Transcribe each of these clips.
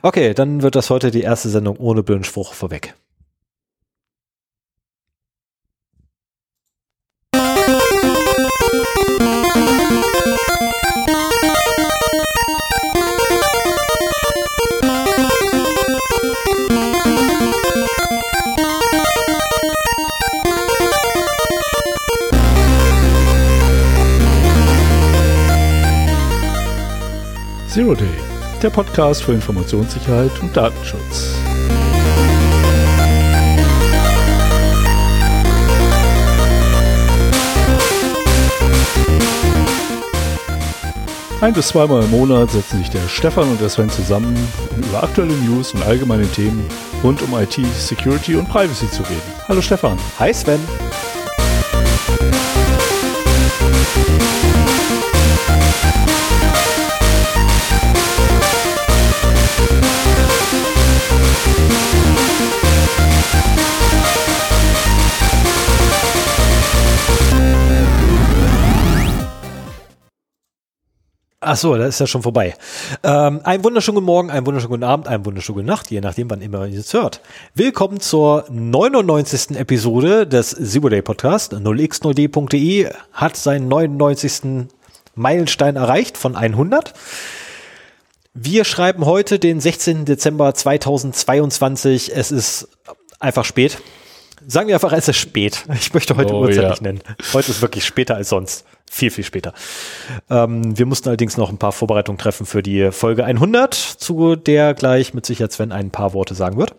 Okay, dann wird das heute die erste Sendung ohne blöden Spruch vorweg. Zero Day, der Podcast für Informationssicherheit und Datenschutz. Ein bis zweimal im Monat setzen sich der Stefan und der Sven zusammen, um über aktuelle News und allgemeine Themen rund um IT, Security und Privacy zu reden. Hallo Stefan. Hi Sven. Ach so, das ist ja schon vorbei. Ähm, einen wunderschönen guten Morgen, einen wunderschönen guten Abend, einen wunderschönen guten Nacht, je nachdem, wann immer ihr es hört. Willkommen zur 99. Episode des Zero Day Podcast. 0x0d.de hat seinen 99. Meilenstein erreicht von 100. Wir schreiben heute den 16. Dezember 2022. Es ist einfach spät. Sagen wir einfach, es ist spät. Ich möchte heute Oh, Uhrzeit ja. nicht nennen. Heute ist wirklich später als sonst. Viel, viel später. Ähm, wir mussten allerdings noch ein paar Vorbereitungen treffen für die Folge 100, zu der gleich mit Sicherheit Sven ein paar Worte sagen wird.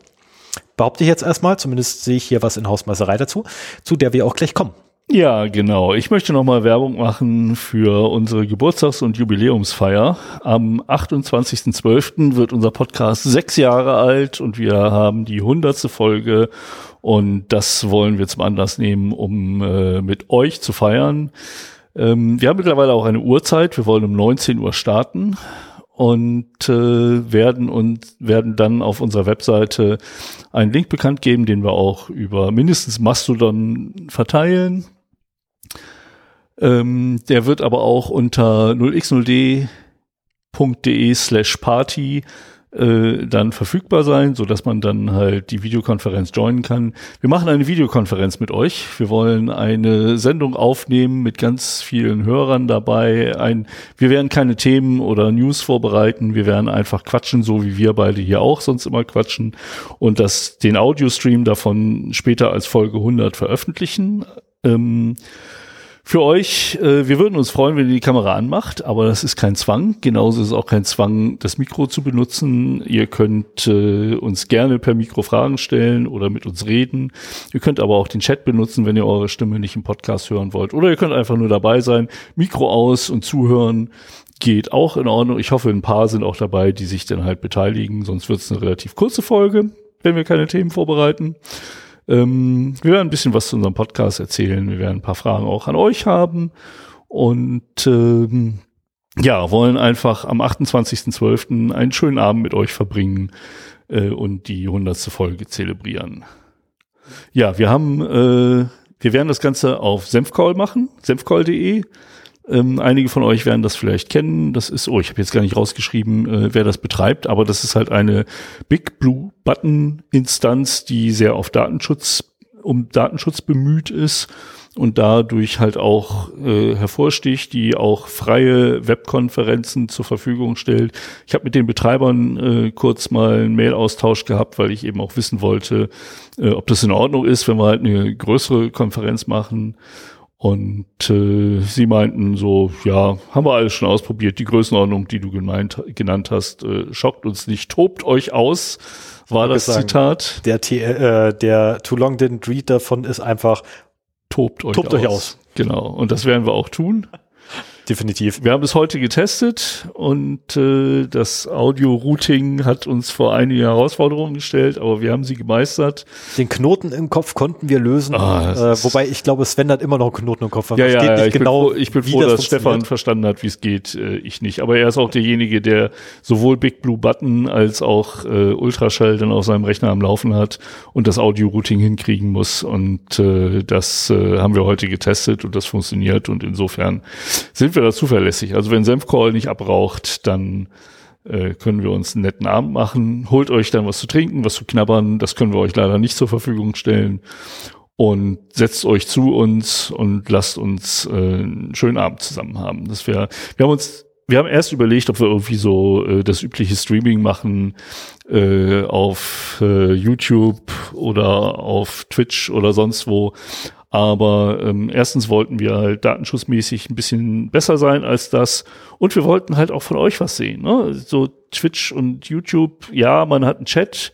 Behaupte ich jetzt erstmal, zumindest sehe ich hier was in Hausmeisterei dazu, zu der wir auch gleich kommen. Ja, genau. Ich möchte nochmal Werbung machen für unsere Geburtstags- und Jubiläumsfeier. Am 28.12. wird unser Podcast sechs Jahre alt und wir haben die hundertste Folge und das wollen wir zum Anlass nehmen, um äh, mit euch zu feiern. Ähm, wir haben mittlerweile auch eine Uhrzeit. Wir wollen um 19 Uhr starten und äh, werden und werden dann auf unserer Webseite einen Link bekannt geben, den wir auch über mindestens Mastodon verteilen. Ähm, der wird aber auch unter 0x0d.de slash party äh, dann verfügbar sein, so dass man dann halt die Videokonferenz joinen kann. Wir machen eine Videokonferenz mit euch. Wir wollen eine Sendung aufnehmen mit ganz vielen Hörern dabei. Ein, wir werden keine Themen oder News vorbereiten. Wir werden einfach quatschen, so wie wir beide hier auch sonst immer quatschen und das, den Audiostream davon später als Folge 100 veröffentlichen. Ähm, für euch, äh, wir würden uns freuen, wenn ihr die Kamera anmacht, aber das ist kein Zwang. Genauso ist auch kein Zwang, das Mikro zu benutzen. Ihr könnt äh, uns gerne per Mikro Fragen stellen oder mit uns reden. Ihr könnt aber auch den Chat benutzen, wenn ihr eure Stimme nicht im Podcast hören wollt. Oder ihr könnt einfach nur dabei sein, Mikro aus und zuhören. Geht auch in Ordnung. Ich hoffe, ein paar sind auch dabei, die sich dann halt beteiligen. Sonst wird es eine relativ kurze Folge, wenn wir keine Themen vorbereiten. Ähm, wir werden ein bisschen was zu unserem Podcast erzählen. Wir werden ein paar Fragen auch an euch haben. Und ähm, ja, wollen einfach am 28.12. einen schönen Abend mit euch verbringen äh, und die 100. Folge zelebrieren. Ja, wir haben, äh, wir werden das Ganze auf Senfcall machen, senfcall.de. Ähm, einige von euch werden das vielleicht kennen. Das ist, oh, ich habe jetzt gar nicht rausgeschrieben, äh, wer das betreibt, aber das ist halt eine Big Blue Button Instanz, die sehr auf Datenschutz, um Datenschutz bemüht ist und dadurch halt auch äh, hervorsticht, die auch freie Webkonferenzen zur Verfügung stellt. Ich habe mit den Betreibern äh, kurz mal einen Mail-Austausch gehabt, weil ich eben auch wissen wollte, äh, ob das in Ordnung ist, wenn wir halt eine größere Konferenz machen. Und äh, sie meinten so, ja, haben wir alles schon ausprobiert. Die Größenordnung, die du gemeint, genannt hast, äh, schockt uns nicht. Tobt euch aus, war das sagen, Zitat. Der, T äh, der Too Long Didn't Read davon ist einfach Tobt euch Tobt aus. euch aus. Genau. Und das werden wir auch tun. Definitiv. Wir haben es heute getestet und äh, das Audio-Routing hat uns vor einige Herausforderungen gestellt, aber wir haben sie gemeistert. Den Knoten im Kopf konnten wir lösen. Ah, äh, wobei ich glaube, Sven hat immer noch einen Knoten im Kopf. Ja, ja, ja, ich, genau, bin froh, ich bin froh, das dass Stefan verstanden hat, wie es geht. Äh, ich nicht. Aber er ist auch derjenige, der sowohl Big Blue Button als auch äh, Ultraschall dann auf seinem Rechner am Laufen hat und das Audio-Routing hinkriegen muss. Und äh, das äh, haben wir heute getestet und das funktioniert. Und insofern sind wir da zuverlässig. Also wenn Senfcall nicht abraucht, dann äh, können wir uns einen netten Abend machen. Holt euch dann was zu trinken, was zu knabbern. Das können wir euch leider nicht zur Verfügung stellen. Und setzt euch zu uns und lasst uns äh, einen schönen Abend zusammen haben. Das wäre, wir haben uns wir haben erst überlegt, ob wir irgendwie so äh, das übliche Streaming machen äh, auf äh, YouTube oder auf Twitch oder sonst wo. Aber ähm, erstens wollten wir halt datenschutzmäßig ein bisschen besser sein als das. Und wir wollten halt auch von euch was sehen. Ne? So Twitch und YouTube, ja, man hat einen Chat,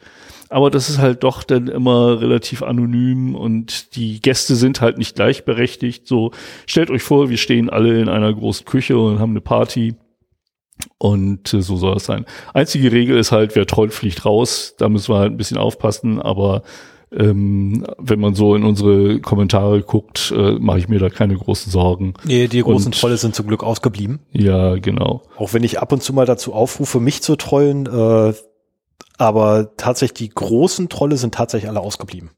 aber das ist halt doch dann immer relativ anonym und die Gäste sind halt nicht gleichberechtigt. So, stellt euch vor, wir stehen alle in einer großen Küche und haben eine Party. Und äh, so soll es sein. Einzige Regel ist halt, wer trollt, fliegt raus. Da müssen wir halt ein bisschen aufpassen, aber ähm, wenn man so in unsere Kommentare guckt, äh, mache ich mir da keine großen Sorgen. Nee, die großen und, Trolle sind zum Glück ausgeblieben. Ja, genau. Auch wenn ich ab und zu mal dazu aufrufe, mich zu trollen, äh, aber tatsächlich die großen Trolle sind tatsächlich alle ausgeblieben.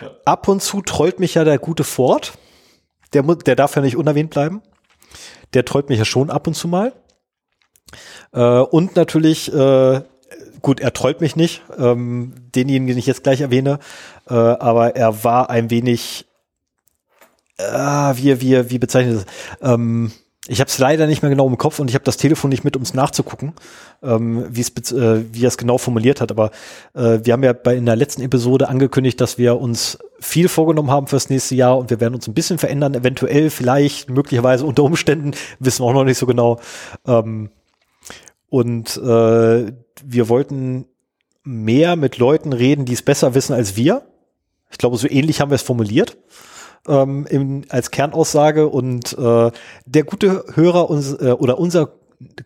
Ja. Ab und zu trollt mich ja der gute Ford. Der, der darf ja nicht unerwähnt bleiben. Der trollt mich ja schon ab und zu mal. Äh, und natürlich, äh, gut, er trollt mich nicht, ähm, denjenigen, den ich jetzt gleich erwähne, äh, aber er war ein wenig, äh, wie, wie, wie bezeichnet es? Ähm, ich habe es leider nicht mehr genau im Kopf und ich habe das Telefon nicht mit, um es nachzugucken, ähm, wie es äh, wie er es genau formuliert hat. Aber äh, wir haben ja bei in der letzten Episode angekündigt, dass wir uns viel vorgenommen haben fürs nächste Jahr und wir werden uns ein bisschen verändern, eventuell, vielleicht, möglicherweise unter Umständen, wissen wir auch noch nicht so genau. Ähm, und äh, wir wollten mehr mit Leuten reden, die es besser wissen als wir. Ich glaube, so ähnlich haben wir es formuliert ähm, im, als Kernaussage. Und äh, der gute Hörer uns, äh, oder unser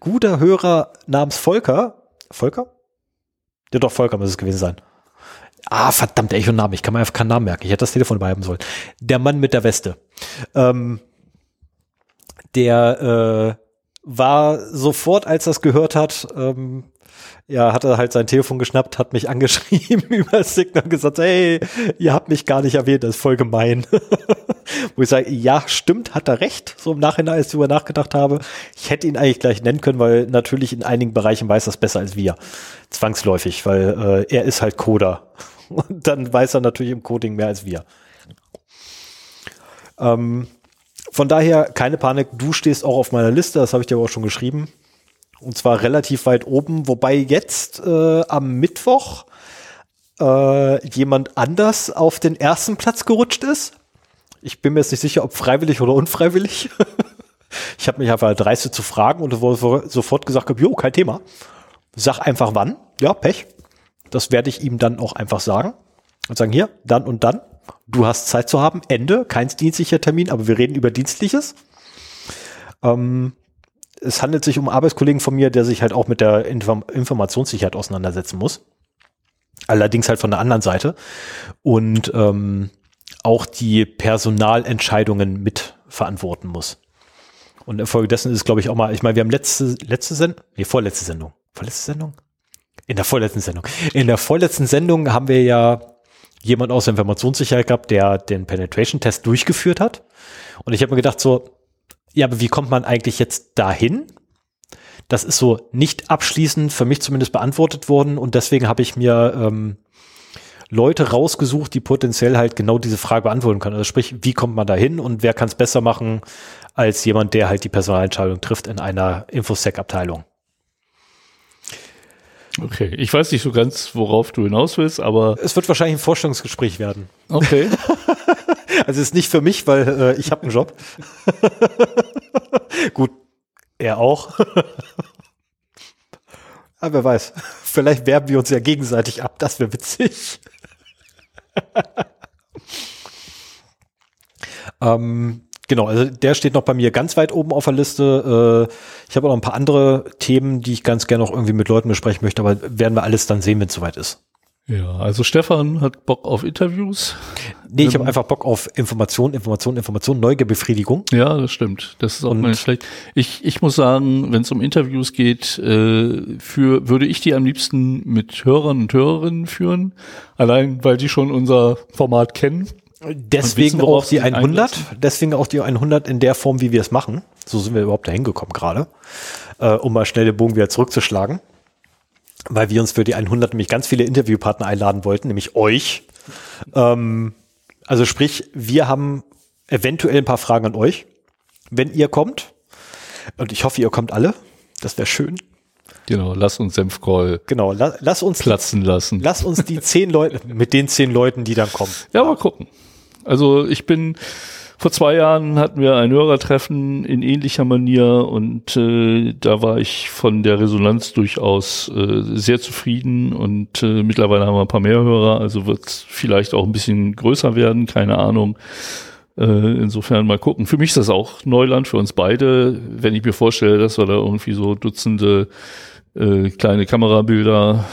guter Hörer namens Volker, Volker? Ja doch, Volker muss es gewesen sein. Ah, verdammt, ein Name. Ich kann mir einfach keinen Namen merken. Ich hätte das Telefon beibehalten sollen. Der Mann mit der Weste. Ähm, der äh, war sofort, als das gehört hat, ähm, ja, hat er halt sein Telefon geschnappt, hat mich angeschrieben über Signal und gesagt, hey, ihr habt mich gar nicht erwähnt, das ist voll gemein. Wo ich sage, ja, stimmt, hat er recht, so im Nachhinein, als ich darüber nachgedacht habe. Ich hätte ihn eigentlich gleich nennen können, weil natürlich in einigen Bereichen weiß das besser als wir. Zwangsläufig, weil äh, er ist halt Coder. Und dann weiß er natürlich im Coding mehr als wir. Ähm, von daher keine Panik, du stehst auch auf meiner Liste, das habe ich dir aber auch schon geschrieben. Und zwar relativ weit oben, wobei jetzt äh, am Mittwoch äh, jemand anders auf den ersten Platz gerutscht ist. Ich bin mir jetzt nicht sicher, ob freiwillig oder unfreiwillig. ich habe mich einfach dreiste zu fragen und sofort gesagt, jo, kein Thema. Sag einfach wann. Ja, Pech. Das werde ich ihm dann auch einfach sagen. Und sagen, hier, dann und dann du hast Zeit zu haben, Ende, kein dienstlicher Termin, aber wir reden über Dienstliches. Ähm, es handelt sich um Arbeitskollegen von mir, der sich halt auch mit der Inform Informationssicherheit auseinandersetzen muss. Allerdings halt von der anderen Seite. Und ähm, auch die Personalentscheidungen mit verantworten muss. Und infolgedessen ist es, glaube ich, auch mal, ich meine, wir haben letzte, letzte Sendung, nee, vorletzte Sendung. Vorletzte Sendung? In der vorletzten Sendung. In der vorletzten Sendung haben wir ja jemand aus der Informationssicherheit gehabt, der den Penetration-Test durchgeführt hat. Und ich habe mir gedacht so, ja, aber wie kommt man eigentlich jetzt dahin? Das ist so nicht abschließend für mich zumindest beantwortet worden und deswegen habe ich mir ähm, Leute rausgesucht, die potenziell halt genau diese Frage beantworten können. Also sprich, wie kommt man dahin und wer kann es besser machen als jemand, der halt die Personalentscheidung trifft in einer Infosec-Abteilung. Okay, ich weiß nicht so ganz, worauf du hinaus willst, aber. Es wird wahrscheinlich ein Vorstellungsgespräch werden. Okay. also es ist nicht für mich, weil äh, ich habe einen Job. Gut, er auch. Aber wer weiß, vielleicht werben wir uns ja gegenseitig ab, das wäre witzig. ähm, Genau, also der steht noch bei mir ganz weit oben auf der Liste. Äh, ich habe auch noch ein paar andere Themen, die ich ganz gerne noch irgendwie mit Leuten besprechen möchte, aber werden wir alles dann sehen, wenn es soweit ist. Ja, also Stefan hat Bock auf Interviews. Nee, ich habe einfach Bock auf Information, Information, Information, Neugierbefriedigung. Ja, das stimmt. Das ist auch mal schlecht. Ich, ich muss sagen, wenn es um Interviews geht, äh, für, würde ich die am liebsten mit Hörern und Hörerinnen führen. Allein, weil die schon unser Format kennen. Deswegen wissen, auch die 100, deswegen auch die 100 in der Form, wie wir es machen. So sind wir überhaupt dahin gekommen gerade, äh, um mal schnell den Bogen wieder zurückzuschlagen. weil wir uns für die 100 nämlich ganz viele Interviewpartner einladen wollten, nämlich euch. Ähm, also sprich, wir haben eventuell ein paar Fragen an euch, wenn ihr kommt. Und ich hoffe, ihr kommt alle. Das wäre schön. Genau, lass uns Senfcall Genau, la, lass uns platzen lassen. lass uns die zehn Leute mit den zehn Leuten, die dann kommen. Ja, mal gucken. Also ich bin vor zwei Jahren hatten wir ein Hörertreffen in ähnlicher Manier und äh, da war ich von der Resonanz durchaus äh, sehr zufrieden und äh, mittlerweile haben wir ein paar mehr Hörer, also wird es vielleicht auch ein bisschen größer werden, keine Ahnung. Äh, insofern mal gucken. Für mich ist das auch Neuland für uns beide, wenn ich mir vorstelle, dass wir da irgendwie so Dutzende äh, kleine Kamerabilder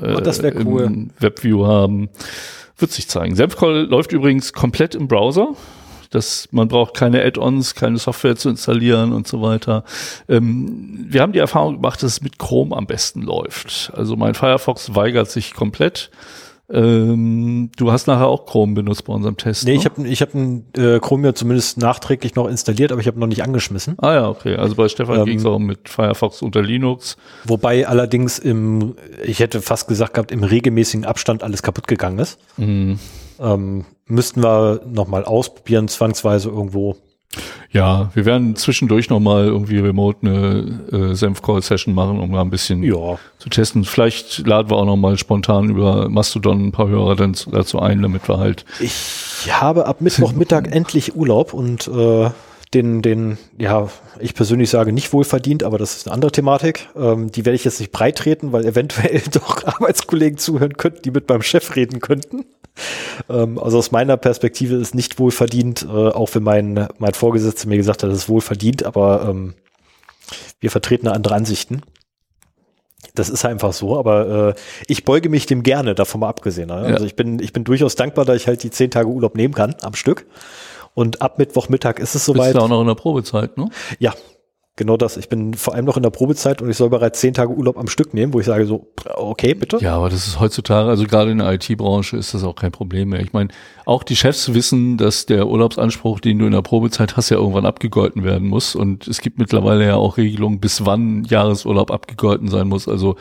äh, Oh, cool. im Webview haben. Wird sich zeigen. Senfcall läuft übrigens komplett im Browser. Das, man braucht keine Add-ons, keine Software zu installieren und so weiter. Ähm, wir haben die Erfahrung gemacht, dass es mit Chrome am besten läuft. Also mein Firefox weigert sich komplett. Ähm, du hast nachher auch Chrome benutzt bei unserem Test. Nee, ne? ich habe ich hab äh, Chrome ja zumindest nachträglich noch installiert, aber ich habe noch nicht angeschmissen. Ah ja, okay. Also bei Stefan Ähm, ging es auch mit Firefox unter Linux. Wobei allerdings im, ich hätte fast gesagt gehabt, im regelmäßigen Abstand alles kaputt gegangen ist. Mhm. Ähm, müssten wir nochmal ausprobieren, zwangsweise irgendwo. Ja, wir werden zwischendurch nochmal irgendwie remote eine äh, Senf-Call-Session machen, um mal ein bisschen Ja. zu testen. Vielleicht laden wir auch nochmal spontan über Mastodon ein paar Hörer dann zu- dazu ein, damit wir halt Ich habe ab Mittwochmittag endlich Urlaub und äh, den, den, ja, ich persönlich sage nicht wohlverdient, aber das ist eine andere Thematik. Ähm, die werde ich jetzt nicht breit treten, weil eventuell doch Arbeitskollegen zuhören könnten, die mit meinem Chef reden könnten. Ähm, also aus meiner Perspektive ist nicht wohlverdient, äh, auch wenn mein, mein Vorgesetzter mir gesagt hat, es ist wohlverdient, aber ähm, wir vertreten andere Ansichten. Das ist einfach so, aber äh, ich beuge mich dem gerne, davon mal abgesehen. Ne? Also Ja. ich bin, ich bin durchaus dankbar, dass ich halt die zehn Tage Urlaub nehmen kann am Stück. Und ab Mittwochmittag ist es bist soweit. du auch noch in der Probezeit, ne? Ja, genau das. Ich bin vor allem noch in der Probezeit und ich soll bereits zehn Tage Urlaub am Stück nehmen, wo ich sage so, okay, bitte. Ja, aber das ist heutzutage, also gerade in der IT-Branche ist das auch kein Problem mehr. Ich meine, auch die Chefs wissen, dass der Urlaubsanspruch, den du in der Probezeit hast, ja irgendwann abgegolten werden muss. Und es gibt mittlerweile ja auch Regelungen, bis wann Jahresurlaub abgegolten sein muss. Also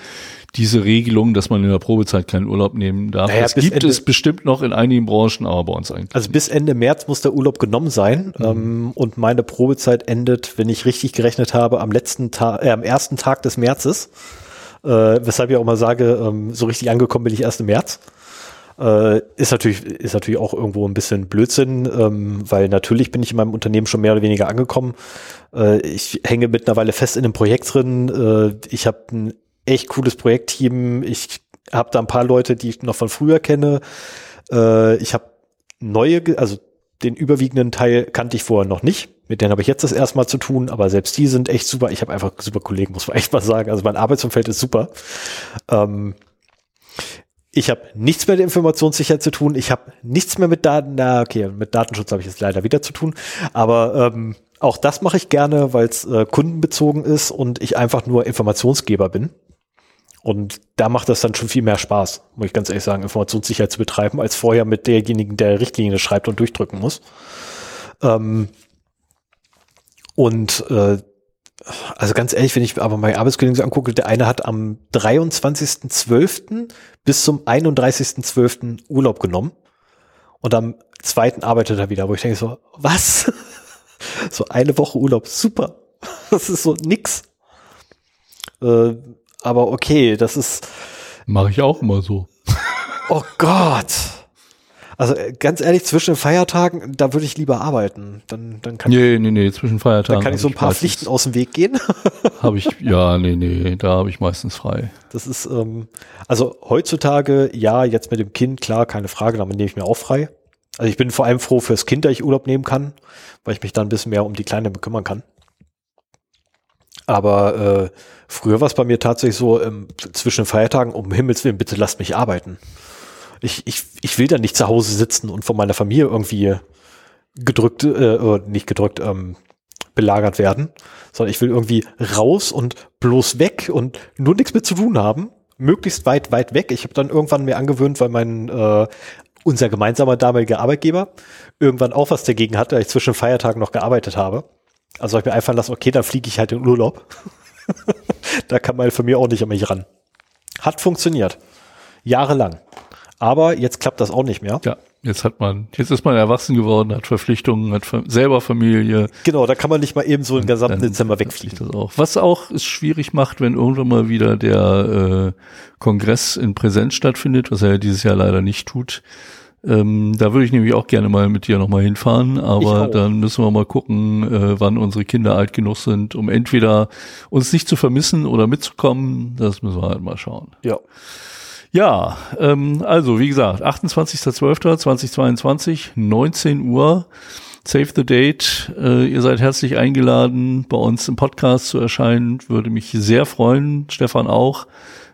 diese Regelung, dass man in der Probezeit keinen Urlaub nehmen darf, Naja, das gibt Ende- es bestimmt noch in einigen Branchen, aber bei uns eigentlich. Also bis Ende März muss der Urlaub genommen sein ähm, und meine Probezeit endet, wenn ich richtig gerechnet habe, am letzten Tag, äh, am ersten Tag des Märzes. Äh, weshalb ich auch mal sage, ähm, so richtig angekommen bin ich erst im März. Äh, ist natürlich ist natürlich auch irgendwo ein bisschen Blödsinn, ähm, weil natürlich bin ich in meinem Unternehmen schon mehr oder weniger angekommen. Äh, ich hänge mittlerweile fest in einem Projekt drin. Äh, ich habe ein echt cooles Projektteam. Ich habe da ein paar Leute, die ich noch von früher kenne. Äh, ich habe neue, also den überwiegenden Teil kannte ich vorher noch nicht. Mit denen habe ich jetzt das erste Mal zu tun, aber selbst die sind echt super. Ich habe einfach super Kollegen, muss man echt mal sagen. Also mein Arbeitsumfeld ist super. Ähm, ich habe nichts mehr mit Informationssicherheit zu tun. Ich habe nichts mehr mit Daten. Na, okay, mit Datenschutz habe ich jetzt leider wieder zu tun. Aber ähm, auch das mache ich gerne, weil es äh, kundenbezogen ist und ich einfach nur Informationsgeber bin. Und da macht das dann schon viel mehr Spaß, muss ich ganz ehrlich sagen, Informationssicherheit zu betreiben, als vorher mit derjenigen, der Richtlinie schreibt und durchdrücken muss. Ähm, und äh, also ganz ehrlich, wenn ich aber meine Arbeitskollegen so angucke, der eine hat am 23.12. bis zum 31.12. Urlaub genommen und am zweiten arbeitet er wieder, wo ich denke so, was? so eine Woche Urlaub, super. Das ist so nix. Äh, aber okay, das ist, Mache ich auch immer so. oh Gott. Also äh, ganz ehrlich, zwischen den Feiertagen, da würde ich lieber arbeiten. Dann, dann kann, Nee, nee, nee, zwischen Feiertagen. dann kann ich so ein paar Pflichten aus dem Weg gehen. Habe ich, ja, nee, nee, da habe ich meistens frei. Das ist, ähm, also heutzutage, ja, jetzt mit dem Kind, klar, keine Frage, damit nehme ich mir auch frei. Also ich bin vor allem froh fürs Kind, dass ich Urlaub nehmen kann, weil ich mich dann ein bisschen mehr um die Kleine bekümmern kann. Aber äh, früher war es bei mir tatsächlich so, ähm, zwischen den Feiertagen, um Himmels Willen, bitte lasst mich arbeiten. Ich, ich, ich will da nicht zu Hause sitzen und von meiner Familie irgendwie gedrückt, äh, nicht gedrückt, ähm, belagert werden, sondern ich will irgendwie raus und bloß weg und nur nichts mit zu tun haben, möglichst weit, weit weg. Ich habe dann irgendwann mir angewöhnt, weil mein äh, unser gemeinsamer damaliger Arbeitgeber irgendwann auch was dagegen hatte, dass ich zwischen Feiertagen noch gearbeitet habe. Also habe ich mir einfallen lassen, okay, dann fliege ich halt in Urlaub. da kann meine Familie auch nicht an mich ran. Hat funktioniert. Jahrelang. Aber jetzt klappt das auch nicht mehr. Ja, jetzt hat man, jetzt ist man erwachsen geworden, hat Verpflichtungen, hat selber Familie. Genau, da kann man nicht mal eben so den gesamten Dezember wegfliegen. Auch. Was auch es schwierig macht, wenn irgendwann mal wieder der äh, Kongress in Präsenz stattfindet, was er ja dieses Jahr leider nicht tut. Ähm, da würde ich nämlich auch gerne mal mit dir nochmal hinfahren, aber dann müssen wir mal gucken, äh, wann unsere Kinder alt genug sind, um entweder uns nicht zu vermissen oder mitzukommen. Das müssen wir halt mal schauen. Ja. Ja, ähm, also wie gesagt, 28.12.2022, 19 Uhr. Save the date. Äh, ihr seid herzlich eingeladen, bei uns im Podcast zu erscheinen. Würde mich sehr freuen, Stefan auch,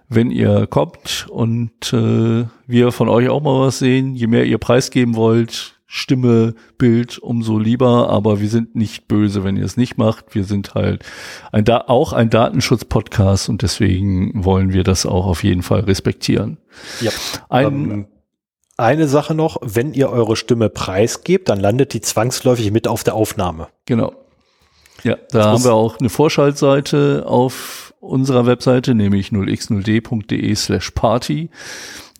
wenn ihr kommt und äh, wir von euch auch mal was sehen. Je mehr ihr preisgeben wollt, Stimme, Bild, umso lieber, aber wir sind nicht böse, wenn ihr es nicht macht. Wir sind halt ein da auch ein Datenschutz-Podcast und deswegen wollen wir das auch auf jeden Fall respektieren. Ja. Ein, ähm, eine Sache noch, wenn ihr eure Stimme preisgebt, dann landet die zwangsläufig mit auf der Aufnahme. Genau. Ja, da das haben wir auch eine Vorschaltseite auf unserer Webseite, nämlich 0x0d.de slash party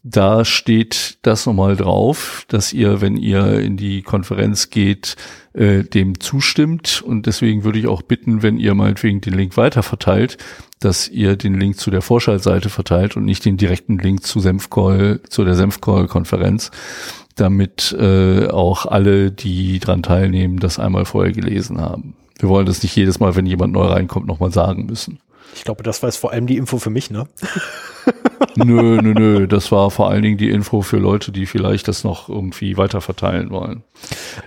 da steht das nochmal drauf, dass ihr, wenn ihr in die Konferenz geht, äh, dem zustimmt. Und deswegen würde ich auch bitten, wenn ihr meinetwegen den Link weiter verteilt, dass ihr den Link zu der Vorschaltseite verteilt und nicht den direkten Link zu Senfcall, zu der Senfcall-Konferenz, damit äh, auch alle, die dran teilnehmen, das einmal vorher gelesen haben. Wir wollen das nicht jedes Mal, wenn jemand neu reinkommt, nochmal sagen müssen. Ich glaube, das war jetzt vor allem die Info für mich, ne? nö, nö, nö. Das war vor allen Dingen die Info für Leute, die vielleicht das noch irgendwie weiter verteilen wollen.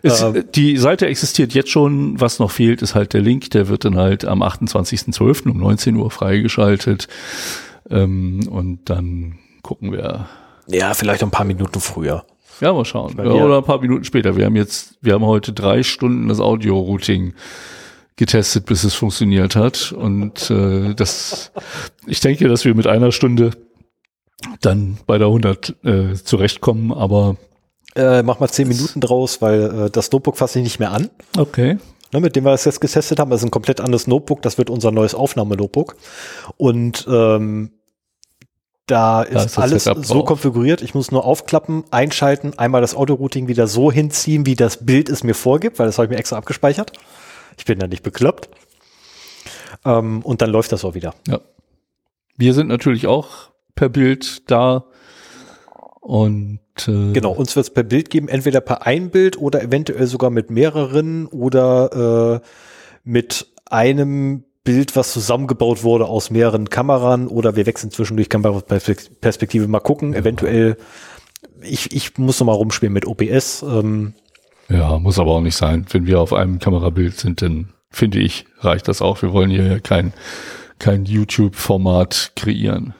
Es, ähm, die Seite existiert jetzt schon. Was noch fehlt, ist halt der Link. Der wird dann halt am 28.12. um 19 Uhr freigeschaltet. Ähm, und dann gucken wir. Ja, vielleicht ein paar Minuten früher. Ja, mal schauen. Ja, oder ein paar Minuten später. Wir haben jetzt, wir haben heute drei Stunden das Audio-Routing getestet, bis es funktioniert hat. Und äh, das, ich denke, dass wir mit einer Stunde dann bei der 100 äh, zurechtkommen, aber äh, mach mal zehn Minuten draus, weil äh, das Notebook fasse ich nicht mehr an. Okay. Ne, mit dem wir das jetzt getestet haben, das ist ein komplett anderes Notebook, das wird unser neues Aufnahmenotebook. Und ähm, da ist, da ist alles so konfiguriert. Ich muss nur aufklappen, einschalten, einmal das Autorouting wieder so hinziehen, wie das Bild es mir vorgibt, weil das habe ich mir extra abgespeichert. Ich bin da nicht bekloppt. Ähm, und dann läuft das auch wieder. Ja. Wir sind natürlich auch per Bild da. Und äh, genau, uns wird es per Bild geben, entweder per ein Bild oder eventuell sogar mit mehreren oder äh, mit einem Bild, was zusammengebaut wurde aus mehreren Kameran oder wir wechseln zwischendurch Kameraperspektive. Mal gucken, ja. eventuell. Ich, ich muss noch mal rumspielen mit OBS. Ähm, ja, muss aber auch nicht sein. Wenn wir auf einem Kamerabild sind, dann finde ich, reicht das auch. Wir wollen hier kein, kein YouTube-Format kreieren.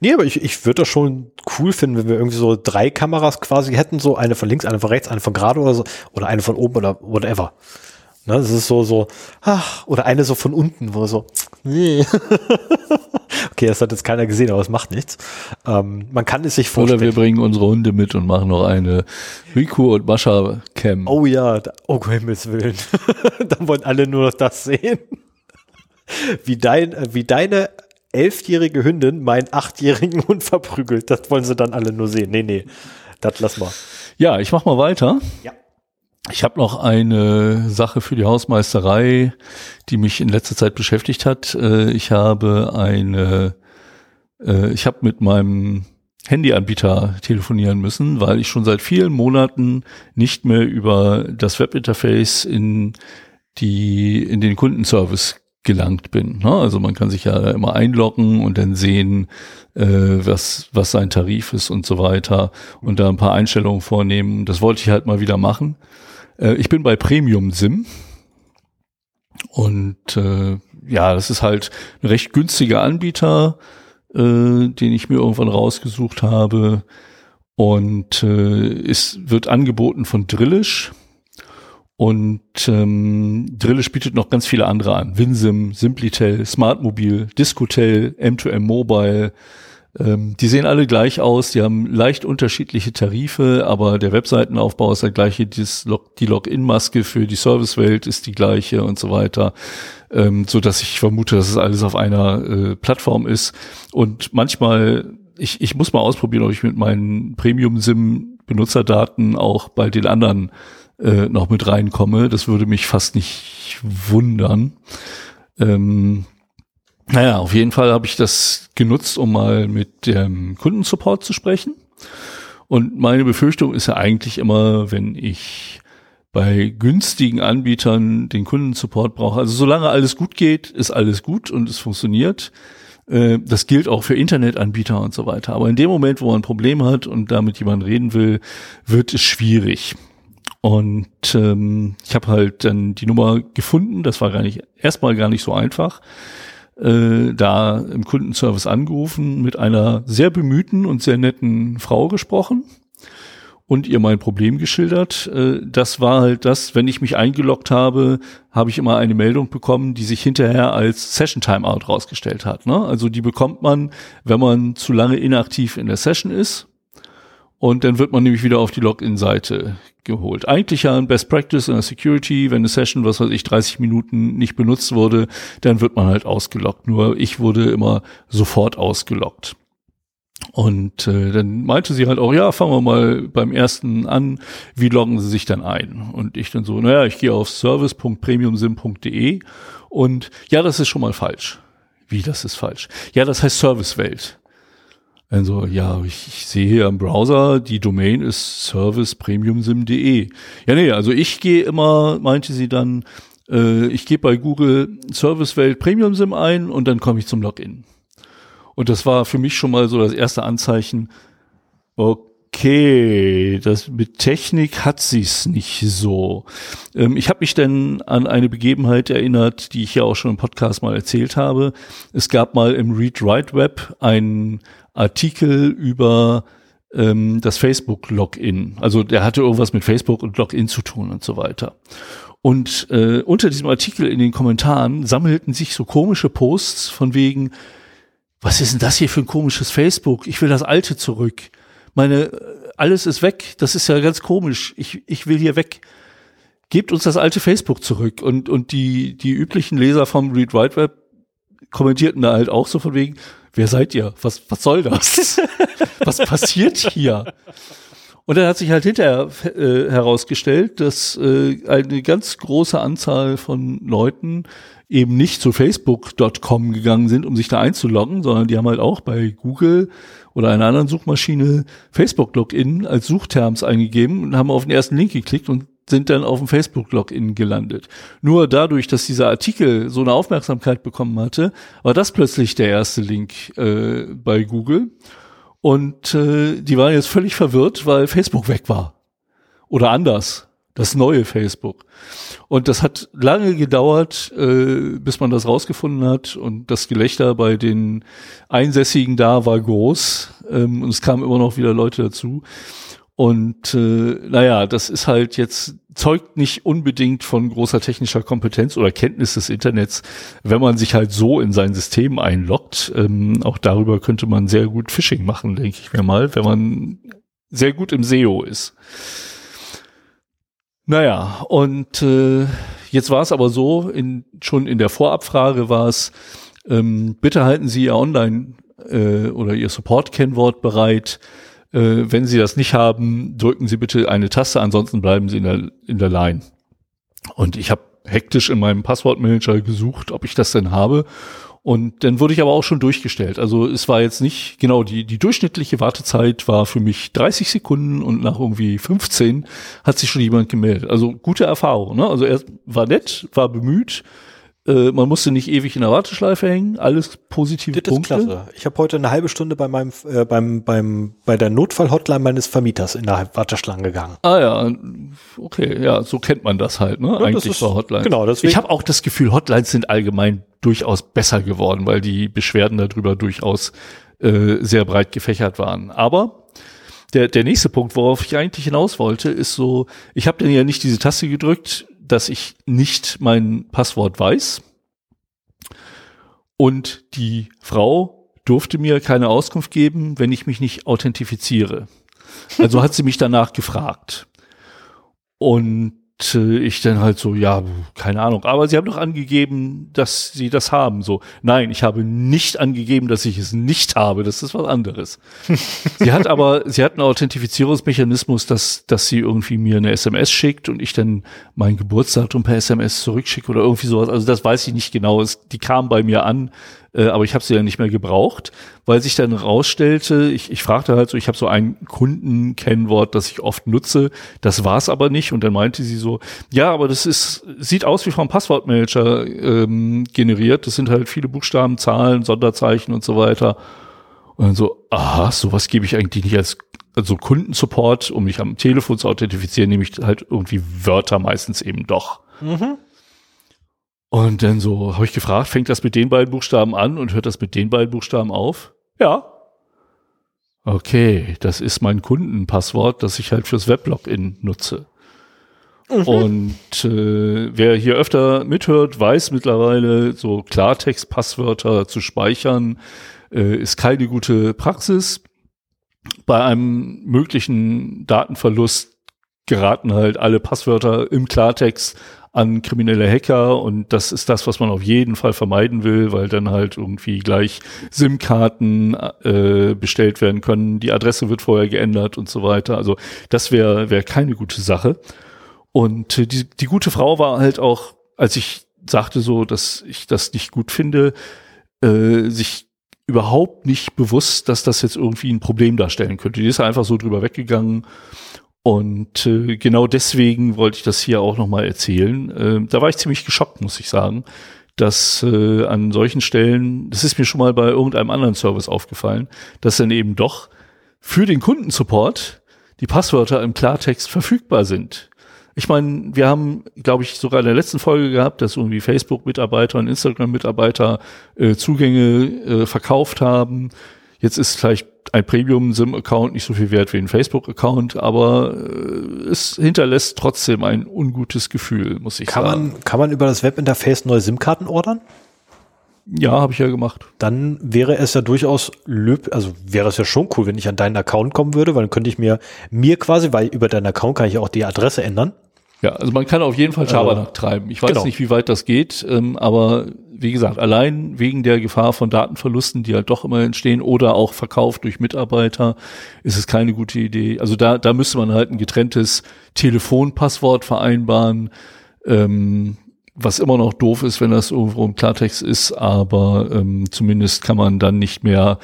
Nee, aber ich, ich würde das schon cool finden, wenn wir irgendwie so drei Kameras quasi hätten, so eine von links, eine von rechts, eine von gerade oder so, oder eine von oben oder whatever. Ne, das ist so, so, ach, oder eine so von unten, wo so, nee. okay, das hat jetzt keiner gesehen, aber es macht nichts. Ähm, man kann es sich vorstellen. Oder wir bringen unsere Hunde mit und machen noch eine Riku und Mascha Cam. Oh ja, da, oh Himmels Willen. Dann wollen alle nur noch das sehen. wie dein, wie deine elfjährige Hündin meinen achtjährigen Hund verprügelt. Das wollen sie dann alle nur sehen. Nee, nee, das lass mal. Ja, ich mach mal weiter. Ja. Ich habe noch eine Sache für die Hausmeisterei, die mich in letzter Zeit beschäftigt hat. Äh, ich habe eine, äh, ich habe mit meinem Handyanbieter telefonieren müssen, weil ich schon seit vielen Monaten nicht mehr über das Webinterface in die in den Kundenservice gelangt bin. Ne? Also man kann sich ja immer einloggen und dann sehen, äh, was, was sein Tarif ist und so weiter und da ein paar Einstellungen vornehmen. Das wollte ich halt mal wieder machen. Äh, ich bin bei Premium Sim und äh, ja, das ist halt ein recht günstiger Anbieter, äh, den ich mir irgendwann rausgesucht habe und äh, es wird angeboten von Drillisch und ähm, Drillisch bietet noch ganz viele andere an. Winsim, Simplitel, Smartmobil, Discotel, M2M Mobile. Ähm, die sehen alle gleich aus, die haben leicht unterschiedliche Tarife, aber der Webseitenaufbau ist der gleiche, die Login-Maske für die Servicewelt ist die gleiche und so weiter. Ähm, so dass ich vermute, dass es alles auf einer äh, Plattform ist. Und manchmal ich, ich muss mal ausprobieren, ob ich mit meinen Premium-SIM-Benutzerdaten auch bei den anderen äh, noch mit reinkomme. Das würde mich fast nicht wundern. Ähm, naja, auf jeden Fall habe ich das genutzt, um mal mit dem Kundensupport zu sprechen. Und meine Befürchtung ist ja eigentlich immer, wenn ich bei günstigen Anbietern den Kundensupport brauche. Also solange alles gut geht, ist alles gut und es funktioniert. Äh, das gilt auch für Internetanbieter und so weiter. Aber in dem Moment, wo man ein Problem hat und damit jemand reden will, wird es schwierig. Und ähm, ich habe halt dann die Nummer gefunden. Das war gar nicht erstmal gar nicht so einfach. Äh, da im Kundenservice angerufen, mit einer sehr bemühten und sehr netten Frau gesprochen und ihr mein Problem geschildert. Äh, das war halt das, wenn ich mich eingeloggt habe, habe ich immer eine Meldung bekommen, die sich hinterher als Session Timeout rausgestellt hat. Ne? Also die bekommt man, wenn man zu lange inaktiv in der Session ist. Und dann wird man nämlich wieder auf die Login-Seite geholt. Eigentlich ja ein Best Practice in der Security, wenn eine Session, was weiß ich, 30 Minuten nicht benutzt wurde, dann wird man halt ausgeloggt. Nur ich wurde immer sofort ausgeloggt. Und äh, dann meinte sie halt auch, ja, fangen wir mal beim ersten an, wie loggen Sie sich dann ein? Und ich dann so, naja, ich gehe auf service.premiumsim.de und ja, das ist schon mal falsch. Wie, das ist falsch? Ja, das heißt Servicewelt. Also, ja, ich, ich sehe hier im Browser, die Domain ist servicepremiumsim.de. Ja, nee, also ich gehe immer, meinte sie dann, äh, ich gebe bei Google Servicewelt Premiumsim ein und dann komme ich zum Login. Und das war für mich schon mal so das erste Anzeichen, okay, das mit Technik hat sie's nicht so. Ähm, ich habe mich dann an eine Begebenheit erinnert, die ich ja auch schon im Podcast mal erzählt habe. Es gab mal im Read-Write-Web einen Artikel über ähm, das Facebook-Login. Also der hatte irgendwas mit Facebook und Login zu tun und so weiter. Und äh, unter diesem Artikel in den Kommentaren sammelten sich so komische Posts von wegen, was ist denn das hier für ein komisches Facebook? Ich will das alte zurück. Meine, alles ist weg. Das ist ja ganz komisch. Ich, ich will hier weg. Gebt uns das alte Facebook zurück. Und, und die, die üblichen Leser vom Read Write Web kommentierten da halt auch so von wegen, wer seid ihr? Was, was soll das? was passiert hier? Und dann hat sich halt hinterher äh, herausgestellt, dass äh, eine ganz große Anzahl von Leuten eben nicht zu facebook.com gegangen sind, um sich da einzuloggen, sondern die haben halt auch bei Google oder einer anderen Suchmaschine Facebook-Login als Suchterms eingegeben und haben auf den ersten Link geklickt und sind dann auf dem Facebook-Login gelandet. Nur dadurch, dass dieser Artikel so eine Aufmerksamkeit bekommen hatte, war das plötzlich der erste Link äh, bei Google. Und äh, die waren jetzt völlig verwirrt, weil Facebook weg war. Oder anders das neue Facebook. Und das hat lange gedauert, äh, bis man das rausgefunden hat. Und das Gelächter bei den Einsässigen da war groß. Ähm, und es kamen immer noch wieder Leute dazu. Und äh, naja, das ist halt jetzt, zeugt nicht unbedingt von großer technischer Kompetenz oder Kenntnis des Internets, wenn man sich halt so in sein System einloggt. Ähm, auch darüber könnte man sehr gut Phishing machen, denke ich mir mal, wenn man sehr gut im SEO ist. Naja, und äh, jetzt war es aber so, in, schon in der Vorabfrage war es, ähm, bitte halten Sie Ihr Online- äh, oder Ihr Support-Kennwort bereit. Äh, wenn Sie das nicht haben, drücken Sie bitte eine Taste, ansonsten bleiben Sie in der, in der Line. Und ich habe hektisch in meinem Passwortmanager gesucht, ob ich das denn habe und dann wurde ich aber auch schon durchgestellt. Also es war jetzt nicht, genau, die, die durchschnittliche Wartezeit war für mich 30 Sekunden und nach irgendwie 15 hat sich schon jemand gemeldet. Also gute Erfahrung. Ne? Also er war nett, war bemüht, äh, man musste nicht ewig in der Warteschleife hängen, alles positive das Punkte. Ist klasse. Ich habe heute eine halbe Stunde bei meinem äh, beim beim bei der Notfallhotline meines Vermieters in der Warteschlange gegangen. Ah ja, okay, ja, so kennt man das halt, ne? Ja, Eigentlich ist, bei Hotlines. Genau, deswegen. Ich habe auch das Gefühl, Hotlines sind allgemein durchaus besser geworden, weil die Beschwerden darüber durchaus äh, sehr breit gefächert waren. Aber der, der nächste Punkt, worauf ich eigentlich hinaus wollte, ist so, ich habe dann ja nicht diese Taste gedrückt, dass ich nicht mein Passwort weiß. Und die Frau durfte mir keine Auskunft geben, wenn ich mich nicht authentifiziere. Also hat sie mich danach gefragt. Und äh, ich dann halt so, ja, keine Ahnung. Aber sie haben doch angegeben, dass sie das haben. So, nein, ich habe nicht angegeben, dass ich es nicht habe. Das ist was anderes. sie hat aber, sie hat einen Authentifizierungsmechanismus, dass, dass sie irgendwie mir eine SMS schickt und ich dann mein Geburtsdatum per SMS zurückschicke oder irgendwie sowas. Also das weiß ich nicht genau. Es, die kam bei mir an äh, aber ich habe sie ja nicht mehr gebraucht, weil sich dann rausstellte, ich, ich fragte halt so, ich habe so ein Kundenkennwort, das ich oft nutze, das war's aber nicht und dann meinte sie so, ja, aber das ist sieht aus wie vom Passwortmanager ähm, generiert, das sind halt viele Buchstaben, Zahlen, Sonderzeichen und so weiter. Und dann so, aha, sowas gebe ich eigentlich nicht als also Kundensupport, um mich am Telefon zu authentifizieren, nehme ich halt irgendwie Wörter meistens eben doch. Mhm. Und dann so habe ich gefragt, fängt das mit den beiden Buchstaben an und hört das mit den beiden Buchstaben auf? Ja. Okay, das ist mein Kundenpasswort, das ich halt fürs Weblogin nutze. Mhm. Und äh, wer hier öfter mithört, weiß mittlerweile, so Klartext-Passwörter zu speichern, äh, ist keine gute Praxis. Bei einem möglichen Datenverlust geraten halt alle Passwörter im Klartext an kriminelle Hacker und das ist das, was man auf jeden Fall vermeiden will, weil dann halt irgendwie gleich SIM-Karten äh, bestellt werden können, die Adresse wird vorher geändert und so weiter. Also das wäre wäre keine gute Sache. Und äh, die, die gute Frau war halt auch, als ich sagte so, dass ich das nicht gut finde, äh, sich überhaupt nicht bewusst, dass das jetzt irgendwie ein Problem darstellen könnte. Die ist einfach so drüber weggegangen und äh, genau deswegen wollte ich das hier auch nochmal erzählen. Äh, da war ich ziemlich geschockt, muss ich sagen, dass äh, an solchen Stellen, das ist mir schon mal bei irgendeinem anderen Service aufgefallen, dass dann eben doch für den Kundensupport die Passwörter im Klartext verfügbar sind. Ich meine, wir haben, glaube ich, sogar in der letzten Folge gehabt, dass irgendwie Facebook-Mitarbeiter und Instagram-Mitarbeiter äh, Zugänge äh, verkauft haben. Jetzt ist vielleicht ein Premium-SIM-Account nicht so viel wert wie ein Facebook-Account, aber äh, es hinterlässt trotzdem ein ungutes Gefühl, muss ich kann sagen. Man, kann man über das Webinterface neue SIM-Karten ordern? Ja, habe ich ja gemacht. Dann wäre es ja durchaus löb, also wäre es ja schon cool, wenn ich an deinen Account kommen würde, weil dann könnte ich mir mir quasi, weil über deinen Account kann ich auch die Adresse ändern. Ja, also man kann auf jeden Fall Schabernack äh, treiben. Ich weiß genau. nicht, wie weit das geht, ähm, aber wie gesagt, allein wegen der Gefahr von Datenverlusten, die halt doch immer entstehen oder auch Verkauf durch Mitarbeiter, ist es keine gute Idee. Also da, da müsste man halt ein getrenntes Telefonpasswort vereinbaren, ähm, was immer noch doof ist, wenn das irgendwo im Klartext ist, aber ähm, zumindest kann man dann nicht mehr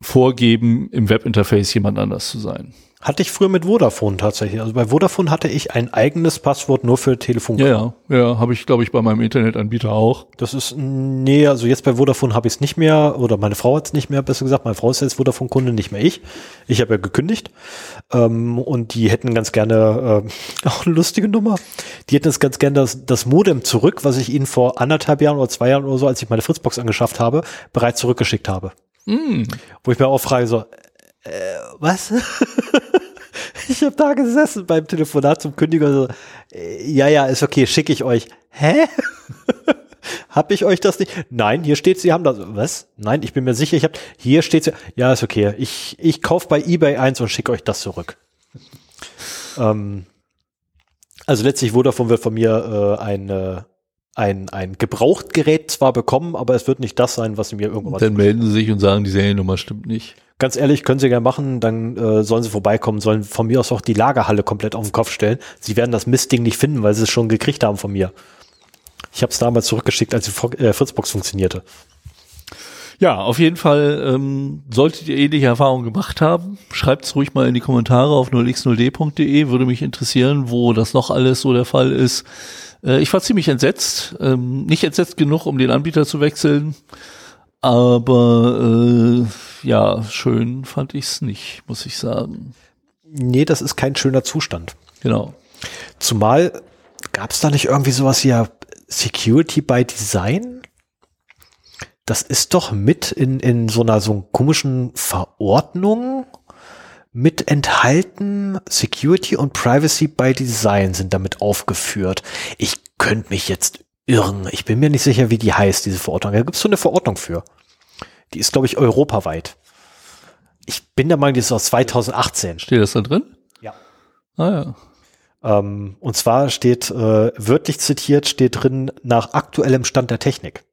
vorgeben, im Webinterface jemand anders zu sein. Hatte ich früher mit Vodafone tatsächlich. Also bei Vodafone hatte ich ein eigenes Passwort nur für Telefon. Ja, ja, ja habe ich, glaube ich, bei meinem Internetanbieter auch. Das ist, nee, also jetzt bei Vodafone habe ich es nicht mehr, oder meine Frau hat es nicht mehr, besser gesagt, meine Frau ist jetzt Vodafone-Kunde, nicht mehr ich. Ich habe ja gekündigt. Ähm, und die hätten ganz gerne, äh, auch eine lustige Nummer, die hätten jetzt ganz gerne das, das Modem zurück, was ich ihnen vor anderthalb Jahren oder zwei Jahren oder so, als ich meine Fritzbox angeschafft habe, bereits zurückgeschickt habe. Mm. Wo ich mir auch frage, so, äh, was? ich habe da gesessen beim Telefonat zum Kündiger so, äh, ja, ja, ist okay, schicke ich euch. Hä? hab ich euch das nicht? Nein, hier steht, sie haben das. Was? Nein, ich bin mir sicher, ich habe hier steht, ja, ist okay. Ich ich kauf bei eBay eins und schicke euch das zurück. ähm, also letztlich wurde von, wird von mir äh, ein äh, ein, ein Gebrauchtgerät zwar bekommen, aber es wird nicht das sein, was sie mir irgendwann Dann melden sie sich und sagen, die Seriennummer stimmt nicht. Ganz ehrlich, können sie gerne machen, dann äh, sollen sie vorbeikommen, sollen von mir aus auch die Lagerhalle komplett auf den Kopf stellen. Sie werden das Mistding nicht finden, weil sie es schon gekriegt haben von mir. Ich habe es damals zurückgeschickt, als die äh, Fritzbox funktionierte. Ja, auf jeden Fall ähm, solltet ihr ähnliche Erfahrungen gemacht haben. Schreibt es ruhig mal in die Kommentare auf 0x0d.de. Würde mich interessieren, wo das noch alles so der Fall ist. Äh, ich war ziemlich entsetzt. Ähm, nicht entsetzt genug, um den Anbieter zu wechseln. Aber äh, ja, schön fand ich es nicht, muss ich sagen. Nee, das ist kein schöner Zustand. Genau. Zumal gab es da nicht irgendwie sowas ja Security by Design? Das ist doch mit in, in so einer so komischen Verordnung mit enthalten. Security und Privacy by Design sind damit aufgeführt. Ich könnte mich jetzt irren. Ich bin mir nicht sicher, wie die heißt, diese Verordnung. Da gibt es so eine Verordnung für. Die ist, glaube ich, europaweit. Ich bin der Meinung, die ist aus 2018. Steht das da drin? Ja. Ah ja. Ähm, und zwar steht, äh, wörtlich zitiert, steht drin, nach aktuellem Stand der Technik.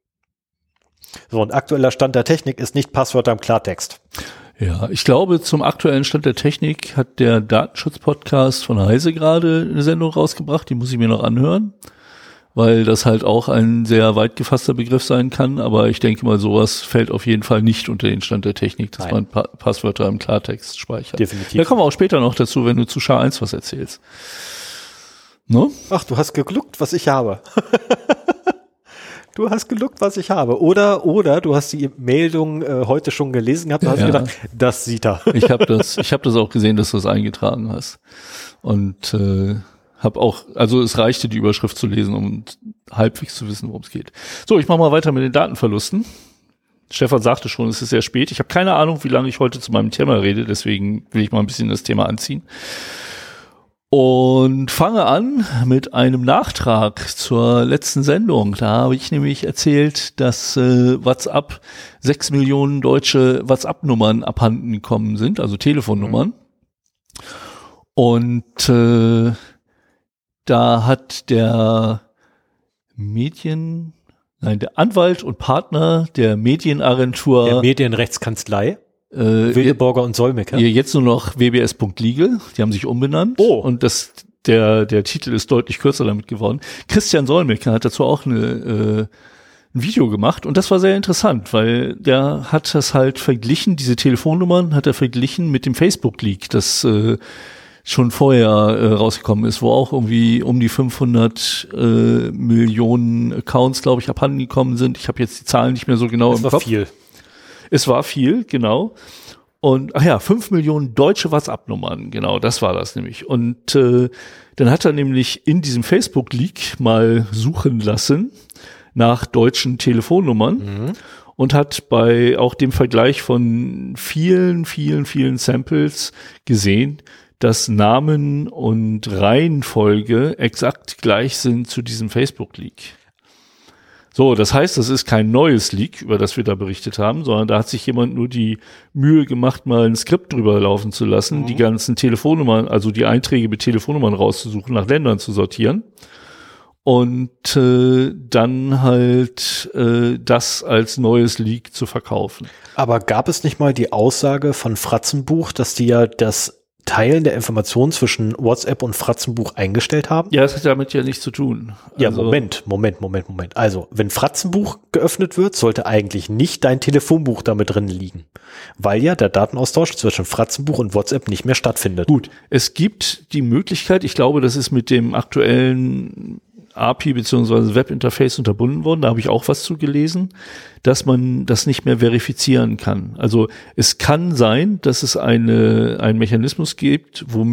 So, und aktueller Stand der Technik ist nicht Passwörter im Klartext. Ja, ich glaube, zum aktuellen Stand der Technik hat der Datenschutz-Podcast von Heise gerade eine Sendung rausgebracht, die muss ich mir noch anhören, weil das halt auch ein sehr weit gefasster Begriff sein kann, aber ich denke mal, sowas fällt auf jeden Fall nicht unter den Stand der Technik, dass Nein. man pa Passwörter im Klartext speichert. Definitiv. Da kommen wir auch später noch dazu, wenn du zu SHA-1 was erzählst. Ne? Ach, du hast gegluckt, was ich habe. du hast geluckt, was ich habe. Oder, oder du hast die Meldung äh, heute schon gelesen gehabt und hast Ja. gedacht, das sieht er. Ich habe das, ich habe das auch gesehen, dass du das eingetragen hast und äh, habe auch, also es reichte die Überschrift zu lesen, um halbwegs zu wissen, worum es geht. So, ich mache mal weiter mit den Datenverlusten. Stefan sagte schon, es ist sehr spät. Ich habe keine Ahnung, wie lange ich heute zu meinem Thema rede, deswegen will ich mal ein bisschen das Thema anziehen. Und fange an mit einem Nachtrag zur letzten Sendung. Da habe ich nämlich erzählt, dass äh, WhatsApp sechs Millionen deutsche WhatsApp-Nummern abhanden gekommen sind, also Telefonnummern. Und äh, da hat der Medien, nein, der Anwalt und Partner der Medienagentur Der Medienrechtskanzlei, äh, Wildeborger und Solmecke. jetzt nur noch wbs.legal, die haben sich umbenannt. Oh. Und das, der, der Titel ist deutlich kürzer damit geworden. Christian Solmecke hat dazu auch eine, äh, ein Video gemacht und das war sehr interessant, weil der hat das halt verglichen, diese Telefonnummern hat er verglichen mit dem Facebook-Leak, das äh, schon vorher äh, rausgekommen ist, wo auch irgendwie um die 500 äh, Millionen Accounts, glaube ich, abhanden gekommen sind. Ich habe jetzt die Zahlen nicht mehr so genau das im war Kopf. viel. Es war viel, genau. Und ach ja, fünf Millionen deutsche WhatsApp-Nummern, genau, das war das nämlich. Und äh, dann hat er nämlich in diesem Facebook-Leak mal suchen lassen nach deutschen Telefonnummern und hat bei auch dem Vergleich von vielen, vielen, vielen Samples gesehen, dass Namen und Reihenfolge exakt gleich sind zu diesem Facebook-Leak. So, das heißt, das ist kein neues Leak, über das wir da berichtet haben, sondern da hat sich jemand nur die Mühe gemacht, mal ein Skript drüber laufen zu lassen, die ganzen Telefonnummern, also die Einträge mit Telefonnummern rauszusuchen, nach Ländern zu sortieren und äh, dann halt äh, das als neues Leak zu verkaufen. Aber gab es nicht mal die Aussage von Fratzenbuch, dass die ja das Teilen der Informationen zwischen WhatsApp und Fratzenbuch eingestellt haben? Ja, das hat damit ja nichts zu tun. Ja, Also- Moment, Moment, Moment, Moment. Also, wenn Fratzenbuch geöffnet wird, sollte eigentlich nicht dein Telefonbuch damit drin liegen. Weil ja der Datenaustausch zwischen Fratzenbuch und WhatsApp nicht mehr stattfindet. Gut, es gibt die Möglichkeit, ich glaube, das ist mit dem aktuellen API bzw. Webinterface unterbunden worden, da habe ich auch was zu gelesen, dass man das nicht mehr verifizieren kann. Also es kann sein, dass es eine, einen Mechanismus gibt, wo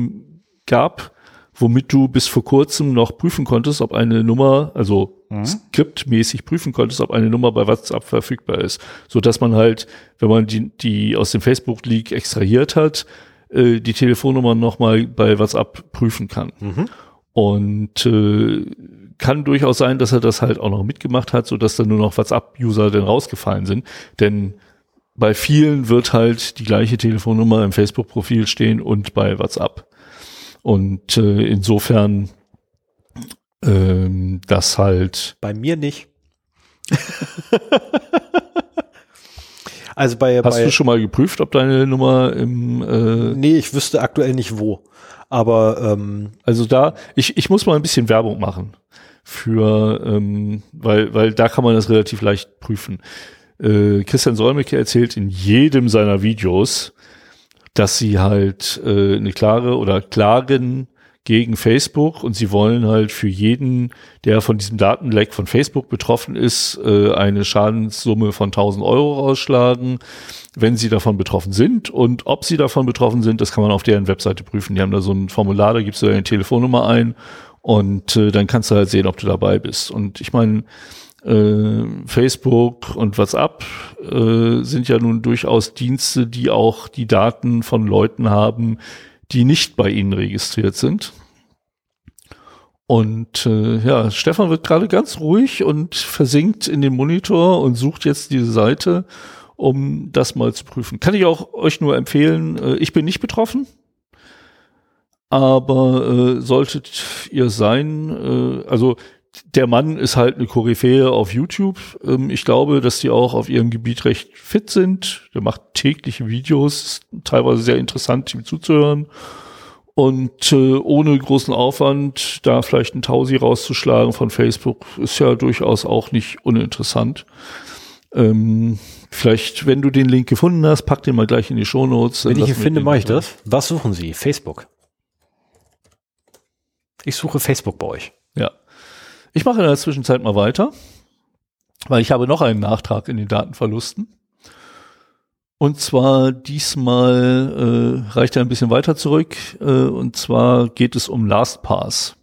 gab, womit du bis vor kurzem noch prüfen konntest, ob eine Nummer, also skriptmäßig prüfen konntest, ob eine Nummer bei WhatsApp verfügbar ist, so dass man halt, wenn man die, die aus dem Facebook Leak extrahiert hat, äh, die Telefonnummer nochmal bei WhatsApp prüfen kann. Und äh, kann durchaus sein, dass er das halt auch noch mitgemacht hat, so dass dann nur noch WhatsApp-User dann rausgefallen sind. Denn bei vielen wird halt die gleiche Telefonnummer im Facebook-Profil stehen und bei WhatsApp. Und äh, insofern ähm, das halt Bei mir nicht. also bei, Hast bei du schon mal geprüft, ob deine Nummer im äh, nee, ich wüsste aktuell nicht wo. Aber ähm, Also da, ich, ich muss mal ein bisschen Werbung machen für, ähm, weil, weil da kann man das relativ leicht prüfen. Äh, Christian Solmecke erzählt in jedem seiner Videos, dass sie halt äh, eine klare oder klagen gegen Facebook und sie wollen halt für jeden, der von diesem Datenleck von Facebook betroffen ist, äh, eine Schadenssumme von 1000 Euro rausschlagen, wenn sie davon betroffen sind. Und ob sie davon betroffen sind, das kann man auf deren Webseite prüfen. Die haben da so ein Formular, da gibst du deine Telefonnummer ein und äh, dann kannst du halt sehen, ob du dabei bist. Und ich meine, äh, Facebook und WhatsApp äh, sind ja nun durchaus Dienste, die auch die Daten von Leuten haben, die nicht bei ihnen registriert sind. Und äh, ja, Stefan wird gerade ganz ruhig und versinkt in den Monitor und sucht jetzt diese Seite, um das mal zu prüfen. Kann ich auch euch nur empfehlen. Äh, ich bin nicht betroffen, aber äh, solltet ihr sein, äh, also der Mann ist halt eine Koryphäe auf YouTube. Ähm, ich glaube, dass die auch auf ihrem Gebiet recht fit sind. Der macht tägliche Videos, teilweise sehr interessant, ihm zuzuhören. Und äh, ohne großen Aufwand da vielleicht ein Tausi rauszuschlagen von Facebook ist ja durchaus auch nicht uninteressant. Ähm, vielleicht, wenn du den Link gefunden hast, pack den mal gleich in die Shownotes. Wenn ich ihn finde, mache ich das. Was suchen Sie? Facebook. Ich suche Facebook bei euch. Ja. Ich mache in der Zwischenzeit mal weiter, weil ich habe noch einen Nachtrag in den Datenverlusten. Und zwar diesmal äh, reicht er ein bisschen weiter zurück. Äh, und zwar geht es um LastPass.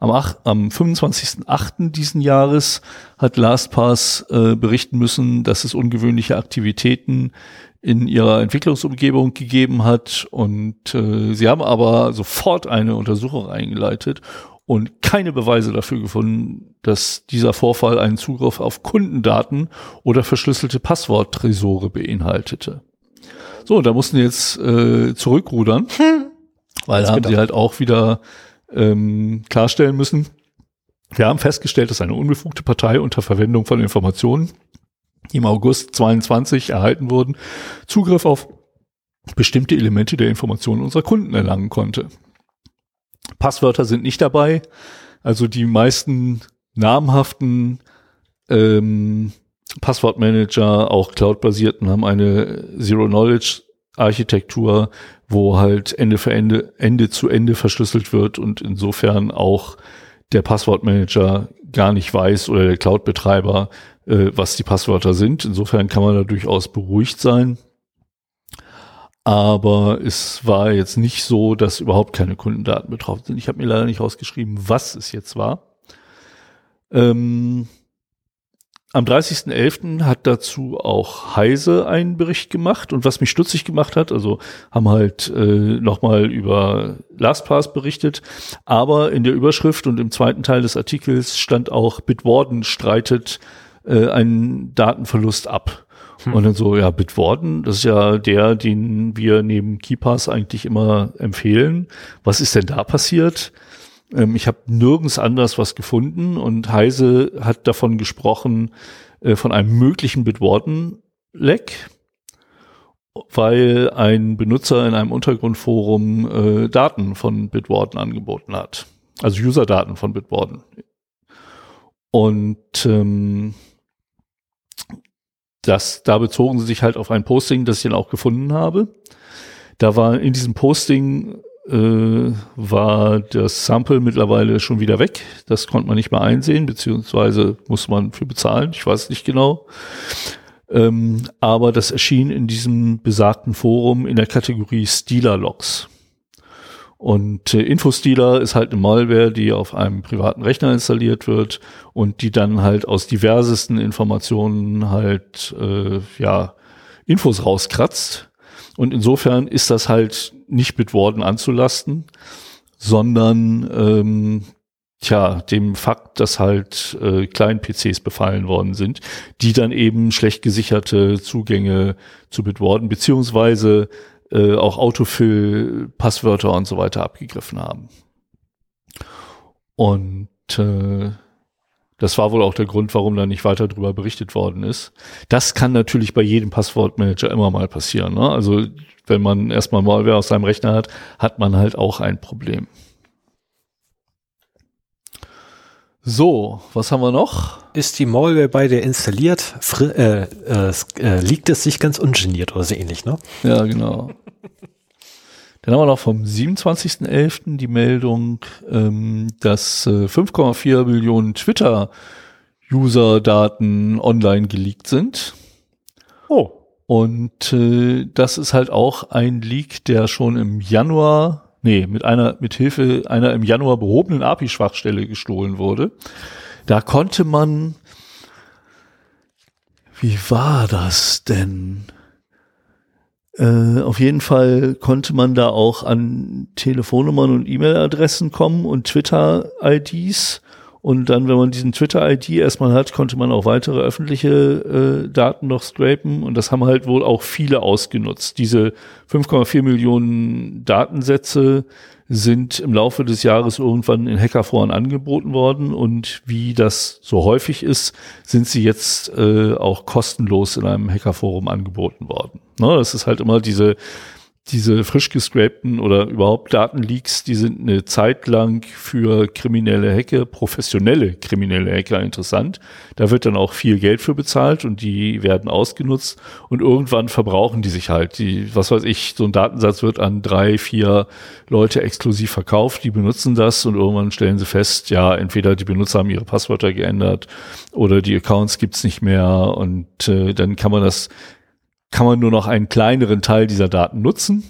Am, am 25.08. diesen Jahres hat LastPass äh, berichten müssen, dass es ungewöhnliche Aktivitäten in ihrer Entwicklungsumgebung gegeben hat. Und äh, sie haben aber sofort eine Untersuchung eingeleitet und keine Beweise dafür gefunden, dass dieser Vorfall einen Zugriff auf Kundendaten oder verschlüsselte Passworttresore beinhaltete. So, da mussten jetzt äh, zurückrudern, hm. weil da haben sie halt auch wieder ähm, klarstellen müssen. Wir haben festgestellt, dass eine unbefugte Partei unter Verwendung von Informationen, im August 22 erhalten wurden, Zugriff auf bestimmte Elemente der Informationen unserer Kunden erlangen konnte. Passwörter sind nicht dabei. Also die meisten namhaften ähm, Passwortmanager, auch Cloud-basierten, haben eine Zero-Knowledge-Architektur, wo halt Ende für Ende, Ende zu Ende verschlüsselt wird und insofern auch der Passwortmanager gar nicht weiß oder der Cloud-Betreiber, äh, was die Passwörter sind. Insofern kann man da durchaus beruhigt sein. Aber es war jetzt nicht so, dass überhaupt keine Kundendaten betroffen sind. Ich habe mir leider nicht rausgeschrieben, was es jetzt war. Ähm, am 30.11. hat dazu auch Heise einen Bericht gemacht und was mich stutzig gemacht hat, also haben halt äh, nochmal über LastPass berichtet, aber in der Überschrift und im zweiten Teil des Artikels stand auch Bitwarden streitet äh, einen Datenverlust ab. Hm. Und dann so, ja, Bitwarden, das ist ja der, den wir neben KeyPass eigentlich immer empfehlen. Was ist denn da passiert? Ähm, ich habe nirgends anders was gefunden und Heise hat davon gesprochen, äh, von einem möglichen Bitwarden-Leck, weil ein Benutzer in einem Untergrundforum äh, Daten von Bitwarden angeboten hat. Also User-Daten von Bitwarden. Und ähm, das, da bezogen sie sich halt auf ein Posting, das ich dann auch gefunden habe. Da war in diesem Posting äh, war das Sample mittlerweile schon wieder weg. Das konnte man nicht mehr einsehen, beziehungsweise muss man für bezahlen. Ich weiß nicht genau. Ähm, aber das erschien in diesem besagten Forum in der Kategorie Stealer Logs. Und äh, Infostealer ist halt eine Malware, die auf einem privaten Rechner installiert wird und die dann halt aus diversesten Informationen halt äh, ja Infos rauskratzt. Und insofern ist das halt nicht mit Worten anzulasten, sondern ähm, tja, dem Fakt, dass halt äh, kleinen PCs befallen worden sind, die dann eben schlecht gesicherte Zugänge zu Bitwarden beziehungsweise äh, auch Autofill, Passwörter und so weiter abgegriffen haben. Und äh, das war wohl auch der Grund, warum da nicht weiter drüber berichtet worden ist. Das kann natürlich bei jedem Passwortmanager immer mal passieren. Ne? Also wenn man erstmal Malware aus seinem Rechner hat, hat man halt auch ein Problem. So, was haben wir noch? Ist die Malware bei der installiert, äh, äh, äh, liegt es sich ganz ungeniert oder so ähnlich, ne? Ja, genau. Dann haben wir noch vom 27.11. die Meldung, ähm, dass äh, 5,4 Millionen Twitter-User-Daten online geleakt sind. Oh. Und äh, das ist halt auch ein Leak, der schon im Januar nee, mit einer, mit Hilfe einer im Januar behobenen API-Schwachstelle gestohlen wurde. Da konnte man, wie war das denn? Äh, auf jeden Fall konnte man da auch an Telefonnummern und E-Mail-Adressen kommen und Twitter-IDs Und dann, wenn man diesen Twitter-ID erstmal hat, konnte man auch weitere öffentliche äh, Daten noch scrapen. Und das haben halt wohl auch viele ausgenutzt. Diese 5,4 Millionen Datensätze sind im Laufe des Jahres irgendwann in Hackerforen angeboten worden. Und wie das so häufig ist, sind sie jetzt äh, auch kostenlos in einem Hackerforum angeboten worden. Ne, das ist halt immer diese diese frisch gescrapten oder überhaupt Datenleaks, die sind eine Zeit lang für kriminelle Hacker, professionelle kriminelle Hacker interessant. Da wird dann auch viel Geld für bezahlt und die werden ausgenutzt und irgendwann verbrauchen die sich halt. Die, was weiß ich, so ein Datensatz wird an drei, vier Leute exklusiv verkauft, die benutzen das und irgendwann stellen sie fest, ja, entweder die Benutzer haben ihre Passwörter geändert oder die Accounts gibt's nicht mehr und äh, dann kann man das kann man nur noch einen kleineren Teil dieser Daten nutzen.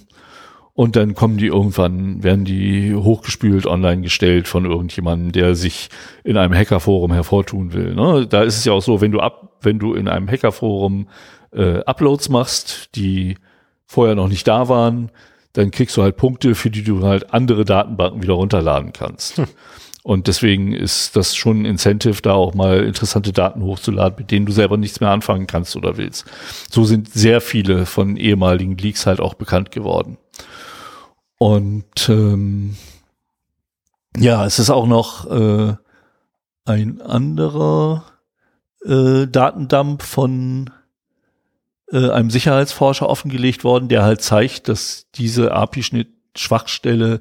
Und dann kommen die irgendwann, werden die hochgespült online gestellt von irgendjemandem, der sich in einem Hackerforum hervortun will. Ne? Da ist es ja auch so, wenn du ab, wenn du in einem Hackerforum äh, Uploads machst, die vorher noch nicht da waren, dann kriegst du halt Punkte, für die du halt andere Datenbanken wieder runterladen kannst. Hm. Und deswegen ist das schon ein Incentive, da auch mal interessante Daten hochzuladen, mit denen du selber nichts mehr anfangen kannst oder willst. So sind sehr viele von ehemaligen Leaks halt auch bekannt geworden. Und ähm, ja, es ist auch noch äh, ein anderer äh, Datendump von äh, einem Sicherheitsforscher offengelegt worden, der halt zeigt, dass diese API-Schnitt-Schwachstelle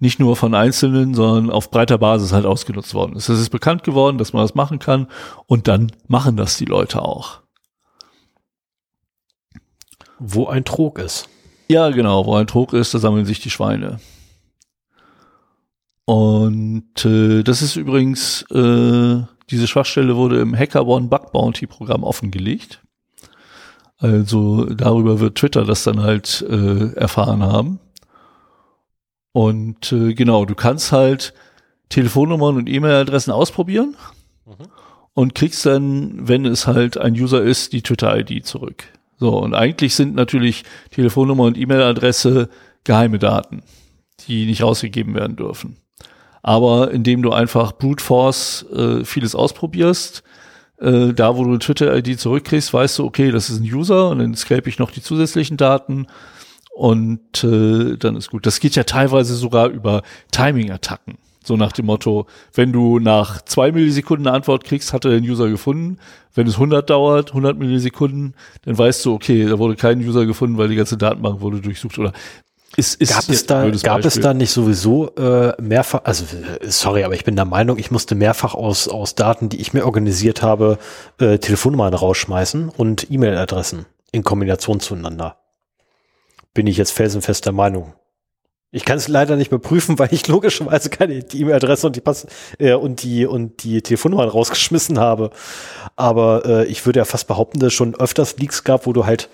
nicht nur von Einzelnen, sondern auf breiter Basis halt ausgenutzt worden ist. Es ist bekannt geworden, dass man das machen kann und dann machen das die Leute auch. Wo ein Trog ist. Ja, genau, wo ein Trog ist, da sammeln sich die Schweine. Und äh, das ist übrigens, äh, diese Schwachstelle wurde im HackerOne Bug Bounty Programm offengelegt. Also darüber wird Twitter das dann halt äh, erfahren haben. Und äh, genau, du kannst halt Telefonnummern und E-Mail-Adressen ausprobieren mhm. und kriegst dann, wenn es halt ein User ist, die Twitter-ID zurück. So, und eigentlich sind natürlich Telefonnummer und E-Mail-Adresse geheime Daten, die nicht rausgegeben werden dürfen. Aber indem du einfach Brute Force äh, vieles ausprobierst, äh, da wo du eine Twitter-ID zurückkriegst, weißt du, okay, das ist ein User und dann scrape ich noch die zusätzlichen Daten und äh, dann ist gut. Das geht ja teilweise sogar über Timing-Attacken. So nach dem Motto, wenn du nach zwei Millisekunden eine Antwort kriegst, hat er den User gefunden. Wenn es 100 dauert, 100 Millisekunden, dann weißt du, okay, da wurde kein User gefunden, weil die ganze Datenbank wurde durchsucht oder ist, ist gab es da, gab es da nicht sowieso äh, mehrfach, also äh, sorry, aber ich bin der Meinung, ich musste mehrfach aus, aus Daten, die ich mir organisiert habe, äh, Telefonnummern rausschmeißen und E-Mail-Adressen in Kombination zueinander bin ich jetzt felsenfester Meinung. Ich kann es leider nicht mehr prüfen, weil ich logischerweise keine E-Mail-Adresse und die Pass äh, und die und die Telefonnummer rausgeschmissen habe. Aber äh, ich würde ja fast behaupten, dass es schon öfters Leaks gab, wo du halt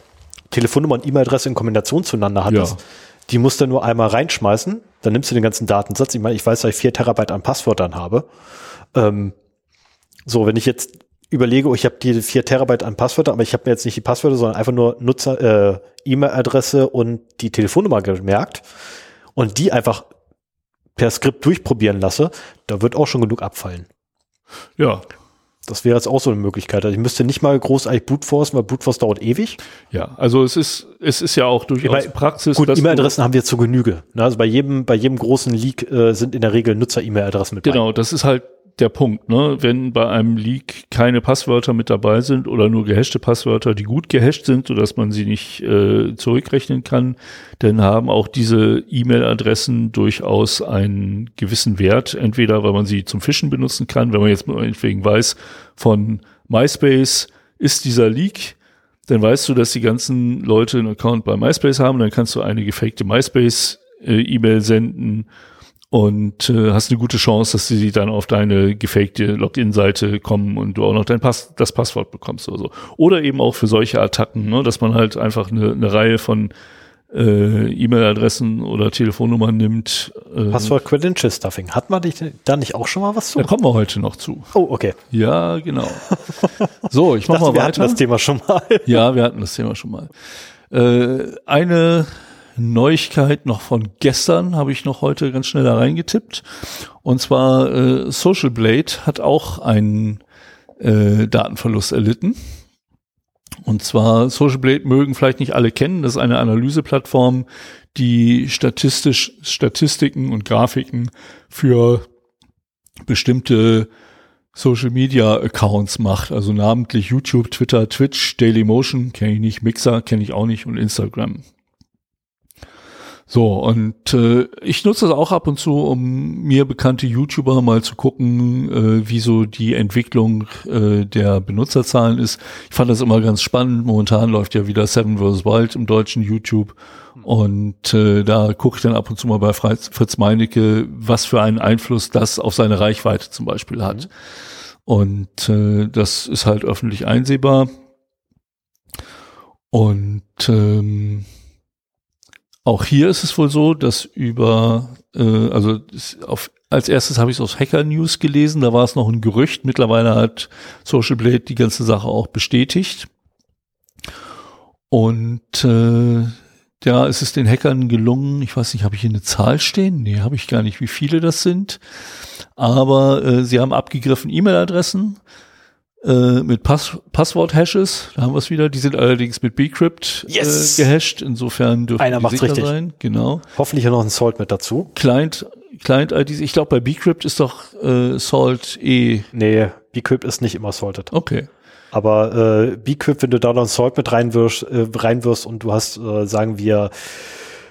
Telefonnummer und E-Mail-Adresse in Kombination zueinander hattest. Ja. Die musst du nur einmal reinschmeißen, dann nimmst du den ganzen Datensatz. Ich meine, ich weiß, dass ich vier Terabyte an Passwörtern habe. Ähm, so, wenn ich jetzt überlege, oh, ich habe die vier Terabyte an Passwörter, aber ich habe mir jetzt nicht die Passwörter, sondern einfach nur Nutzer, äh, E-Mail-Adresse und die Telefonnummer gemerkt und die einfach per Skript durchprobieren lasse, da wird auch schon genug abfallen. Ja. Das wäre jetzt auch so eine Möglichkeit. Also ich müsste nicht mal großartig Brute Force, weil Brute Force dauert ewig. Ja, also es ist, es ist ja auch durchaus meine, Praxis. Gut, E-Mail-Adressen haben wir zu Genüge. Also bei jedem, bei jedem großen Leak äh, sind in der Regel Nutzer-E-Mail-Adressen mit Genau, bei. das ist halt der Punkt, ne? Wenn bei einem Leak keine Passwörter mit dabei sind oder nur gehashte Passwörter, die gut gehasht sind, sodass man sie nicht äh, zurückrechnen kann, dann haben auch diese E-Mail-Adressen durchaus einen gewissen Wert. Entweder weil man sie zum Fischen benutzen kann, wenn man jetzt meinetwegen weiß, von MySpace ist dieser Leak, dann weißt du, dass die ganzen Leute einen Account bei MySpace haben, dann kannst du eine gefakte MySpace-E-Mail äh, senden und äh, hast eine gute Chance, dass sie dann auf deine gefakte Login-Seite kommen und du auch noch dein Pass, das Passwort bekommst oder so. Oder eben auch für solche Attacken, ne, dass man halt einfach eine, eine Reihe von äh, E-Mail-Adressen oder Telefonnummern nimmt. Äh, Passwort Credential Stuffing. Hat man da nicht auch schon mal was zu? Da kommen wir heute noch zu. Oh, okay. Ja, genau. So, ich, ich mach dachte, mal wir weiter. hatten das Thema schon mal. ja, wir hatten das Thema schon mal. Äh, eine Neuigkeit noch von gestern, habe ich noch heute ganz schnell da reingetippt. Und zwar äh, Social Blade hat auch einen äh, Datenverlust erlitten. Und zwar Social Blade mögen vielleicht nicht alle kennen. Das ist eine Analyseplattform, die statistisch Statistiken und Grafiken für bestimmte Social Media Accounts macht, also namentlich YouTube, Twitter, Twitch, Dailymotion, kenne ich nicht, Mixer kenne ich auch nicht und Instagram. So, und äh, ich nutze das auch ab und zu, um mir bekannte YouTuber mal zu gucken, äh, wie so die Entwicklung äh, der Benutzerzahlen ist. Ich fand das immer ganz spannend. Momentan läuft ja wieder Seven vs. Wild im deutschen YouTube. Und äh, da gucke ich dann ab und zu mal bei Fritz Meinecke, was für einen Einfluss das auf seine Reichweite zum Beispiel hat. Und äh, das ist halt öffentlich einsehbar. Und ähm, auch hier ist es wohl so, dass über, äh, also auf, als erstes habe ich es aus Hacker News gelesen, da war es noch ein Gerücht. Mittlerweile hat Social Blade die ganze Sache auch bestätigt. Und äh, es ist den Hackern gelungen, ich weiß nicht, habe ich hier eine Zahl stehen? Nee, habe ich gar nicht, wie viele das sind. Aber äh, sie haben abgegriffen E-Mail-Adressen, äh, mit Pass Passwort-Hashes. Da haben wir es wieder. Die sind allerdings mit Bcrypt äh, yes. äh, gehasht. Insofern dürfen Einer die sicher richtig. sein. Genau. Hoffentlich noch ein Salt mit dazu. Client, Client-IDs. Ich glaube, bei Bcrypt ist doch äh, Salt eh. Nee, Bcrypt ist nicht immer salted. Okay. Aber äh, Bcrypt, wenn du da noch ein Salt mit reinwirfst, äh, reinwirfst und du hast, äh, sagen wir,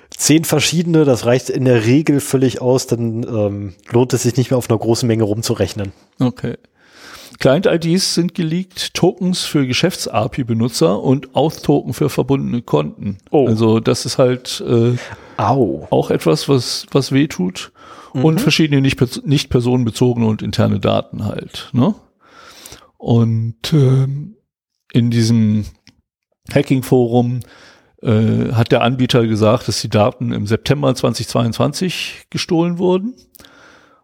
zehn verschiedene, das reicht in der Regel völlig aus, dann ähm, lohnt es sich nicht mehr auf einer großen Menge rumzurechnen. Okay. Client-IDs sind geleakt, Tokens für Geschäfts-API-Benutzer und Auth-Token für verbundene Konten. Oh. Also das ist halt äh, Au. auch etwas, was, was weh tut. Mhm. Und verschiedene nicht, nicht personenbezogene und interne Daten halt. Ne? Und ähm, in diesem Hacking-Forum äh, hat der Anbieter gesagt, dass die Daten im September 2022 gestohlen wurden.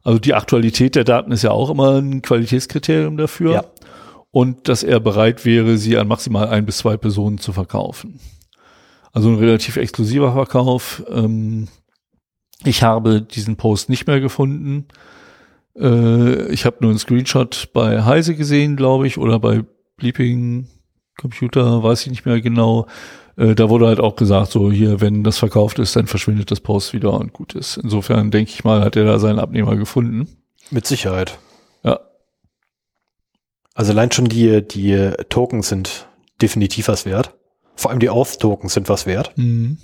Also die Aktualität der Daten ist ja auch immer ein Qualitätskriterium dafür. Ja. Und dass er bereit wäre, sie an maximal ein bis zwei Personen zu verkaufen. Also ein relativ exklusiver Verkauf. Ähm, ich habe diesen Post nicht mehr gefunden. Äh, ich habe nur einen Screenshot bei Heise gesehen, glaube ich, oder bei Bleeping Computer, weiß ich nicht mehr genau. Äh, da wurde halt auch gesagt, so hier, wenn das verkauft ist, dann verschwindet das Post wieder und gut ist. Insofern denke ich mal, hat er da seinen Abnehmer gefunden. Mit Sicherheit. Ja. Also allein schon die, die Tokens sind definitiv was wert. Vor allem die Auth-Tokens sind was wert. Mhm.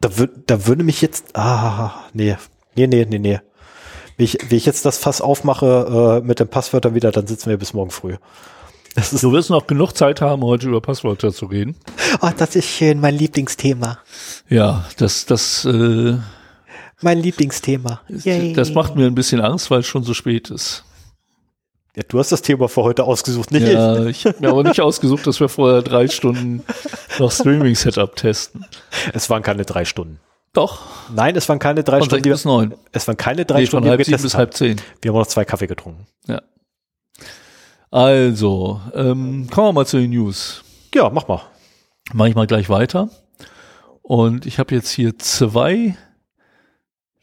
Da, da würde mich jetzt, ah, nee, nee, nee, nee, nee. Wie ich, wie ich jetzt das Fass aufmache äh, mit den Passwörtern wieder, dann sitzen wir bis morgen früh. Du wirst noch genug Zeit haben, heute über Passwörter zu reden. Oh, das ist schön, mein Lieblingsthema. Ja, das, das, äh, mein Lieblingsthema. Yay. Das macht mir ein bisschen Angst, weil es schon so spät ist. Ja, du hast das Thema für heute ausgesucht, nicht ja, ich. ich habe mir aber nicht ausgesucht, dass wir vorher drei Stunden noch Streaming-Setup testen. Es waren keine drei Stunden. Doch. Nein, es waren keine drei von Stunden. Bis neun. Es waren keine drei nee, Stunden. Von halb sieben bis halb zehn. Wir haben noch zwei Kaffee getrunken. Ja. Also, ähm, kommen wir mal zu den News. Ja, mach mal. Mach ich mal gleich weiter. Und ich habe jetzt hier zwei,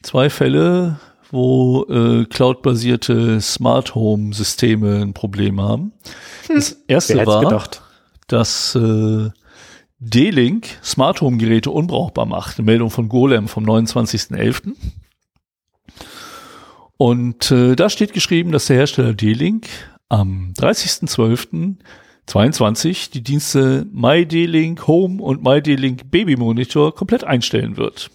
zwei Fälle, wo äh, cloud-basierte Smart Home Systeme ein Problem haben. Hm. Das erste war, gedacht? dass äh, D-Link Smart Home Geräte unbrauchbar macht. Eine Meldung von Golem vom 29.11. Und äh, da steht geschrieben, dass der Hersteller D-Link am 30.12.22 die Dienste MyD-Link Home und MyD-Link Baby Monitor komplett einstellen wird.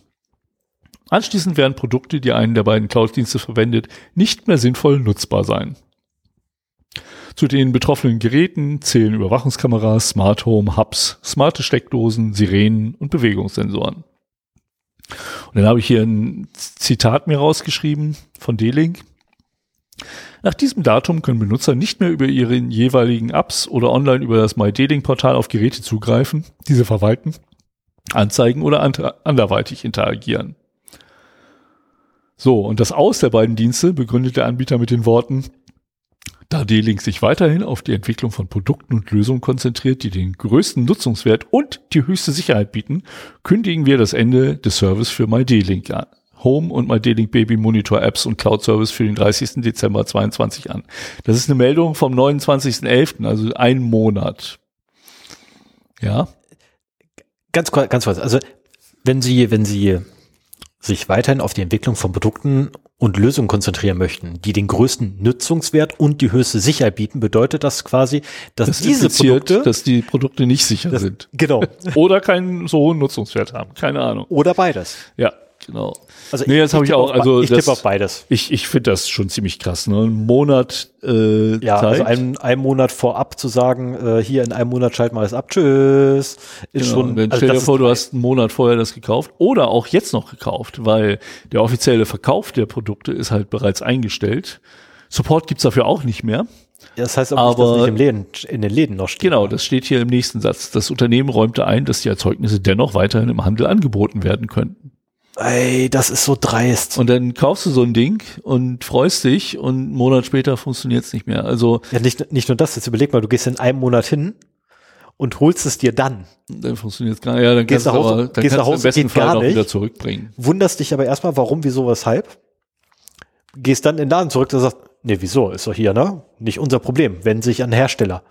Anschließend werden Produkte, die einen der beiden Cloud-Dienste verwendet, nicht mehr sinnvoll nutzbar sein. Zu den betroffenen Geräten zählen Überwachungskameras, Smart Home Hubs, smarte Steckdosen, Sirenen und Bewegungssensoren. Und dann habe ich hier ein Zitat mir rausgeschrieben von D-Link. Nach diesem Datum können Benutzer nicht mehr über ihre jeweiligen Apps oder online über das MyDealing-Portal auf Geräte zugreifen, diese verwalten, anzeigen oder anderweitig interagieren. So, und das Aus der beiden Dienste begründet der Anbieter mit den Worten, Da D-Link sich weiterhin auf die Entwicklung von Produkten und Lösungen konzentriert, die den größten Nutzungswert und die höchste Sicherheit bieten, kündigen wir das Ende des Service für MyD-Link an. Home und MyD-Link Baby Monitor Apps und Cloud Service für den 30. Dezember 22 an. Das ist eine Meldung vom 29.11., also ein Monat. Ja. Ganz kurz, ganz kurz. Also, wenn Sie, wenn Sie sich weiterhin auf die Entwicklung von Produkten und Lösungen konzentrieren möchten, die den größten Nutzungswert und die höchste Sicherheit bieten, bedeutet das quasi, dass Das diese Produkte, dass die Produkte nicht sicher das, sind. genau, Oder keinen so hohen Nutzungswert haben. Keine Ahnung. oder beides. Ja, genau. Also Nee, das habe ich auch, also ich tippe auf beides. Ich, ich finde das schon ziemlich krass. Ne? Ein Monat äh, Ja, Zeit. also einen, einen Monat vorab zu sagen, äh, hier in einem Monat schalten wir alles ab, tschüss, ist Genau, schon. dann also stell dir vor, du hast einen Monat vorher das gekauft oder auch jetzt noch gekauft, weil der offizielle Verkauf der Produkte ist halt bereits eingestellt. Support gibt's dafür auch nicht mehr. das heißt auch nicht, dass aber- nicht im Läden, in den Läden noch steht. Genau, das steht hier im nächsten Satz. Das Unternehmen räumte ein, dass die Erzeugnisse dennoch weiterhin im Handel angeboten werden könnten. Ey, das ist so dreist. Und dann kaufst du so ein Ding und freust dich und einen Monat später funktioniert's nicht mehr. Also Ja, nicht, nicht nur das, jetzt überleg mal, du gehst in einem Monat hin und holst es dir dann. dann funktioniert's gar nicht. Ja, dann Gehst kannst du nach Hause- aber, dann gehst kannst du im Hause, besten geht Fall nicht. wieder zurückbringen. Wunderst dich aber erstmal, warum, wieso, weshalb. Gehst dann in den Laden zurück und sagst, nee, wieso, ist doch hier, ne? Nicht unser Problem, wenden sich an den Hersteller.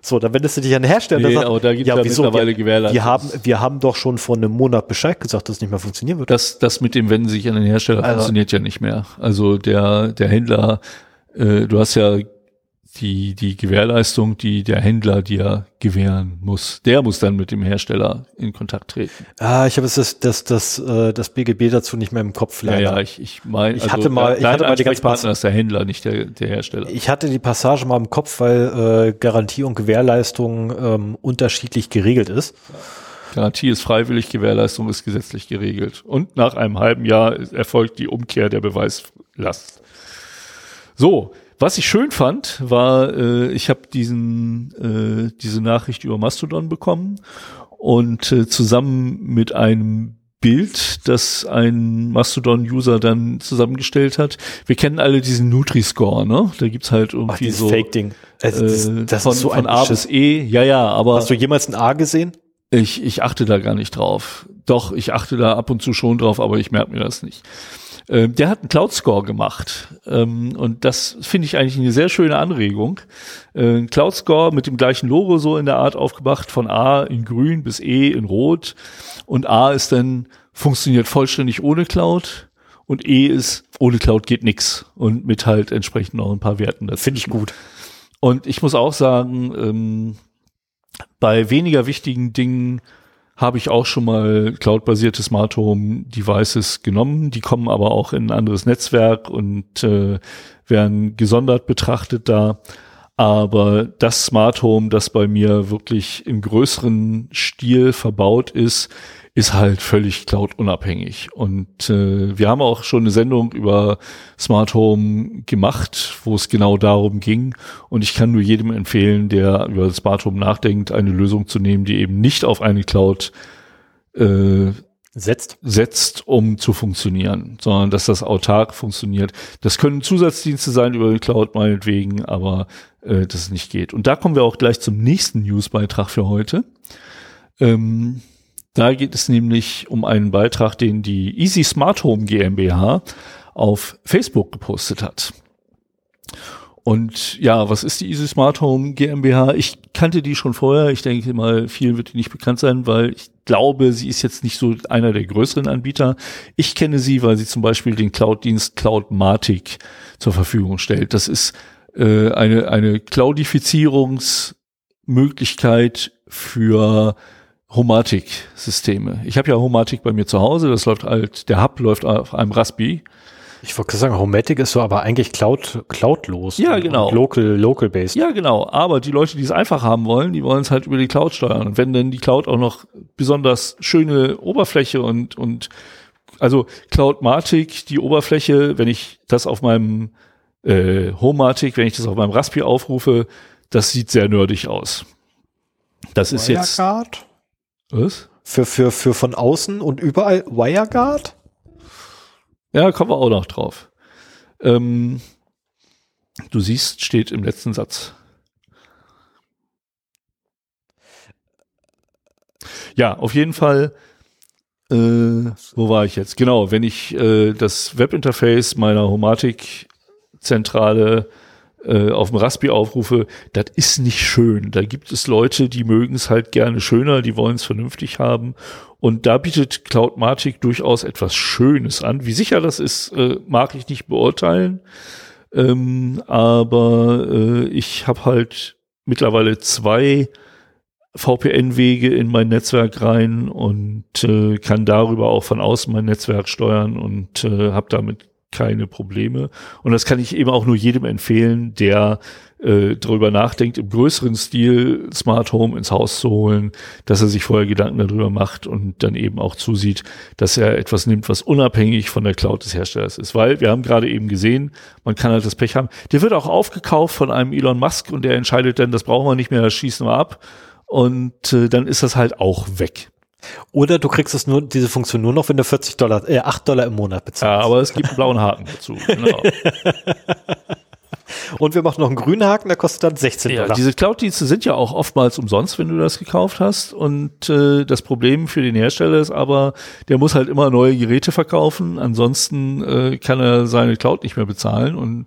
So, dann wendest du dich an den Hersteller. Nee, sagt, aber da gibt's ja mittlerweile wir, Gewährleistungs- wir haben, wir haben doch schon vor einem Monat Bescheid gesagt, dass es nicht mehr funktionieren wird. Das, das mit dem Wenden sich an den Hersteller Also- funktioniert ja nicht mehr. Also der, der Händler, äh, du hast ja die, die Gewährleistung, die der Händler dir gewähren muss. Der muss dann mit dem Hersteller in Kontakt treten. Ah, ich habe jetzt das, das, das, äh, das BGB dazu nicht mehr im Kopf. Ja, leider. ja, ich, ich meine, Ich hatte mal- ich hatte mal die ganze Ansprechpartner ist der Händler, nicht der, der Hersteller. Ich hatte die Passage mal im Kopf, weil äh, Garantie und Gewährleistung ähm, unterschiedlich geregelt ist. Garantie ist freiwillig, Gewährleistung ist gesetzlich geregelt. Und nach einem halben Jahr erfolgt die Umkehr der Beweislast. So, was ich schön fand, war, äh, ich habe diesen äh, diese Nachricht über Mastodon bekommen und äh, zusammen mit einem Bild, das ein Mastodon-User dann zusammengestellt hat. Wir kennen alle diesen Nutri-Score, ne? Da gibt's halt Ach, irgendwie dieses so Fake-Ding. Also das, äh, von, ist so von ein A bis. E. Ja, ja, aber Hast du jemals ein A gesehen? ich, ich achte da gar nicht drauf. Doch, ich achte da ab und zu schon drauf, aber ich merke mir das nicht. Ähm, der hat einen Cloud Score gemacht ähm, und das finde ich eigentlich eine sehr schöne Anregung. Äh, ein Cloud Score mit dem gleichen Logo so in der Art aufgemacht, von A in grün bis E in rot und A ist dann funktioniert vollständig ohne Cloud und E ist ohne Cloud geht nix und mit halt entsprechend noch ein paar Werten dazu. Finde ich gut. Und ich muss auch sagen, ähm, bei weniger wichtigen Dingen habe ich auch schon mal cloud-basierte Smart Home Devices genommen. Die kommen aber auch in ein anderes Netzwerk und äh, werden gesondert betrachtet da. Aber das Smart Home, das bei mir wirklich im größeren Stil verbaut ist, ist halt völlig cloud-unabhängig. Und äh, wir haben auch schon eine Sendung über Smart Home gemacht, wo es genau darum ging. Und ich kann nur jedem empfehlen, der über das Smart Home nachdenkt, eine Lösung zu nehmen, die eben nicht auf eine Cloud äh, Setzt. setzt, um zu funktionieren, sondern dass das autark funktioniert. Das können Zusatzdienste sein über die Cloud meinetwegen, aber äh, dass es nicht geht. Und da kommen wir auch gleich zum nächsten Newsbeitrag für heute. Ähm, da geht es nämlich um einen Beitrag, den die Easy Smart Home GmbH auf Facebook gepostet hat. Und ja, was ist die Easy Smart Home GmbH? Ich kannte die schon vorher. Ich denke mal, vielen wird die nicht bekannt sein, weil ich glaube, sie ist jetzt nicht so einer der größeren Anbieter. Ich kenne sie, weil sie zum Beispiel den Cloud-Dienst Cloudmatic zur Verfügung stellt. Das ist äh, eine, eine Cloudifizierungsmöglichkeit für Homatic-Systeme. Ich habe ja Homatic bei mir zu Hause. Das läuft halt, der Hub läuft auf einem Raspi. Ich wollte gerade sagen, Homematic ist so aber eigentlich Cloud, cloudlos. Ja, und- genau. Und local, local based. Ja, genau. Aber die Leute, die es einfach haben wollen, die wollen es halt über die Cloud steuern. Und wenn dann die Cloud auch noch besonders schöne Oberfläche und, und also Cloudmatic, die Oberfläche, wenn ich das auf meinem äh, Homematic, wenn ich das auf meinem Raspi aufrufe, das sieht sehr nerdig aus. Das ist jetzt. WireGuard? Was? Für, für, für von außen und überall WireGuard? Ja, kommen wir auch noch drauf. Ähm, Du siehst, steht im letzten Satz. Ja, auf jeden Fall. Äh, wo war ich jetzt? Genau, wenn ich äh, das Webinterface meiner Homatik-Zentrale äh, auf dem Raspi aufrufe, das ist nicht schön. Da gibt es Leute, die mögen es halt gerne schöner, die wollen es vernünftig haben. Und da bietet Cloudmatic durchaus etwas Schönes an. Wie sicher das ist, äh, mag ich nicht beurteilen. Ähm, aber äh, ich habe halt mittlerweile zwei VPN-Wege in mein Netzwerk rein und äh, kann darüber auch von außen mein Netzwerk steuern und äh, habe damit keine Probleme. Und das kann ich eben auch nur jedem empfehlen, der äh, darüber nachdenkt, im größeren Stil Smart Home ins Haus zu holen, dass er sich vorher Gedanken darüber macht und dann eben auch zusieht, dass er etwas nimmt, was unabhängig von der Cloud des Herstellers ist. Weil wir haben gerade eben gesehen, man kann halt das Pech haben. Der wird auch aufgekauft von einem Elon Musk und der entscheidet dann, das brauchen wir nicht mehr, das schießen wir ab. Und äh, dann ist das halt auch weg. Oder du kriegst es nur, diese Funktion nur noch, wenn du 40 Dollar, äh, 8 Dollar im Monat bezahlst. Ja, aber es gibt einen blauen Haken dazu. Genau. Und wir machen noch einen grünen Haken, der kostet dann 16 ja, Dollar. Diese Cloud-Dienste sind ja auch oftmals umsonst, wenn du das gekauft hast. Und äh, das Problem für den Hersteller ist aber, der muss halt immer neue Geräte verkaufen. Ansonsten äh, kann er seine Cloud nicht mehr bezahlen. Und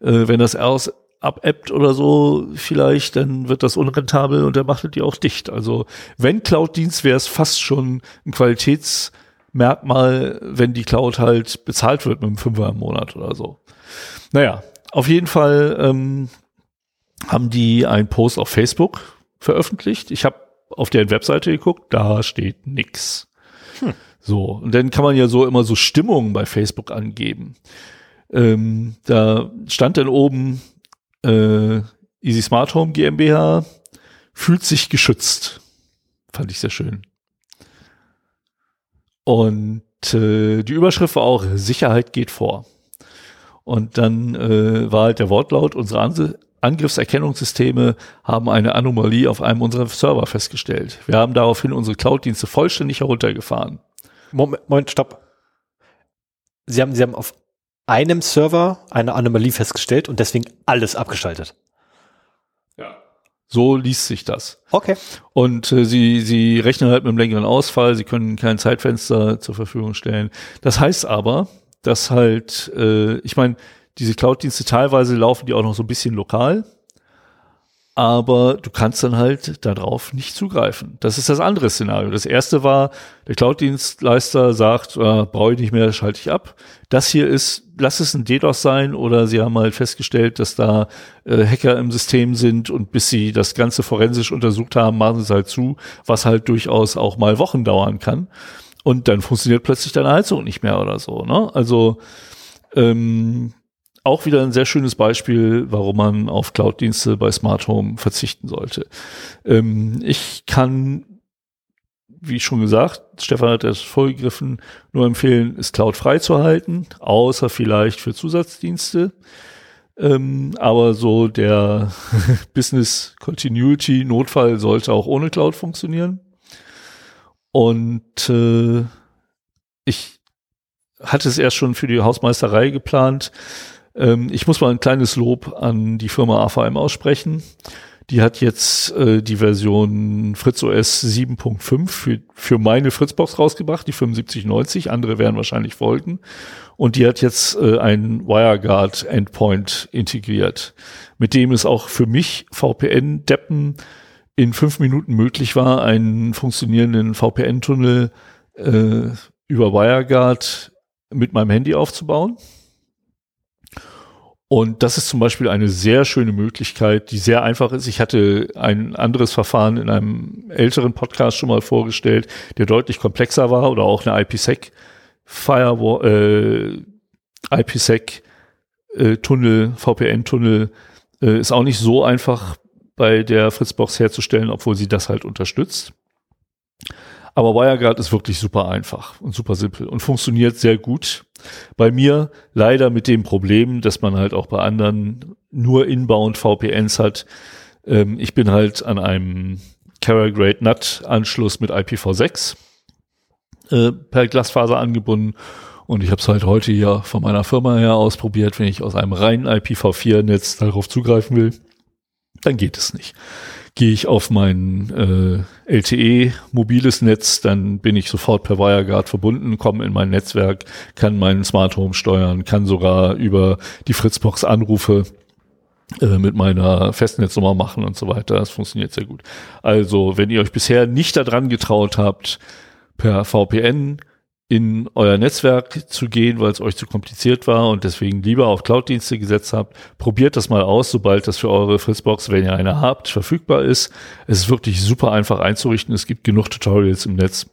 äh, wenn das aus abebbt oder so vielleicht, dann wird das unrentabel und der macht die auch dicht. Also wenn Cloud-Dienst wäre es fast schon ein Qualitätsmerkmal, wenn die Cloud halt bezahlt wird mit einem Fünfer im Monat oder so. Naja, auf jeden Fall ähm, haben die einen Post auf Facebook veröffentlicht. Ich habe auf deren Webseite geguckt, da steht nix. Hm. So, und dann kann man ja so immer so Stimmungen bei Facebook angeben. Ähm, da stand dann oben, äh, Easy Smart Home GmbH fühlt sich geschützt. Fand ich sehr schön. Und äh, die Überschrift war auch Sicherheit geht vor. Und dann äh, war halt der Wortlaut, unsere An Angriffserkennungssysteme haben eine Anomalie auf einem unserer Server festgestellt. Wir haben daraufhin unsere Cloud-Dienste vollständig heruntergefahren. Moment, Moment, stopp. Sie haben, Sie haben auf einem Server eine Anomalie festgestellt und deswegen alles abgeschaltet. Ja. So liest sich das. Okay. Und äh, sie, sie rechnen halt mit einem längeren Ausfall, sie können kein Zeitfenster zur Verfügung stellen. Das heißt aber, dass halt, äh, ich meine, diese Cloud-Dienste teilweise laufen die auch noch so ein bisschen lokal aber du kannst dann halt darauf nicht zugreifen. Das ist das andere Szenario. Das erste war, der Cloud-Dienstleister sagt, äh, brauche ich nicht mehr, schalte ich ab. Das hier ist, lass es ein DDoS sein oder sie haben halt festgestellt, dass da äh, Hacker im System sind und bis sie das Ganze forensisch untersucht haben, machen sie es halt zu, was halt durchaus auch mal Wochen dauern kann. Und dann funktioniert plötzlich deine Heizung nicht mehr oder so. Ne? Also ähm, auch wieder ein sehr schönes Beispiel, warum man auf Cloud-Dienste bei Smart Home verzichten sollte. Ähm, ich kann, wie schon gesagt, Stefan hat das vorgegriffen, nur empfehlen, es Cloud frei zu halten, außer vielleicht für Zusatzdienste. Ähm, aber so der Business Continuity Notfall sollte auch ohne Cloud funktionieren. Und äh, ich hatte es erst schon für die Hausmeisterei geplant. Ähm, ich muss mal ein kleines Lob an die Firma AVM aussprechen. Die hat jetzt äh, die Version FritzOS 7.5 für, für meine Fritzbox rausgebracht, die 7590. Andere werden wahrscheinlich folgen. Und die hat jetzt äh, ein WireGuard Endpoint integriert, mit dem es auch für mich VPN-Deppen in fünf Minuten möglich war, einen funktionierenden VPN-Tunnel äh, über WireGuard mit meinem Handy aufzubauen. Und das ist zum Beispiel eine sehr schöne Möglichkeit, die sehr einfach ist. Ich hatte ein anderes Verfahren in einem älteren Podcast schon mal vorgestellt, der deutlich komplexer war oder auch eine IPsec Firewall, äh, IPsec äh, Tunnel, VPN Tunnel äh, ist auch nicht so einfach bei der Fritzbox herzustellen, obwohl sie das halt unterstützt. Aber WireGuard ist wirklich super einfach und super simpel und funktioniert sehr gut. Bei mir leider mit dem Problem, dass man halt auch bei anderen nur Inbound VPNs hat. Ähm, ich bin halt an einem Carrier Grade NAT Anschluss mit IPv6 äh, per Glasfaser angebunden Und ich habe es halt heute hier von meiner Firma her ausprobiert. Wenn ich aus einem reinen IPv4-Netz darauf zugreifen will, dann geht es nicht. Gehe ich auf mein äh, LTE mobiles Netz, dann bin ich sofort per WireGuard verbunden, komme in mein Netzwerk, kann meinen Smart Home steuern, kann sogar über die Fritzbox Anrufe äh, mit meiner Festnetznummer machen und so weiter. Das funktioniert sehr gut. Also, wenn ihr euch bisher nicht daran getraut habt, per VPN in euer Netzwerk zu gehen, weil es euch zu kompliziert war und deswegen lieber auf Cloud-Dienste gesetzt habt, probiert das mal aus, sobald das für eure Fritzbox, wenn ihr eine habt, verfügbar ist. Es ist wirklich super einfach einzurichten. Es gibt genug Tutorials im Netz.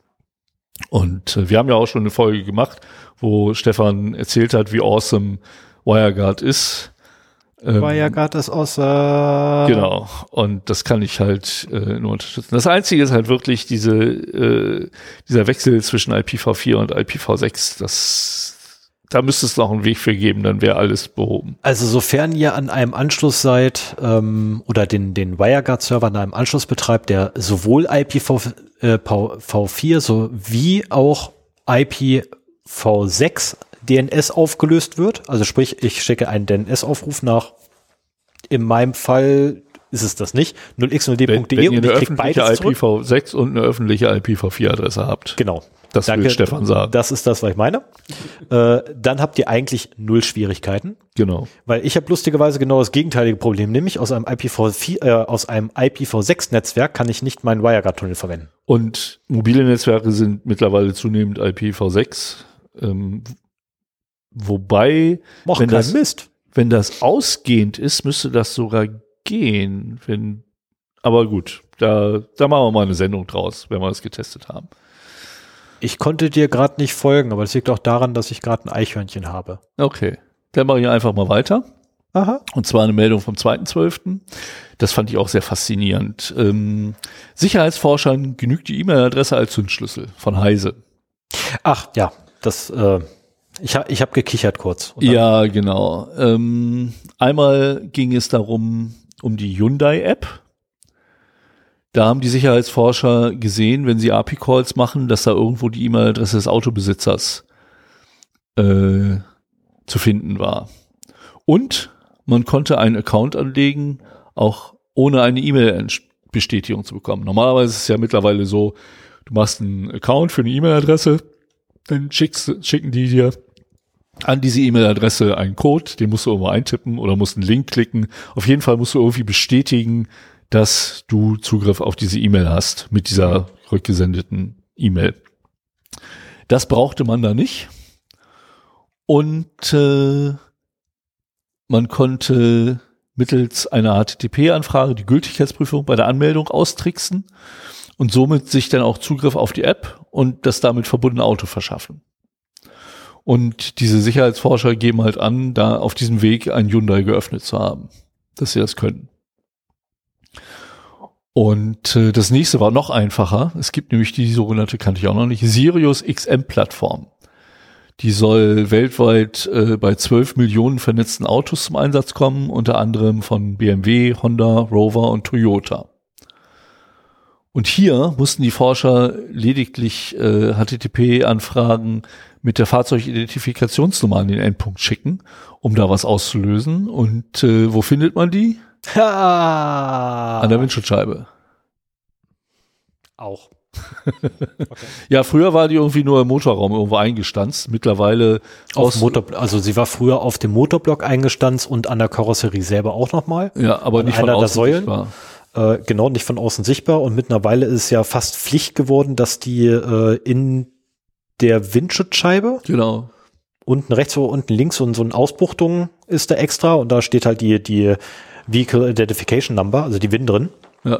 Und äh, wir haben ja auch schon eine Folge gemacht, wo Stefan erzählt hat, wie awesome WireGuard ist. Ähm, WireGuard ist außer. Genau. Und das kann ich halt äh, nur unterstützen. Das Einzige ist halt wirklich diese, äh, dieser Wechsel zwischen IPv4 und IPv6. Das, da müsste es noch einen Weg für geben, dann wäre alles behoben. Also sofern ihr an einem Anschluss seid ähm, oder den, den WireGuard-Server an einem Anschluss betreibt, der sowohl IPv4 äh, sowie auch IPv6 DNS aufgelöst wird. Also sprich, ich schicke einen DNS-Aufruf nach, in meinem Fall ist es das nicht, 0x0d.de und ich kriege beides IPv6 und eine öffentliche IPv4-Adresse habt. Genau. Das Danke, will Stefan sagen. Das ist das, was ich meine. Äh, dann habt ihr eigentlich null Schwierigkeiten. Genau. Weil ich habe lustigerweise genau das gegenteilige Problem, nämlich aus einem IPv4, äh, aus einem IPv6-Netzwerk kann ich nicht meinen WireGuard-Tunnel verwenden. Und mobile Netzwerke sind mittlerweile zunehmend IPv6. Ähm, Wobei, Mach wenn, das, Mist. wenn das ausgehend ist, müsste das sogar gehen. Wenn, aber gut, da, da machen wir mal eine Sendung draus, wenn wir das getestet haben. Ich konnte dir gerade nicht folgen, aber das liegt auch daran, dass ich gerade ein Eichhörnchen habe. Okay, dann mache ich einfach mal weiter. Aha. Und zwar eine Meldung vom 2.12. Das fand ich auch sehr faszinierend. Ähm, Sicherheitsforschern genügt die E-Mail-Adresse als Zündschlüssel von Heise. Ach ja, das äh, ich habe ich hab gekichert kurz. Ja, genau. Ähm, einmal ging es darum, um die Hyundai-App. Da haben die Sicherheitsforscher gesehen, wenn sie API-Calls machen, dass da irgendwo die E-Mail-Adresse des Autobesitzers äh, zu finden war. Und man konnte einen Account anlegen, auch ohne eine E-Mail-Bestätigung zu bekommen. Normalerweise ist es ja mittlerweile so, du machst einen Account für eine E-Mail-Adresse, dann schicken die dir an diese E-Mail-Adresse einen Code, den musst du irgendwo eintippen oder musst einen Link klicken. Auf jeden Fall musst du irgendwie bestätigen, dass du Zugriff auf diese E-Mail hast mit dieser rückgesendeten E-Mail. Das brauchte man da nicht. Und äh, man konnte mittels einer HTTP-Anfrage die Gültigkeitsprüfung bei der Anmeldung austricksen und somit sich dann auch Zugriff auf die App und das damit verbundene Auto verschaffen. Und diese Sicherheitsforscher geben halt an, da auf diesem Weg ein Hyundai geöffnet zu haben, dass sie das können. Und äh, das nächste war noch einfacher. Es gibt nämlich die sogenannte, kannte ich auch noch nicht, Sirius XM-Plattform. Die soll weltweit äh, bei 12 Millionen vernetzten Autos zum Einsatz kommen, unter anderem von BMW, Honda, Rover und Toyota. Und hier mussten die Forscher lediglich äh, HTTP-Anfragen mit der Fahrzeugidentifikationsnummer an den Endpunkt schicken, um da was auszulösen. Und äh, wo findet man die? Ha. An der Windschutzscheibe. Auch. Okay. ja, früher war die irgendwie nur im Motorraum irgendwo eingestanzt. Mittlerweile auf Motor, also sie war früher auf dem Motorblock eingestanzt und an der Karosserie selber auch nochmal. Ja, aber nicht von außen Säulen. Sichtbar. Äh, genau, nicht von außen sichtbar. Und mittlerweile ist es ja fast Pflicht geworden, dass die äh, in der Windschutzscheibe. Genau. Unten rechts oder unten links und so eine Ausbuchtung ist da extra und da steht halt die, die Vehicle Identification Number, also die WIN drin. Ja.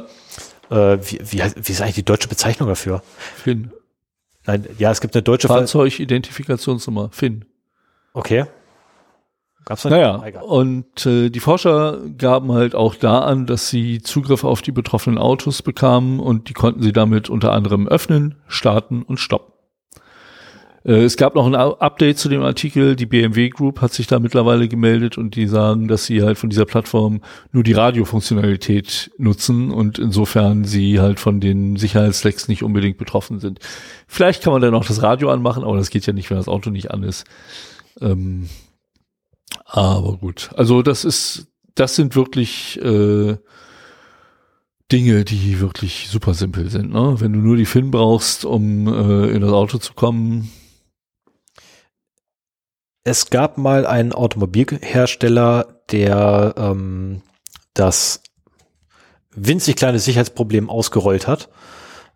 Äh, wie, wie, wie ist eigentlich die deutsche Bezeichnung dafür? FIN. Nein, ja, es gibt eine deutsche Fahrzeugidentifikationsnummer, FIN. Okay. Gab's naja, und äh, die Forscher gaben halt auch da an, dass sie Zugriff auf die betroffenen Autos bekamen und die konnten sie damit unter anderem öffnen, starten und stoppen. Äh, es gab noch ein Update zu dem Artikel. Die BMW Group hat sich da mittlerweile gemeldet und die sagen, dass sie halt von dieser Plattform nur die Radiofunktionalität nutzen und insofern sie halt von den Sicherheitslecks nicht unbedingt betroffen sind. Vielleicht kann man dann auch das Radio anmachen, aber das geht ja nicht, wenn das Auto nicht an ist. Ähm, aber gut, also das ist, das sind wirklich äh, Dinge, die wirklich super simpel sind. Ne? Wenn du nur die FIN brauchst, um äh, in das Auto zu kommen. Es gab mal einen Automobilhersteller, der ähm, das winzig kleine Sicherheitsproblem ausgerollt hat,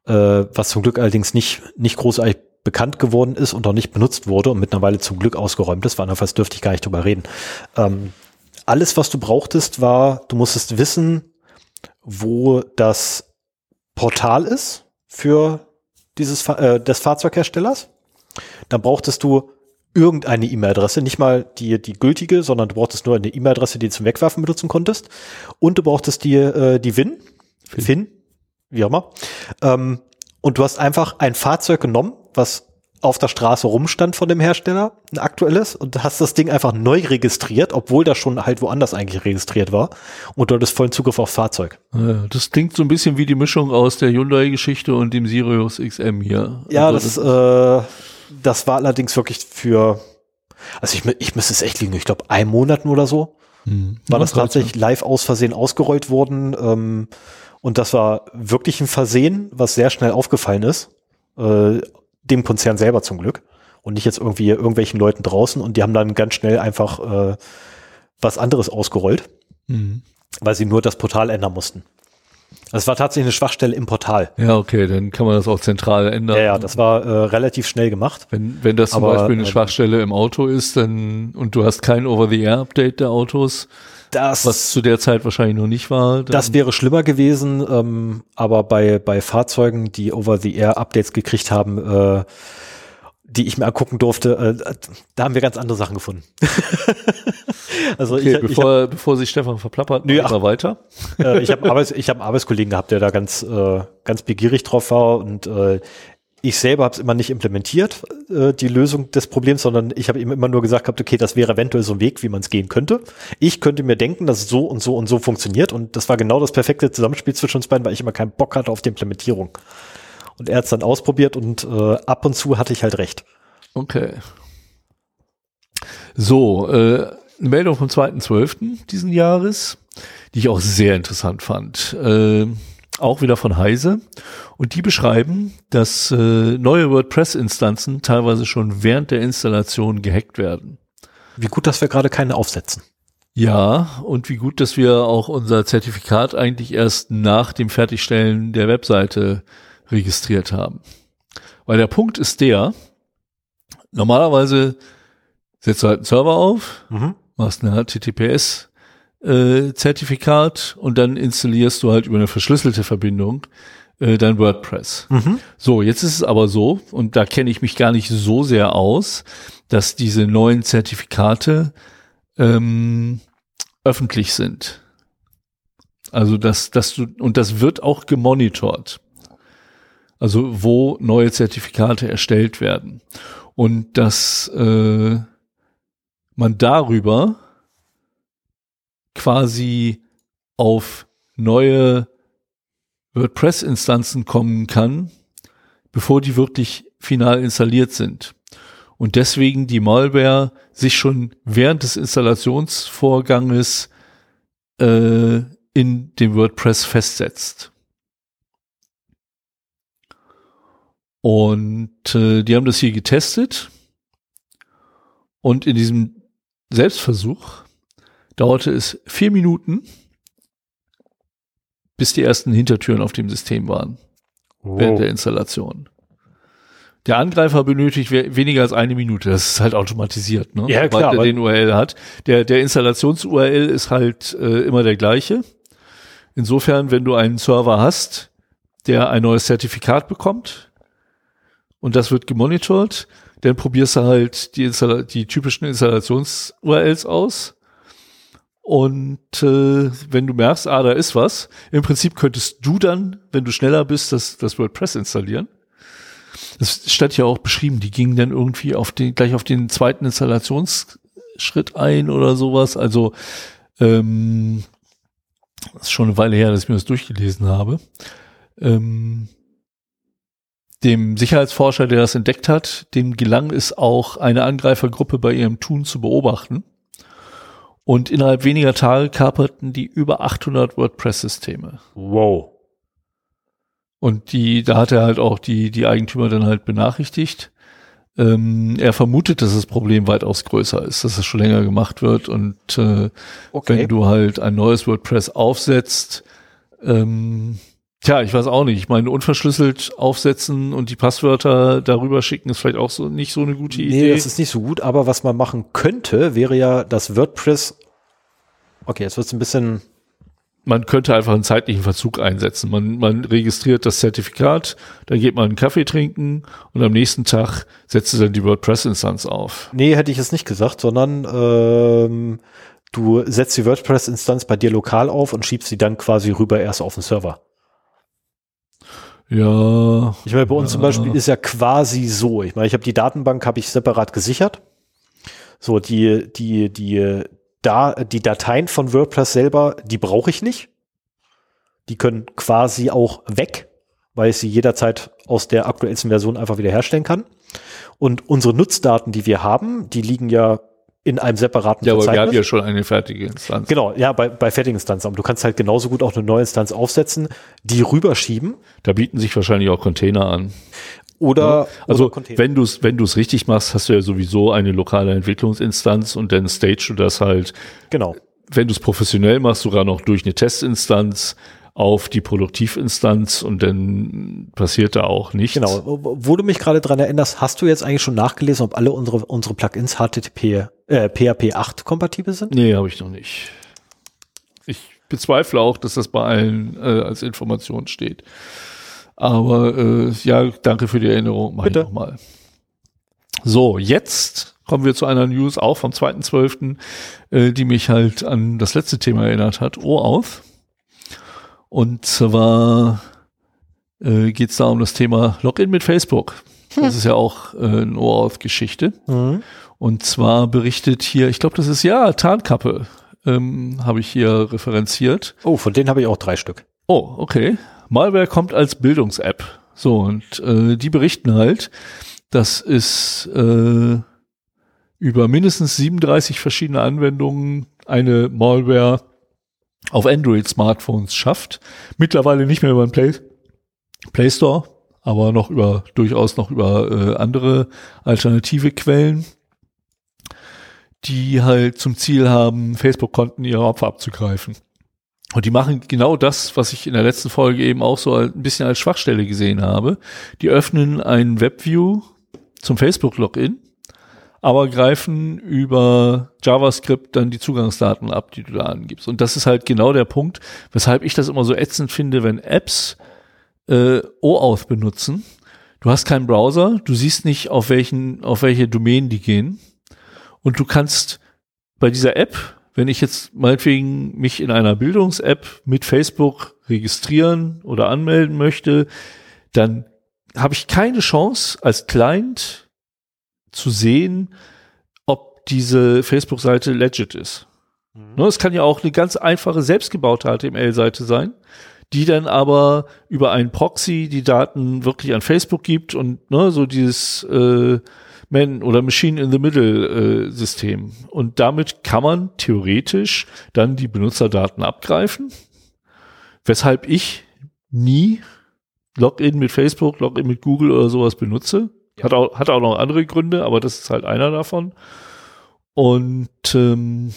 äh, was zum Glück allerdings nicht, nicht großartig bekannt geworden ist und auch nicht benutzt wurde und mittlerweile zum Glück ausgeräumt ist, weil andernfalls dürfte ich gar nicht drüber reden. Ähm, alles, was du brauchtest, war, du musstest wissen, wo das Portal ist für dieses äh, des Fahrzeugherstellers. Dann brauchtest du irgendeine E-Mail-Adresse, nicht mal die, die gültige, sondern du brauchtest nur eine E-Mail-Adresse, die du zum Wegwerfen benutzen konntest. Und du brauchtest die, äh, die WIN, FIN wie auch immer. Ähm, und du hast einfach ein Fahrzeug genommen, was auf der Straße rumstand von dem Hersteller, ein aktuelles, und hast das Ding einfach neu registriert, obwohl das schon halt woanders eigentlich registriert war. Und du hattest vollen Zugriff auf Fahrzeug. Das klingt so ein bisschen wie die Mischung aus der Hyundai-Geschichte und dem Sirius XM hier. Ja, also das, das, äh, das war allerdings wirklich für, also ich, ich müsste es echt liegen, ich glaube, ein Monaten oder so. Hm. War das tatsächlich live aus Versehen ausgerollt worden. Ähm, und das war wirklich ein Versehen, was sehr schnell aufgefallen ist. Äh, dem Konzern selber zum Glück. Und nicht jetzt irgendwie irgendwelchen Leuten draußen. Und die haben dann ganz schnell einfach äh, was anderes ausgerollt, mhm. weil sie nur das Portal ändern mussten. Das war tatsächlich eine Schwachstelle im Portal. Ja, okay, dann kann man das auch zentral ändern. Ja, ja, das war äh, relativ schnell gemacht. Wenn, wenn das zum Aber, Beispiel eine äh, Schwachstelle im Auto ist, dann und du hast kein Over-the-Air-Update der Autos, das, was zu der Zeit wahrscheinlich noch nicht war. Das wäre schlimmer gewesen, ähm, aber bei, bei Fahrzeugen, die Over-the-Air-Updates gekriegt haben, äh, die ich mir angucken durfte, äh, da haben wir ganz andere Sachen gefunden. also okay, ich, bevor, ich hab, bevor sich Stefan verplappert, nö, ach, weiter. Äh, ich habe Arbeits, ich hab einen Arbeitskollegen gehabt, der da ganz, äh, ganz begierig drauf war und äh, ich selber habe es immer nicht implementiert, äh, die Lösung des Problems, sondern ich habe ihm immer nur gesagt gehabt, okay, das wäre eventuell so ein Weg, wie man es gehen könnte. Ich könnte mir denken, dass es so und so und so funktioniert und das war genau das perfekte Zusammenspiel zwischen uns beiden, weil ich immer keinen Bock hatte auf die Implementierung. Und er hat es dann ausprobiert und äh, ab und zu hatte ich halt recht. Okay. So, äh, eine Meldung vom 2.12. diesen Jahres, die ich auch sehr interessant fand. Äh, auch wieder von Heise. Und die beschreiben, dass äh, neue WordPress-Instanzen teilweise schon während der Installation gehackt werden. Wie gut, dass wir gerade keine aufsetzen. Ja, und wie gut, dass wir auch unser Zertifikat eigentlich erst nach dem Fertigstellen der Webseite registriert haben. Weil der Punkt ist der, normalerweise setzt du halt einen Server auf, mhm. machst eine HTTPS äh, Zertifikat und dann installierst du halt über eine verschlüsselte Verbindung äh, dein WordPress. Mhm. So, jetzt ist es aber so, und da kenne ich mich gar nicht so sehr aus, dass diese neuen Zertifikate ähm, öffentlich sind. Also dass, dass du, und das wird auch gemonitort. Also wo neue Zertifikate erstellt werden. Und dass äh, man darüber quasi auf neue WordPress-Instanzen kommen kann, bevor die wirklich final installiert sind. Und deswegen die Malware sich schon während des Installationsvorganges äh, in dem WordPress festsetzt. Und äh, die haben das hier getestet. Und in diesem Selbstversuch dauerte es vier Minuten, bis die ersten Hintertüren auf dem System waren. Oh. Während der Installation. Der Angreifer benötigt weniger als eine Minute. Das ist halt automatisiert, ne? Ja, klar. Weil der den URL hat. Der, der Installations-URL ist halt äh, immer der gleiche. Insofern, wenn du einen Server hast, der ein neues Zertifikat bekommt und das wird gemonitort, dann probierst du halt die, Install die typischen Installations-URLs aus und äh, wenn du merkst, ah, da ist was, im Prinzip könntest du dann, wenn du schneller bist, das, das WordPress installieren. das stand ja auch beschrieben, die gingen dann irgendwie auf den, gleich auf den zweiten Installationsschritt ein oder sowas. Also ähm, das ist schon eine Weile her, dass ich mir das durchgelesen habe. Ähm, dem Sicherheitsforscher, der das entdeckt hat, dem gelang es auch, eine Angreifergruppe bei ihrem Tun zu beobachten. Und innerhalb weniger Tage kaperten die über 800 WordPress-Systeme. Wow. Und die, da hat er halt auch die, die Eigentümer dann halt benachrichtigt. Ähm, er vermutet, dass das Problem weitaus größer ist, dass es schon länger gemacht wird. Und äh, Okay. wenn du halt ein neues WordPress aufsetzt, ähm, tja, ich weiß auch nicht. Ich meine, unverschlüsselt aufsetzen und die Passwörter darüber schicken ist vielleicht auch so nicht so eine gute Nee, Idee. das ist nicht so gut, aber was man machen könnte, wäre ja das WordPress. Okay, jetzt wird es ein bisschen. man könnte einfach einen zeitlichen Verzug einsetzen. Man, man registriert das Zertifikat, dann geht man einen Kaffee trinken und am nächsten Tag setzt du dann die WordPress-Instanz auf. Nee, hätte ich es nicht gesagt, sondern ähm, du setzt die WordPress-Instanz bei dir lokal auf und schiebst sie dann quasi rüber erst auf den Server. Ja, Ich meine, bei uns zum Ja. Beispiel ist ja quasi so. Ich meine, ich habe die Datenbank habe ich separat gesichert. So die die die da die Dateien von WordPress selber, die brauche ich nicht. Die können quasi auch weg, weil ich sie jederzeit aus der aktuellsten Version einfach wieder herstellen kann. Und unsere Nutzdaten, die wir haben, die liegen ja in einem separaten ja aber wir Verzeichnis. hatten ja schon eine fertige Instanz. Genau, ja, bei, bei Fertiginstanzen. Aber du kannst halt genauso gut auch eine neue Instanz aufsetzen, die rüberschieben Da bieten sich wahrscheinlich auch Container an. oder, Also oder Container. wenn du es wenn du es richtig machst, hast du ja sowieso eine lokale Entwicklungsinstanz und dann stage du das halt, Genau. wenn du es professionell machst, sogar noch durch eine Testinstanz auf die Produktivinstanz und dann passiert da auch nichts. Genau. Wo du mich gerade dran erinnerst, hast du jetzt eigentlich schon nachgelesen, ob alle unsere, unsere Plugins HTTP, äh, PHP 8 kompatibel sind? Nee, habe ich noch nicht. Ich bezweifle auch, dass das bei allen äh, als Information steht. Aber äh, ja, danke für die Erinnerung. Mach Bitte. ich nochmal. So, jetzt kommen wir zu einer News auch vom 2.12., äh, die mich halt an das letzte Thema erinnert hat, OAuth. Und zwar äh, geht es da um das Thema Login mit Facebook. Das ist ja auch äh, eine OAuth-Geschichte. Mhm. Und zwar berichtet hier, ich glaube, das ist ja Tarnkappe, ähm, habe ich hier referenziert. Oh, von denen habe ich auch drei Stück. Oh, okay. Malware kommt als Bildungs-App. So, und äh, die berichten halt, dass es äh, über mindestens 37 verschiedene Anwendungen eine Malware auf Android-Smartphones schafft. Mittlerweile nicht mehr über den Play, Play Store, aber noch über durchaus noch über äh, andere alternative Quellen, die halt zum Ziel haben, Facebook-Konten ihrer Opfer abzugreifen. Und die machen genau das, was ich in der letzten Folge eben auch so ein bisschen als Schwachstelle gesehen habe. Die öffnen ein Webview zum Facebook-Login, aber greifen über JavaScript dann die Zugangsdaten ab, die du da angibst. Und das ist halt genau der Punkt, weshalb ich das immer so ätzend finde, wenn Apps äh, OAuth benutzen. Du hast keinen Browser, du siehst nicht, auf welchen, auf welche Domänen die gehen. Und du kannst bei dieser App, wenn ich jetzt meinetwegen mich in einer Bildungs-App mit Facebook registrieren oder anmelden möchte, dann habe ich keine Chance als Client zu sehen, ob diese Facebook-Seite legit ist. Ne, es kann ja auch eine ganz einfache, selbstgebaute HTML-Seite sein, die dann aber über einen Proxy die Daten wirklich an Facebook gibt und ne, so dieses äh, Man- oder Machine in the Middle äh, System. Und damit kann man theoretisch dann die Benutzerdaten abgreifen, weshalb ich nie Login mit Facebook, Login mit Google oder sowas benutze. Hat, auch, hat auch noch andere Gründe, aber das ist halt einer davon. Und ähm,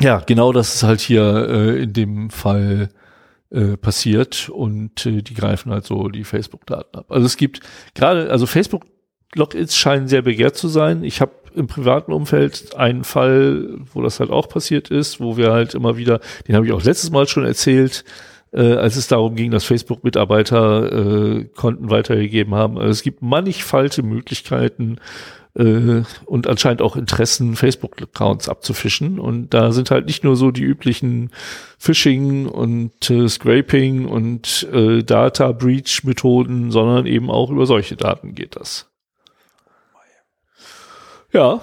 ja, genau das ist halt hier äh, in dem Fall äh, passiert und äh, die greifen halt so die Facebook-Daten ab. Also es gibt gerade, also Facebook-Logins scheinen sehr begehrt zu sein. Ich habe im privaten Umfeld einen Fall, wo das halt auch passiert ist, wo wir halt immer wieder, den habe ich auch letztes Mal schon erzählt, äh, als es darum ging, dass Facebook-Mitarbeiter äh, Konten weitergegeben haben. Also es gibt mannigfalte Möglichkeiten, äh, und anscheinend auch Interessen Facebook-Accounts abzufischen. Und da sind halt nicht nur so die üblichen Phishing und äh, Scraping und äh, Data Breach Methoden, sondern eben auch über solche Daten geht das. Ja.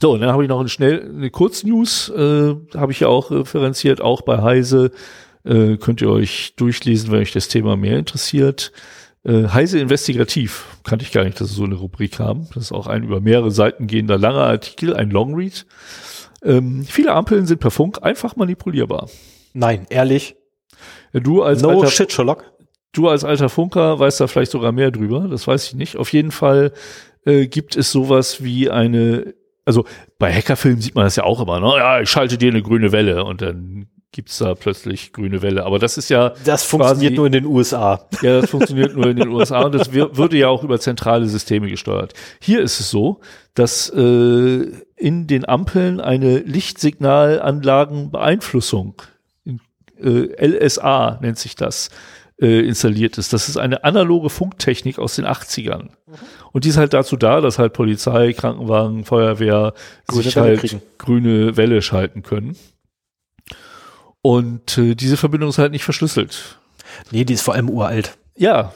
So, und dann habe ich noch eine schnell eine Kurznews, äh, habe ich ja auch referenziert, auch bei Heise. Äh, könnt ihr euch durchlesen, wenn euch das Thema mehr interessiert. Äh, Heise Investigativ, kannte ich gar nicht, dass sie so eine Rubrik haben. Das ist auch ein über mehrere Seiten gehender langer Artikel, ein Longread. Ähm, viele Ampeln sind per Funk einfach manipulierbar. Nein, ehrlich. Du als No alter, shit, Sherlock. du als alter Funker weißt da vielleicht sogar mehr drüber, das weiß ich nicht. Auf jeden Fall äh, gibt es sowas wie eine, also bei Hackerfilmen sieht man das ja auch immer, ne? Ja, ich schalte dir eine grüne Welle und dann gibt's da plötzlich grüne Welle. Aber das ist ja Das funktioniert quasi- nur in den USA. ja, das funktioniert nur in den USA und das würde ja auch über zentrale Systeme gesteuert. Hier ist es so, dass äh, in den Ampeln eine Lichtsignalanlagenbeeinflussung, äh, LSA nennt sich das, äh, installiert ist. Das ist eine analoge Funktechnik aus den 80ern. Und die ist halt dazu da, dass halt Polizei, Krankenwagen, Feuerwehr Grüne sich Welle halt kriegen. grüne Welle schalten können. Und äh, diese Verbindung ist halt nicht verschlüsselt. Nee, die ist vor allem uralt. Ja,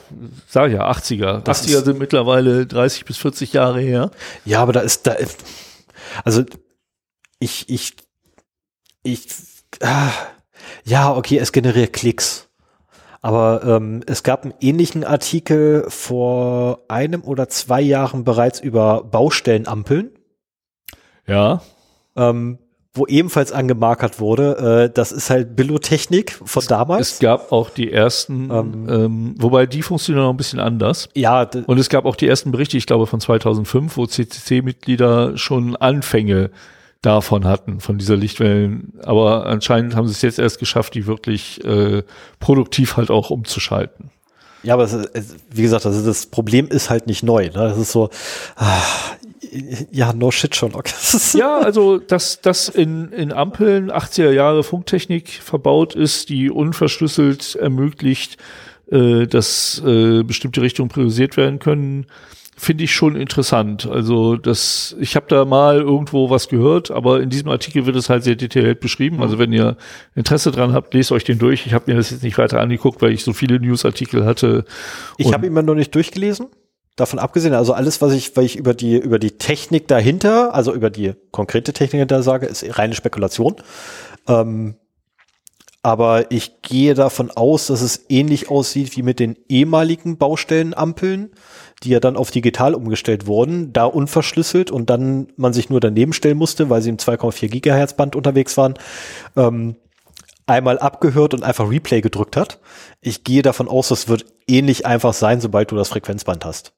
sag ja, 80er. Das 80er ist- sind mittlerweile 30 bis 40 Jahre her. Ja, aber da ist, da ist, also ich, ich, ich, ah, ja, okay, es generiert Klicks. Aber ähm, es gab einen ähnlichen Artikel vor einem oder zwei Jahren bereits über Baustellenampeln, Ja. ähm, wo ebenfalls angemarkert wurde, äh, das ist halt Billotechnik von damals. Es gab auch die ersten, Ähm. ähm, wobei die funktionieren noch ein bisschen anders. ja, Und es gab auch die ersten Berichte, ich glaube von 2005, wo CCC-Mitglieder schon Anfänge davon hatten, von dieser Lichtwellen. Aber anscheinend haben sie es jetzt erst geschafft, die wirklich äh, produktiv halt auch umzuschalten. ja, aber es ist, wie gesagt, also das Problem ist halt nicht neu. Ne? Das ist so, ah, ja, no shit. Das ist- Ja, also dass das in, in Ampeln 80er Jahre Funktechnik verbaut ist, die unverschlüsselt ermöglicht, äh, dass äh, bestimmte Richtungen priorisiert werden können, finde ich schon interessant. Also das, ich habe da mal irgendwo was gehört, aber in diesem Artikel wird es halt sehr detailliert beschrieben. Also wenn ihr Interesse dran habt, lest euch den durch. Ich habe mir das jetzt nicht weiter angeguckt, weil ich so viele Newsartikel hatte. Ich habe ihn mir noch nicht durchgelesen. Davon abgesehen, also alles, was ich, weil ich über die, über die Technik dahinter, also über die konkrete Technik dahinter sage, ist reine Spekulation. Ähm, aber ich gehe davon aus, dass es ähnlich aussieht wie mit den ehemaligen Baustellenampeln, die ja dann auf digital umgestellt wurden, da unverschlüsselt und dann man sich nur daneben stellen musste, weil sie im 2,4 Gigahertz Band unterwegs waren. Ähm, einmal abgehört und einfach Replay gedrückt hat. Ich gehe davon aus, das wird ähnlich einfach sein, sobald du das Frequenzband hast.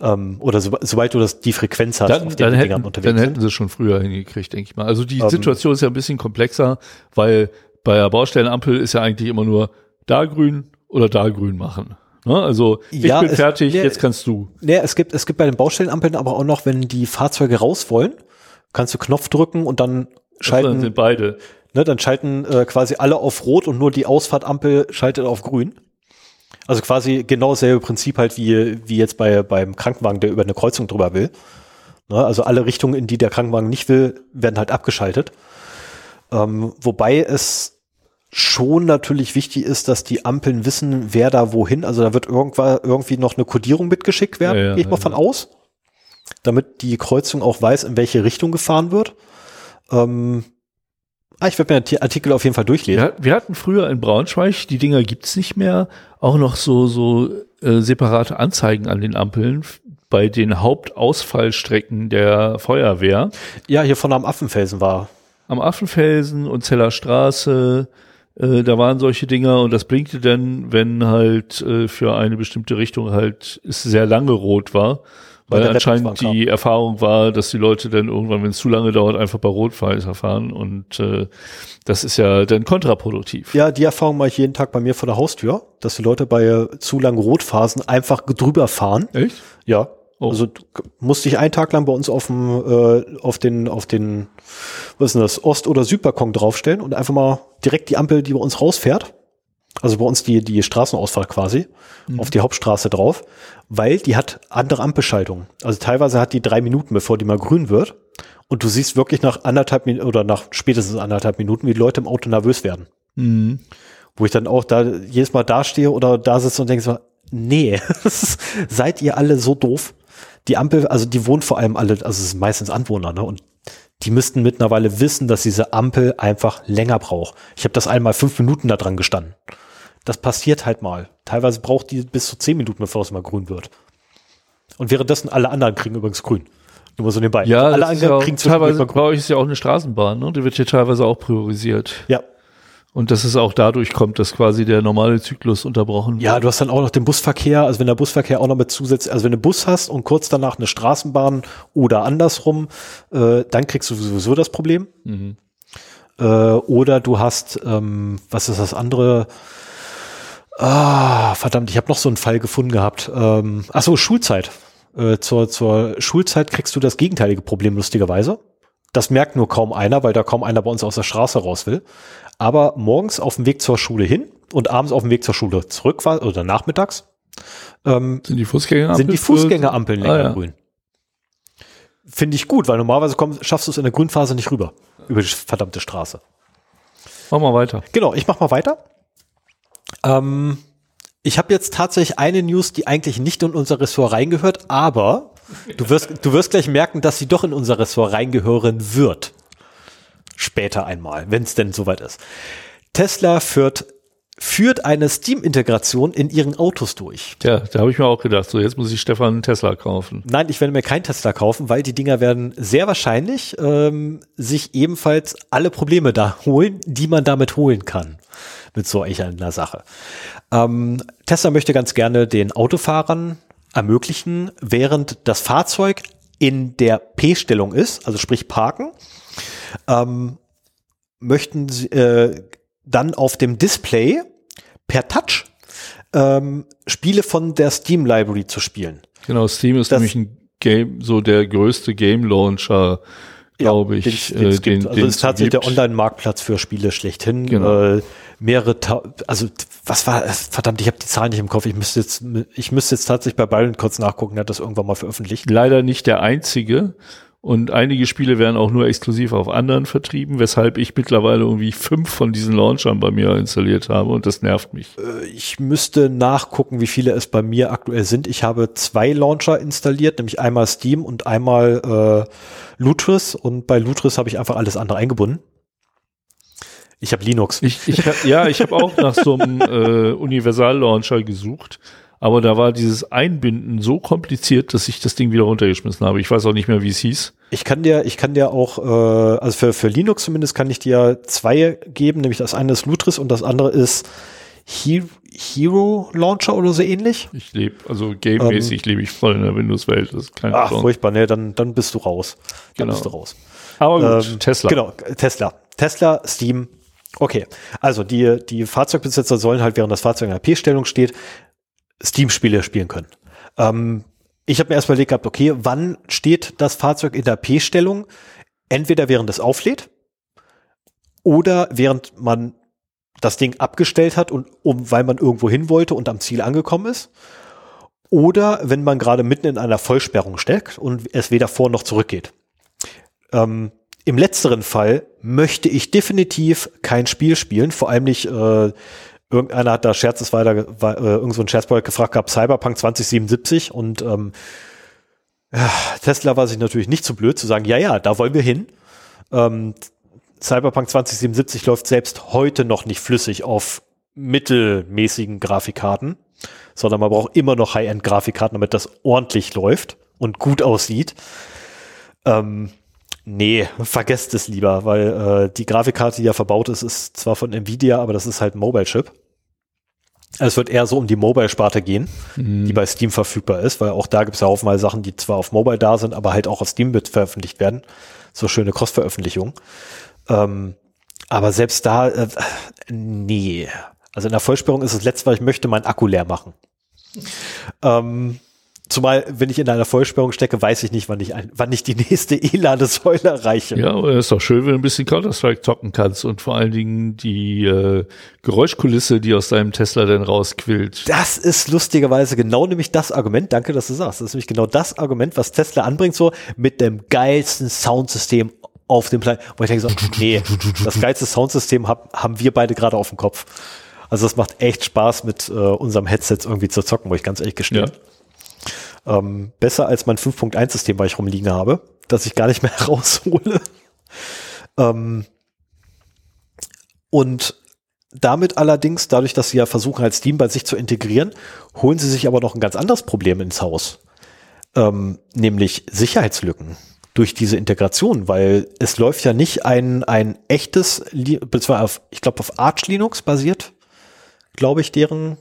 Ähm, oder so, sobald du das, die Frequenz hast, Dann, auf der dann, hätten, Dinger dann unterwegs hätten sind. sie es schon früher hingekriegt, denke ich mal. Also die Ähm, Situation ist ja ein bisschen komplexer, weil bei der Baustellenampel ist ja eigentlich immer nur da grün oder da grün machen. Ne? Also ich Ja, bin es- fertig, nee, jetzt kannst du. Nee, es gibt, es gibt bei den Baustellenampeln aber auch noch, wenn die Fahrzeuge raus wollen, kannst du Knopf drücken und dann Dann schalten, sind beide. ne, dann schalten äh, quasi alle auf Rot und nur die Ausfahrtampel schaltet auf Grün. Also quasi genau dasselbe Prinzip halt wie, wie jetzt bei, beim Krankenwagen, der über eine Kreuzung drüber will. Ne, also alle Richtungen, in die der Krankenwagen nicht will, werden halt abgeschaltet. Ähm, wobei es schon natürlich wichtig ist, dass die Ampeln wissen, wer da wohin. Also da wird irgendwann irgendwie noch eine Kodierung mitgeschickt werden, Ja, ja, gehe ich mal ja, von aus. Damit die Kreuzung auch weiß, in welche Richtung gefahren wird. Ähm, ah, ich werde mir den Artikel auf jeden Fall durchlesen. Wir, hatten früher in Braunschweig, die Dinger gibt's nicht mehr, auch noch so, so äh, separate Anzeigen an den Ampeln bei den Hauptausfallstrecken der Feuerwehr. Ja, hier von am Affenfelsen war. am Affenfelsen und Zeller Straße, äh, da waren solche Dinger und das blinkte dann, wenn halt äh, für eine bestimmte Richtung halt es sehr lange rot war. Weil der anscheinend die Erfahrung war, dass die Leute dann irgendwann, wenn es zu lange dauert, einfach bei Rot weiterfahren und äh, das ist ja dann kontraproduktiv. Ja, die Erfahrung mache ich jeden Tag bei mir vor der Haustür, dass die Leute bei äh, zu langen Rotphasen einfach drüber fahren. Echt? Ja. Oh. Also du musste ich einen Tag lang bei uns auf dem, äh, auf den, auf den, was ist denn das, Ost- oder Südbalkon draufstellen und einfach mal direkt die Ampel, die bei uns rausfährt, Also bei uns die, die Straßenausfahrt quasi, auf die Hauptstraße drauf, weil die hat andere Ampelschaltungen. Also teilweise hat die drei Minuten, bevor die mal grün wird. Und du siehst wirklich nach anderthalb Minuten oder nach spätestens anderthalb Minuten, wie die Leute im Auto nervös werden. Mhm. Wo ich dann auch da jedes Mal dastehe oder da sitze und denke so, nee, seid ihr alle so doof? Die Ampel, also die wohnen vor allem alle, also es sind meistens Anwohner, ne? Und die müssten mittlerweile wissen, dass diese Ampel einfach länger braucht. Ich habe das einmal fünf Minuten da dran gestanden. Das passiert halt mal. Teilweise braucht die bis zu zehn Minuten, bevor es mal grün wird. Und währenddessen alle anderen kriegen übrigens grün. Nur mal so nebenbei. Ja, alle ja anderen auch, kriegen teilweise bei euch ist ja auch eine Straßenbahn, ne? Die wird hier teilweise auch priorisiert. Ja. Und dass es auch dadurch kommt, dass quasi der normale Zyklus unterbrochen Ja, du hast dann auch noch den Busverkehr, also wenn der Busverkehr auch noch mit zusätzlich, also wenn du einen Bus hast und kurz danach eine Straßenbahn oder andersrum, äh, dann kriegst du sowieso das Problem. Mhm. Äh, oder du hast, ähm, was ist das andere? Ah, verdammt, ich habe noch so einen Fall gefunden gehabt. Ähm, ach so, Schulzeit. Äh, zur, zur Schulzeit kriegst du das gegenteilige Problem, lustigerweise. Das merkt nur kaum einer, weil da kaum einer bei uns aus der Straße raus will. Aber morgens auf dem Weg zur Schule hin und abends auf dem Weg zur Schule zurück war, oder nachmittags, ähm, Sind die Fußgänger sind die Fußgängerampeln länger Ah, ja. grün. Finde ich gut, weil normalerweise komm, schaffst du es in der Grünphase nicht rüber. Über die verdammte Straße. Mach mal weiter. Genau, ich mach mal weiter. Ähm, ich habe jetzt tatsächlich eine News, die eigentlich nicht in unser Ressort reingehört, aber du wirst, du wirst gleich merken, dass sie doch in unser Ressort reingehören wird. Später einmal, wenn es denn soweit ist. Tesla führt, führt eine Steam-Integration in ihren Autos durch. Ja, da habe ich mir auch gedacht, so jetzt muss ich Stefan einen Tesla kaufen. Nein, ich werde mir kein Tesla kaufen, weil die Dinger werden sehr wahrscheinlich ähm, sich ebenfalls alle Probleme da holen, die man damit holen kann. Mit so einer Sache. Ähm, Tesla möchte ganz gerne den Autofahrern ermöglichen, während das Fahrzeug in der P-Stellung ist, also sprich parken, ähm, möchten sie äh, dann auf dem Display per Touch ähm, Spiele von der Steam Library zu spielen. Genau, Steam ist Das- nämlich ein Game, so der größte Game Launcher, glaube ich. den's- äh, den- also den es ist tatsächlich gibt. der Online-Marktplatz für Spiele schlechthin. Genau. Äh, mehrere, Ta also was war, verdammt, ich habe die Zahlen nicht im Kopf. Ich müsste jetzt, ich müsste jetzt tatsächlich bei Byron kurz nachgucken. Er hat das irgendwann mal veröffentlicht. Leider nicht der einzige. Und einige Spiele werden auch nur exklusiv auf anderen vertrieben, weshalb ich mittlerweile irgendwie fünf von diesen Launchern bei mir installiert habe und das nervt mich. Äh, Ich müsste nachgucken, wie viele es bei mir aktuell sind. Ich habe zwei Launcher installiert, nämlich einmal Steam und einmal äh, Lutris. Und bei Lutris habe ich einfach alles andere eingebunden. Ich habe Linux. Ich, ich hab, ja, ich habe auch nach so einem äh, Universal-Launcher gesucht, aber da war dieses Einbinden so kompliziert, dass ich das Ding wieder runtergeschmissen habe. Ich weiß auch nicht mehr, wie es hieß. Ich kann dir, ich kann dir auch, äh, also für, für Linux zumindest kann ich dir zwei geben, nämlich das eine ist Lutris und das andere ist He Hero Launcher oder so ähnlich. Ich lebe, also gamemäßig lebe ich voll in der Windows-Welt. Das ist keine Ähm. Ach, Chance. furchtbar, ne, dann, dann bist du raus. Dann Genau. bist du raus. Aber gut, Ähm, Tesla. Genau, Tesla. Tesla, Steam. Okay. Also die, die Fahrzeugbesitzer sollen halt, während das Fahrzeug in der P-Stellung steht, Steam-Spiele spielen können. Ähm, ich habe mir erst überlegt gehabt, okay, wann steht das Fahrzeug in der P-Stellung? Entweder während es auflädt oder während man das Ding abgestellt hat und um, weil man irgendwo hin wollte und am Ziel angekommen ist. Oder wenn man gerade mitten in einer Vollsperrung steckt und es weder vor noch zurück geht. Ähm, Im letzteren Fall möchte ich definitiv kein Spiel spielen, vor allem nicht, äh, irgendeiner hat da scherzesweise, war, äh, irgend so ein Scherzbold gefragt gehabt, Cyberpunk 2077 und ähm, Tesla war sich natürlich nicht zu blöd zu sagen, ja, ja, da wollen wir hin. Ähm, Cyberpunk 2077 läuft selbst heute noch nicht flüssig auf mittelmäßigen Grafikkarten, sondern man braucht immer noch High-End-Grafikkarten, damit das ordentlich läuft und gut aussieht. Ähm, nee, vergesst es lieber, weil äh, die Grafikkarte, die ja verbaut ist, ist zwar von Nvidia, aber das ist halt ein Mobile-Chip. Es wird eher so um die Mobile-Sparte gehen, die bei Steam verfügbar ist, weil auch da gibt es ja haufenweise Sachen, die zwar auf Mobile da sind, aber halt auch auf Steam veröffentlicht werden. So schöne Cross-Veröffentlichung. Ähm, aber selbst da, äh, nee. Also in der Vollsperrung ist das letzte, was ich möchte, meinen Akku leer machen. Ähm, Zumal, wenn ich in einer Vollsperrung stecke, weiß ich nicht, wann ich, ein, wann ich die nächste E-Ladesäule erreiche. Ja, aber es ist doch schön, wenn du ein bisschen Counter-Strike zocken kannst und vor allen Dingen die äh, Geräuschkulisse, die aus deinem Tesla dann rausquillt. Das ist lustigerweise genau nämlich das Argument, danke, dass du sagst. Das ist nämlich genau das Argument, was Tesla anbringt, so mit dem geilsten Soundsystem auf dem Planeten. Wo ich denke so, nee, das geilste Soundsystem hab, haben wir beide gerade auf dem Kopf. Also es macht echt Spaß, mit äh, unserem Headset irgendwie zu zocken, wo ich ganz ehrlich gestehen. Ja. Ähm, besser als mein 5.1-System, weil ich rumliegen habe, das ich gar nicht mehr raushole. ähm, und damit allerdings, dadurch, dass sie ja versuchen, als Steam bei sich zu integrieren, holen sie sich aber noch ein ganz anderes Problem ins Haus. Ähm, nämlich Sicherheitslücken durch diese Integration, weil es läuft ja nicht ein, ein echtes, auf, ich glaube, auf Arch Linux basiert, glaube ich, deren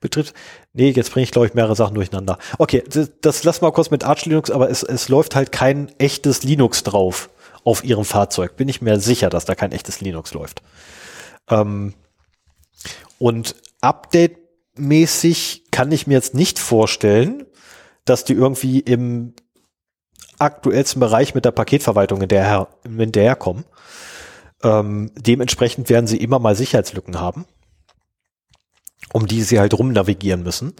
Betriebs. Nee, jetzt bringe ich, glaube ich, mehrere Sachen durcheinander. Okay, das, das lass mal kurz mit Arch Linux, aber es, es läuft halt kein echtes Linux drauf auf ihrem Fahrzeug. Bin ich mir sicher, dass da kein echtes Linux läuft. Ähm, und Update-mäßig kann ich mir jetzt nicht vorstellen, dass die irgendwie im aktuellsten Bereich mit der Paketverwaltung in der, hinterherkommen. Ähm, dementsprechend werden sie immer mal Sicherheitslücken haben um die sie halt rumnavigieren müssen.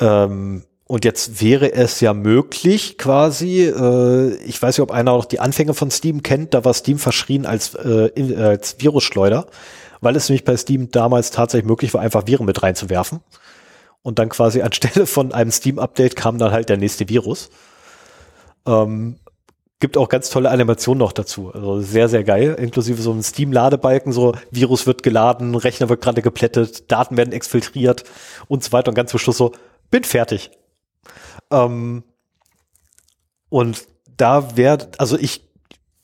Ähm, und jetzt wäre es ja möglich, quasi, äh, ich weiß nicht, ob einer auch die Anfänge von Steam kennt, da war Steam verschrien als, äh, als Virusschleuder, weil es nämlich bei Steam damals tatsächlich möglich war, einfach Viren mit reinzuwerfen. Und dann quasi anstelle von einem Steam-Update kam dann halt der nächste Virus. Ähm, Gibt auch ganz tolle Animationen noch dazu. Also sehr, sehr geil. Inklusive so ein Steam-Ladebalken, so Virus wird geladen, Rechner wird gerade geplättet, Daten werden exfiltriert und so weiter. Und ganz zum Schluss so, bin fertig. Ähm, und da wäre, also ich,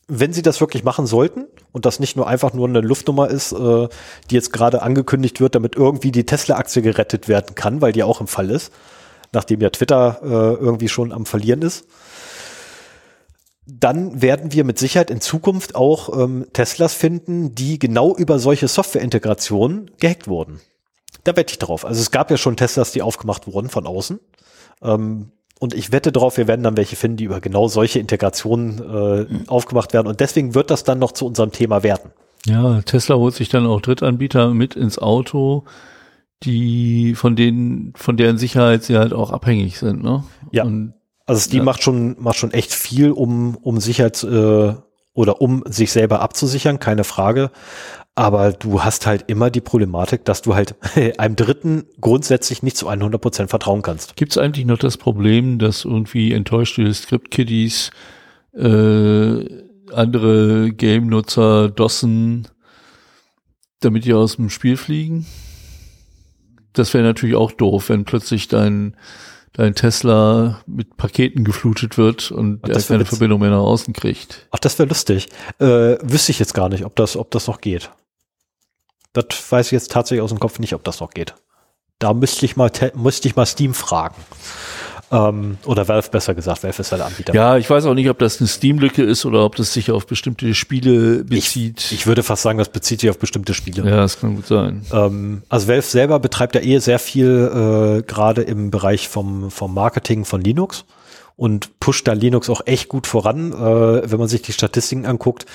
wenn sie das wirklich machen sollten und das nicht nur einfach nur eine Luftnummer ist, äh, die jetzt gerade angekündigt wird, damit irgendwie die Tesla-Aktie gerettet werden kann, weil die auch im Fall ist, nachdem ja Twitter äh, irgendwie schon am Verlieren ist dann werden wir mit Sicherheit in Zukunft auch ähm, Teslas finden, die genau über solche Softwareintegrationen gehackt wurden. Da wette ich drauf. Also es gab ja schon Teslas, die aufgemacht wurden von außen. Ähm, und ich wette darauf, wir werden dann welche finden, die über genau solche Integrationen äh, mhm. aufgemacht werden. Und deswegen wird das dann noch zu unserem Thema werden. Ja, Tesla holt sich dann auch Drittanbieter mit ins Auto, die von denen, von deren Sicherheit sie halt auch abhängig sind. Ne? Ja. Und also Steam ja. macht schon macht schon echt viel, um um Sicherheit äh, oder um sich selber abzusichern, keine Frage. Aber du hast halt immer die Problematik, dass du halt einem Dritten grundsätzlich nicht zu 100 Prozent vertrauen kannst. Gibt es eigentlich noch das Problem, dass irgendwie enttäuschte Script-Kiddies äh, andere Game-Nutzer dossen, damit die aus dem Spiel fliegen? Das wäre natürlich auch doof, wenn plötzlich dein dein Tesla mit Paketen geflutet wird und Ach, er keine Verbindung mehr nach außen kriegt. Ach, das wäre lustig. Äh, wüsste ich jetzt gar nicht, ob das, ob das noch geht. Das weiß ich jetzt tatsächlich aus dem Kopf nicht, ob das noch geht. Da müsste ich mal, müsste ich mal Steam fragen. Ähm, oder Valve besser gesagt, Valve ist ja der Anbieter. Ja, ich weiß auch nicht, ob das eine Steam-Lücke ist oder ob das sich auf bestimmte Spiele bezieht. Ich, ich, würde fast sagen, das bezieht sich auf bestimmte Spiele. Ja, das kann gut sein. Ähm, also Valve selber betreibt ja eh sehr viel äh, gerade im Bereich vom, vom Marketing von Linux und pusht da Linux auch echt gut voran, äh, wenn man sich die Statistiken anguckt.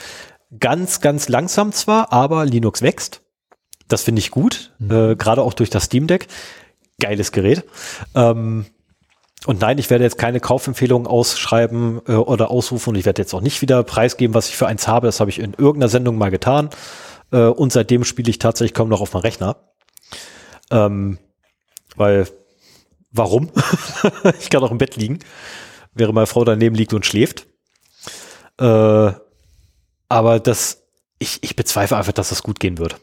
Ganz, ganz langsam zwar, aber Linux wächst. Das finde ich gut, mhm. äh, gerade auch durch das Steam Deck. Geiles Gerät. Ähm, und nein, ich werde jetzt keine Kaufempfehlungen ausschreiben äh, oder ausrufen und ich werde jetzt auch nicht wieder preisgeben, was ich für eins habe. Das habe ich in irgendeiner Sendung mal getan. Äh, und seitdem spiele ich tatsächlich kaum noch auf meinem Rechner. Ähm, weil, warum? ich kann auch im Bett liegen, während meine Frau daneben liegt und schläft. Äh, aber das, ich, ich bezweifle einfach, dass das gut gehen wird.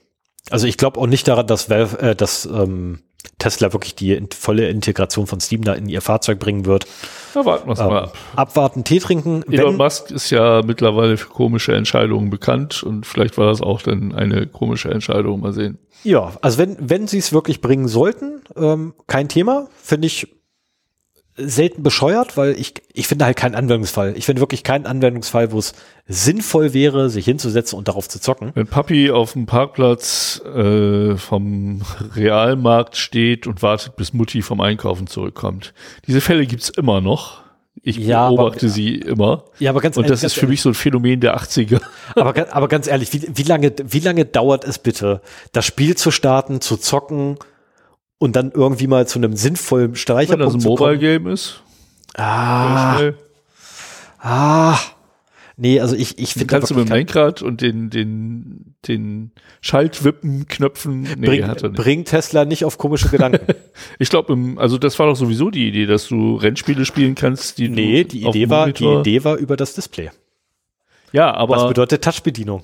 Also ich glaube auch nicht daran, dass Valve, äh, dass ähm, Tesla wirklich die volle Integration von Steam da in ihr Fahrzeug bringen wird. Da warten wir ähm, mal ab. Abwarten, Tee trinken. Elon Musk ist ja mittlerweile für komische Entscheidungen bekannt und vielleicht war das auch dann eine komische Entscheidung. Mal sehen. Ja, also wenn, wenn sie es wirklich bringen sollten, ähm, kein Thema, finde ich selten bescheuert, weil ich, ich finde halt keinen Anwendungsfall. Ich finde wirklich keinen Anwendungsfall, wo es sinnvoll wäre, sich hinzusetzen und darauf zu zocken. Wenn Papi auf dem Parkplatz äh, vom Realmarkt steht und wartet, bis Mutti vom Einkaufen zurückkommt. Diese Fälle gibt's immer noch. Ich Ja, beobachte aber- sie immer. Ja, aber ganz Und das ganz ist für mich so ein Phänomen der 80er. Aber, aber ganz ehrlich, wie, wie, lange, wie lange dauert es bitte, das Spiel zu starten, zu zocken und dann irgendwie mal zu einem sinnvollen Wenn das ein? Mobile Game ist, Ah, ah. Nee, also ich, ich finde kannst du mit dem Lenkrad und den, den, den Schaltwippen-Knöpfen, nee, bring, hat er nicht. bring Tesla nicht auf komische Gedanken. Ich glaube, also das war doch sowieso die Idee, dass du Rennspiele spielen kannst, die nee, du die auf Idee, war, die Idee war über das Display. Ja, Was aber bedeutet Touchbedienung?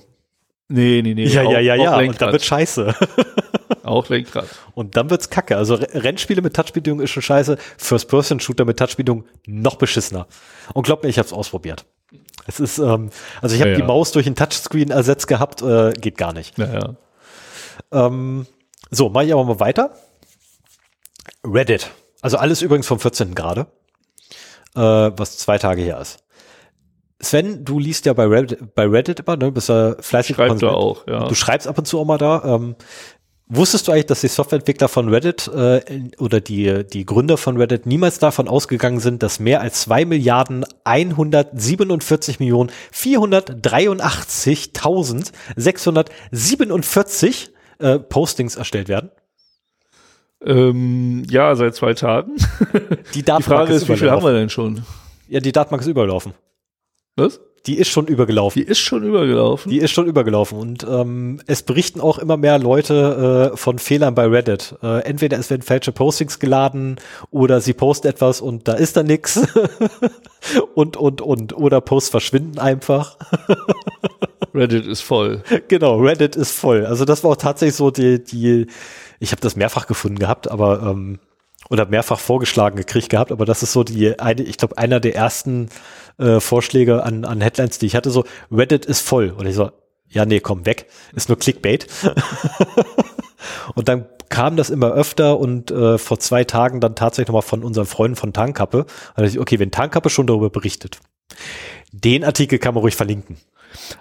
Nee, nee, nee. ja, auch, ja, ja, ja. Und dann wird scheiße. auch Lenkrad. Und dann wird's kacke. Also Re- Rennspiele mit Touchbedienung ist schon scheiße. First-Person-Shooter mit Touchbedienung noch beschissener. Und glaub mir, ich habe es ausprobiert. Es ist, ähm, also ich habe Ja, die ja. Maus durch ein Touchscreen ersetzt gehabt, äh, geht gar nicht. Naja. Ähm, so, mache ich aber mal weiter. Reddit. Also alles übrigens vom 14. gerade, äh, was zwei Tage her ist. Sven, du liest ja bei Reddit, bei Reddit immer, ne? Bist ja fleißig Schreibt da auch, ja. Du schreibst ab und zu auch mal da. Ähm, wusstest du eigentlich, dass die Softwareentwickler von Reddit äh, oder die, die Gründer von Reddit niemals davon ausgegangen sind, dass mehr als 2 Milliarden 147 Millionen 483.647 äh, Postings erstellt werden? Ähm, ja, seit zwei Tagen. Die Die Frage ist, wie viel haben überlaufen. wir denn schon? Ja, die Datenbank ist übergelaufen. Was? Die ist schon übergelaufen. Die ist schon übergelaufen. Die ist schon übergelaufen und ähm, es berichten auch immer mehr Leute äh, von Fehlern bei Reddit. Äh, entweder es werden falsche Postings geladen oder sie posten etwas und da ist da nix und und und oder Posts verschwinden einfach. Reddit ist voll. genau, Reddit ist voll. Also das war auch tatsächlich so die die. Ich habe das mehrfach gefunden gehabt, aber ähm, oder mehrfach vorgeschlagen gekriegt gehabt, aber das ist so die eine, ich glaube einer der ersten äh, Vorschläge an, an Headlines, die ich hatte, so Reddit ist voll. Und ich so, ja, nee, komm weg, ist nur Clickbait. und dann kam das immer öfter und äh, vor zwei Tagen dann tatsächlich nochmal von unseren Freunden von dachte ich, okay, wenn Tankkappe schon darüber berichtet, den Artikel kann man ruhig verlinken.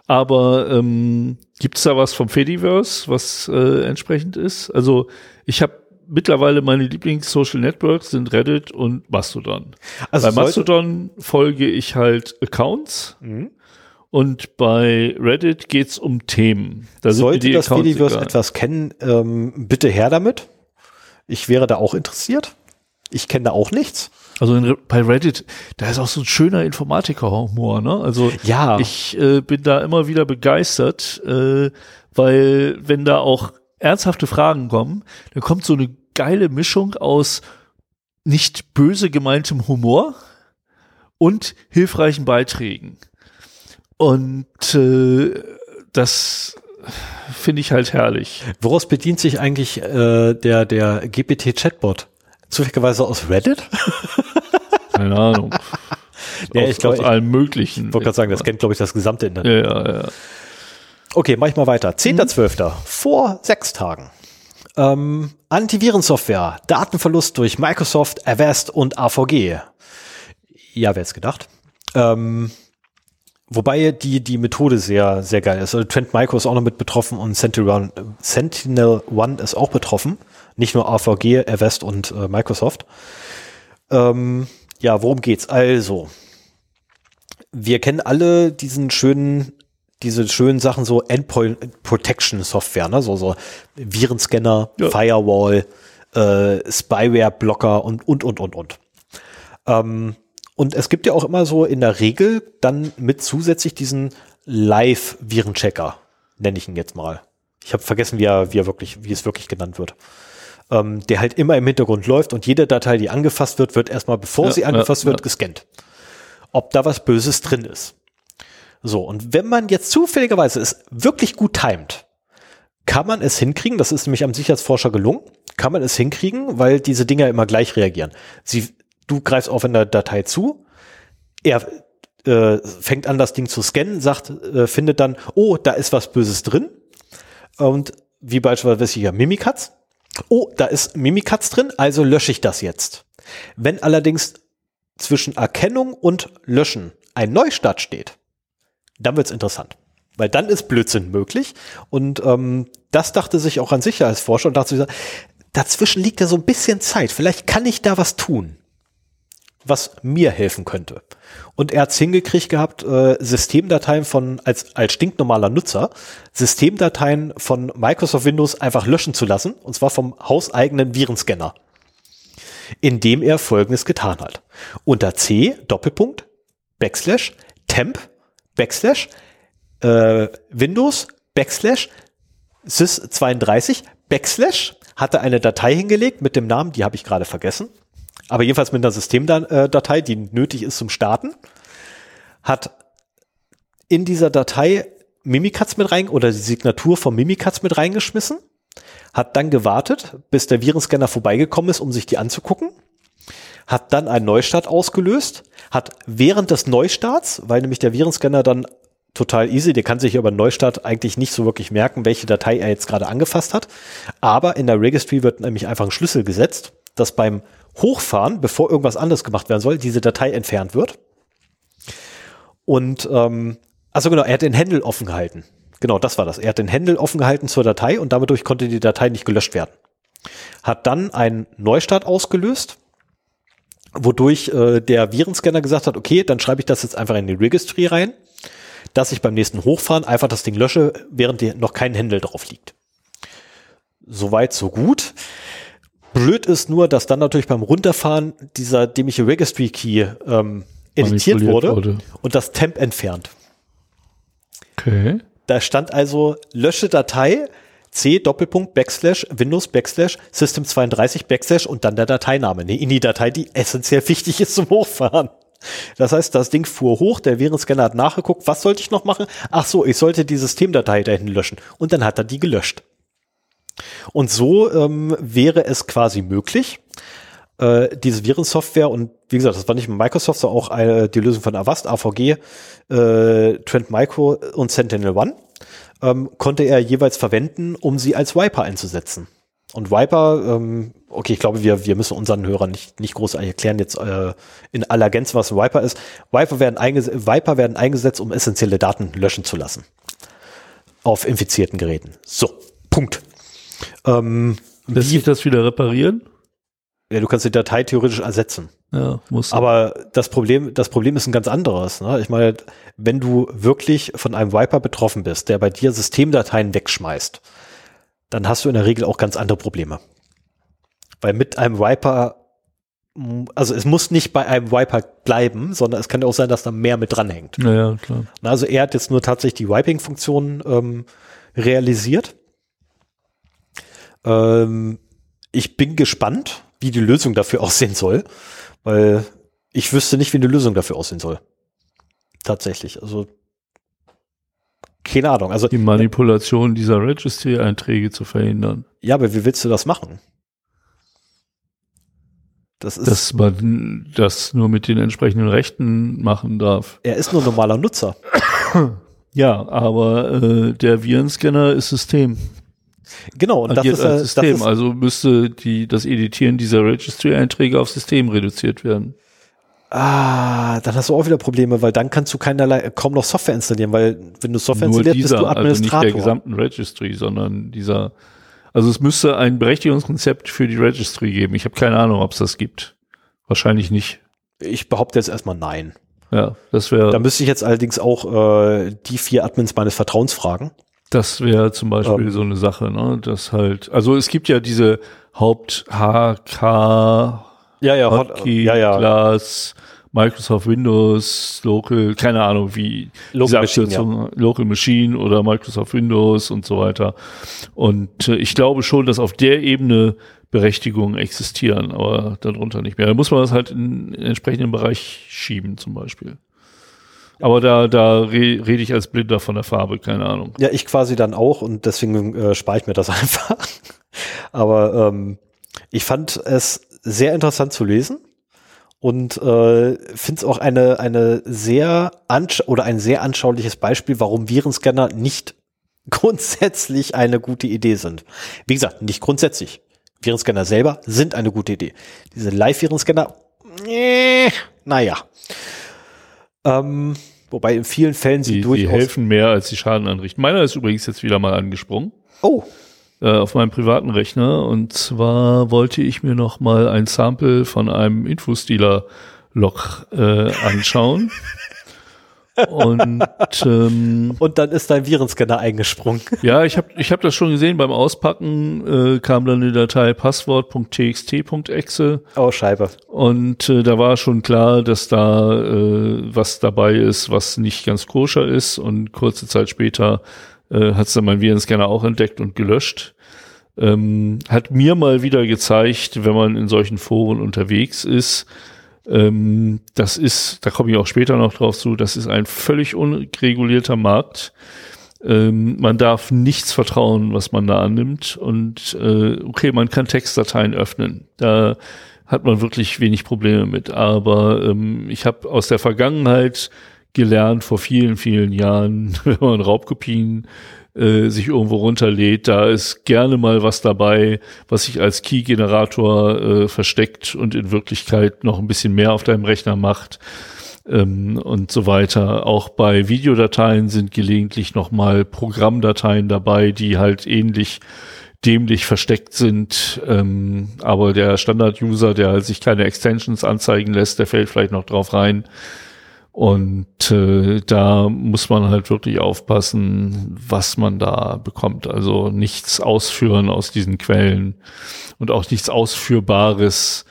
Aber ähm, gibt es da was vom Fediverse, was äh, entsprechend ist? Also ich habe mittlerweile meine Lieblings-Social Networks sind Reddit und Mastodon. Also bei Mastodon folge ich halt Accounts und bei Reddit geht's um Themen. Da Sollte die das Accounts Fediverse egal. etwas kennen, ähm, bitte her damit. Ich wäre da auch interessiert. Ich kenne da auch nichts. Also in, bei Reddit, da ist auch so ein schöner Informatiker-Humor, ne? Also Ja. ich äh, bin da immer wieder begeistert, äh, weil wenn da auch ernsthafte Fragen kommen, dann kommt so eine geile Mischung aus nicht böse gemeintem Humor und hilfreichen Beiträgen. Und äh, das finde ich halt herrlich. Woraus bedient sich eigentlich äh, der, der GPT-Chatbot? Zufälligerweise aus Reddit? Keine Ahnung. Ja, aus, ich glaub, aus allem Möglichen. Ich wollte gerade sagen, das kennt, glaube ich, das gesamte Internet. ja, ja, ja. Okay, mach ich mal weiter. 10.12. Vor sechs Tagen. Ähm, Antivirensoftware, Datenverlust durch Microsoft, Avast und AVG. Ja, wer hätte gedacht? Ähm, wobei die, die Methode sehr, sehr geil ist. Also Trend Micro ist auch noch mit betroffen und Sentinel, Sentinel One ist auch betroffen. Nicht nur AVG, Avast und äh, Microsoft. Ähm, ja, worum geht's? Also, wir kennen alle diesen schönen, diese schönen Sachen, so Endpoint Protection Software, ne? so, so Virenscanner, Ja. Firewall, äh, Spyware-Blocker und, und, und, und, und. Ähm, und es gibt ja auch immer so in der Regel dann mit zusätzlich diesen Live-Virenchecker, nenne ich ihn jetzt mal. Ich habe vergessen, wie er, wie er wirklich, wie es wirklich genannt wird. Ähm, der halt immer im Hintergrund läuft und jede Datei, die angefasst wird, wird erstmal, bevor Ja, sie ja, angefasst wird, ja. gescannt. Ob da was Böses drin ist. So, und wenn man jetzt zufälligerweise es wirklich gut timet, kann man es hinkriegen, das ist nämlich am Sicherheitsforscher gelungen, kann man es hinkriegen, weil diese Dinger immer gleich reagieren. Sie, du greifst auf eine Datei zu, er äh, fängt an, das Ding zu scannen, sagt, äh, findet dann, oh, da ist was Böses drin. Und wie beispielsweise hier Mimikatz. Oh, da ist Mimikatz drin, also lösche ich das jetzt. Wenn allerdings zwischen Erkennung und Löschen ein Neustart steht, dann wird's interessant. Weil dann ist Blödsinn möglich. Und ähm, das dachte sich auch ein Sicherheitsforscher und dachte sich, dazwischen liegt ja so ein bisschen Zeit. Vielleicht kann ich da was tun, was mir helfen könnte. Und er hat's hingekriegt gehabt, äh, Systemdateien von, als, als stinknormaler Nutzer, Systemdateien von Microsoft Windows einfach löschen zu lassen, und zwar vom hauseigenen Virenscanner. Indem er folgendes getan hat. Unter C, Doppelpunkt, Backslash, Temp, Backslash, äh, Windows, Backslash, Sys32, Backslash, hatte eine Datei hingelegt mit dem Namen, die habe ich gerade vergessen, aber jedenfalls mit einer Systemdatei, die nötig ist zum Starten, hat in dieser Datei Mimikatz mit rein oder die Signatur von Mimikatz mit reingeschmissen, hat dann gewartet, bis der Virenscanner vorbeigekommen ist, um sich die anzugucken, hat dann einen Neustart ausgelöst, hat während des Neustarts, weil nämlich der Virenscanner dann total easy. Der kann sich über Neustart eigentlich nicht so wirklich merken, welche Datei er jetzt gerade angefasst hat. Aber in der Registry wird nämlich einfach ein Schlüssel gesetzt, dass beim Hochfahren, bevor irgendwas anderes gemacht werden soll, diese Datei entfernt wird. Und ähm, also genau, er hat den Händel offen gehalten. Genau, das war das. Er hat den Händel offen gehalten zur Datei und dadurch konnte die Datei nicht gelöscht werden. Hat dann einen Neustart ausgelöst, wodurch äh, der Virenscanner gesagt hat, okay, dann schreibe ich das jetzt einfach in die Registry rein dass ich beim nächsten Hochfahren einfach das Ding lösche, während noch kein Händel drauf liegt. Soweit, so gut. Blöd ist nur, dass dann natürlich beim Runterfahren dieser dämliche Registry Key ähm, editiert wurde, wurde, und das Temp entfernt. Okay. Da stand also lösche Datei C Doppelpunkt Backslash Windows Backslash System 32 Backslash und dann der Dateiname. Nee, in die Datei, die essentiell wichtig ist zum Hochfahren. Das heißt, das Ding fuhr hoch, der Virenscanner hat nachgeguckt, was sollte ich noch machen? Ach so, ich sollte die Systemdatei da hinten löschen. Und dann hat er die gelöscht. Und so ähm, wäre es quasi möglich, äh, diese Virensoftware und wie gesagt, das war nicht Microsoft, sondern auch eine, die Lösung von Avast, AVG, äh, Trend Micro und Sentinel One, ähm, konnte er jeweils verwenden, um sie als Wiper einzusetzen. Und Viper, ähm, okay, ich glaube, wir, wir müssen unseren Hörern nicht, nicht großartig erklären jetzt äh, in aller Gänze, was Viper ist. Viper werden, Viper werden eingesetzt, um essentielle Daten löschen zu lassen. Auf infizierten Geräten. So, Punkt. Ähm, Lässt sich das wieder reparieren? Ja, du kannst die Datei theoretisch ersetzen. Ja, muss. Aber das Problem, das Problem ist ein ganz anderes. Ne? Ich meine, wenn du wirklich von einem Viper betroffen bist, der bei dir Systemdateien wegschmeißt, dann hast du in der Regel auch ganz andere Probleme. Weil mit einem Wiper, also es muss nicht bei einem Wiper bleiben, sondern es kann ja auch sein, dass da mehr mit dranhängt. Naja, klar. Also er hat jetzt nur tatsächlich die Wiping-Funktion ähm, realisiert. Ähm, ich bin gespannt, wie die Lösung dafür aussehen soll, weil ich wüsste nicht, wie eine Lösung dafür aussehen soll. Tatsächlich. Also keine Ahnung. Also die Manipulation dieser Registry-Einträge zu verhindern. Ja, aber wie willst du das machen? Das ist, dass man das nur mit den entsprechenden Rechten machen darf. Er ist nur normaler Nutzer. Ja, aber äh, der Virenscanner ist System. Genau, und das ist, als System. Ist, also müsste die, das Editieren dieser Registry-Einträge auf System reduziert werden. Ah, dann hast du auch wieder Probleme, weil dann kannst du keinerlei, kaum noch Software installieren, weil wenn du Software Nur installierst, dieser, bist du Administrator. Also nicht der gesamten Registry, sondern dieser, also es müsste ein Berechtigungskonzept für die Registry geben. Ich habe keine Ahnung, ob es das gibt. Wahrscheinlich nicht. Ich behaupte jetzt erstmal nein. Ja, das wäre. Da müsste ich jetzt allerdings auch äh, die vier Admins meines Vertrauens fragen. Das wäre zum Beispiel ähm. so eine Sache, ne? Das halt, also es gibt ja diese Haupt HK ja, ja, Hotkey, ja, ja. Class, Microsoft Windows, Local, keine Ahnung, wie Local Machine, ja. Local Machine oder Microsoft Windows und so weiter. Und äh, ich glaube schon, dass auf der Ebene Berechtigungen existieren, aber darunter nicht mehr. Da muss man das halt in den entsprechenden Bereich schieben, zum Beispiel. Aber da, da re rede ich als Blinder von der Farbe, keine Ahnung. Ja, ich quasi dann auch und deswegen äh, spare ich mir das einfach. Aber ähm, ich fand es sehr interessant zu lesen und äh, finde es auch eine, eine sehr oder ein sehr anschauliches Beispiel, warum Virenscanner nicht grundsätzlich eine gute Idee sind. Wie gesagt, nicht grundsätzlich. Virenscanner selber sind eine gute Idee. Diese Live-Virenscanner, äh, naja. Ähm, wobei in vielen Fällen sie Die, die durchaus. helfen mehr, als sie Schaden anrichten. Meiner ist übrigens jetzt wieder mal angesprungen. oh, äh, auf meinem privaten Rechner. Und zwar wollte ich mir noch mal ein Sample von einem Infostealer-Log äh, anschauen. Und ähm, und dann ist dein Virenscanner eingesprungen. ja, ich habe ich hab das schon gesehen. Beim Auspacken äh, kam dann eine Datei passwort.txt.exe Oh, Scheibe. und äh, da war schon klar, dass da äh, was dabei ist, was nicht ganz koscher ist. Und kurze Zeit später äh, hat es dann mein Virenscanner auch entdeckt und gelöscht. Ähm, hat mir mal wieder gezeigt, wenn man in solchen Foren unterwegs ist, ähm, das ist, da komme ich auch später noch drauf zu, das ist ein völlig unregulierter Markt. Ähm, man darf nichts vertrauen, was man da annimmt. Und äh, okay, man kann Textdateien öffnen. Da hat man wirklich wenig Probleme mit. Aber ähm, ich habe aus der Vergangenheit gelernt, vor vielen, vielen Jahren, wenn man Raubkopien äh, sich irgendwo runterlädt, da ist gerne mal was dabei, was sich als Key-Generator äh, versteckt und in Wirklichkeit noch ein bisschen mehr auf deinem Rechner macht ähm, und so weiter. Auch bei Videodateien sind gelegentlich nochmal Programmdateien dabei, die halt ähnlich dämlich versteckt sind. Ähm, aber der Standard-User, der halt sich keine Extensions anzeigen lässt, der fällt vielleicht noch drauf rein. Und äh, da muss man halt wirklich aufpassen, was man da bekommt. Also nichts ausführen aus diesen Quellen und auch nichts Ausführbares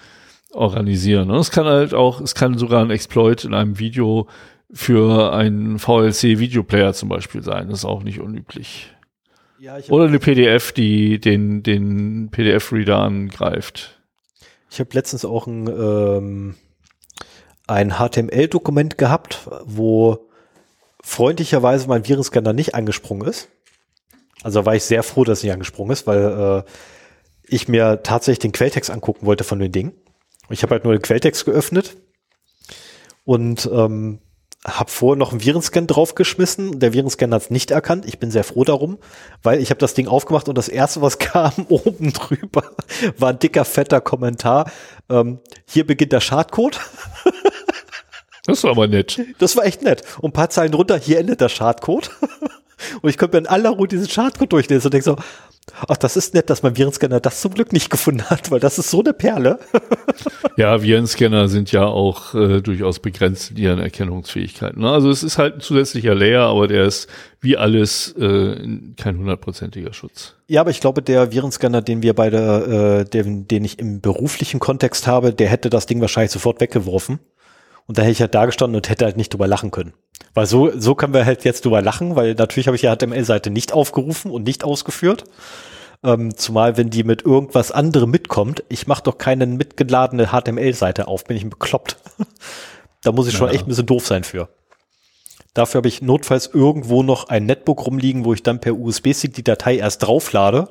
organisieren. Und es kann halt auch, es kann sogar ein Exploit in einem Video für einen VLC-Videoplayer zum Beispiel sein. Das ist auch nicht unüblich. Ja, Oder eine PDF, die den, den PDF-Reader angreift. Ich habe letztens auch ein, ähm, ein HTML-Dokument gehabt, wo freundlicherweise mein Virenscanner nicht angesprungen ist. Also war ich sehr froh, dass es nicht angesprungen ist, weil äh, ich mir tatsächlich den Quelltext angucken wollte von dem Ding. Ich habe halt nur den Quelltext geöffnet und ähm, habe vorher noch einen Virenscan draufgeschmissen. Der Virenscan hat es nicht erkannt. Ich bin sehr froh darum, weil ich habe das Ding aufgemacht und das erste, was kam oben drüber, war ein dicker, fetter Kommentar. Ähm, hier beginnt der Schadcode. Das ist aber nett. Das war echt nett. Und ein paar Zeilen runter, hier endet der Schadcode. Und ich konnte mir in aller Ruhe diesen Schadcode durchlesen und denke so, ach, das ist nett, dass mein Virenscanner das zum Glück nicht gefunden hat, weil das ist so eine Perle. Ja, Virenscanner sind ja auch äh, durchaus begrenzt in ihren Erkennungsfähigkeiten. Ne? Also es ist halt ein zusätzlicher Layer, aber der ist wie alles äh, kein hundertprozentiger Schutz. Ja, aber ich glaube, der Virenscanner, den wir beide, äh, den, den ich im beruflichen Kontext habe, der hätte das Ding wahrscheinlich sofort weggeworfen. Und da hätte ich halt da gestanden und hätte halt nicht drüber lachen können. Weil so, so können wir halt jetzt drüber lachen, weil natürlich habe ich die HTML-Seite nicht aufgerufen und nicht ausgeführt. Ähm, zumal, wenn die mit irgendwas anderem mitkommt, ich mache doch keine mitgeladene HTML-Seite auf, bin ich bekloppt. da muss ich schon Ja. echt ein bisschen doof sein für. Dafür habe ich notfalls irgendwo noch ein Netbook rumliegen, wo ich dann per USB-Stick die Datei erst drauflade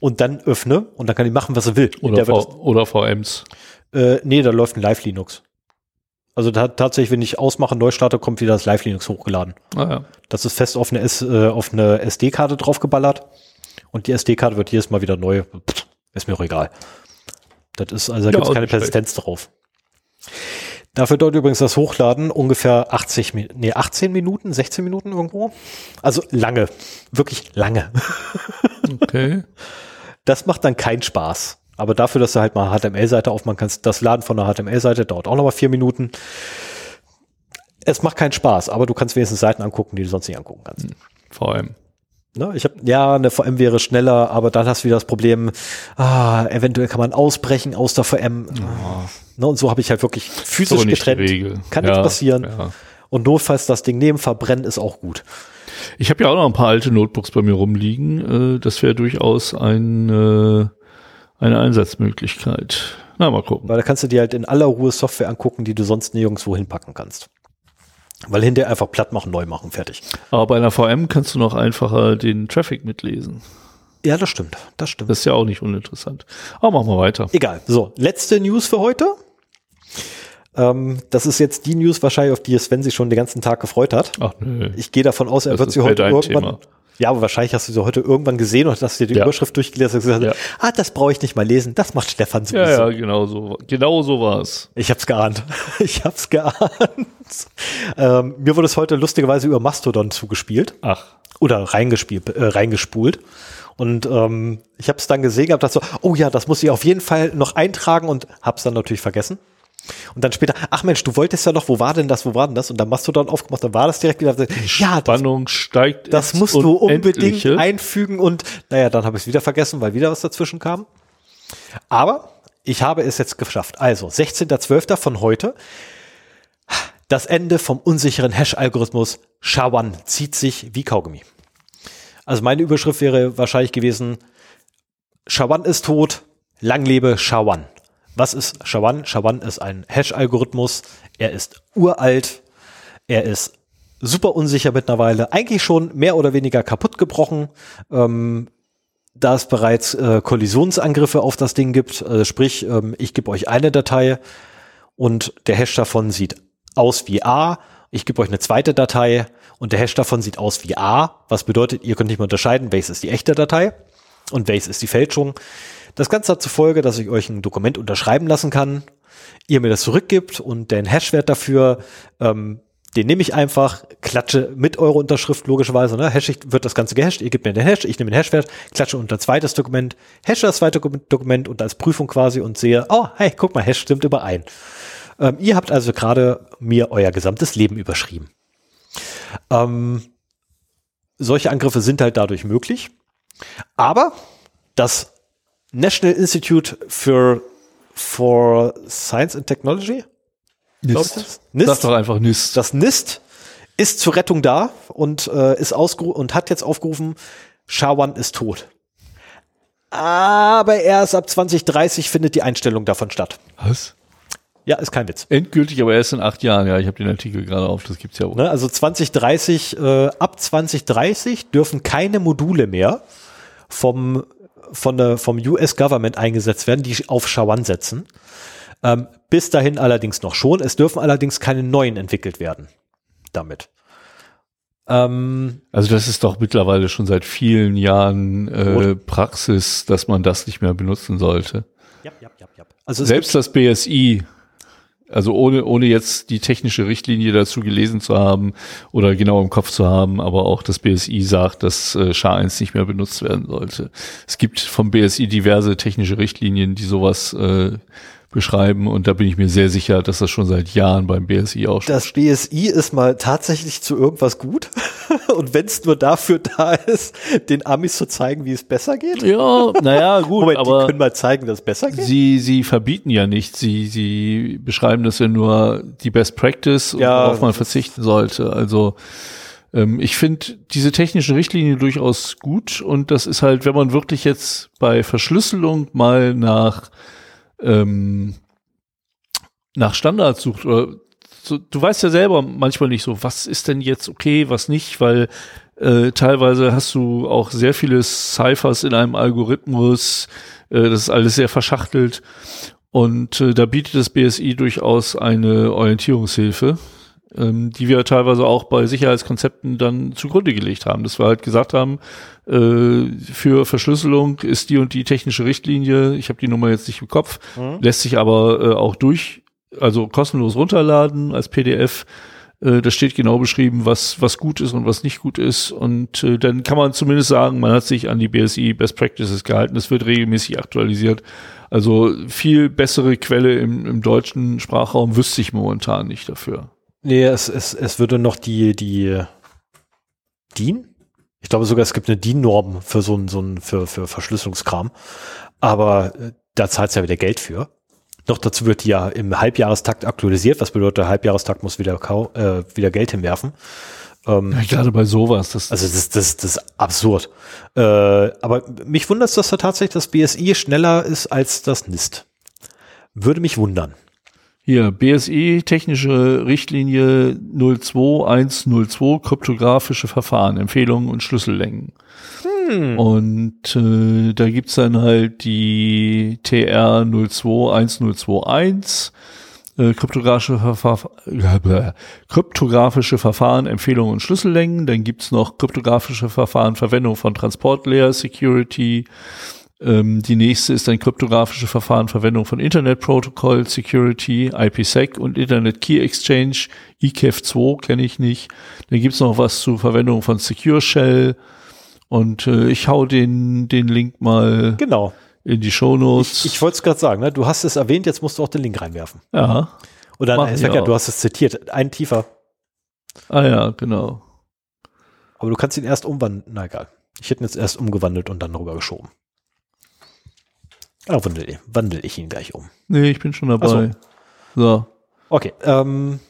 und dann öffne und dann kann ich machen, was er will. Oder, v oder VMs. äh, nee, da läuft ein Live-Linux. Also da, tatsächlich, wenn ich ausmache, neu starte, kommt wieder das Live-Linux hochgeladen. Ah, ja. Das ist fest auf eine, S, äh, auf eine SD-Karte draufgeballert und die SD-Karte wird jedes Mal wieder neu. Pff, ist mir auch egal. Das ist, also da Ja, gibt es keine. Persistenz drauf. Dafür dauert übrigens das Hochladen ungefähr 80, Mi- nee, 18 Minuten, 16 Minuten irgendwo. Also lange, wirklich lange. Okay. Das macht dann keinen Spaß. Aber dafür, dass du halt mal HTML-Seite aufmachen kannst, das Laden von der HTML-Seite dauert auch noch mal vier Minuten. Es macht keinen Spaß, aber du kannst wenigstens Seiten angucken, die du sonst nicht angucken kannst. VM. Ne? Ich habe ja, eine VM wäre schneller, aber dann hast du wieder das Problem, ah, eventuell kann man ausbrechen aus der VM. Ne? Und so habe ich halt wirklich physisch die getrennt. Kann ja, nichts passieren. Ja. Und notfalls das Ding neben verbrennen ist auch gut. Ich habe ja auch noch ein paar alte Notebooks bei mir rumliegen. Äh, das wäre durchaus ein, äh, eine Einsatzmöglichkeit. Na, mal gucken. Weil da kannst du dir halt in aller Ruhe Software angucken, die du sonst nirgendwo hinpacken kannst. Weil hinterher einfach platt machen, neu machen, fertig. Aber bei einer VM kannst du noch einfacher den Traffic mitlesen. Ja, das stimmt. Das stimmt. Das ist ja auch nicht uninteressant. Aber machen wir weiter. Egal. So, letzte News für heute. Ähm, das ist jetzt die News wahrscheinlich, auf die Sven sich schon den ganzen Tag gefreut hat. Ach nö. Ich gehe davon aus, er Das wird sie halt heute irgendwann. Thema. Ja, aber wahrscheinlich hast du sie heute irgendwann gesehen und hast dir die Ja. Überschrift durchgelesen und gesagt, Ja. ah, das brauche ich nicht mal lesen, das macht Stefan sowieso. Ja, ja, genau so, genau so war's. Ich hab's geahnt. Ich hab's geahnt. Ähm, mir wurde es heute lustigerweise über Mastodon zugespielt Ach, oder reingespielt, äh, reingespult. Und ähm, ich habe es dann gesehen gehabt, dachte so, oh ja, das muss ich auf jeden Fall noch eintragen und hab's dann natürlich vergessen. Und dann später, ach Mensch, du wolltest ja noch, wo war denn das, wo war denn das? Und dann Mastodon aufgemacht, dann war das direkt wieder, ja, das, Spannung steigt. das musst du unbedingt einfügen und naja, dann habe ich es wieder vergessen, weil wieder was dazwischen kam. Aber ich habe es jetzt geschafft. Also, 16.12. von heute. Das Ende vom unsicheren Hash-Algorithmus SHA-1 zieht sich wie Kaugummi. Also meine Überschrift wäre wahrscheinlich gewesen, SHA-1 ist tot, lang lebe SHA-1. Was ist SHA-1? SHA-1 ist ein Hash-Algorithmus. Er ist uralt. Er ist super unsicher mittlerweile. Eigentlich schon mehr oder weniger kaputt gebrochen. Ähm, da es bereits äh, Kollisionsangriffe auf das Ding gibt, äh, sprich, ähm, ich gebe euch eine Datei und der Hash davon sieht aus wie A. Ich gebe euch eine zweite Datei und der Hash davon sieht aus wie A. Was bedeutet, ihr könnt nicht mehr unterscheiden, welches ist die echte Datei und welches ist die Fälschung. Das Ganze hat zur Folge, dass ich euch ein Dokument unterschreiben lassen kann, ihr mir das zurückgibt und den Hashwert dafür, ähm, den nehme ich einfach, klatsche mit eurer Unterschrift logischerweise, ne? Hash wird das Ganze gehasht, ihr gebt mir den Hash, ich nehme den Hashwert, klatsche unter zweites Dokument, hashe das zweite Doku- Dokument und als Prüfung quasi und sehe, oh, hey, guck mal, Hash stimmt überein. Ähm, ihr habt also gerade mir euer gesamtes Leben überschrieben. Ähm, solche Angriffe sind halt dadurch möglich. Aber das National Institute for, for Science and Technology, Nist. das? NIST? Sag doch einfach Nist. das NIST ist zur Rettung da und äh, ist ausgeru und hat jetzt aufgerufen, SHA-1 ist tot. Aber erst ab 2030 findet die Einstellung davon statt. Was? Ja, ist kein Witz. Endgültig, aber erst in acht Jahren. Ja, ich habe den Artikel gerade auf, das gibt's ja auch. Ne? Also 2030, äh, ab 2030 dürfen keine Module mehr vom, von der, vom US-Government eingesetzt werden, die auf SHA-1 setzen. Ähm, bis dahin allerdings noch schon. Es dürfen allerdings keine neuen entwickelt werden damit. Ähm, Also das ist doch mittlerweile schon seit vielen Jahren äh, Praxis, dass man das nicht mehr benutzen sollte. ja, ja, ja, ja. Also Selbst das BSI, also ohne, ohne jetzt die technische Richtlinie dazu gelesen zu haben oder genau im Kopf zu haben, aber auch das BSI sagt, dass äh, SHA-1 nicht mehr benutzt werden sollte. Es gibt vom BSI diverse technische Richtlinien, die sowas äh, beschreiben und da bin ich mir sehr sicher, dass das schon seit Jahren beim BSI auch das BSI ist mal tatsächlich zu irgendwas gut. Und wenn es nur dafür da ist, den Amis zu zeigen, wie es besser geht. Ja, naja, gut, Moment, die aber können mal zeigen, dass es besser geht. sie, sie verbieten ja nicht. Sie, sie beschreiben das ja nur die Best Practice, Ja. worauf man verzichten sollte. Also ähm, ich finde diese technische Richtlinie durchaus gut und das ist halt, wenn man wirklich jetzt bei Verschlüsselung mal nach ähm, nach Standards sucht oder so, du weißt ja selber manchmal nicht so, was ist denn jetzt okay, was nicht, weil äh, teilweise hast du auch sehr viele Cyphers in einem Algorithmus, äh, das ist alles sehr verschachtelt und äh, da bietet das BSI durchaus eine Orientierungshilfe, ähm, die wir teilweise auch bei Sicherheitskonzepten dann zugrunde gelegt haben, dass wir halt gesagt haben, äh, für Verschlüsselung ist die und die technische Richtlinie, ich habe die Nummer jetzt nicht im Kopf, lässt sich aber äh, auch durch, also kostenlos runterladen als PDF. Äh, da steht genau beschrieben, was, was gut ist und was nicht gut ist. Und äh, dann kann man zumindest sagen, man hat sich an die BSI Best Practices gehalten. Es wird regelmäßig aktualisiert. Also viel bessere Quelle im, im deutschen Sprachraum wüsste ich momentan nicht dafür. Nee, es, es, es würde noch die, die DIN? Ich glaube sogar, es gibt eine DIN-Norm für so ein, so ein, für, für Verschlüsselungskram. Aber äh, da zahlt es ja wieder Geld für. Noch dazu wird die ja im Halbjahrestakt aktualisiert, was bedeutet, der Halbjahrestakt muss wieder, kau äh, wieder Geld hinwerfen. Ähm, Ja, gerade bei sowas, das, also das, das, das ist absurd. Äh, aber mich wundert es, dass da tatsächlich das BSI schneller ist als das NIST. Würde mich wundern. Hier, BSI, technische Richtlinie 02102, kryptografische Verfahren, Empfehlungen und Schlüssellängen. Und äh, da gibt's dann halt die TR 021021 äh, kryptografische, Verfahr äh, kryptografische Verfahren, Empfehlungen und Schlüssellängen. Dann gibt's noch kryptografische Verfahren, Verwendung von Transportlayer Security. Ähm, die nächste ist ein kryptografische Verfahren, Verwendung von Internet Protocol Security, IPsec und Internet Key Exchange. IKEF2 kenne ich nicht. Dann gibt's noch was zur Verwendung von Secure Shell. Und äh, ich hau den, den Link mal Genau. in die Shownotes. Ich, ich wollte es gerade sagen, ne? du hast es erwähnt, jetzt musst du auch den Link reinwerfen. ja. Oder nein, verkehrt, auch. du hast es zitiert. Ein tiefer. Ah ja, genau. Aber du kannst ihn erst umwandeln. Na egal. Ich hätte ihn jetzt erst umgewandelt und dann rüber geschoben. Ah, wandel, wandel ich ihn gleich um. Nee, ich bin schon dabei. So. Okay. Ähm,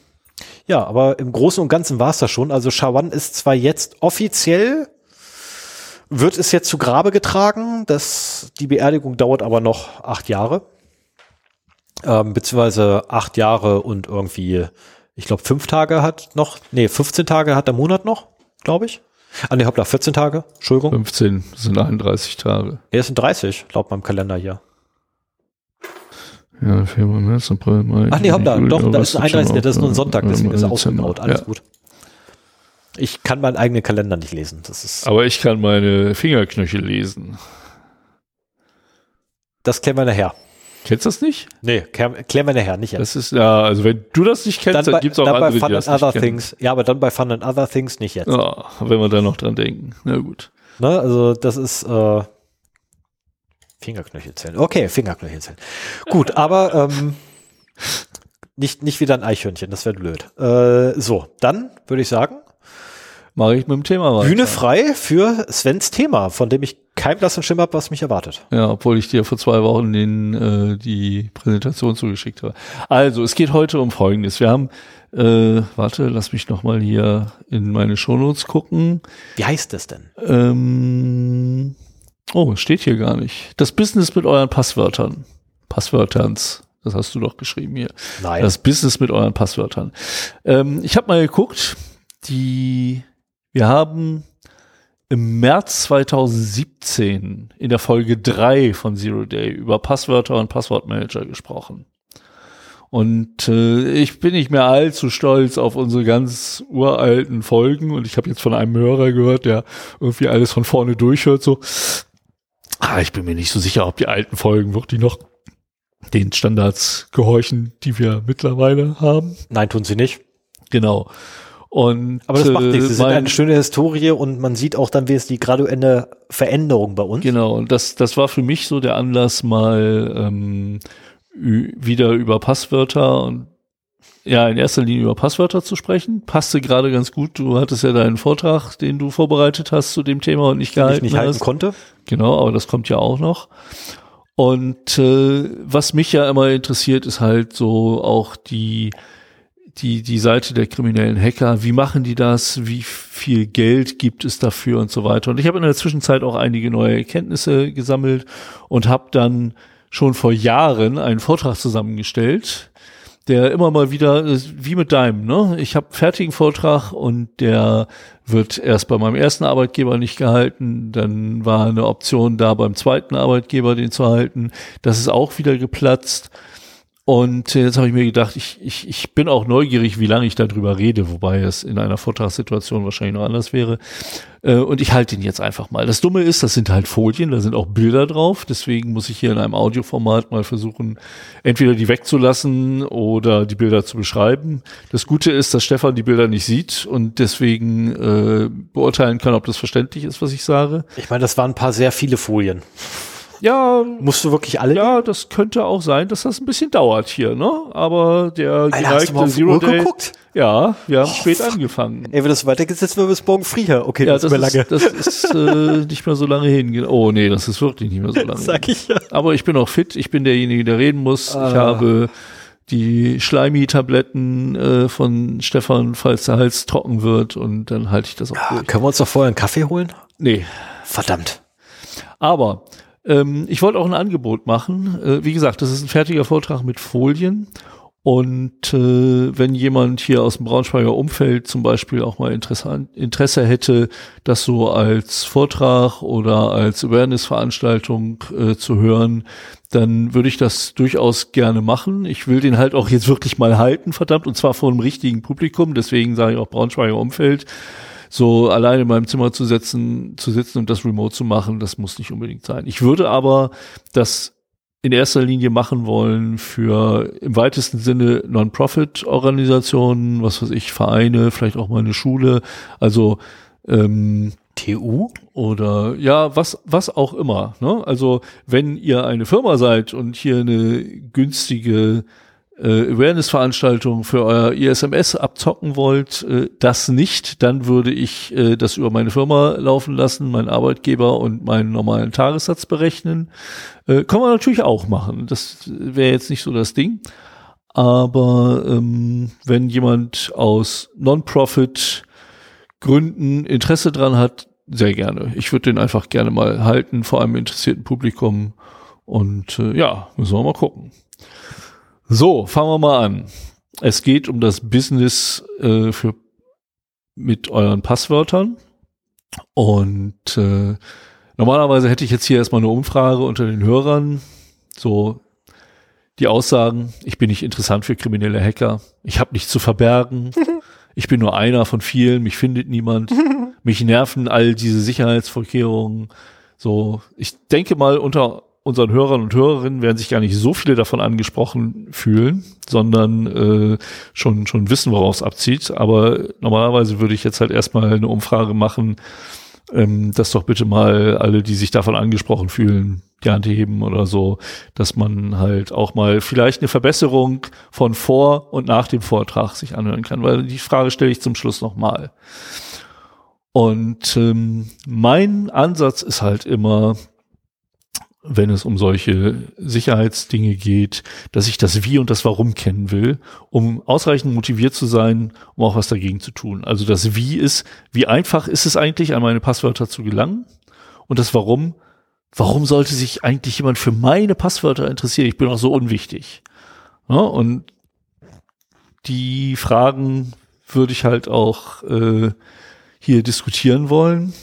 ja, aber im Großen und Ganzen war es das schon. Also Shawan ist zwar jetzt offiziell, wird es jetzt zu Grabe getragen. Das, die Beerdigung dauert aber noch acht Jahre. Ähm, beziehungsweise acht Jahre und irgendwie, ich glaube, fünf Tage hat noch, nee, 15 Tage hat der Monat noch, glaube ich. Ah, nee, hoppla, 14 Tage, Entschuldigung. 15 sind 31 Tage. Nee, es sind 30, laut meinem Kalender hier. Ja, Februar, März, April, Mai. Ach nee, hoppla, Juli, doch, da ist ein 31, September, das ist nur ein Sonntag, deswegen ist er ausgegraut. Alles Ja. gut. Ich kann meinen eigenen Kalender nicht lesen. Das ist, Aber ich kann meine Fingerknöchel lesen. das klären wir nachher. Kennst du das nicht? Nee, klären klären wir nachher, nicht jetzt. Das ist, ja, also wenn du das nicht kennst, dann, bei, gibt's auch dann andere, bei Fun die das and Other kennen. Things. Ja, aber dann bei Fun and Other Things nicht jetzt. Ja, wenn wir da noch dran denken. Na gut. Ne? Also das ist äh, Fingerknöchelzellen. Okay, Fingerknöchelzellen. Gut, aber ähm, nicht, nicht wieder ein Eichhörnchen, das wäre blöd. Äh, so, dann würde ich sagen, Mache ich mit dem Thema weiter. Bühne frei für Svens Thema, von dem ich kein blassen Schimmer habe, was mich erwartet. Ja, obwohl ich dir vor zwei Wochen den, äh, die Präsentation zugeschickt habe. Also, es geht heute um Folgendes. Wir haben, äh, warte, lass mich noch mal hier in meine Shownotes gucken. Wie heißt das denn? Ähm, oh, steht hier gar nicht. Das Business mit euren Passwörtern. Passwörterns. Das hast du doch geschrieben hier. Nein. Das Business mit euren Passwörtern. Ähm, ich habe mal geguckt, die, wir haben im März 2017 in der Folge 3 von Zero Day über Passwörter und Passwortmanager gesprochen. Und äh, ich bin nicht mehr allzu stolz auf unsere ganz uralten Folgen. Und ich habe jetzt von einem Hörer gehört, der irgendwie alles von vorne durchhört. So, ah, ich bin mir nicht so sicher, ob die alten Folgen wirklich noch den Standards gehorchen, die wir mittlerweile haben. Nein, tun sie nicht. Genau. Und Aber das macht äh, nichts. Sie sind mein- eine schöne Historie und man sieht auch dann, wie es die graduelle Veränderung bei uns. Genau, und das, das war für mich so der Anlass, mal ähm, wieder über Passwörter und ja, in erster Linie über Passwörter zu sprechen. Passte gerade ganz gut. Du hattest ja deinen Vortrag, den du vorbereitet hast zu dem Thema und nicht die ich gehalten nicht halten hast. konnte. Genau, aber das kommt ja auch noch. Und äh, was mich ja immer interessiert, ist halt so auch die die die Seite der kriminellen Hacker. Wie machen die das? Wie viel Geld gibt es dafür und so weiter? Und ich habe in der Zwischenzeit auch einige neue Erkenntnisse gesammelt und habe dann schon vor Jahren einen Vortrag zusammengestellt, der immer mal wieder, äh, wie mit deinem, ne? Ich habe fertigen Vortrag und der wird erst bei meinem ersten Arbeitgeber nicht gehalten, dann war eine Option da beim zweiten Arbeitgeber den zu halten. Das ist auch wieder geplatzt. Und jetzt habe ich mir gedacht, ich, ich, ich bin auch neugierig, wie lange ich darüber rede, wobei es in einer Vortragssituation wahrscheinlich noch anders wäre. Äh, Und ich halte ihn jetzt einfach mal. Das Dumme ist, das sind halt Folien, da sind auch Bilder drauf. Deswegen muss ich hier in einem Audioformat mal versuchen, entweder die wegzulassen oder die Bilder zu beschreiben. Das Gute ist, dass Stefan die Bilder nicht sieht und deswegen äh, beurteilen kann, ob das verständlich ist, was ich sage. Ich meine, das waren ein paar sehr viele Folien. Ja, Musst du wirklich alle? ja, das könnte auch sein, dass das ein bisschen dauert hier, ne? Aber der Alter, hast du mal auf Zero Uhr Day. geguckt? Ja, wir haben Oh, spät fuck. angefangen. Ey, wenn das weitergeht, sitzen wir bis morgen früh hier. Okay, Ja, das, das ist lange. das ist äh, nicht mehr so lange hin. Oh nee, das ist wirklich nicht mehr so lange. Sag ich ja. Aber ich bin auch fit. Ich bin derjenige, der reden muss. Ich Ah. habe die Schleimi-Tabletten äh, von Stefan, falls der Hals trocken wird und dann halte ich das auch durch. Können wir uns doch vorher einen Kaffee holen? Nee, Verdammt. aber ähm, ich wollte auch ein Angebot machen. Äh, wie gesagt, das ist ein fertiger Vortrag mit Folien Und äh, wenn jemand hier aus dem Braunschweiger Umfeld zum Beispiel auch mal Interesse hätte, das so als Vortrag oder als Awareness-Veranstaltung äh, zu hören, dann würde ich das durchaus gerne machen. Ich will den halt auch jetzt wirklich mal halten, verdammt, und zwar vor einem richtigen Publikum. Deswegen sage ich auch Braunschweiger Umfeld. So alleine in meinem Zimmer zu setzen, zu sitzen und das remote zu machen, das muss nicht unbedingt sein. Ich würde aber das in erster Linie machen wollen für im weitesten Sinne Non-Profit-Organisationen, was weiß ich, Vereine, vielleicht auch mal eine Schule, also ähm, TU oder ja, was, was auch immer. Ne? Also wenn ihr eine Firma seid und hier eine günstige äh, Awareness-Veranstaltung für euer ISMS abzocken wollt, äh, das nicht, dann würde ich äh, das über meine Firma laufen lassen, meinen Arbeitgeber und meinen normalen Tagessatz berechnen. Äh, kann man natürlich auch machen. Das wäre jetzt nicht so das Ding. Aber ähm, wenn jemand aus Non-Profit Gründen Interesse dran hat, sehr gerne. Ich würde den einfach gerne mal halten, vor allem interessierten Publikum. Und äh, ja, müssen wir mal gucken. So, fangen wir mal an. Es geht um das Business äh, für mit euren Passwörtern. Und äh, normalerweise hätte ich jetzt hier erstmal eine Umfrage unter den Hörern. So die Aussagen, ich bin nicht interessant für kriminelle Hacker, ich habe nichts zu verbergen, ich bin nur einer von vielen, mich findet niemand, mich nerven all diese Sicherheitsvorkehrungen. So, ich denke mal, unter unseren Hörern und Hörerinnen werden sich gar nicht so viele davon angesprochen fühlen, sondern äh, schon schon wissen, worauf es abzieht. Aber normalerweise würde ich jetzt halt erstmal eine Umfrage machen, ähm, dass doch bitte mal alle, die sich davon angesprochen fühlen, die Hand heben oder so, dass man halt auch mal vielleicht eine Verbesserung von vor und nach dem Vortrag sich anhören kann, weil die Frage stelle ich zum Schluss nochmal. Und ähm, mein Ansatz ist halt immer, wenn es um solche Sicherheitsdinge geht, dass ich das Wie und das Warum kennen will, um ausreichend motiviert zu sein, um auch was dagegen zu tun. Also das Wie ist, wie einfach ist es eigentlich, an meine Passwörter zu gelangen? Und das Warum, warum sollte sich eigentlich jemand für meine Passwörter interessieren? Ich bin auch so unwichtig. Ja, und die Fragen würde ich halt auch äh, hier diskutieren wollen.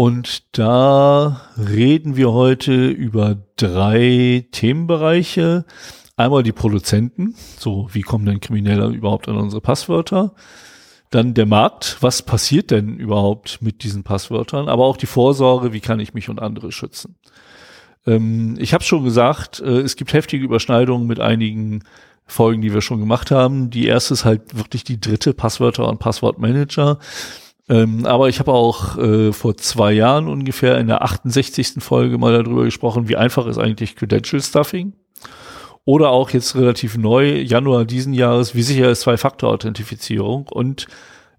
Und da reden wir heute über drei Themenbereiche. Einmal die Produzenten, so wie kommen denn Kriminelle überhaupt an unsere Passwörter? Dann der Markt, was passiert denn überhaupt mit diesen Passwörtern? Aber auch die Vorsorge, wie kann ich mich und andere schützen? Ähm, ich habe schon gesagt, äh, es gibt heftige Überschneidungen mit einigen Folgen, die wir schon gemacht haben. Die erste ist halt wirklich die dritte Passwörter und Passwortmanager. Ähm, aber ich habe auch äh, vor zwei Jahren ungefähr in der 68. Folge mal darüber gesprochen, wie einfach ist eigentlich Credential Stuffing. Oder auch jetzt relativ neu, Januar diesen Jahres, wie sicher ist Zwei-Faktor-Authentifizierung. Und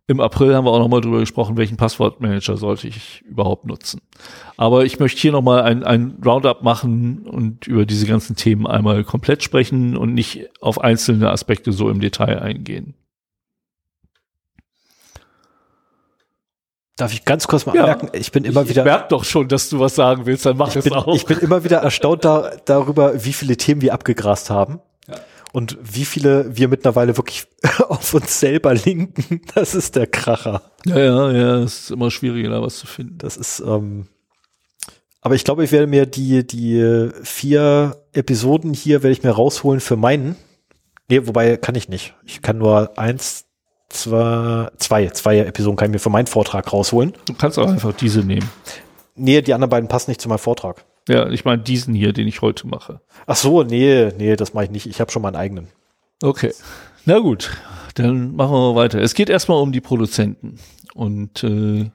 im April haben wir auch nochmal darüber gesprochen, welchen Passwortmanager sollte ich überhaupt nutzen. Aber ich möchte hier nochmal ein, ein Roundup machen und über diese ganzen Themen einmal komplett sprechen und nicht auf einzelne Aspekte so im Detail eingehen. Darf ich ganz kurz mal ja. merken, ich bin immer ich, wieder. Ich merke doch schon, dass du was sagen willst, dann mach ich bin, auch. Ich bin immer wieder erstaunt da, darüber, wie viele Themen wir abgegrast haben. Ja. Und wie viele wir mittlerweile wirklich auf uns selber linken, das ist der Kracher. Ja, ja, ja, es ist immer schwieriger, da was zu finden. Das ist, ähm, aber ich glaube, ich werde mir die, die vier Episoden hier werde ich mir rausholen für meinen. Nee, wobei kann ich nicht. Ich kann nur eins, zwei, zwei, zwei Episoden kann ich mir für meinen Vortrag rausholen. Du kannst auch einfach diese nehmen. Nee, die anderen beiden passen nicht zu meinem Vortrag. Ja, ich meine diesen hier, den ich heute mache. Ach so, nee, nee, das mache ich nicht. Ich habe schon meinen eigenen. Okay. Na gut, dann machen wir mal weiter. Es geht erstmal um die Produzenten. Und äh,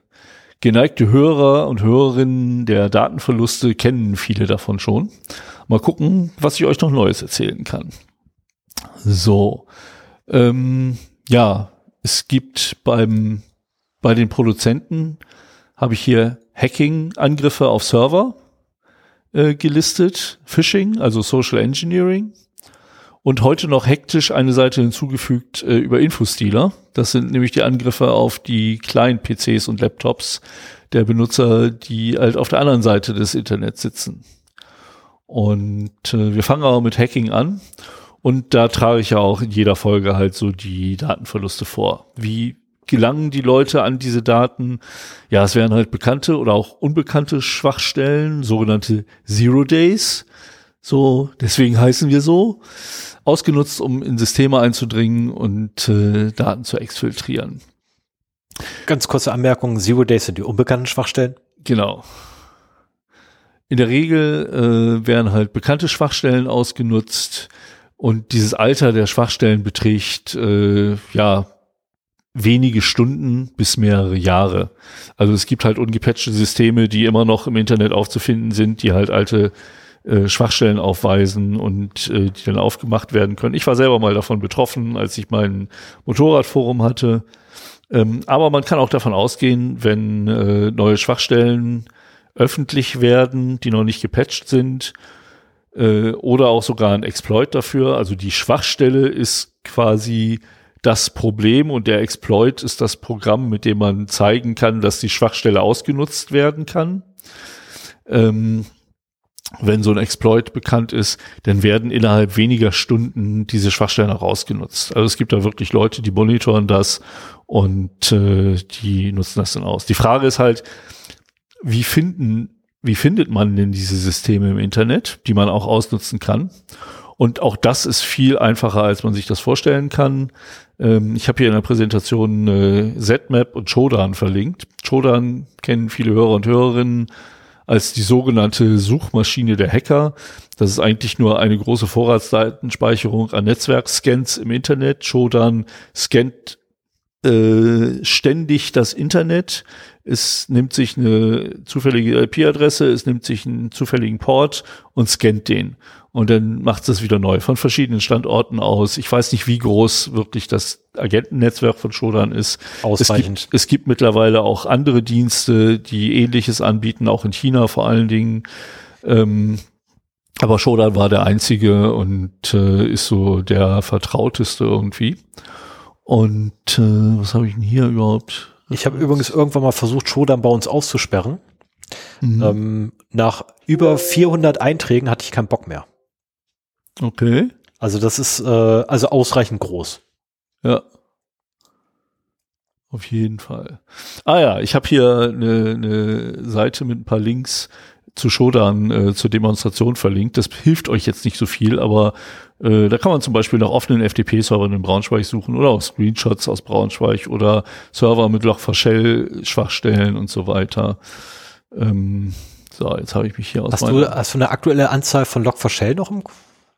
geneigte Hörer und Hörerinnen der Datenverluste kennen viele davon schon. Mal gucken, was ich euch noch Neues erzählen kann. So. Ähm, ja, es gibt beim, bei den Produzenten habe ich hier Hacking-Angriffe auf Server äh, gelistet, Phishing, also Social Engineering und heute noch hektisch eine Seite hinzugefügt äh, über Infostealer. Das sind nämlich die Angriffe auf die kleinen PCs und Laptops der Benutzer, die halt auf der anderen Seite des Internets sitzen. Und äh, wir fangen aber mit Hacking an. Und da trage ich ja auch in jeder Folge halt so die Datenverluste vor. Wie gelangen die Leute an diese Daten? Ja, es wären halt bekannte oder auch unbekannte Schwachstellen, sogenannte Zero Days. So, deswegen heißen wir so. Ausgenutzt, um in Systeme einzudringen und äh, Daten zu exfiltrieren. Ganz kurze Anmerkung, Zero Days sind die unbekannten Schwachstellen. Genau. In der Regel äh, werden halt bekannte Schwachstellen ausgenutzt und dieses Alter der Schwachstellen beträgt äh, ja wenige Stunden bis mehrere Jahre. Also es gibt halt ungepatchte Systeme, die immer noch im Internet aufzufinden sind, die halt alte äh, Schwachstellen aufweisen und äh, die dann aufgemacht werden können. Ich war selber mal davon betroffen, als ich mein Motorradforum hatte. Ähm, aber man kann auch davon ausgehen, wenn äh, neue Schwachstellen öffentlich werden, die noch nicht gepatcht sind, äh, oder auch sogar ein Exploit dafür. Also die Schwachstelle ist quasi das Problem und der Exploit ist das Programm, mit dem man zeigen kann, dass die Schwachstelle ausgenutzt werden kann. Ähm, wenn so ein Exploit bekannt ist, dann werden innerhalb weniger Stunden diese Schwachstellen auch ausgenutzt. Also es gibt da wirklich Leute, die monitoren das und äh, die nutzen das dann aus. Die Frage ist halt, wie finden, wie findet man denn diese Systeme im Internet, die man auch ausnutzen kann? Und auch das ist viel einfacher, als man sich das vorstellen kann. Ähm, ich habe hier in der Präsentation äh, ZMap und Shodan verlinkt. Shodan kennen viele Hörer und Hörerinnen als die sogenannte Suchmaschine der Hacker. Das ist eigentlich nur eine große Vorratsdatenspeicherung an Netzwerkscans im Internet. Shodan scannt äh, ständig das Internet. Es nimmt sich eine zufällige IP-Adresse, es nimmt sich einen zufälligen Port und scannt den. Und dann macht es das wieder neu von verschiedenen Standorten aus. Ich weiß nicht, wie groß wirklich das Agentennetzwerk von Shodan ist. Ausreichend. Es gibt, es gibt mittlerweile auch andere Dienste, die ähnliches anbieten, auch in China vor allen Dingen. Ähm, aber Shodan war der einzige und äh, ist so der vertrauteste irgendwie. Und äh, was habe ich denn hier überhaupt? Ich habe übrigens irgendwann mal versucht, Shodan bei uns auszusperren. Mhm. Ähm, nach über 400 Einträgen hatte ich keinen Bock mehr. Okay. Also das ist äh, also ausreichend groß. Ja. Auf jeden Fall. Ah ja, ich habe hier eine, eine Seite mit ein paar Links zu Shodan äh, zur Demonstration verlinkt. Das hilft euch jetzt nicht so viel, aber äh, da kann man zum Beispiel nach offenen FTP-Servern in Braunschweig suchen oder auch Screenshots aus Braunschweig oder Server mit Log4Shell-Schwachstellen und so weiter. Ähm, so, jetzt habe ich mich hier aus. Hast du, hast du eine aktuelle Anzahl von Log4Shell noch im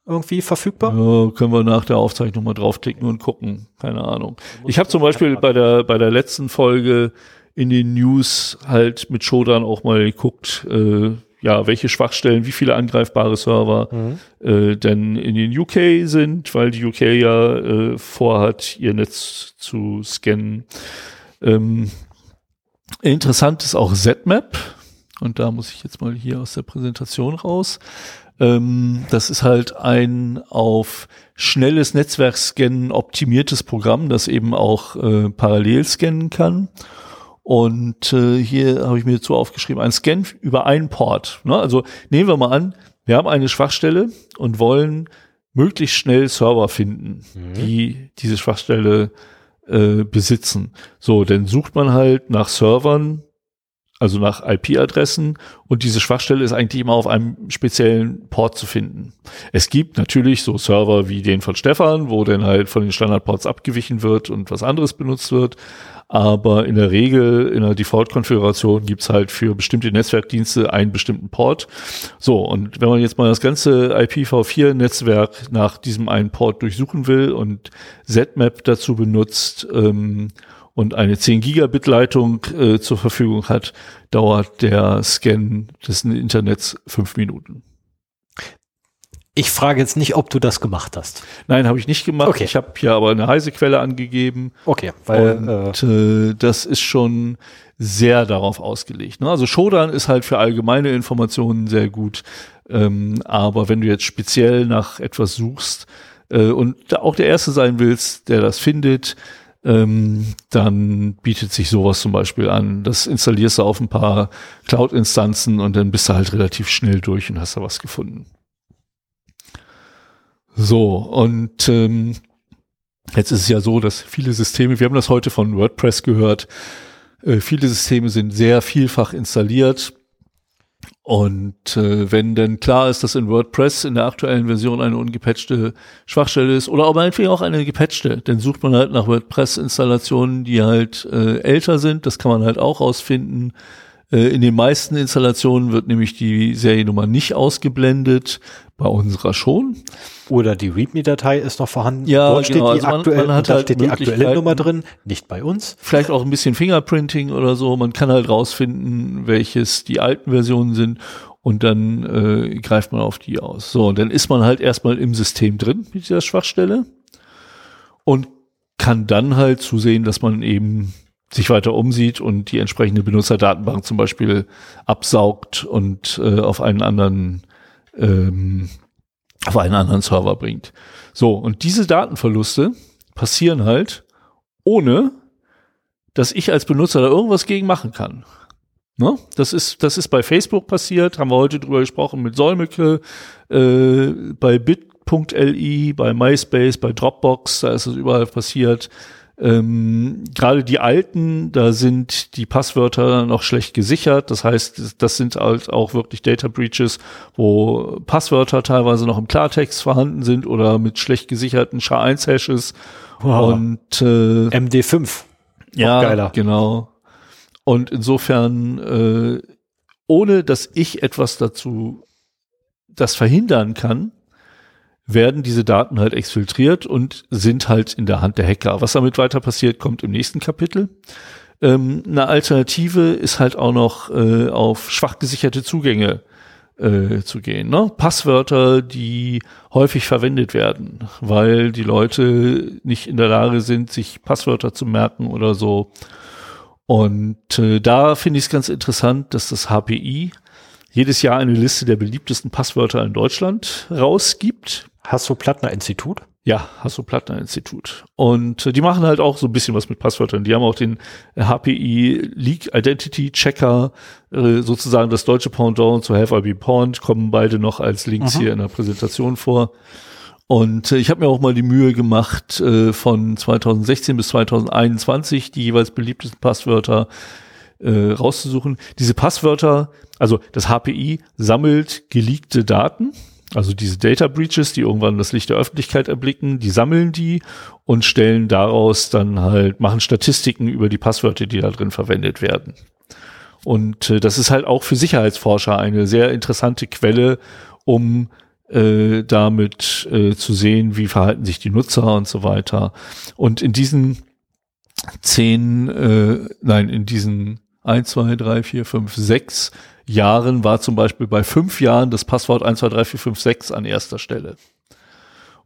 irgendwie verfügbar? Ja, können wir nach der Aufzeichnung mal draufklicken und gucken. Keine Ahnung. Ich habe zum Beispiel bei der, bei der letzten Folge in den News halt mit Shodan auch mal geguckt, äh, ja, welche Schwachstellen, wie viele angreifbare Server mhm. äh, denn in den UK sind, weil die UK ja äh, vorhat, ihr Netz zu scannen. Ähm, interessant ist auch ZMap. Und da muss ich jetzt mal hier aus der Präsentation raus. Ähm, das ist halt ein auf schnelles Netzwerkscannen optimiertes Programm, das eben auch äh, parallel scannen kann. Und äh, hier habe ich mir dazu aufgeschrieben, ein Scan über einen Port. Ne? Also nehmen wir mal an, wir haben eine Schwachstelle und wollen möglichst schnell Server finden, mhm. die diese Schwachstelle äh, besitzen. So, dann sucht man halt nach Servern, also nach IP-Adressen und diese Schwachstelle ist eigentlich immer auf einem speziellen Port zu finden. Es gibt natürlich so Server wie den von Stefan, wo dann halt von den Standardports abgewichen wird und was anderes benutzt wird. Aber in der Regel in der Default-Konfiguration gibt's halt für bestimmte Netzwerkdienste einen bestimmten Port. So, und wenn man jetzt mal das ganze IPv4-Netzwerk nach diesem einen Port durchsuchen will und ZMap dazu benutzt, ähm, und eine 10 Gigabit Leitung äh, zur Verfügung hat, dauert der Scan des Internets fünf Minuten. Ich frage jetzt nicht, ob du das gemacht hast. Nein, habe ich nicht gemacht. Okay. Ich habe hier aber eine heiße Quelle angegeben. Okay, weil und, äh, das ist schon sehr darauf ausgelegt. Ne? Also Shodan ist halt für allgemeine Informationen sehr gut, ähm, aber wenn du jetzt speziell nach etwas suchst äh, und auch der Erste sein willst, der das findet, ähm, dann bietet sich sowas zum Beispiel an. Das installierst du auf ein paar Cloud-Instanzen und dann bist du halt relativ schnell durch und hast da was gefunden. So, und ähm, jetzt ist es ja so, dass viele Systeme, wir haben das heute von WordPress gehört, äh, viele Systeme sind sehr vielfach installiert. Und äh, wenn denn klar ist, dass in WordPress in der aktuellen Version eine ungepatchte Schwachstelle ist oder auch meinetwegen auch eine gepatchte, dann sucht man halt nach WordPress-Installationen, die halt äh, älter sind. Das kann man halt auch rausfinden. Äh, in den meisten Installationen wird nämlich die Seriennummer nicht ausgeblendet, bei unserer schon. Oder die README-Datei ist noch vorhanden. Ja, Dort steht genau. die, Also man- aktuell, man hat halt steht die aktuelle. Nummer drin, nicht bei uns. Vielleicht auch ein bisschen Fingerprinting oder so. Man kann halt rausfinden, welches die alten Versionen sind und dann äh, greift man auf die aus. So, und dann ist man halt erstmal im System drin mit dieser Schwachstelle und kann dann halt zusehen, dass man eben sich weiter umsieht und die entsprechende Benutzerdatenbank zum Beispiel absaugt und äh, auf einen anderen ähm, auf einen anderen Server bringt. So, und diese Datenverluste passieren halt ohne, dass ich als Benutzer da irgendwas gegen machen kann. Ne? Das ist, das ist bei Facebook passiert, haben wir heute drüber gesprochen mit Solmecke, äh, bei bit.li, bei MySpace, bei Dropbox, da ist es überall passiert. Ähm, Gerade die alten, da sind die Passwörter noch schlecht gesichert. Das heißt, das sind halt auch wirklich Data Breaches, wo Passwörter teilweise noch im Klartext vorhanden sind oder mit schlecht gesicherten SHA-1-Hashes. Wow. Und äh, MD5. ja, geiler. genau. Und insofern, äh, ohne dass ich etwas dazu das verhindern kann, werden diese Daten halt exfiltriert und sind halt in der Hand der Hacker. Was damit weiter passiert, kommt im nächsten Kapitel. Ähm, eine Alternative ist halt auch noch äh, auf schwach gesicherte Zugänge äh, zu gehen. Ne? Passwörter, die häufig verwendet werden, weil die Leute nicht in der Lage sind, sich Passwörter zu merken oder so. Und äh, da finde ich es ganz interessant, dass das HPI jedes Jahr eine Liste der beliebtesten Passwörter in Deutschland rausgibt. Hasso-Plattner-Institut. Ja, Hasso-Plattner-Institut. Und äh, die machen halt auch so ein bisschen was mit Passwörtern. Die haben auch den HPI Leak Identity Checker, äh, sozusagen das deutsche Pendant zu Have I Been Pawned, kommen beide noch als Links hier in der Präsentation vor. Und äh, ich habe mir auch mal die Mühe gemacht, äh, von 2016 bis 2021 die jeweils beliebtesten Passwörter äh, rauszusuchen. Diese Passwörter, also das HPI sammelt geleakte Daten, also diese Data Breaches, die irgendwann das Licht der Öffentlichkeit erblicken, die sammeln die und stellen daraus dann halt, machen Statistiken über die Passwörter, die da drin verwendet werden. Und äh, das ist halt auch für Sicherheitsforscher eine sehr interessante Quelle, um äh, damit äh, zu sehen, wie verhalten sich die Nutzer und so weiter. Und in diesen zehn, äh, nein, in diesen eins, zwei, drei, vier, fünf, sechs Jahren war zum Beispiel bei fünf Jahren das Passwort 1, 2, 3, 4, 5, 6 an erster Stelle.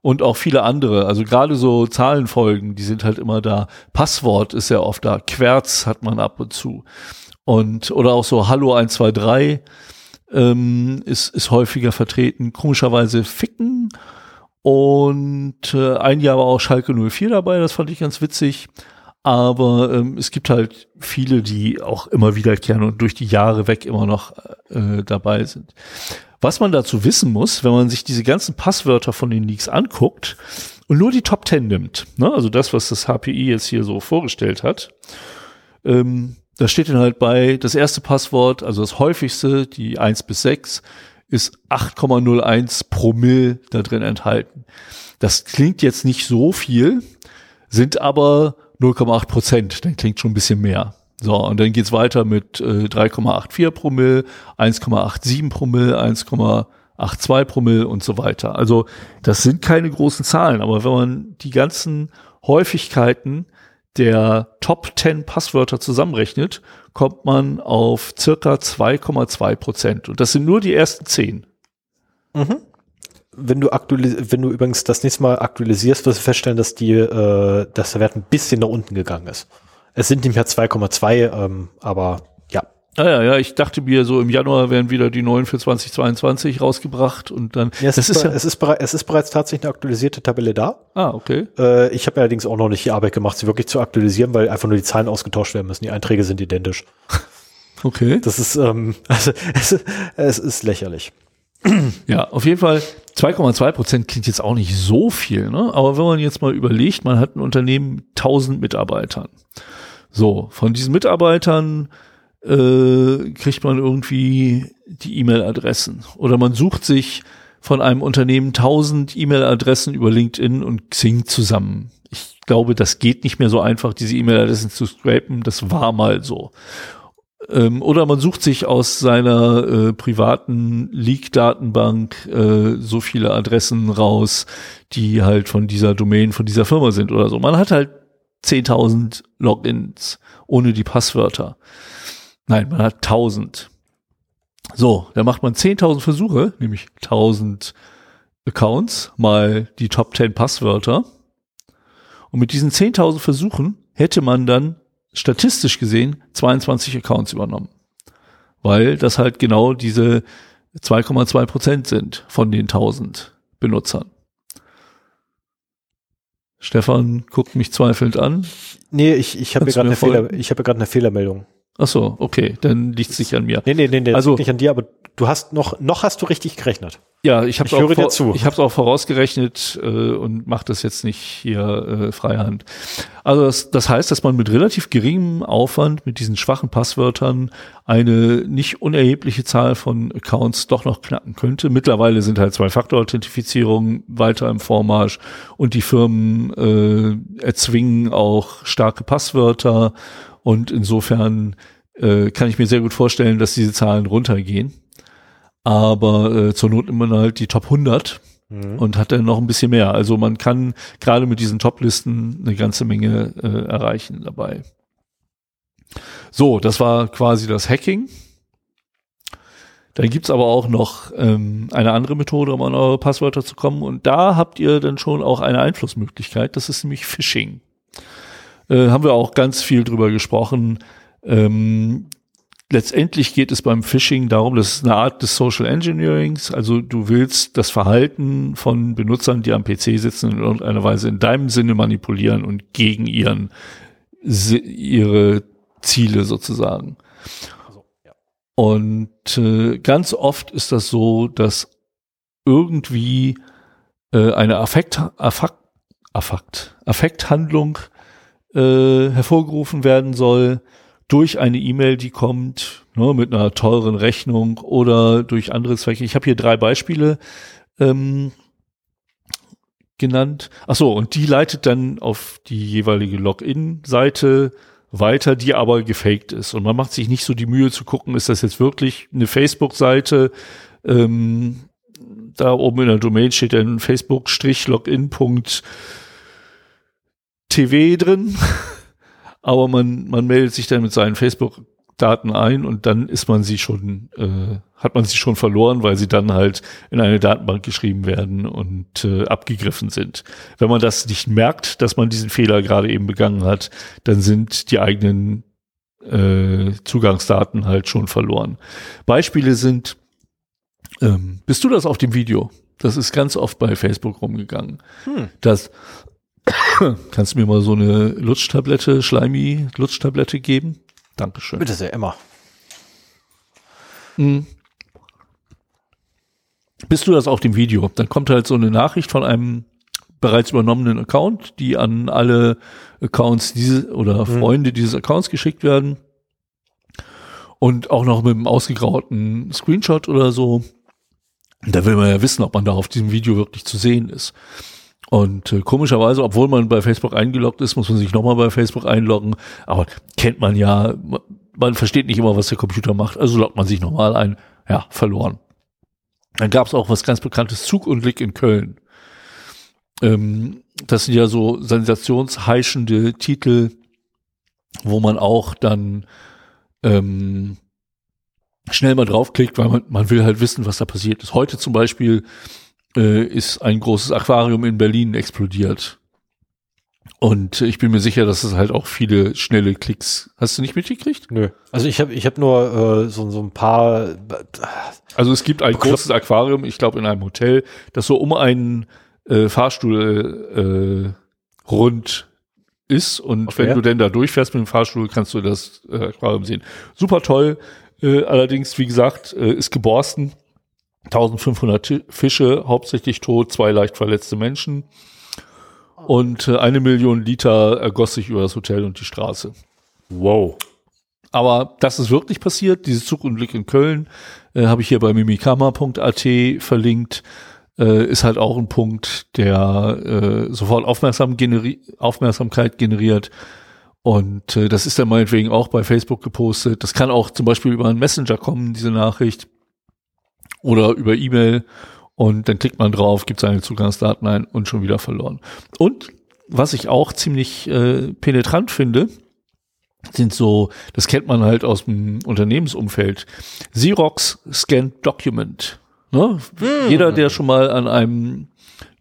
Und auch viele andere, also gerade so Zahlenfolgen, die sind halt immer da. Passwort ist ja oft da. Querz hat man ab und zu. Und, oder auch so Hallo 123 ähm, ist, ist häufiger vertreten. Komischerweise Ficken. Und äh, ein Jahr war auch Schalke 04 dabei, das fand ich ganz witzig. Aber ähm, es gibt halt viele, die auch immer wiederkehren und durch die Jahre weg immer noch äh, dabei sind. Was man dazu wissen muss, wenn man sich diese ganzen Passwörter von den Leaks anguckt und nur die Top 10 nimmt, ne, also das, was das HPI jetzt hier so vorgestellt hat, ähm, da steht dann halt bei, das erste Passwort, also das häufigste, die 1 bis 6, ist 8,01 Promille da drin enthalten. Das klingt jetzt nicht so viel, sind aber 0,8 Prozent, dann klingt schon ein bisschen mehr. So, und dann geht's weiter mit äh, 3,84 Promille, 1,87 Promille, 1,82 Promille und so weiter. Also das sind keine großen Zahlen, aber wenn man die ganzen Häufigkeiten der Top 10 Passwörter zusammenrechnet, kommt man auf circa 2,2 Prozent. Und das sind nur die ersten 10. Wenn du aktualis wenn du übrigens das nächste Mal aktualisierst, wirst du feststellen, dass die, äh, dass der Wert ein bisschen nach unten gegangen ist. Es sind nicht mehr 2,2, ähm, aber ja. Ah ja, ja, ich dachte mir, so im Januar werden wieder die neuen für 2022 rausgebracht und dann. ja, es, das ist, ist ja. es, ist es ist bereits tatsächlich eine aktualisierte Tabelle da. Ah, okay. Äh, ich habe allerdings auch noch nicht die Arbeit gemacht, sie wirklich zu aktualisieren, weil einfach nur die Zahlen ausgetauscht werden müssen. Die Einträge sind identisch. Okay. Das ist, ähm, also, es, es ist lächerlich. Ja, auf jeden Fall, 2,2 Prozent klingt jetzt auch nicht so viel, ne? aber wenn man jetzt mal überlegt, man hat ein Unternehmen mit 1000 Mitarbeitern. So, von diesen Mitarbeitern äh, kriegt man irgendwie die E-Mail-Adressen oder man sucht sich von einem Unternehmen 1000 E-Mail-Adressen über LinkedIn und Xing zusammen. Ich glaube, das geht nicht mehr so einfach, diese E-Mail-Adressen zu scrapen. Das war mal so. Ähm, oder man sucht sich aus seiner äh, privaten Leak-Datenbank äh, so viele Adressen raus, die halt von dieser Domain, von dieser Firma sind oder so. Man hat halt 10.000 Logins ohne die Passwörter. Nein, man hat 1000. So, da macht man 10.000 Versuche, nämlich 1000 Accounts mal die Top 10 Passwörter. Und mit diesen 10.000 Versuchen hätte man dann statistisch gesehen 22 Accounts übernommen. Weil das halt genau diese 2,2 Prozent sind von den 1000 Benutzern. Stefan guckt mich zweifelnd an. Nee, ich, ich habe gerade eine, Fehler, ich hab eine Fehlermeldung. Ach so, okay, dann liegt es nicht an mir. Nee, nee, nee, nee also nicht an dir, aber du hast noch, noch hast du richtig gerechnet. Ja, ich habe es auch, vor, ich hab's auch vorausgerechnet äh, und mache das jetzt nicht hier äh, freihand. Also das, das heißt, dass man mit relativ geringem Aufwand mit diesen schwachen Passwörtern eine nicht unerhebliche Zahl von Accounts doch noch knacken könnte. Mittlerweile sind halt Zwei-Faktor-Authentifizierung weiter im Vormarsch und die Firmen äh, erzwingen auch starke Passwörter und insofern äh, kann ich mir sehr gut vorstellen, dass diese Zahlen runtergehen. Aber äh, zur Not immer halt die Top 100 mhm. und hat dann noch ein bisschen mehr. Also man kann gerade mit diesen Top-Listen eine ganze Menge äh, erreichen dabei. So, das war quasi das Hacking. Dann gibt's aber auch noch ähm, eine andere Methode, um an eure Passwörter zu kommen. Und da habt ihr dann schon auch eine Einflussmöglichkeit. Das ist nämlich Phishing. Äh, haben wir auch ganz viel drüber gesprochen. Ähm, letztendlich geht es beim Phishing darum, das ist eine Art des Social Engineerings. Also du willst das Verhalten von Benutzern, die am PC sitzen, in irgendeiner Weise in deinem Sinne manipulieren und gegen ihren ihre Ziele sozusagen. Und äh, ganz oft ist das so, dass irgendwie äh, eine Affekt, Affekt, Affekt, Affekthandlung äh, hervorgerufen werden soll durch eine E-Mail, die kommt ne, mit einer teuren Rechnung oder durch andere Zwecke. Ich habe hier drei Beispiele ähm, genannt. Ach so, und die leitet dann auf die jeweilige Login-Seite weiter, die aber gefaked ist. Und man macht sich nicht so die Mühe zu gucken, ist das jetzt wirklich eine Facebook-Seite? Ähm, da oben in der Domain steht dann Facebook-login.com TV drin, aber man, man meldet sich dann mit seinen Facebook-Daten ein und dann ist man sie schon, äh, hat man sie schon verloren, weil sie dann halt in eine Datenbank geschrieben werden und äh, abgegriffen sind. Wenn man das nicht merkt, dass man diesen Fehler gerade eben begangen hat, dann sind die eigenen äh, Zugangsdaten halt schon verloren. Beispiele sind, ähm, bist du das auf dem Video? Das ist ganz oft bei Facebook rumgegangen. Hm. Dass Kannst du mir mal so eine Lutschtablette, Schleimi Lutschtablette geben? Dankeschön. Bitte sehr, immer. Mhm. Bist du das auf dem Video? Dann kommt halt so eine Nachricht von einem bereits übernommenen Account, die an alle Accounts diese oder mhm. Freunde dieses Accounts geschickt werden. Und auch noch mit einem ausgegrauten Screenshot oder so. Da will man ja wissen, ob man da auf diesem Video wirklich zu sehen ist. Und äh, komischerweise, obwohl man bei Facebook eingeloggt ist, muss man sich nochmal bei Facebook einloggen. Aber kennt man ja, man versteht nicht immer, was der Computer macht. Also loggt man sich nochmal ein. Ja, verloren. Dann gab es auch was ganz bekanntes, Zugunglück in Köln. Ähm, das sind ja so sensationsheischende Titel, wo man auch dann ähm, schnell mal draufklickt, weil man, man will halt wissen, was da passiert ist. Heute zum Beispiel äh, ist ein großes Aquarium in Berlin explodiert. Und ich bin mir sicher, dass es halt auch viele schnelle Klicks. Hast du nicht mitgekriegt? Nö. Also ich habe ich hab nur äh, so, so ein paar. Äh, also es gibt ein großes Aquarium, ich glaube in einem Hotel, das so um einen äh, Fahrstuhl äh, rund ist. Und okay. wenn du denn da durchfährst mit dem Fahrstuhl, kannst du das äh, Aquarium sehen. Super toll. Äh, allerdings, wie gesagt, äh, ist geborsten 1500 Fische, hauptsächlich tot, zwei leicht verletzte Menschen und äh, eine Million Liter ergoss sich über das Hotel und die Straße. Wow. Aber das ist wirklich passiert. Dieses Zugunglück in Köln äh, habe ich hier bei mimikama.at verlinkt. Äh, ist halt auch ein Punkt, der äh, sofort Aufmerksam generi Aufmerksamkeit generiert. Und äh, das ist dann meinetwegen auch bei Facebook gepostet. Das kann auch zum Beispiel über einen Messenger kommen, diese Nachricht. Oder über E-Mail. Und dann klickt man drauf, gibt seine Zugangsdaten ein und schon wieder verloren. Und was ich auch ziemlich äh, penetrant finde, sind so, das kennt man halt aus dem Unternehmensumfeld, Xerox Scanned Document. Ne? Hm. Jeder, der schon mal an einem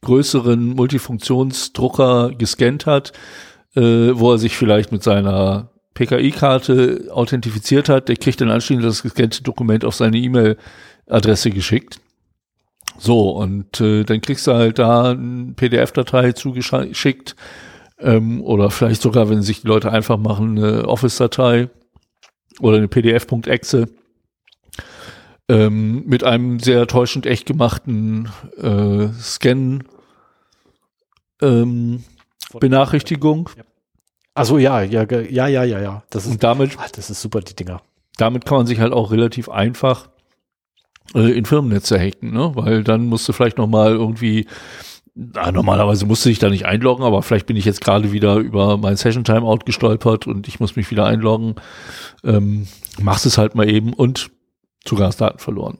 größeren Multifunktionsdrucker gescannt hat, äh, wo er sich vielleicht mit seiner PKI-Karte authentifiziert hat, der kriegt dann anschließend das gescannte Dokument auf seine E-Mail-Adresse geschickt. So, und äh, dann kriegst du halt da eine PDF-Datei zugeschickt ähm, oder vielleicht sogar, wenn sich die Leute einfach machen, eine Office-Datei oder eine PDF.exe ähm, mit einem sehr täuschend echt gemachten äh, Scan ähm, Benachrichtigung. Also ja, ja, ja, ja, ja, ja. Das ist, Und damit, ach, das ist super, die Dinger. Damit kann man sich halt auch relativ einfach äh, in Firmennetze hacken, ne? Weil dann musst du vielleicht noch mal irgendwie na, normalerweise musste ich da nicht einloggen, aber vielleicht bin ich jetzt gerade wieder über mein Session Timeout gestolpert und ich muss mich wieder einloggen. Ähm, machst es halt mal eben und Zugangsdaten verloren.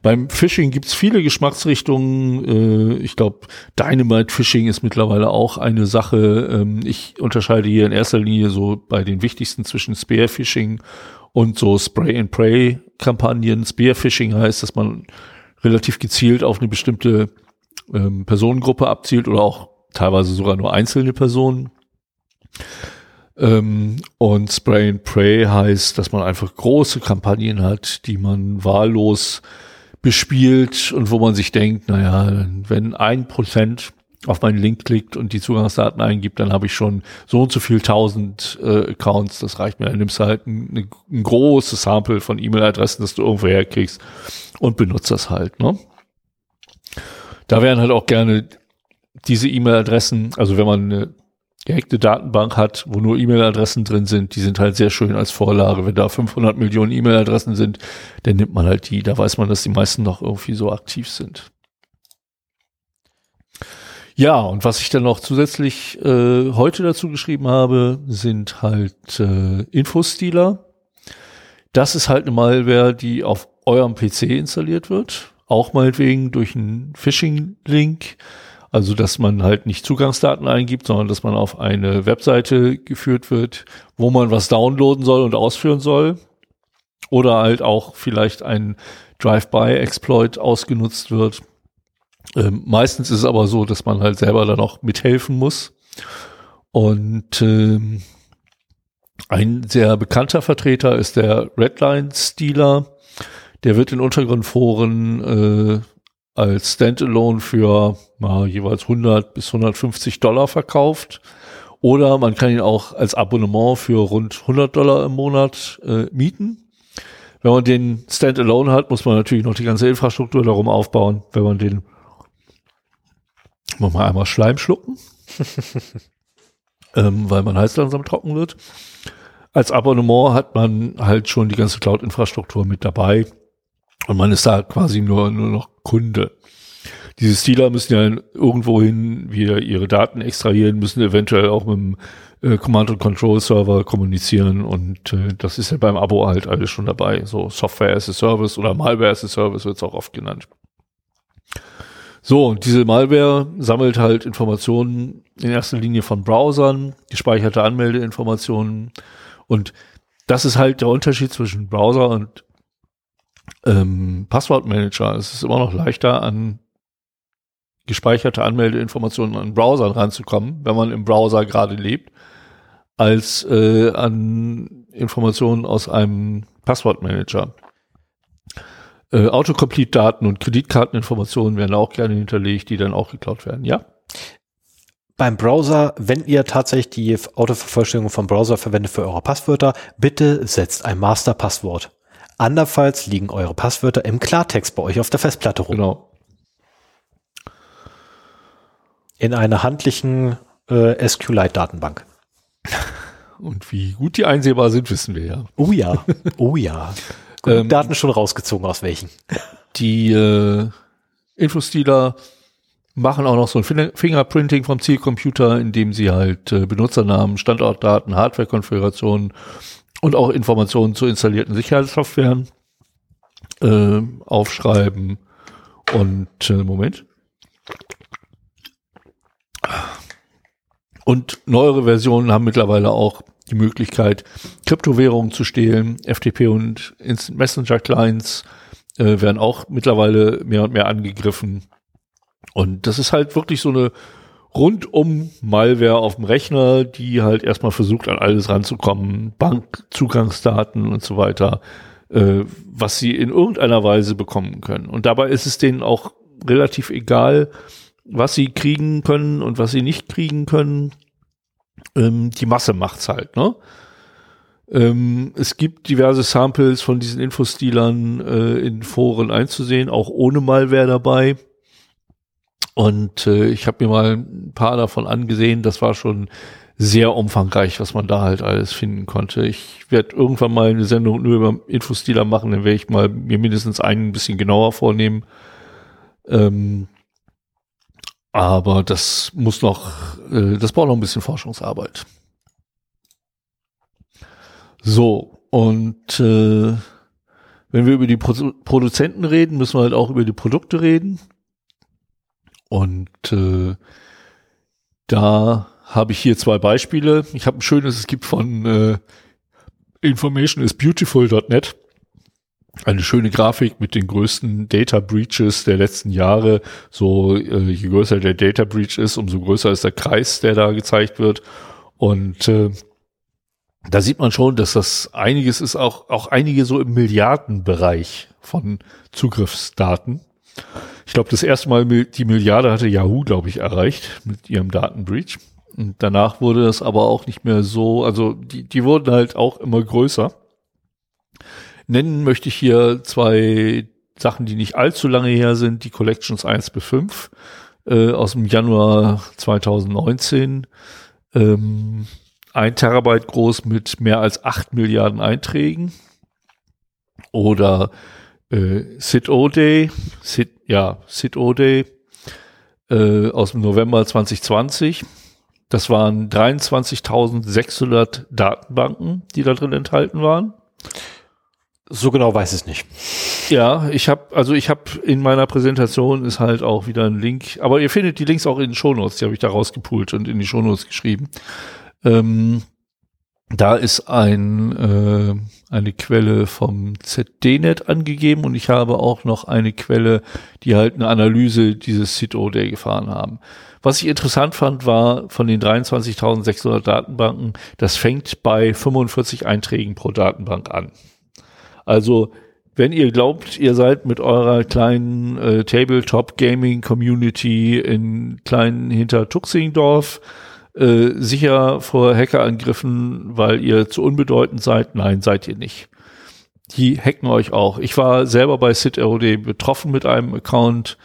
Beim Phishing gibt's viele Geschmacksrichtungen. Äh, ich glaube, Dynamite Phishing ist mittlerweile auch eine Sache. Ähm, ich unterscheide hier in erster Linie so bei den wichtigsten zwischen Spear Phishing und so Spray and Pray Kampagnen. Spear Phishing heißt, dass man relativ gezielt auf eine bestimmte ähm, Personengruppe abzielt oder auch teilweise sogar nur einzelne Personen. Ähm, und Spray and Pray heißt, dass man einfach große Kampagnen hat, die man wahllos bespielt und wo man sich denkt, naja, wenn ein Prozent auf meinen Link klickt und die Zugangsdaten eingibt, dann habe ich schon so und so viel tausend äh, Accounts. Das reicht mir. Dann nimmst du halt ein, ein großes Sample von E-Mail-Adressen, das du irgendwo herkriegst und benutzt das halt. Ne? Da wären halt auch gerne diese E-Mail-Adressen, also wenn man eine gehackte Datenbank hat, wo nur E-Mail-Adressen drin sind, die sind halt sehr schön als Vorlage. Wenn da 500 Millionen E-Mail-Adressen sind, dann nimmt man halt die. Da weiß man, dass die meisten noch irgendwie so aktiv sind. Ja, und was ich dann noch zusätzlich äh, heute dazu geschrieben habe, sind halt äh, Infostealer. Das ist halt eine Malware, die auf eurem PC installiert wird. Auch meinetwegen durch einen Phishing-Link also, dass man halt nicht Zugangsdaten eingibt, sondern dass man auf eine Webseite geführt wird, wo man was downloaden soll und ausführen soll. Oder halt auch vielleicht ein Drive-by-Exploit ausgenutzt wird. Ähm, meistens ist es aber so, dass man halt selber dann auch mithelfen muss. Und ähm, ein sehr bekannter Vertreter ist der Redline-Stealer. Der wird in Untergrundforen äh, als Standalone für mal jeweils 100 bis 150 Dollar verkauft. Oder man kann ihn auch als Abonnement für rund 100 Dollar im Monat äh, mieten. Wenn man den Standalone hat, muss man natürlich noch die ganze Infrastruktur darum aufbauen. Wenn man den, muss man einmal Schleim schlucken, ähm, weil man heiß langsam trocken wird. Als Abonnement hat man halt schon die ganze Cloud-Infrastruktur mit dabei. Und man ist da quasi nur, nur noch Kunde. Diese Stealer müssen ja irgendwohin wieder ihre Daten extrahieren, müssen eventuell auch mit dem äh, Command Control Server kommunizieren und äh, das ist ja beim Abo halt alles schon dabei. So Software as a Service oder Malware as a Service wird es auch oft genannt. So, diese Malware sammelt halt Informationen in erster Linie von Browsern, gespeicherte Anmeldeinformationen und das ist halt der Unterschied zwischen Browser und ähm, Passwortmanager. Es ist immer noch leichter, an gespeicherte Anmeldeinformationen an Browsern ranzukommen, wenn man im Browser gerade lebt, als äh, an Informationen aus einem Passwortmanager. Äh, Autocomplete-Daten und Kreditkarteninformationen werden auch gerne hinterlegt, die dann auch geklaut werden, ja? Beim Browser, wenn ihr tatsächlich die Autovervollständigung vom Browser verwendet für eure Passwörter, bitte setzt ein Masterpasswort Andernfalls liegen eure Passwörter im Klartext bei euch auf der Festplatte rum. Genau. In einer handlichen äh, SQLite-Datenbank. Und wie gut die einsehbar sind, wissen wir ja. Oh ja, oh ja. Gut, Ähm, Daten schon rausgezogen aus welchen. Die äh, Infostealer machen auch noch so ein Fin- Fingerprinting vom Zielcomputer, indem sie halt äh, Benutzernamen, Standortdaten, Hardware-Konfigurationen und auch Informationen zu installierten Sicherheitssoftwaren äh, aufschreiben. Und äh, Moment. Und neuere Versionen haben mittlerweile auch die Möglichkeit, Kryptowährungen zu stehlen. FTP und Instant Messenger Clients äh, werden auch mittlerweile mehr und mehr angegriffen. Und das ist halt wirklich so eine rundum Malware auf dem Rechner, die halt erstmal versucht, an alles ranzukommen, Bankzugangsdaten und so weiter, äh, was sie in irgendeiner Weise bekommen können. Und dabei ist es denen auch relativ egal, was sie kriegen können und was sie nicht kriegen können. Ähm, die Masse macht's halt, ne? Ähm, es gibt diverse Samples von diesen Infostilern äh, in Foren einzusehen, auch ohne Malware dabei. Und äh, ich habe mir mal ein paar davon angesehen. Das war schon sehr umfangreich, was man da halt alles finden konnte. Ich werde irgendwann mal eine Sendung nur über Infostiler machen, dann werde ich mal mir mindestens einen ein bisschen genauer vornehmen. Ähm, aber das muss noch, äh, das braucht noch ein bisschen Forschungsarbeit. So, und äh, wenn wir über die Pro Produzenten reden, müssen wir halt auch über die Produkte reden. Und äh, da habe ich hier zwei Beispiele. Ich habe ein schönes, es gibt von äh, informationisbeautiful.net eine schöne Grafik mit den größten Data Breaches der letzten Jahre. So, äh, je größer der Data Breach ist, umso größer ist der Kreis, der da gezeigt wird. Und äh, da sieht man schon, dass das einiges ist, auch, auch einige so im Milliardenbereich von Zugriffsdaten. Ich glaube, das erste Mal die Milliarde hatte Yahoo, glaube ich, erreicht mit ihrem Datenbreach. Und danach wurde es aber auch nicht mehr so, also die, die wurden halt auch immer größer. Nennen möchte ich hier zwei Sachen, die nicht allzu lange her sind, die Collections 1 bis 5 äh, aus dem Januar 2019. Ähm, ein Terabyte groß mit mehr als 8 Milliarden Einträgen. Oder äh, Sid-O-Day, Sid, ja, Sid-O-Day äh, aus dem November 2020. Das waren 23.600 Datenbanken, die da drin enthalten waren. So genau weiß es nicht. Ja, ich habe, also ich habe in meiner Präsentation ist halt auch wieder ein Link, aber ihr findet die Links auch in den Shownotes, die habe ich da rausgepult und in die Shownotes geschrieben. Ähm, da ist ein, äh, eine Quelle vom ZDNet angegeben und ich habe auch noch eine Quelle, die halt eine Analyse dieses CITO-Day gefahren haben. Was ich interessant fand, war von den 23.600 Datenbanken, das fängt bei 45 Einträgen pro Datenbank an. Also, wenn ihr glaubt, ihr seid mit eurer kleinen äh, Tabletop Gaming Community in kleinen Hintertuxingdorf äh, sicher vor Hackerangriffen, weil ihr zu unbedeutend seid, nein, seid ihr nicht. Die hacken euch auch. Ich war selber bei SID-ROD betroffen mit einem Account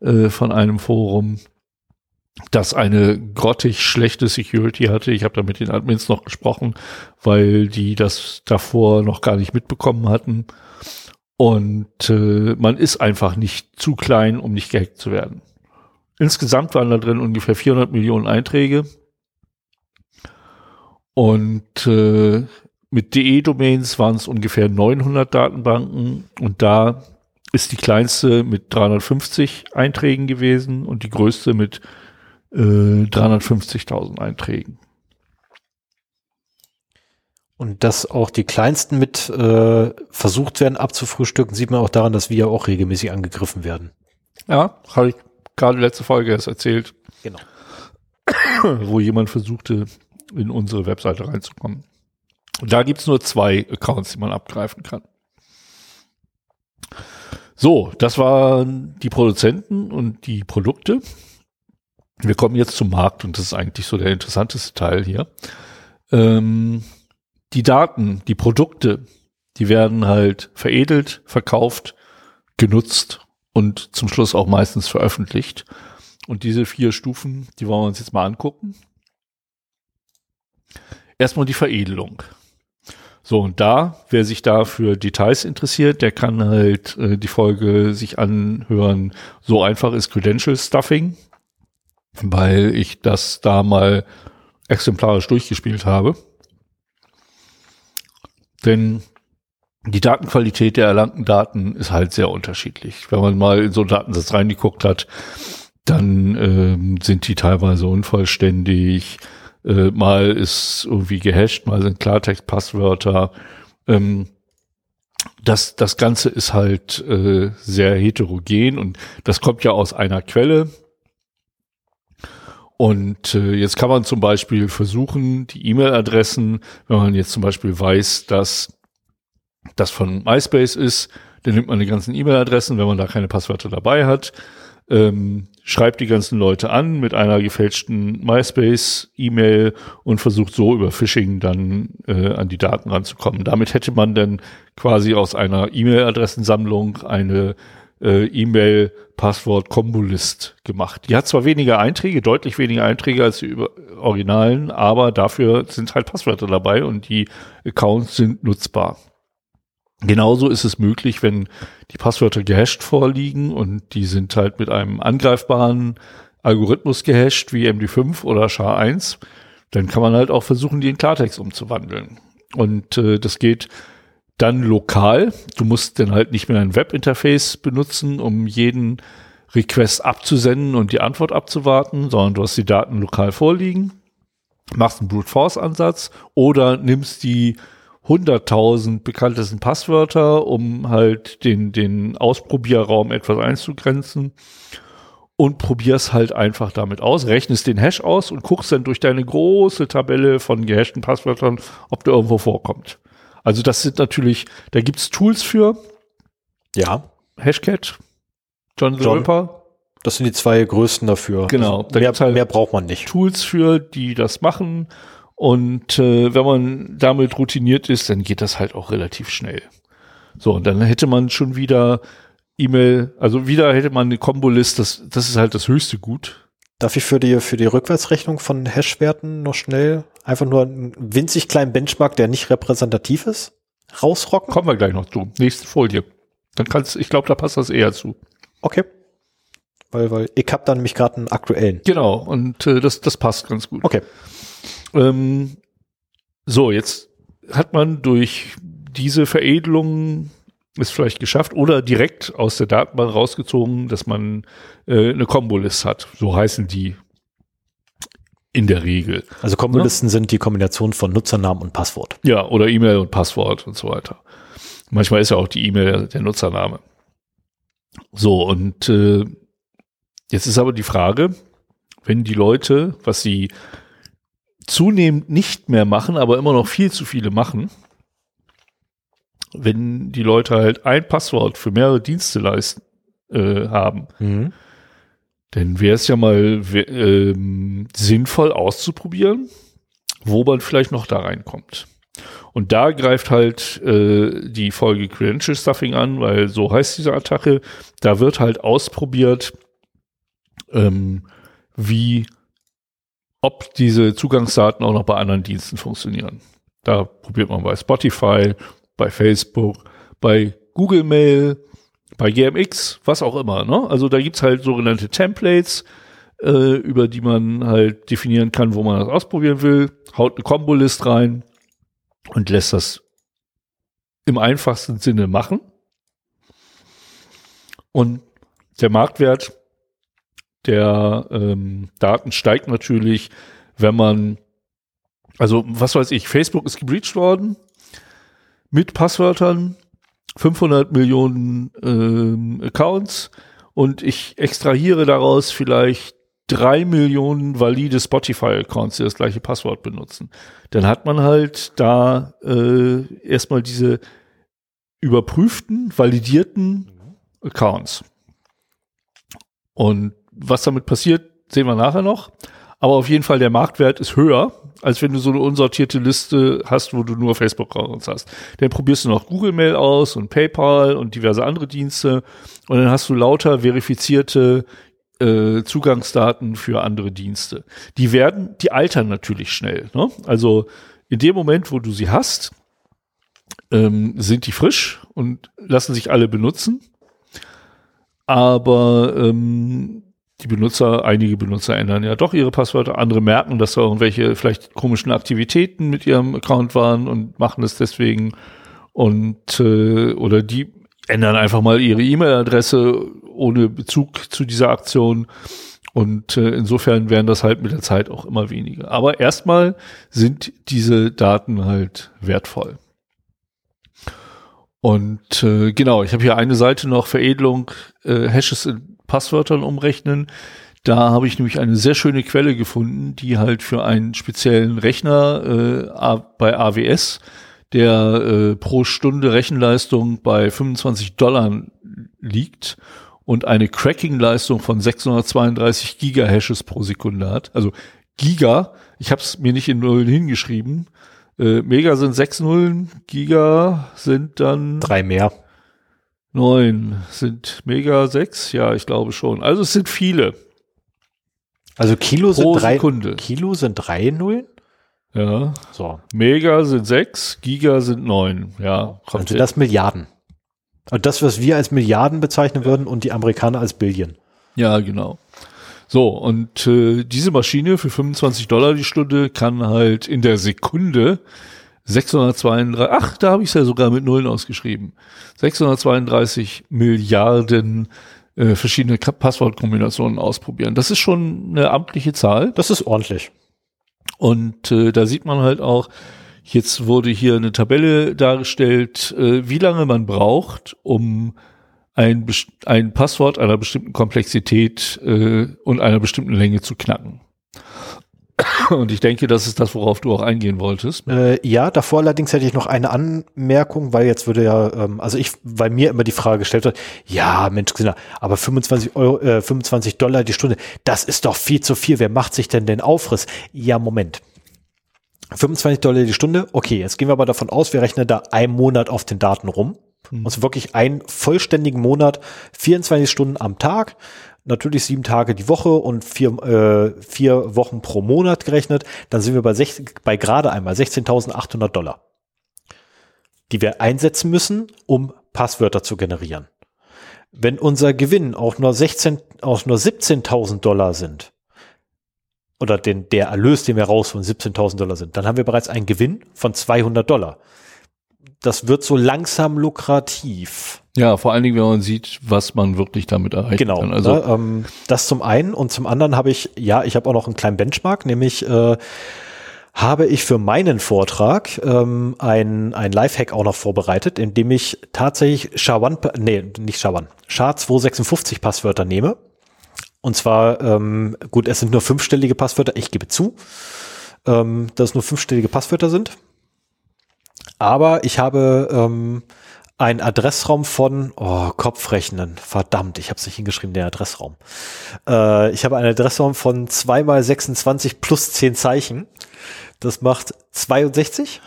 äh, von einem Forum, das eine grottig schlechte Security hatte. Ich habe da mit den Admins noch gesprochen, weil die das davor noch gar nicht mitbekommen hatten. Und äh, man ist einfach nicht zu klein, um nicht gehackt zu werden. Insgesamt waren da drin ungefähr 400 Millionen Einträge. Und äh, mit DE-Domains waren es ungefähr 900 Datenbanken. Und da ist die kleinste mit 350 Einträgen gewesen und die größte mit äh, 350.000 Einträgen. Und dass auch die kleinsten mit äh, versucht werden abzufrühstücken, sieht man auch daran, dass wir auch regelmäßig angegriffen werden. Ja, habe ich gerade letzte Folge erst erzählt, Genau. wo jemand versuchte, in unsere Webseite reinzukommen. Und da gibt's nur zwei Accounts, die man abgreifen kann. So, das waren die Produzenten und die Produkte. Wir kommen jetzt zum Markt und das ist eigentlich so der interessanteste Teil hier. Ähm, die Daten, die Produkte, Die werden halt veredelt, verkauft, genutzt und zum Schluss auch meistens veröffentlicht. Und diese vier Stufen, die wollen wir uns jetzt mal angucken. Erstmal die Veredelung. So, und da, wer sich da für Details interessiert, der kann halt äh, die Folge sich anhören. So einfach ist Credential Stuffing, weil ich das da mal exemplarisch durchgespielt habe. Denn die Datenqualität der erlangten Daten ist halt sehr unterschiedlich. Wenn man mal in so einen Datensatz reingeguckt hat, dann ähm, sind die teilweise unvollständig. Äh, mal ist irgendwie gehasht, mal sind Klartext-Passwörter. Ähm, das, das Ganze ist halt äh, sehr heterogen und das kommt ja aus einer Quelle. Und äh, jetzt kann man zum Beispiel versuchen, die E-Mail-Adressen, wenn man jetzt zum Beispiel weiß, dass das von MySpace ist, dann nimmt man die ganzen E-Mail-Adressen, wenn man da keine Passwörter dabei hat, ähm, schreibt die ganzen Leute an mit einer gefälschten MySpace-E-Mail und versucht so über Phishing dann äh, an die Daten ranzukommen. Damit hätte man dann quasi aus einer E-Mail-Adressensammlung eine äh, E-Mail-Passwort-Kombolist gemacht. Die hat zwar weniger Einträge, deutlich weniger Einträge als die Originalen, aber dafür sind halt Passwörter dabei und die Accounts sind nutzbar. Genauso ist es möglich, wenn die Passwörter gehasht vorliegen und die sind halt mit einem angreifbaren Algorithmus gehasht wie MD5 oder SHA-1, dann kann man halt auch versuchen, die in Klartext umzuwandeln. Und äh, das geht dann lokal. Du musst dann halt nicht mehr ein Webinterface benutzen, um jeden Request abzusenden und die Antwort abzuwarten, sondern du hast die Daten lokal vorliegen, machst einen Brute Force Ansatz oder nimmst die 100.000 bekanntesten Passwörter, um halt den, den Ausprobierraum etwas einzugrenzen und probierst halt einfach damit aus, rechnest den Hash aus und guckst dann durch deine große Tabelle von gehashten Passwörtern, ob der irgendwo vorkommt. Also das sind natürlich, da gibt's Tools für. Ja. Hashcat, John the John. Ripper. Das sind die zwei größten dafür. Genau. Also Da mehr, halt mehr braucht man nicht. Tools für, die das machen. Und äh, wenn man damit routiniert ist, dann geht das halt auch relativ schnell. So, und dann hätte man schon wieder E-Mail, also wieder hätte man eine Kombolist, das, das ist halt das höchste Gut. Darf ich für die, für die Rückwärtsrechnung von Hashwerten noch schnell einfach nur einen winzig kleinen Benchmark, der nicht repräsentativ ist, rausrocken? Kommen wir gleich noch zu. Nächste Folie. Dann kannst, ich glaube, da passt das eher zu. Okay. Weil, weil ich habe dann nämlich gerade einen aktuellen. Genau, und äh, das, das passt ganz gut. Okay. Ähm, so, jetzt hat man durch diese Veredelung es vielleicht geschafft oder direkt aus der Datenbank rausgezogen, dass man äh, eine Kombolist hat. So heißen die in der Regel. Also Kombolisten sind die Kombination von Nutzernamen und Passwort. Ja, oder E-Mail und Passwort und so weiter. Manchmal ist ja auch die E-Mail der, der Nutzername. So, und äh, jetzt ist aber die Frage, wenn die Leute, was sie zunehmend nicht mehr machen, aber immer noch viel zu viele machen, wenn die Leute halt ein Passwort für mehrere Dienste leisten, äh, haben, Mhm. Dann wäre es ja mal ähm, sinnvoll auszuprobieren, wo man vielleicht noch da reinkommt. Und da greift halt äh, die Folge Credential Stuffing an, weil so heißt diese Attacke. Da wird halt ausprobiert, ähm, wie ob diese Zugangsdaten auch noch bei anderen Diensten funktionieren. Da probiert man bei Spotify, bei Facebook, bei Google Mail, bei GMX, was auch immer. Ne? Also da gibt's halt sogenannte Templates, äh, über die man halt definieren kann, wo man das ausprobieren will, haut eine Kombolist rein und lässt das im einfachsten Sinne machen. Und der Marktwert der ähm, Daten steigt natürlich, wenn man, also was weiß ich, Facebook ist gebreached worden mit Passwörtern, 500 Millionen ähm, Accounts und ich extrahiere daraus vielleicht drei Millionen valide Spotify-Accounts, die das gleiche Passwort benutzen. Dann hat man halt da äh, erstmal diese überprüften, validierten Accounts. Und was damit passiert, sehen wir nachher noch. Aber auf jeden Fall der Marktwert ist höher, als wenn du so eine unsortierte Liste hast, wo du nur Facebook-Accounts hast. Dann probierst du noch Google Mail aus und PayPal und diverse andere Dienste und dann hast du lauter verifizierte äh, Zugangsdaten für andere Dienste. Die werden, die altern natürlich schnell. Ne? Also in dem Moment, wo du sie hast, ähm, sind die frisch und lassen sich alle benutzen. Aber ähm, die Benutzer, einige Benutzer ändern ja doch ihre Passwörter, andere merken, dass da irgendwelche vielleicht komischen Aktivitäten mit ihrem Account waren und machen es deswegen und äh, oder die ändern einfach mal ihre E-Mail-Adresse ohne Bezug zu dieser Aktion und äh, insofern werden das halt mit der Zeit auch immer weniger. Aber erstmal sind diese Daten halt wertvoll. Und äh, genau, ich habe hier eine Seite noch Veredelung, äh, Hashes in Passwörtern umrechnen. Da habe ich nämlich eine sehr schöne Quelle gefunden, die halt für einen speziellen Rechner äh, bei AWS, der äh, pro Stunde Rechenleistung bei 25 Dollar liegt und eine Cracking-Leistung von 632 Gigahashes pro Sekunde hat. Also Giga, ich habe es mir nicht in Nullen hingeschrieben. Äh, Mega sind sechs Nullen, Giga sind dann drei mehr. Neun sind Mega sechs, ja, ich glaube schon. Also es sind viele. Also Kilo sind drei Sekunde. Kilo sind drei Nullen. Ja. So. Mega sind sechs, Giga sind neun. Ja, kommt also das Milliarden. Und das, was wir als Milliarden bezeichnen würden und die Amerikaner als Billion. Ja, genau. So, und äh, diese Maschine für 25 Dollar die Stunde kann halt in der Sekunde 632, ach, da habe ich es ja sogar mit Nullen ausgeschrieben, 632 Milliarden äh, verschiedene Passwortkombinationen ausprobieren. Das ist schon eine amtliche Zahl. Das ist ordentlich. Und äh, da sieht man halt auch, Jetzt wurde hier eine Tabelle dargestellt, äh, wie lange man braucht, um ein, ein Passwort einer bestimmten Komplexität äh, und einer bestimmten Länge zu knacken. Und ich denke, das ist das, worauf du auch eingehen wolltest. Äh, ja, davor allerdings hätte ich noch eine Anmerkung, weil jetzt würde ja, ähm, also ich, weil mir immer die Frage gestellt wird, ja, Mensch, aber 25 Euro, äh, 25 Dollar die Stunde, das ist doch viel zu viel. Wer macht sich denn den Aufriss? Ja, Moment. 25 Dollar die Stunde, okay, jetzt gehen wir aber davon aus, wir rechnen da einen Monat auf den Daten rum. Mhm. Also wirklich einen vollständigen Monat, 24 Stunden am Tag, natürlich sieben Tage die Woche und vier, äh, vier Wochen pro Monat gerechnet, dann sind wir bei, 16, bei gerade einmal 16.800 Dollar, die wir einsetzen müssen, um Passwörter zu generieren. Wenn unser Gewinn auch nur 16, auch nur 17.000 Dollar sind, oder den, der Erlös, den wir rausholen, 17.000 Dollar sind, dann haben wir bereits einen Gewinn von 200 Dollar. Das wird so langsam lukrativ. Ja, vor allen Dingen, wenn man sieht, was man wirklich damit erreichen genau, kann. Also ne, ähm, das zum einen und zum anderen habe ich, ja, ich habe auch noch einen kleinen Benchmark, nämlich äh, habe ich für meinen Vortrag ähm, ein, ein Lifehack auch noch vorbereitet, indem ich tatsächlich SHA-1, nee, nicht SHA-1, SHA-256 Passwörter nehme und zwar, ähm, gut, es sind nur fünfstellige Passwörter, ich gebe zu, ähm, dass es nur fünfstellige Passwörter sind. Aber ich habe ähm, einen Adressraum von, oh, Kopfrechnen, verdammt, ich habe es nicht hingeschrieben, der Adressraum. Äh, ich habe einen Adressraum von 2 mal 26 plus 10 Zeichen. Das macht 62,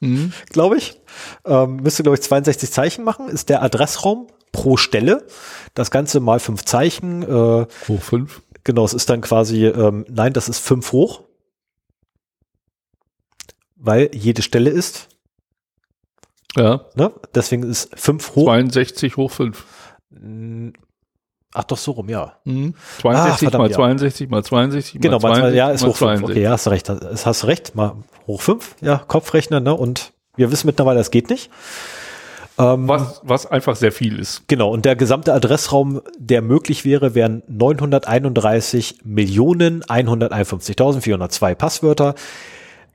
mhm. glaube ich. Ähm, müsste, glaube ich, 62 Zeichen machen, ist der Adressraum pro Stelle. Das Ganze mal fünf Zeichen. Äh, hoch fünf. Genau, es ist dann quasi, ähm, nein, das ist fünf hoch. Weil jede Stelle ist. Ja. Ne? Deswegen ist fünf hoch. 62 hoch fünf. Ach doch, so rum, ja. Mhm. 62 ah, mal 62 mal 62 genau, mal 62. ja, ist hoch 5. Okay, ja, hast du recht. Hast du recht. Mal hoch 5, ja, Kopfrechnen, ne? Und wir wissen mittlerweile, das geht nicht. Ähm, was, was einfach sehr viel ist. Genau, und der gesamte Adressraum, der möglich wäre, wären 931 Millionen 151.402 Passwörter.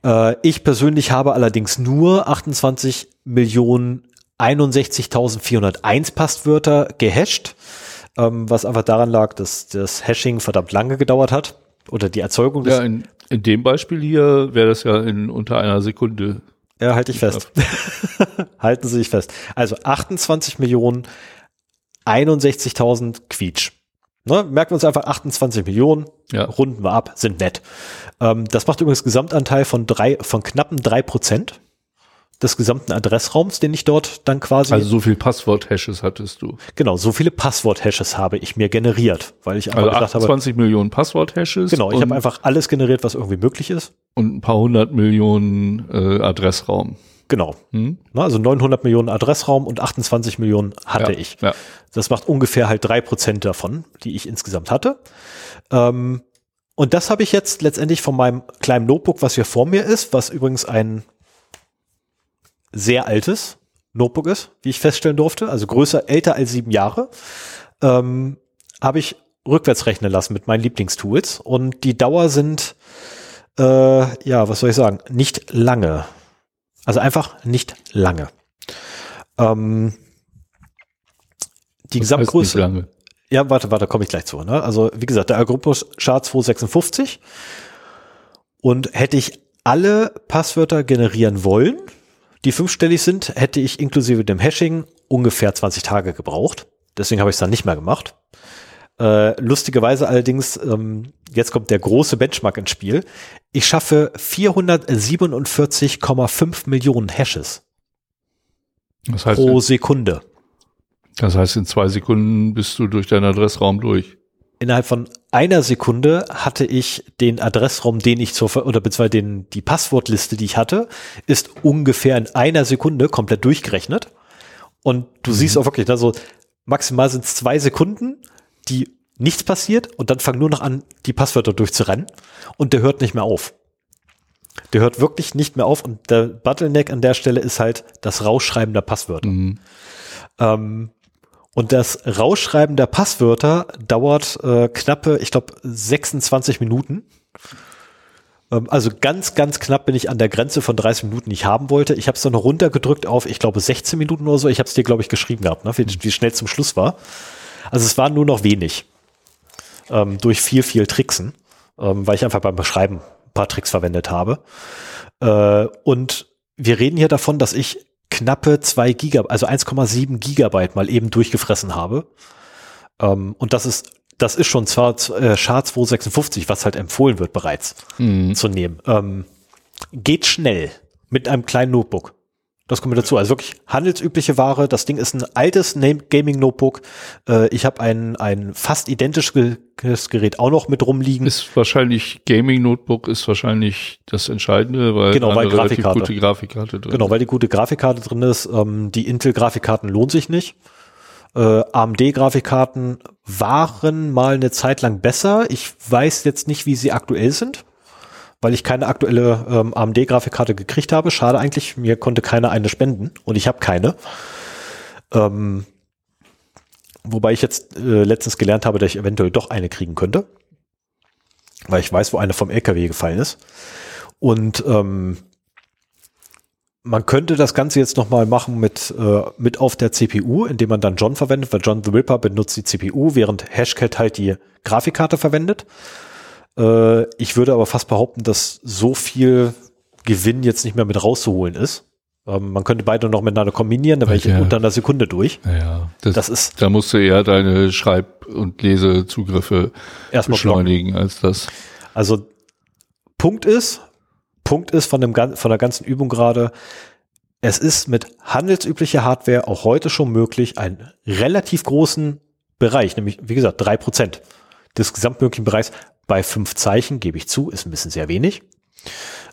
Äh, ich persönlich habe allerdings nur 28 Millionen 61.401 Passwörter gehasht, ähm, was einfach daran lag, dass das Hashing verdammt lange gedauert hat oder die Erzeugung des. Ja, in, in dem Beispiel hier wäre das ja in unter einer Sekunde ja, halte ich fest. Halten Sie sich fest. Also 28 Millionen 61.000 Quietsch. Ne, merken wir uns einfach 28 Millionen, Ja. runden wir ab, sind nett. Ähm, das macht übrigens Gesamtanteil von drei, von knappen drei Prozent des gesamten Adressraums, den ich dort dann quasi, Also so viel Passwort-Hashes hattest du. genau, so viele Passwort-Hashes habe ich mir generiert, weil ich einfach Also habe, 28 Millionen Passwort-Hashes. genau, ich habe einfach alles generiert, was irgendwie möglich ist. und ein paar hundert Millionen äh, Adressraum. Genau. Hm? Also 900 Millionen Adressraum und 28 Millionen hatte ja. ich. Ja. Das macht ungefähr halt drei Prozent davon, die ich insgesamt hatte. Ähm, und das habe ich jetzt letztendlich von meinem kleinen Notebook, was hier vor mir ist, was übrigens ein sehr altes Notebook ist, wie ich feststellen durfte, also größer, älter als sieben Jahre, ähm, habe ich rückwärts rechnen lassen mit meinen Lieblingstools. Und die Dauer sind, äh, ja, was soll ich sagen, nicht lange. Also einfach nicht lange. Ähm, die nicht Gesamtgröße. lange. Ja, warte, warte, komme ich gleich zu. Ne? Also wie gesagt, der Algorithmus Chart 256 und hätte ich alle Passwörter generieren wollen, die fünfstellig sind, hätte ich inklusive dem Hashing ungefähr 20 Tage gebraucht. Deswegen habe ich es dann nicht mehr gemacht. Äh, lustigerweise allerdings, ähm, jetzt kommt der große Benchmark ins Spiel. Ich schaffe 447,5 Millionen Hashes Das heißt, pro Sekunde. das heißt, in zwei Sekunden bist du durch deinen Adressraum durch. innerhalb von einer Sekunde hatte ich den Adressraum, den ich zur, oder beziehungsweise den, die Passwortliste, die ich hatte, ist ungefähr in einer Sekunde komplett durchgerechnet. Und du siehst auch wirklich, also maximal sind es zwei Sekunden, die nichts passiert und dann fangen nur noch an, die Passwörter durchzurennen und der hört nicht mehr auf. Der hört wirklich nicht mehr auf und der Bottleneck an der Stelle ist halt das Rausschreiben der Passwörter. Mhm. Ähm, und das Rausschreiben der Passwörter dauert äh, knappe, ich glaube, 26 Minuten. Ähm, also ganz, ganz knapp bin ich an der Grenze von 30 Minuten, die ich haben wollte. Ich habe es dann noch runtergedrückt auf, ich glaube, 16 Minuten oder so. Ich habe es dir, glaube ich, geschrieben gehabt, ne? wie, wie schnell zum Schluss war. Also es war nur noch wenig. Ähm, durch viel, viel Tricksen, ähm, weil ich einfach beim Beschreiben ein paar Tricks verwendet habe. Äh, und wir reden hier davon, dass ich knappe zwei Gigabyte, also 1,7 Gigabyte mal eben durchgefressen habe. Ähm, und das ist, das ist schon zwar äh, SHA 256, was halt empfohlen wird bereits Mhm. zu nehmen. Ähm, geht schnell mit einem kleinen Notebook. Das kommt dazu. Also wirklich handelsübliche Ware. Das Ding ist ein altes Gaming-Notebook. Äh, ich habe ein, ein fast identisches Gerät auch noch mit rumliegen. Ist wahrscheinlich Gaming-Notebook ist wahrscheinlich das Entscheidende, weil Genau, weil Grafikkarte. gute Grafikkarte drin Genau, weil die gute Grafikkarte drin ist. Ähm, die Intel-Grafikkarten lohnen sich nicht. Äh, AMD-Grafikkarten waren mal eine Zeit lang besser. Ich weiß jetzt nicht, wie sie aktuell sind, weil ich keine aktuelle ähm, AMD-Grafikkarte gekriegt habe. Schade eigentlich, mir konnte keiner eine spenden und ich habe keine. Ähm, wobei ich jetzt äh, letztens gelernt habe, dass ich eventuell doch eine kriegen könnte, weil ich weiß, wo eine vom LKW gefallen ist. Und ähm, man könnte das Ganze jetzt nochmal machen mit, äh, mit auf der CPU, indem man dann John verwendet, weil John the Ripper benutzt die CPU, während Hashcat halt die Grafikkarte verwendet. Äh, ich würde aber fast behaupten, dass so viel Gewinn jetzt nicht mehr mit rauszuholen ist. Ähm, man könnte beide noch miteinander kombinieren, dann wäre ich Ja. unter einer Sekunde durch. Ja, das, Das ist da musst du eher deine Schreib- und Lesezugriffe erstmal blocken. beschleunigen als das. Also Punkt ist, Punkt ist von, dem, von der ganzen Übung gerade, es ist mit handelsüblicher Hardware auch heute schon möglich, einen relativ großen Bereich, nämlich wie gesagt drei Prozent des gesamtmöglichen Bereichs bei fünf Zeichen, gebe ich zu, ist ein bisschen sehr wenig,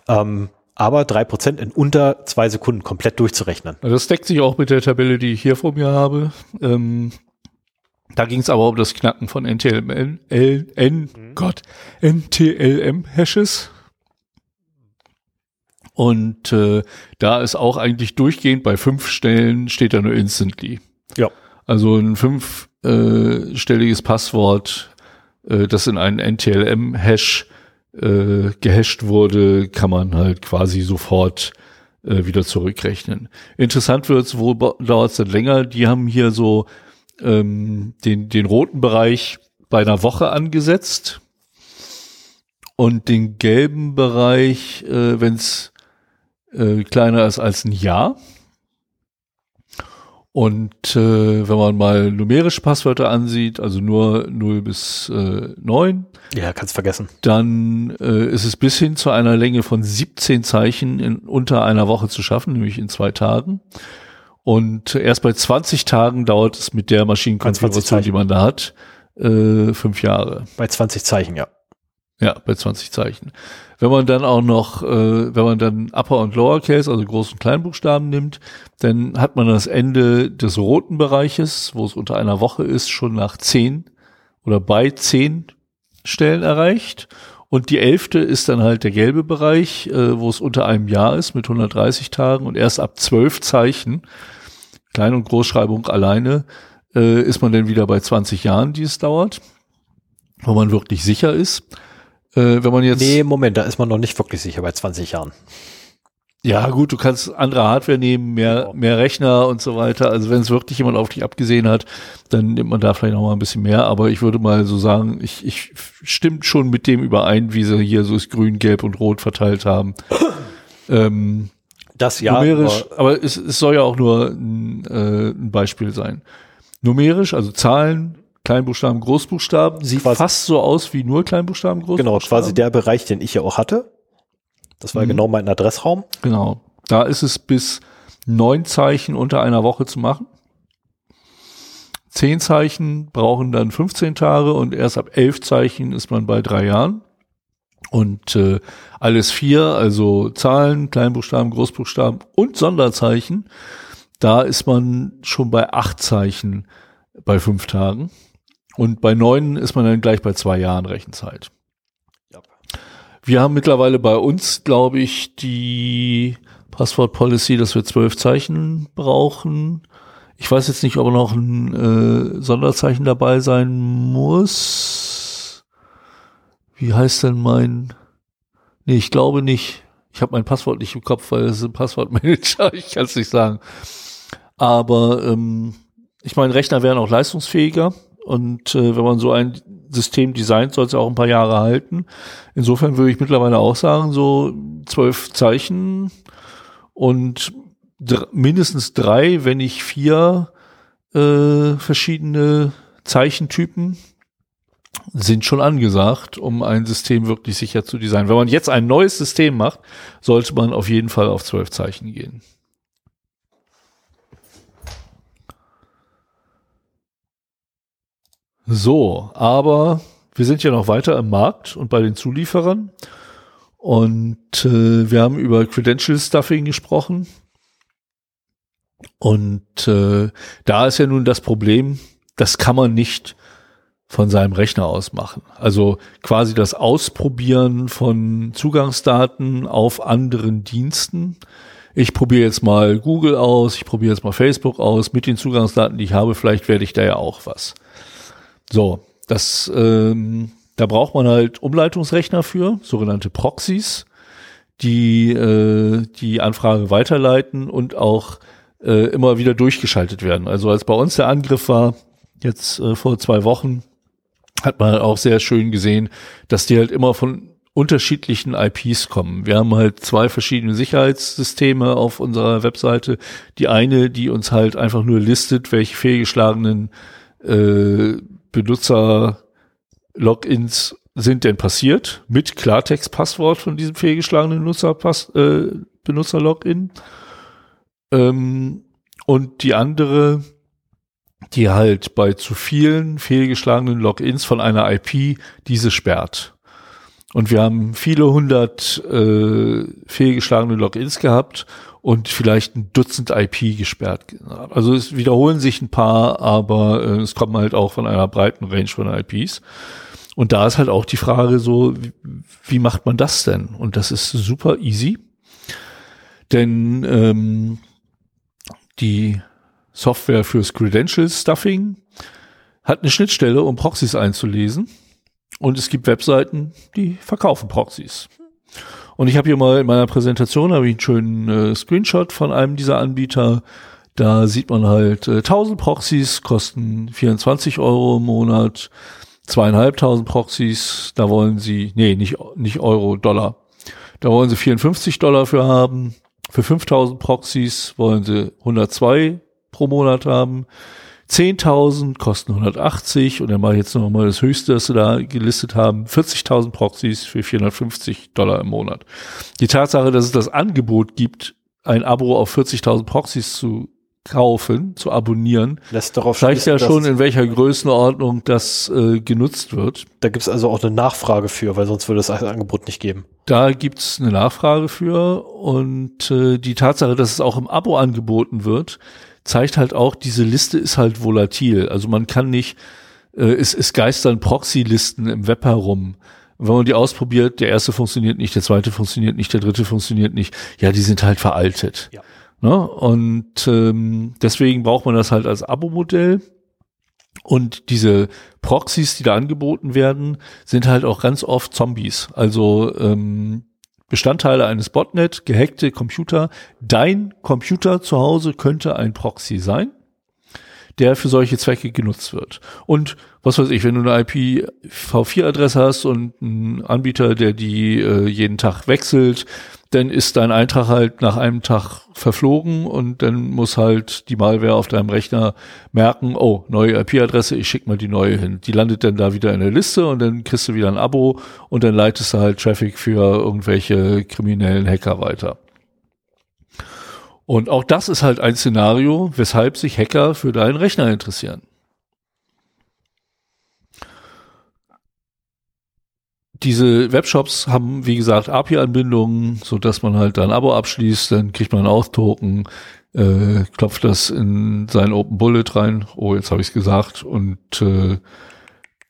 ähm, aber drei Prozent in unter zwei Sekunden komplett durchzurechnen. Das deckt sich auch mit der Tabelle, die ich hier vor mir habe. Ähm, da ging es aber um das Knacken von NTLM, L, N, Gott, NTLM-Hashes. Und äh, da ist auch eigentlich durchgehend bei fünf Stellen steht da nur instantly. Ja. Also ein fünfstelliges Passwort, äh, das in einen NTLM-Hash äh, gehasht wurde, kann man halt quasi sofort äh, wieder zurückrechnen. Interessant wird's, wo dauert es dann länger? Die haben hier so ähm, den, den roten Bereich bei einer Woche angesetzt und den gelben Bereich, äh, wenn es äh, kleiner ist als ein Jahr. Und äh, wenn man mal numerische Passwörter ansieht, also nur 0 bis äh, 9, Ja, kannst vergessen. dann äh, ist es bis hin zu einer Länge von 17 Zeichen in unter einer Woche zu schaffen, nämlich in zwei Tagen. Und erst bei 20 Tagen dauert es mit der Maschinenkonfiguration, die man da hat, äh, fünf Jahre. Bei 20 Zeichen, ja. Ja, bei 20 Zeichen. Wenn man dann auch noch, äh, wenn man dann Upper und Lowercase, also Groß- und Kleinbuchstaben nimmt, dann hat man das Ende des roten Bereiches, wo es unter einer Woche ist, schon nach 10 oder bei 10 Stellen erreicht. Und die elfte ist dann halt der gelbe Bereich, äh, wo es unter einem Jahr ist mit 130 Tagen und erst ab 12 Zeichen, Klein- und Großschreibung alleine, äh, ist man dann wieder bei 20 Jahren, die es dauert, wo man wirklich sicher ist. Äh, wenn man jetzt Nee, Moment, da ist man noch nicht wirklich sicher bei 20 Jahren. ja, gut, du kannst andere Hardware nehmen, mehr, Genau. mehr Rechner und so weiter. Also wenn es wirklich jemand auf dich abgesehen hat, dann nimmt man da vielleicht noch mal ein bisschen mehr. Aber ich würde mal so sagen, ich, ich stimmt schon mit dem überein, wie sie hier so das Grün, Gelb und Rot verteilt haben. ähm, Das ja, numerisch, aber aber es, es soll ja auch nur ein, äh, ein Beispiel sein. Numerisch, also Zahlen, Kleinbuchstaben, Großbuchstaben, sieht Quasi- fast so aus wie nur Kleinbuchstaben, Großbuchstaben. genau, quasi der Bereich, den ich ja auch hatte. Das war Mhm. genau mein Adressraum. Genau. Da ist es bis neun Zeichen unter einer Woche zu machen. Zehn Zeichen brauchen dann 15 Tage und erst ab elf Zeichen ist man bei drei Jahren. Und äh, alles vier, also Zahlen, Kleinbuchstaben, Großbuchstaben und Sonderzeichen, da ist man schon bei acht Zeichen bei fünf Tagen. Und bei neun ist man dann gleich bei zwei Jahren Rechenzeit. Ja. Wir haben mittlerweile bei uns, glaube ich, die Passwort Policy, dass wir zwölf Zeichen brauchen. Ich weiß jetzt nicht, ob noch ein äh, Sonderzeichen dabei sein muss. Wie heißt denn mein? Nee, ich glaube nicht. Ich habe mein Passwort nicht im Kopf, weil es ist ein Passwortmanager. Ich kann es nicht sagen. Aber ähm, ich meine, Rechner wären auch leistungsfähiger. Und äh, wenn man so ein System designt, soll es ja auch ein paar Jahre halten. Insofern würde ich mittlerweile auch sagen, so zwölf Zeichen und mindestens drei, wenn nicht vier äh, verschiedene Zeichentypen sind schon angesagt, um ein System wirklich sicher zu designen. Wenn man jetzt ein neues System macht, sollte man auf jeden Fall auf zwölf Zeichen gehen. So, aber wir sind ja noch weiter im Markt und bei den Zulieferern. Und äh, wir haben über Credential Stuffing gesprochen. Und äh, da ist ja nun das Problem, das kann man nicht von seinem Rechner aus machen. Also quasi das Ausprobieren von Zugangsdaten auf anderen Diensten. Ich probiere jetzt mal Google aus, ich probiere jetzt mal Facebook aus mit den Zugangsdaten, die ich habe. Vielleicht werde ich da ja auch was. So, das, ähm, da braucht man halt Umleitungsrechner für, sogenannte Proxys, die äh, die Anfrage weiterleiten und auch äh, immer wieder durchgeschaltet werden. Also als bei uns der Angriff war, jetzt äh, vor zwei Wochen, hat man auch sehr schön gesehen, dass die halt immer von unterschiedlichen IPs kommen. Wir haben halt zwei verschiedene Sicherheitssysteme auf unserer Webseite. Die eine, die uns halt einfach nur listet, welche fehlgeschlagenen äh, Benutzer-Logins sind denn passiert mit Klartext-Passwort von diesem fehlgeschlagenen Nutzerpass, äh, Benutzer-Login. Ähm, und die andere, die halt bei zu vielen fehlgeschlagenen Logins von einer IP diese sperrt. Und wir haben viele hundert äh, fehlgeschlagene Logins gehabt und vielleicht ein Dutzend IP gesperrt. Also es wiederholen sich ein paar, aber äh, es kommen halt auch von einer breiten Range von IPs. Und da ist halt auch die Frage so, wie, wie macht man das denn? Und das ist super easy. Denn ähm, die Software fürs Credential Stuffing hat eine Schnittstelle, um Proxys einzulesen. Und es gibt Webseiten, die verkaufen Proxys. Und ich habe hier mal in meiner Präsentation habe ich einen schönen äh, Screenshot von einem dieser Anbieter. Da sieht man halt äh, 1000 Proxys kosten 24 Euro im Monat, zweieinhalbtausend Proxys. Da wollen sie, nee, nicht nicht Euro, Dollar. Da wollen sie 54 Dollar für haben. Für 5000 Proxys wollen sie 102 pro Monat haben. 10.000 kosten 180 und dann mache ich jetzt noch mal das höchste, das sie da gelistet haben, 40.000 Proxys für 450 Dollar im Monat. Die Tatsache, dass es das Angebot gibt, ein Abo auf 40.000 Proxys zu kaufen, zu abonnieren, Lässt darauf zeigt ja schon, in welcher Größenordnung das äh, genutzt wird. Da gibt es also auch eine Nachfrage für, weil sonst würde es das Angebot nicht geben. Da gibt's eine Nachfrage für und äh, die Tatsache, dass es auch im Abo angeboten wird, zeigt halt auch, diese Liste ist halt volatil. Also man kann nicht, äh, es, es geistern Proxy-Listen im Web herum. Und wenn man die ausprobiert, der erste funktioniert nicht, der zweite funktioniert nicht, der dritte funktioniert nicht. Ja, die sind halt veraltet. Ja. Ne? Und ähm, deswegen braucht man das halt als Abo-Modell. Und diese Proxys, die da angeboten werden, sind halt auch ganz oft Zombies. Also ähm, Bestandteile eines Botnet, gehackte Computer. Dein Computer zu Hause könnte ein Proxy sein, der für solche Zwecke genutzt wird. Und was weiß ich, wenn du eine IPv4-Adresse hast und einen Anbieter, der die äh, jeden Tag wechselt, dann ist dein Eintrag halt nach einem Tag verflogen und dann muss halt die Malware auf deinem Rechner merken, oh, neue IP-Adresse, ich schicke mal die neue hin. Die landet dann da wieder in der Liste und dann kriegst du wieder ein Abo und dann leitest du halt Traffic für irgendwelche kriminellen Hacker weiter. Und auch das ist halt ein Szenario, weshalb sich Hacker für deinen Rechner interessieren. Diese Webshops haben, wie gesagt, API-Anbindungen, so dass man halt ein Abo abschließt, dann kriegt man auch Token, äh, klopft das in sein Open Bullet rein. Oh, jetzt habe ich es gesagt. Und äh,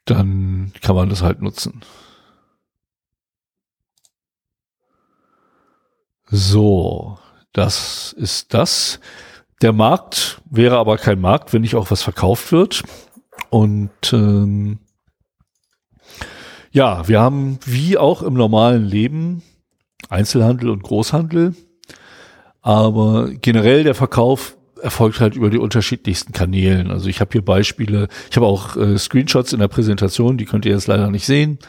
dann kann man das halt nutzen. So, das ist das. Der Markt wäre aber kein Markt, wenn nicht auch was verkauft wird. Und ähm, ja, wir haben wie auch im normalen Leben Einzelhandel und Großhandel. Aber generell der Verkauf erfolgt halt über die unterschiedlichsten Kanälen. Also ich habe hier Beispiele, ich habe auch äh, Screenshots in der Präsentation, die könnt ihr jetzt leider nicht sehen.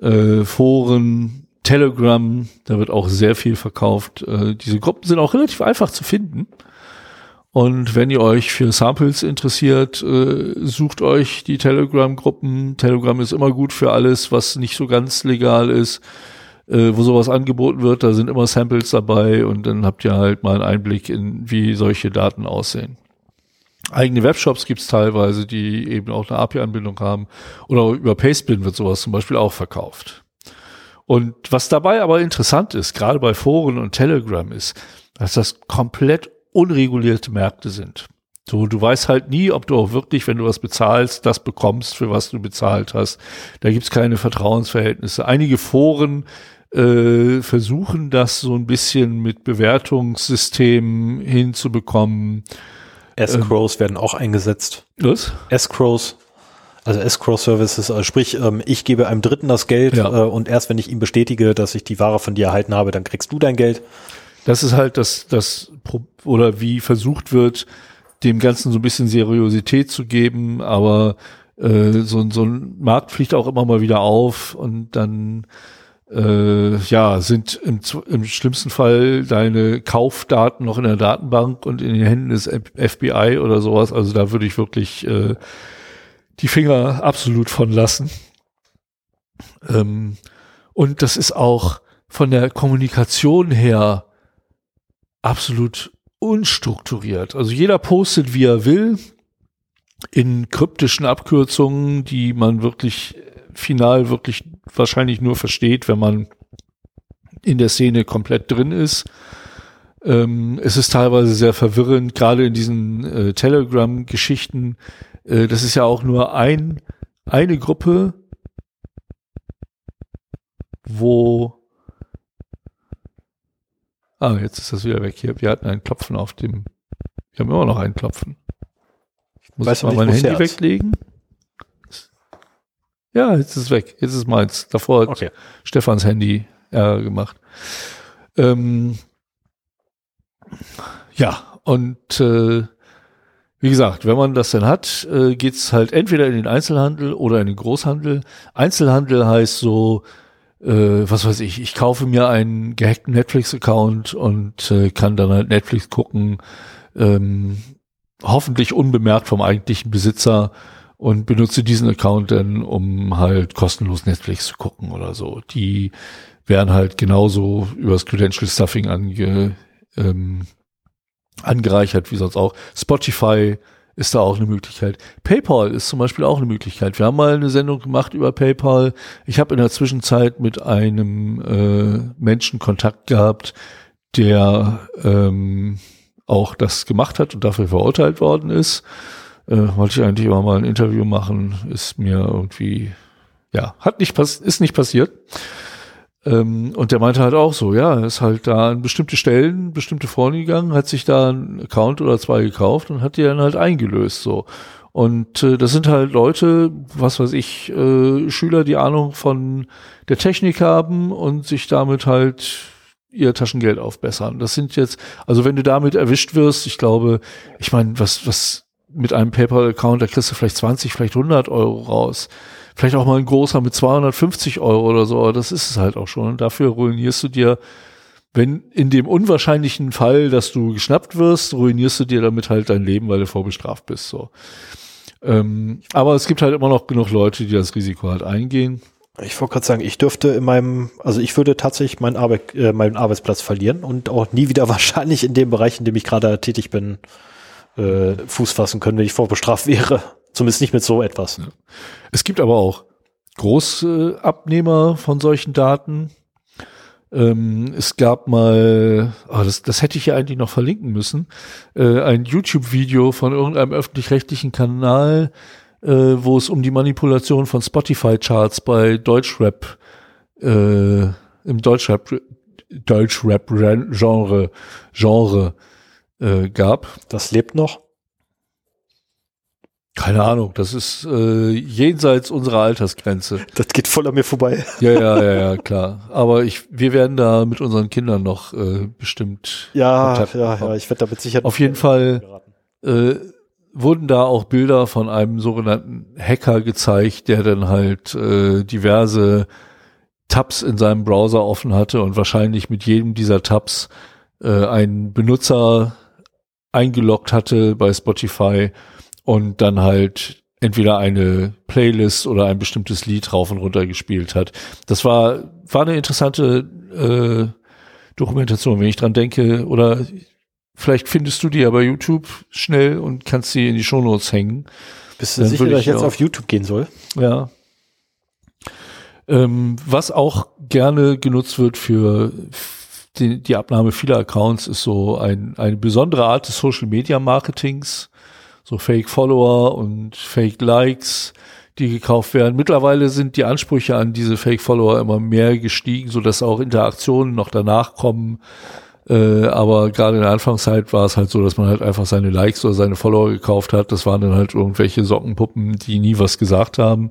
Äh, Foren, Telegram, da wird auch sehr viel verkauft. Äh, diese Gruppen sind auch relativ einfach zu finden. Und wenn ihr euch für Samples interessiert, äh, sucht euch die Telegram-Gruppen. Telegram ist immer gut für alles, was nicht so ganz legal ist, äh, wo sowas angeboten wird. Da sind immer Samples dabei und dann habt ihr halt mal einen Einblick in, wie solche Daten aussehen. Eigene Webshops gibt's teilweise, die eben auch eine API-Anbindung haben. Oder über Pastebin wird sowas zum Beispiel auch verkauft. Und was dabei aber interessant ist, gerade bei Foren und Telegram, ist, dass das komplett unregulierte Märkte sind. So, du weißt halt nie, ob du auch wirklich, wenn du was bezahlst, das bekommst, für was du bezahlt hast. Da gibt's keine Vertrauensverhältnisse. Einige Foren äh, versuchen das so ein bisschen mit Bewertungssystemen hinzubekommen. Escrows werden auch eingesetzt. Was? Escrows, also Escrow Services, also sprich, ähm, ich gebe einem Dritten das Geld Ja. äh, und erst wenn ich ihm bestätige, dass ich die Ware von dir erhalten habe, dann kriegst du dein Geld. Das ist halt das, das, oder wie versucht wird, dem Ganzen so ein bisschen Seriosität zu geben, aber äh, so, so ein Markt fliegt auch immer mal wieder auf und dann äh, ja, sind im, im schlimmsten Fall deine Kaufdaten noch in der Datenbank und in den Händen des FBI oder sowas. Also da würde ich wirklich äh, die Finger absolut von lassen. Ähm, und das ist auch von der Kommunikation her absolut unstrukturiert. Also jeder postet, wie er will, in kryptischen Abkürzungen, die man wirklich äh, final wirklich wahrscheinlich nur versteht, wenn man in der Szene komplett drin ist. Ähm, es ist teilweise sehr verwirrend, gerade in diesen äh, Telegram-Geschichten. Äh, das ist ja auch nur ein, eine Gruppe, wo Ah, jetzt ist das wieder weg hier. Wir hatten ein Klopfen auf dem. Wir haben immer noch ein Klopfen. Ich muss Weiß jetzt mal nicht, mein Handy weglegen. Ja, jetzt ist es weg. Jetzt ist meins. Davor hat Okay. Stefans Handy äh, gemacht. Ähm, ja, und äh, wie gesagt, wenn man das dann hat, äh, geht's halt entweder in den Einzelhandel oder in den Großhandel. Einzelhandel heißt so, äh, was weiß ich, ich kaufe mir einen gehackten Netflix-Account und äh, kann dann halt Netflix gucken. Ähm, hoffentlich unbemerkt vom eigentlichen Besitzer und benutze diesen Account dann, um halt kostenlos Netflix zu gucken oder so. Die werden halt genauso übers Credential Stuffing ange, ähm, angereichert wie sonst auch. Spotify ist da auch eine Möglichkeit. PayPal ist zum Beispiel auch eine Möglichkeit. Wir haben mal eine Sendung gemacht über PayPal. Ich habe in der Zwischenzeit mit einem äh, Menschen Kontakt gehabt, der ähm, auch das gemacht hat und dafür verurteilt worden ist. Äh, wollte ich eigentlich immer mal ein Interview machen, ist mir irgendwie, ja, hat nicht pass ist nicht passiert. Ähm, und der meinte halt auch so, ja, ist halt da an bestimmte Stellen, bestimmte Freunde gegangen, hat sich da einen Account oder zwei gekauft und hat die dann halt eingelöst, so. Und äh, das sind halt Leute, was weiß ich, äh, Schüler, die Ahnung von der Technik haben und sich damit halt ihr Taschengeld aufbessern. Das sind jetzt, also wenn du damit erwischt wirst, ich glaube, ich meine, was, was mit einem PayPal-Account, da kriegst du vielleicht 20, vielleicht 100 Euro raus. Vielleicht auch mal ein großer mit 250 Euro oder so, aber das ist es halt auch schon. Und dafür ruinierst du dir, wenn in dem unwahrscheinlichen Fall, dass du geschnappt wirst, ruinierst du dir damit halt dein Leben, weil du vorbestraft bist. So. Ähm, aber es gibt halt immer noch genug Leute, die das Risiko halt eingehen. Ich wollte gerade sagen, ich dürfte in meinem, also ich würde tatsächlich meinen, Arbeit, äh, meinen Arbeitsplatz verlieren und auch nie wieder wahrscheinlich in dem Bereich, in dem ich gerade tätig bin, äh, Fuß fassen können, wenn ich vorbestraft wäre. Zumindest nicht mit so etwas. Ja. Es gibt aber auch Großabnehmer von solchen Daten. Ähm, es gab mal, oh, das, das hätte ich ja eigentlich noch verlinken müssen, äh, ein YouTube-Video von irgendeinem öffentlich-rechtlichen Kanal, äh, wo es um die Manipulation von Spotify-Charts bei Deutschrap, äh, im Deutschrap, Deutschrap-Genre, Genre äh, gab. Das lebt noch? Keine Ahnung, das ist äh, jenseits unserer Altersgrenze. Das geht voll an mir vorbei. Ja, ja, ja, ja, klar. Aber ich, wir werden da mit unseren Kindern noch äh, bestimmt. Ja, Kontakt ja, ja, ich werde damit sicher. Auf jeden Fall äh, wurden da auch Bilder von einem sogenannten Hacker gezeigt, der dann halt äh, diverse Tabs in seinem Browser offen hatte und wahrscheinlich mit jedem dieser Tabs äh, einen Benutzer eingeloggt hatte bei Spotify und dann halt entweder eine Playlist oder ein bestimmtes Lied rauf und runter gespielt hat. Das war, war eine interessante äh, Dokumentation, wenn ich dran denke. Oder vielleicht findest du die ja bei YouTube schnell und kannst sie in die Shownotes hängen. Bist du dann sicher, dass ich jetzt auch, auf YouTube gehen soll? Ja. Ähm, was auch gerne genutzt wird für die, die Abnahme vieler Accounts ist so ein, eine besondere Art des Social Media Marketings, so Fake Follower und Fake Likes, die gekauft werden. Mittlerweile sind die Ansprüche an diese Fake Follower immer mehr gestiegen, so dass auch Interaktionen noch danach kommen. Äh, aber gerade in der Anfangszeit war es halt so, dass man halt einfach seine Likes oder seine Follower gekauft hat. Das waren dann halt irgendwelche Sockenpuppen, die nie was gesagt haben.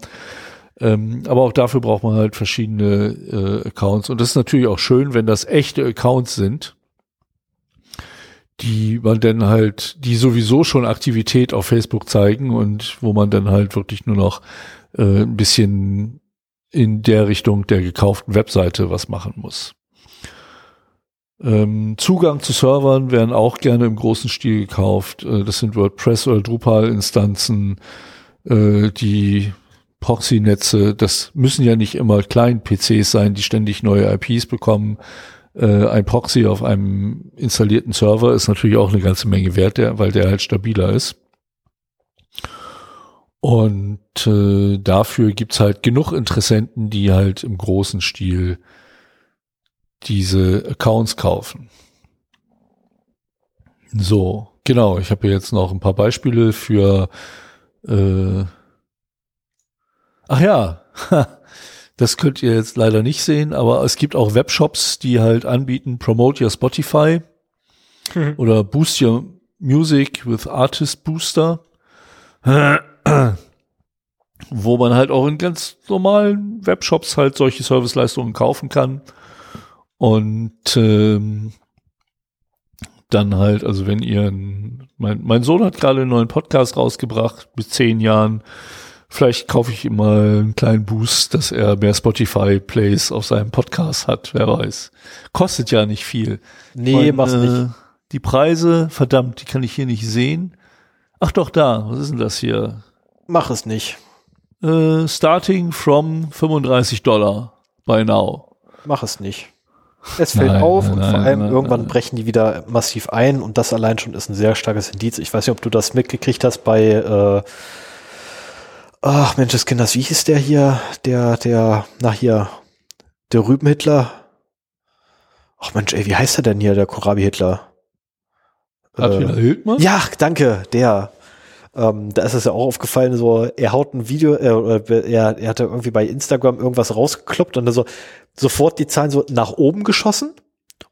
Ähm, aber auch dafür braucht man halt verschiedene äh, Accounts. Und das ist natürlich auch schön, wenn das echte Accounts sind, die man dann halt, die sowieso schon Aktivität auf Facebook zeigen und wo man dann halt wirklich nur noch äh, ein bisschen in der Richtung der gekauften Webseite was machen muss. Ähm, Zugang zu Servern werden auch gerne im großen Stil gekauft. Äh, das sind WordPress oder Drupal-Instanzen, äh, die Proxy-Netze, das müssen ja nicht immer klein PCs sein, die ständig neue IPs bekommen. Äh, ein Proxy auf einem installierten Server ist natürlich auch eine ganze Menge wert, der, weil der halt stabiler ist. Und äh, dafür gibt's halt genug Interessenten, die halt im großen Stil diese Accounts kaufen. So, genau, ich habe jetzt noch ein paar Beispiele für äh, Ach ja, das könnt ihr jetzt leider nicht sehen, aber es gibt auch Webshops, die halt anbieten, Promote Your Spotify mhm. oder Boost Your Music with Artist Booster, wo man halt auch in ganz normalen Webshops halt solche Serviceleistungen kaufen kann. Und ähm, dann halt, also wenn ihr, mein, mein Sohn hat gerade einen neuen Podcast rausgebracht mit zehn Jahren, Vielleicht kaufe ich ihm mal einen kleinen Boost, dass er mehr Spotify-Plays auf seinem Podcast hat, wer weiß. Kostet ja nicht viel. Nee, meine, mach's nicht. Die Preise, verdammt, die kann ich hier nicht sehen. Ach doch, da. Was ist denn das hier? Mach es nicht. Äh, starting from 35 Dollar by now. Mach es nicht. Es fällt Nein, auf und nein, vor allem nein, irgendwann brechen die wieder massiv ein und das allein schon ist ein sehr starkes Indiz. Ich weiß nicht, ob du das mitgekriegt hast bei äh, Ach Mensch, Kinders, wie hieß der hier? Der, der, na hier, der Rübenhitler. Ach Mensch, ey, wie heißt er denn hier, der Korabi-Hitler? Attila Hildmann? Ja, danke, der. Ähm, da ist es ja auch aufgefallen, so, er haut ein Video, äh, oder er, er hatte irgendwie bei Instagram irgendwas rausgekloppt und dann so sofort die Zahlen so nach oben geschossen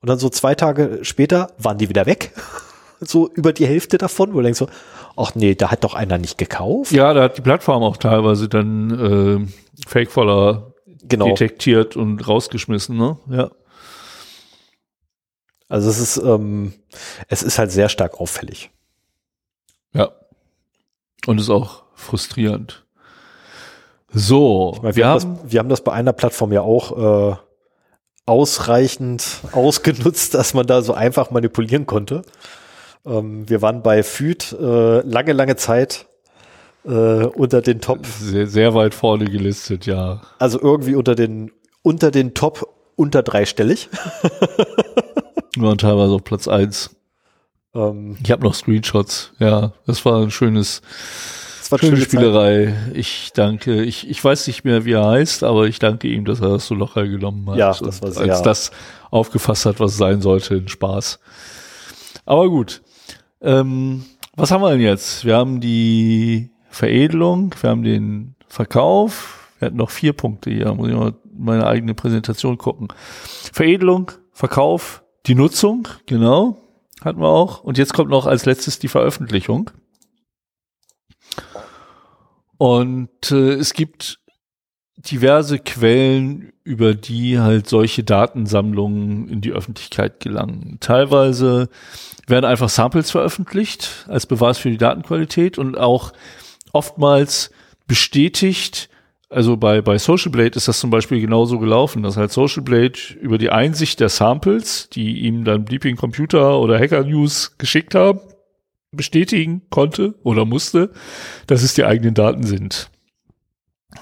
und dann so zwei Tage später waren die wieder weg. so über die Hälfte davon, wo du denkst so, ach nee, da hat doch einer nicht gekauft. Ja, da hat die Plattform auch teilweise dann äh, Fake-Follower Genau. detektiert und rausgeschmissen, ne? Ja. Also es ist, ähm, es ist halt sehr stark auffällig. Ja. Und ist auch frustrierend. So, Ich meine, wir wir, haben, haben das, wir haben das bei einer Plattform ja auch äh, ausreichend ausgenutzt, dass man da so einfach manipulieren konnte. Ähm, wir waren bei FÜD äh, lange, lange Zeit äh, unter den Top, sehr, sehr weit vorne gelistet, ja. also irgendwie unter den unter den Top unter dreistellig. Wir waren teilweise auf Platz eins. Ähm, Ich habe noch Screenshots. Ja, das war ein schönes, war schöne schöne Zeit. Spielerei. Ich danke, ich, ich weiß nicht mehr, wie er heißt, aber ich danke ihm, dass er das so locker genommen hat. Ja, das war sehr- als das aufgefasst hat, was sein sollte, ein Spaß. Aber gut. Ähm, was haben wir denn jetzt? Wir haben die Veredelung, wir haben den Verkauf. Wir hatten noch vier Punkte hier. Muss ich mal meine eigene Präsentation gucken. Veredelung, Verkauf, die Nutzung, genau, hatten wir auch. Und jetzt kommt noch als letztes die Veröffentlichung. Und äh, es gibt diverse Quellen, über die halt solche Datensammlungen in die Öffentlichkeit gelangen. Teilweise werden einfach Samples veröffentlicht als Beweis für die Datenqualität und auch oftmals bestätigt, also bei, bei Social Blade ist das zum Beispiel genauso gelaufen, dass halt Social Blade über die Einsicht der Samples, die ihm dann Bleeping Computer oder Hacker News geschickt haben, bestätigen konnte oder musste, dass es die eigenen Daten sind.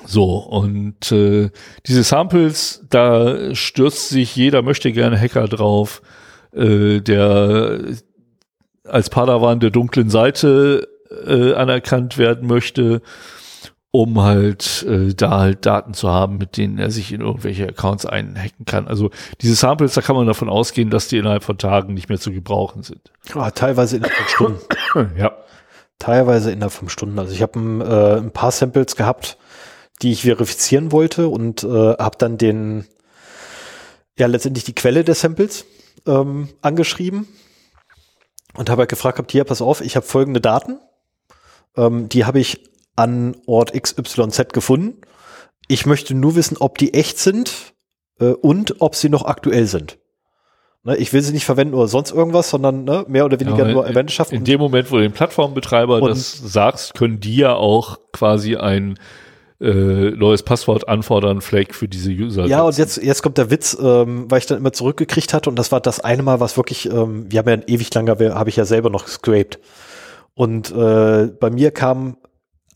So, und äh, diese Samples, da stürzt sich jeder möchte gerne Hacker drauf, äh, der als Padawan der dunklen Seite äh, anerkannt werden möchte, um halt äh, da halt Daten zu haben, mit denen er sich in irgendwelche Accounts einhacken kann. Also diese Samples, da kann man davon ausgehen, dass die innerhalb von Tagen nicht mehr zu gebrauchen sind. Ah, teilweise innerhalb von Stunden. Ja. Teilweise innerhalb von Stunden. Also ich habe ein, äh, ein paar Samples gehabt, die ich verifizieren wollte und äh, habe dann den, ja letztendlich die Quelle der Samples ähm, angeschrieben und habe halt gefragt, gehabt, hier, pass auf, ich habe folgende Daten, ähm, die habe ich an Ort XYZ gefunden. Ich möchte nur wissen, ob die echt sind äh, und ob sie noch aktuell sind. Ne, ich will sie nicht verwenden oder sonst irgendwas, sondern ne, mehr oder weniger Ja, nur in- Erwähnerschaft. In dem Moment, wo du dem Plattformbetreiber das sagst, können die ja auch quasi ein äh, neues Passwort anfordern, Flag für diese User. Ja, und jetzt, jetzt kommt der Witz, ähm, weil ich dann immer zurückgekriegt hatte und das war das eine Mal, was wirklich, ähm, wir haben ja ein ewig langer, habe ich ja selber noch gescraped. Und äh, bei mir kam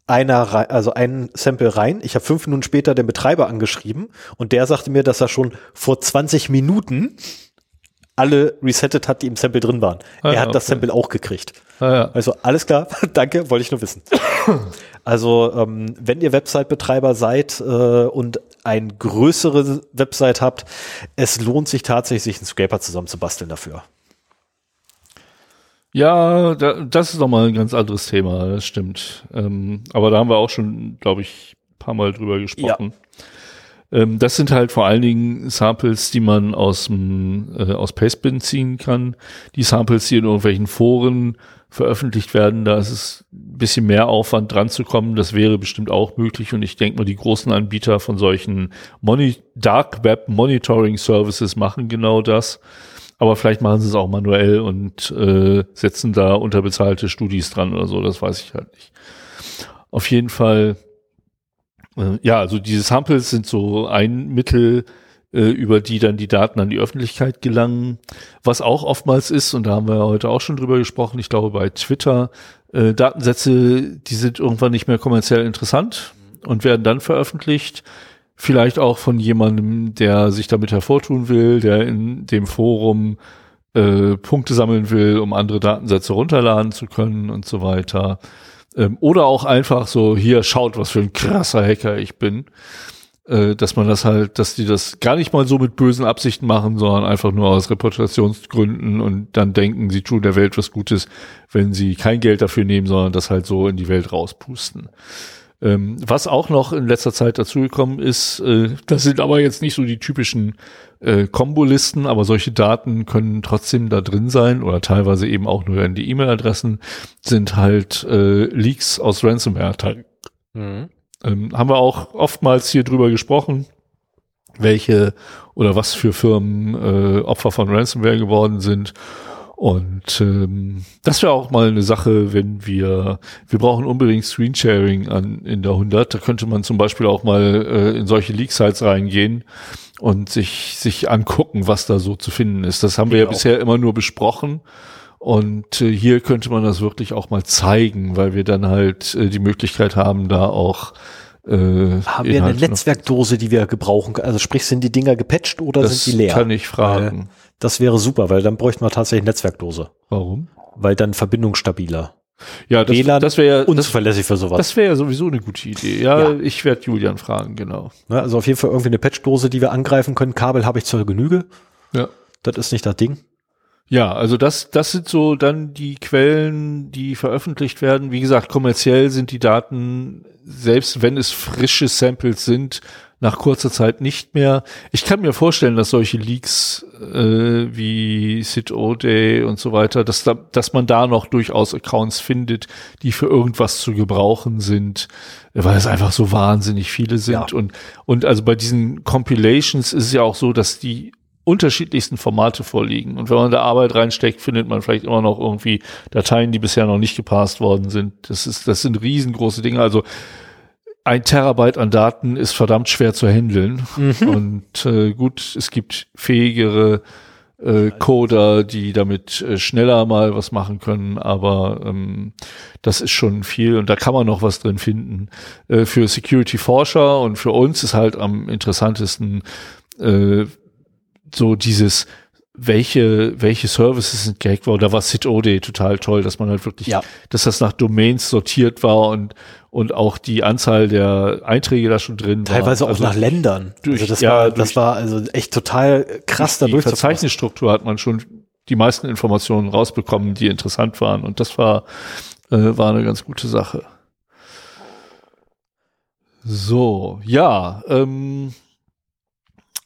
einer, rei- also ein Sample rein. Ich habe fünf Minuten später den Betreiber angeschrieben und der sagte mir, dass er schon vor 20 Minuten alle resettet hat, die im Sample drin waren. Ah, er hat das okay. Sample auch gekriegt. Ah, ja. Also alles klar, danke, wollte ich nur wissen. Also ähm, wenn ihr Website-Betreiber seid äh, und ein größere Website habt, es lohnt sich tatsächlich, sich einen Scraper zusammenzubasteln dafür. Ja, da, das ist nochmal ein ganz anderes Thema, das stimmt. Ähm, aber da haben wir auch schon, glaube ich, ein paar Mal drüber gesprochen. Ähm, das sind halt vor allen Dingen Samples, die man aus, äh, aus Pastebin ziehen kann. Die Samples, die in irgendwelchen Foren veröffentlicht werden, da ist es ein bisschen mehr Aufwand dran zu kommen. Das wäre bestimmt auch möglich. Und ich denke mal, die großen Anbieter von solchen Moni Dark Web Monitoring Services machen genau das. Aber vielleicht machen sie es auch manuell und äh, setzen da unterbezahlte Studis dran oder so, das weiß ich halt nicht. Auf jeden Fall, ja, also diese Samples sind so ein Mittel, äh, über die dann die Daten an die Öffentlichkeit gelangen. Was auch oftmals ist, und da haben wir heute auch schon drüber gesprochen, ich glaube bei Twitter, äh, Datensätze, die sind irgendwann nicht mehr kommerziell interessant und werden dann veröffentlicht. Vielleicht auch von jemandem, der sich damit hervortun will, der in dem Forum äh, Punkte sammeln will, um andere Datensätze runterladen zu können und so weiter. Ähm, oder auch einfach so, hier schaut, was für ein krasser Hacker ich bin. Äh, dass man das halt, dass die das gar nicht mal so mit bösen Absichten machen, sondern einfach nur aus Reputationsgründen und dann denken, sie tun der Welt was Gutes, wenn sie kein Geld dafür nehmen, sondern das halt so in die Welt rauspusten. Ähm, was auch noch in letzter Zeit dazugekommen ist, äh, das sind aber jetzt nicht so die typischen äh, Kombolisten, aber solche Daten können trotzdem da drin sein oder teilweise eben auch nur in die E-Mail-Adressen, sind halt äh, Leaks aus Ransomware. Mhm. Ähm, haben wir auch oftmals hier drüber gesprochen, welche oder was für Firmen äh, Opfer von Ransomware geworden sind. Und ähm, das wäre auch mal eine Sache, wenn wir, wir brauchen unbedingt Screensharing an, in der 100. Da könnte man zum Beispiel auch mal äh, in solche Leak-Sites reingehen und sich, sich angucken, was da so zu finden ist. Das haben wir ja, ja bisher immer nur besprochen. Und äh, hier könnte man das wirklich auch mal zeigen, weil wir dann halt äh, die Möglichkeit haben, da auch äh, haben wir eine Netzwerkdose, die wir gebrauchen? Also sprich, sind die Dinger gepatcht oder das sind die leer? Kann ich fragen. Das wäre super, weil dann bräuchten wir tatsächlich Netzwerkdose. Warum? Weil dann Verbindung stabiler. Ja, das, WLAN das wäre ja unzuverlässig für sowas. Das wäre ja sowieso eine gute Idee. Ja, ja. ich werde Julian fragen, genau. Ja, also auf jeden Fall irgendwie eine Patchdose, die wir angreifen können. Kabel habe ich zur Genüge. Ja. Das ist nicht das Ding. Ja, also das, das sind so dann die Quellen, die veröffentlicht werden. Wie gesagt, kommerziell sind die Daten, selbst wenn es frische Samples sind, nach kurzer Zeit nicht mehr. Ich kann mir vorstellen, dass solche Leaks äh, wie Sid O'Day und so weiter, dass, da, dass man da noch durchaus Accounts findet, die für irgendwas zu gebrauchen sind, weil es einfach so wahnsinnig viele sind. Ja. Und, und also bei diesen Compilations ist es ja auch so, dass die unterschiedlichsten Formate vorliegen. Und wenn man da Arbeit reinsteckt, findet man vielleicht immer noch irgendwie Dateien, die bisher noch nicht gepasst worden sind. Das ist, das sind riesengroße Dinge. Also ein Terabyte an Daten ist verdammt schwer zu handeln. Mhm. Und äh, gut, es gibt fähigere äh, Coder, die damit äh, schneller mal was machen können, aber ähm, das ist schon viel und da kann man noch was drin finden. Äh, für Security-Forscher und für uns ist halt am interessantesten äh, so dieses welche, welche Services sind gehackt worden. Da war CitOD total toll, dass man halt wirklich, ja. dass das nach Domains sortiert war und, und auch die Anzahl der Einträge da schon drin Teilweise war. Auch also nach Ländern. Durch, also das, ja, war, das war also echt total krass da Die Verzeichnisstruktur hat man schon die meisten Informationen rausbekommen, die interessant waren. Und das war, äh, war eine ganz gute Sache. So, ja, ähm,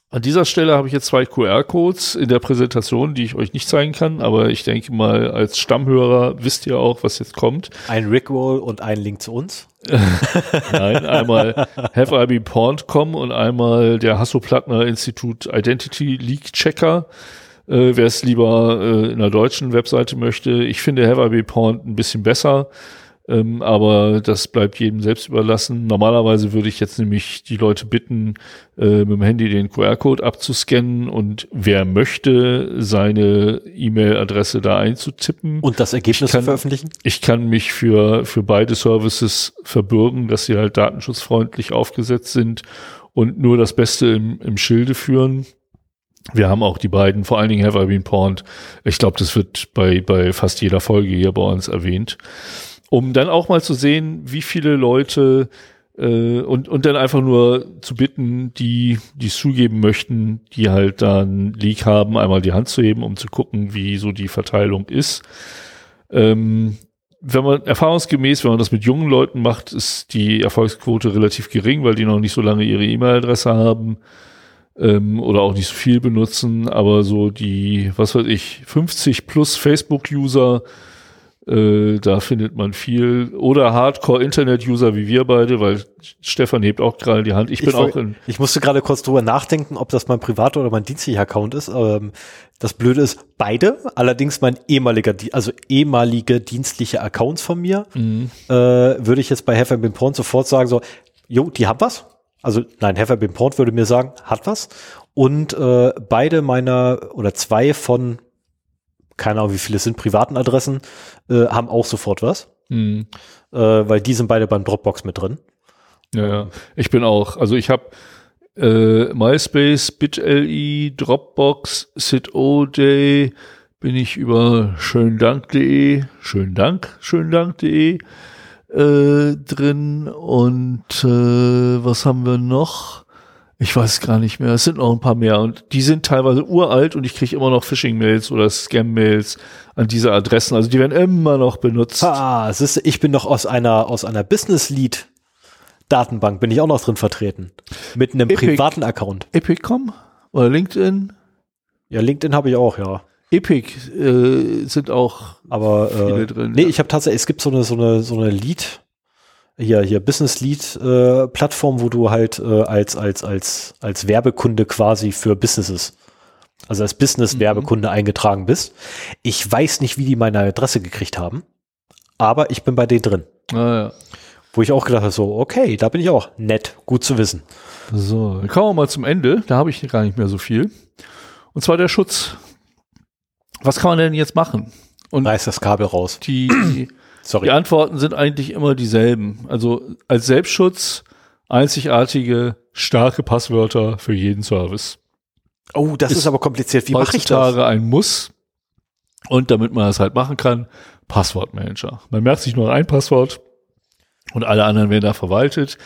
an dieser Stelle habe ich jetzt zwei QR-Codes in der Präsentation, die ich euch nicht zeigen kann, aber ich denke mal, als Stammhörer wisst ihr auch, was jetzt kommt. Ein Rickroll und ein Link zu uns. Nein, einmal haveibeenpawned.com und einmal der Hasso-Plattner Institut Identity Leak Checker. Äh, Wer es lieber äh, in einer deutschen Webseite möchte, ich finde Have I Been Pawned ein bisschen besser. Ähm, aber das bleibt jedem selbst überlassen. Normalerweise würde ich jetzt nämlich die Leute bitten, äh, mit dem Handy den QR-Code abzuscannen und wer möchte, seine E-Mail-Adresse da einzutippen. Und das Ergebnis kann, veröffentlichen? Ich kann mich für, für beide Services verbürgen, dass sie halt datenschutzfreundlich aufgesetzt sind und nur das Beste im, im Schilde führen. Wir haben auch die beiden, vor allen Dingen Have I Been Pawned. Ich glaube, das wird bei, bei fast jeder Folge hier bei uns erwähnt um dann auch mal zu sehen, wie viele Leute äh, und, und dann einfach nur zu bitten, die, die zugeben möchten, die halt dann Leak haben, einmal die Hand zu heben, um zu gucken, wie so die Verteilung ist. Ähm, wenn man erfahrungsgemäß, wenn man das mit jungen Leuten macht, ist die Erfolgsquote relativ gering, weil die noch nicht so lange ihre E-Mail-Adresse haben ähm, oder auch nicht so viel benutzen. Aber so die, was weiß ich, 50 plus Facebook-User äh, da findet man viel. Oder Hardcore-Internet-User wie wir beide, weil Stefan hebt auch gerade die Hand. Ich bin ich auch in. Ich musste gerade kurz drüber nachdenken, ob das mein privater oder mein dienstlicher Account ist. Ähm, das Blöde ist, beide, allerdings mein ehemaliger, also ehemalige dienstliche Accounts von mir, mhm. äh, würde ich jetzt bei Been Porn sofort sagen, so, jo, die haben was. Also nein, Been Porn würde mir sagen, hat was. Und äh, beide meiner oder zwei von, keine Ahnung, wie viele es sind, privaten Adressen, äh, haben auch sofort was. Hm. Äh, weil die sind beide beim Dropbox mit drin. Ja, ja. Ich bin auch, also ich habe äh, MySpace, BitLI, Dropbox, SitOJ, bin ich über schöndank.de, schönen Dank, schöndank.de äh, drin und äh, was haben wir noch? Ich weiß gar nicht mehr. Es sind noch ein paar mehr und die sind teilweise uralt und ich kriege immer noch Phishing-Mails oder Scam-Mails an diese Adressen. Also die werden immer noch benutzt. Ah, es ist, ich bin noch aus einer aus einer Business Lead Datenbank bin ich auch noch drin vertreten mit einem Epic. privaten Account. Epic.com oder LinkedIn? Ja, LinkedIn habe ich auch, ja. Epic äh, sind auch Aber Viele äh, drin, nee, ja. ich habe tatsächlich, es gibt so eine so eine so eine Lead hier hier Business Lead äh, Plattform, wo du halt äh, als als als als Werbekunde quasi für Businesses also als Business Werbekunde eingetragen bist. Ich weiß nicht, wie die meine Adresse gekriegt haben, aber ich bin bei denen drin. Ah, ja. Wo ich auch gedacht habe, so, okay, da bin ich auch. Nett, gut zu wissen. So, dann kommen wir mal zum Ende. Da habe ich gar nicht mehr so viel. Und zwar der Schutz. Was kann man denn jetzt machen? Und Reiß das Kabel raus. die, Sorry. die Antworten sind eigentlich immer dieselben. Also als Selbstschutz einzigartige, starke Passwörter für jeden Service. oh, das ist, ist aber kompliziert. Wie mache ich das? Ein Muss. Und damit man das halt machen kann, Passwortmanager. Man merkt sich nur ein Passwort und alle anderen werden da verwaltet.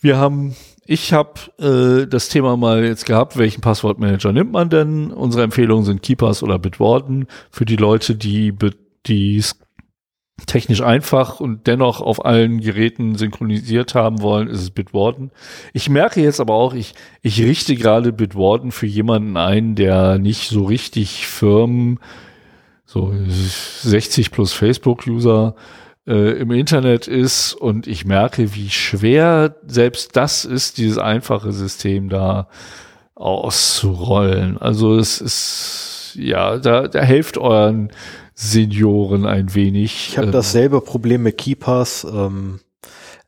Wir haben, ich habe äh, das Thema mal jetzt gehabt, welchen Passwortmanager nimmt man denn? Unsere Empfehlungen sind Keepers oder Bitwarden für die Leute, die die technisch einfach und dennoch auf allen Geräten synchronisiert haben wollen, ist es Bitwarden. Ich merke jetzt aber auch, ich, ich richte gerade Bitwarden für jemanden ein, der nicht so richtig firm, so 60 plus Facebook-User äh, im Internet ist und ich merke, wie schwer selbst das ist, dieses einfache System da auszurollen. Also es ist, ja, da, da helft euren Senioren ein wenig. Ich habe Ähm, dasselbe Problem mit Keepers. Ähm,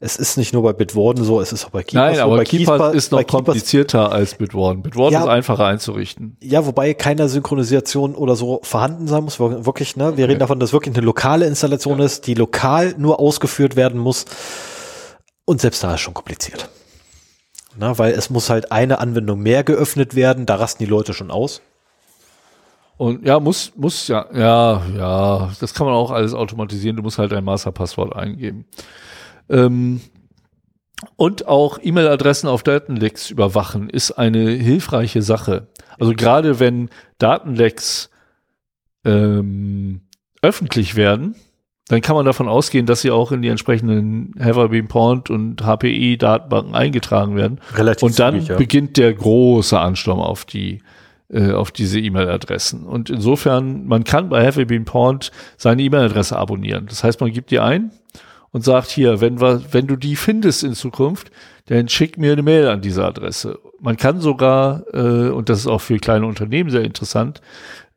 es ist nicht nur bei Bitwarden so, es ist auch bei Keepers Nein, so. aber bei Keepers ist noch Keepers, komplizierter als Bitwarden. Bitwarden Ja. ist einfacher einzurichten. Ja, wobei keine Synchronisation oder so vorhanden sein muss. Wir- Wirklich, ne? Wir reden davon, dass wirklich eine lokale Installation ist, die lokal nur ausgeführt werden muss. Und selbst da ist schon kompliziert. Na, weil es muss halt eine Anwendung mehr geöffnet werden, da rasten die Leute schon aus. Und ja, muss, muss ja, ja, ja, das kann man auch alles automatisieren. Du musst halt dein Masterpasswort eingeben. Ähm, und auch E-Mail-Adressen auf Datenlecks überwachen ist eine hilfreiche Sache. Also gerade wenn Datenlecks ähm, öffentlich werden, dann kann man davon ausgehen, dass sie auch in die entsprechenden Haverbeam Pond und HPI-Datenbanken eingetragen werden. Relativ Und dann zügig, ja. beginnt der große Ansturm auf die äh, auf diese E-Mail-Adressen. Und insofern, man kann bei Have Been Pawned seine E-Mail-Adresse abonnieren. Das heißt, man gibt die ein und sagt hier, wenn, wir, wenn du die findest in Zukunft, dann schick mir eine Mail an diese Adresse. Man kann sogar, äh, und das ist auch für kleine Unternehmen sehr interessant,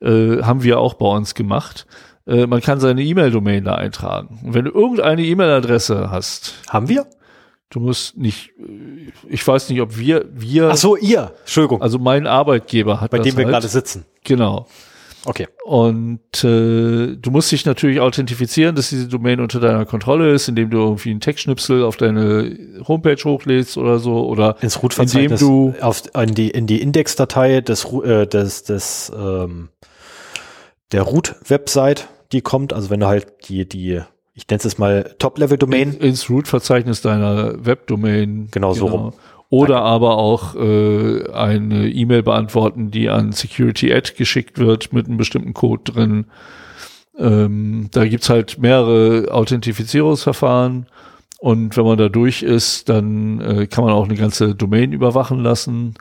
äh, haben wir auch bei uns gemacht, äh, man kann seine E-Mail-Domain da eintragen. Und wenn du irgendeine E-Mail-Adresse hast, Haben wir? Du musst nicht, ich weiß nicht, ob wir, wir, Ach so, ihr. Entschuldigung. also mein Arbeitgeber hat bei das dem wir halt. gerade sitzen. Genau. Okay. Und äh, du musst dich natürlich authentifizieren, dass diese Domain unter deiner Kontrolle ist, indem du irgendwie einen Textschnipsel auf deine Homepage hochlädst oder so oder Ins Root-Verzeichnis indem du auf, in die, in die Indexdatei des, äh, des, des, ähm, der Root-Website, die kommt, also wenn du halt die, die, ich nenne es jetzt mal Top-Level-Domain, ins Root-Verzeichnis deiner Webdomain. Genau so rum. Oder aber auch äh, eine E-Mail beantworten, die an Security-Ad geschickt wird mit einem bestimmten Code drin. Ähm, da gibt's halt mehrere Authentifizierungsverfahren. Und wenn man da durch ist, dann äh, kann man auch eine ganze Domain überwachen lassen.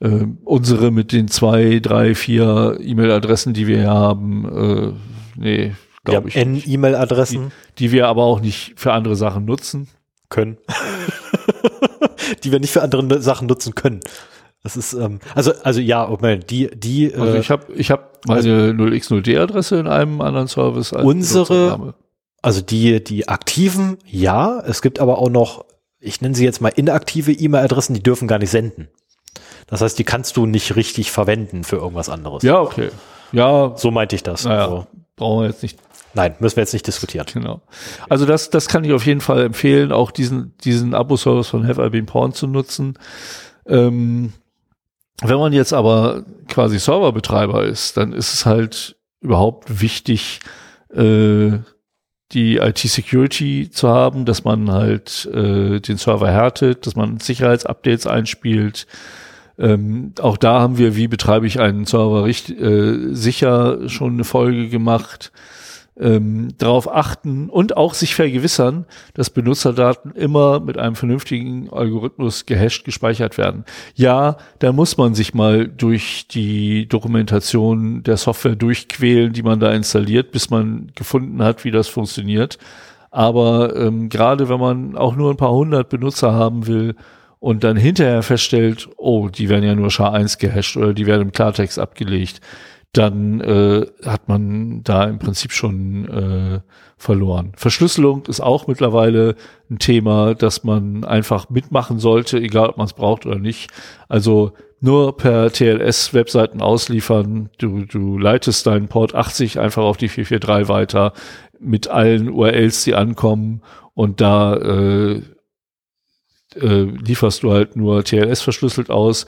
Äh, unsere mit den zwei, drei, vier E-Mail-Adressen, die wir hier haben, äh, nee, glaube haben ich. E-Mail-Adressen Die wir aber auch nicht für andere Sachen nutzen. können, die wir nicht für andere Sachen nutzen können. Das ist, ähm, also, also ja, Moment, die, die, Also äh, ich habe ich hab meine 0x0D-Adresse in einem anderen Service. als Unsere- also die, die aktiven, ja, es gibt aber auch noch, ich nenne sie jetzt mal inaktive E-Mail-Adressen, die dürfen gar nicht senden. Das heißt, die kannst du nicht richtig verwenden für irgendwas anderes. Ja, okay. Ja, So meinte ich das. naja, Also, brauchen wir jetzt nicht nein, müssen wir jetzt nicht diskutieren. Genau. Also das, das kann ich auf jeden Fall empfehlen, auch diesen, diesen Abo-Service von Have I Been Porn zu nutzen. Ähm, wenn man jetzt aber quasi Serverbetreiber ist, dann ist es halt überhaupt wichtig, äh, die IT-Security zu haben, dass man halt äh, den Server härtet, dass man Sicherheitsupdates einspielt. Ähm, auch da haben wir, wie betreibe ich einen Server richtig, äh, sicher schon eine Folge gemacht ähm, darauf achten und auch sich vergewissern, dass Benutzerdaten immer mit einem vernünftigen Algorithmus gehasht gespeichert werden. Ja, da muss man sich mal durch die Dokumentation der Software durchquälen, die man da installiert, bis man gefunden hat, wie das funktioniert. Aber ähm, gerade wenn man auch nur ein paar hundert Benutzer haben will und dann hinterher feststellt, oh, die werden ja nur SHA-1 gehasht oder die werden im Klartext abgelegt, dann äh, hat man da im Prinzip schon äh, verloren. Verschlüsselung ist auch mittlerweile ein Thema, das man einfach mitmachen sollte, egal ob man es braucht oder nicht. Also nur per TLS Webseiten ausliefern. Du, du leitest deinen Port 80 einfach auf die 443 weiter mit allen URLs, die ankommen und da äh, äh, lieferst du halt nur TLS verschlüsselt aus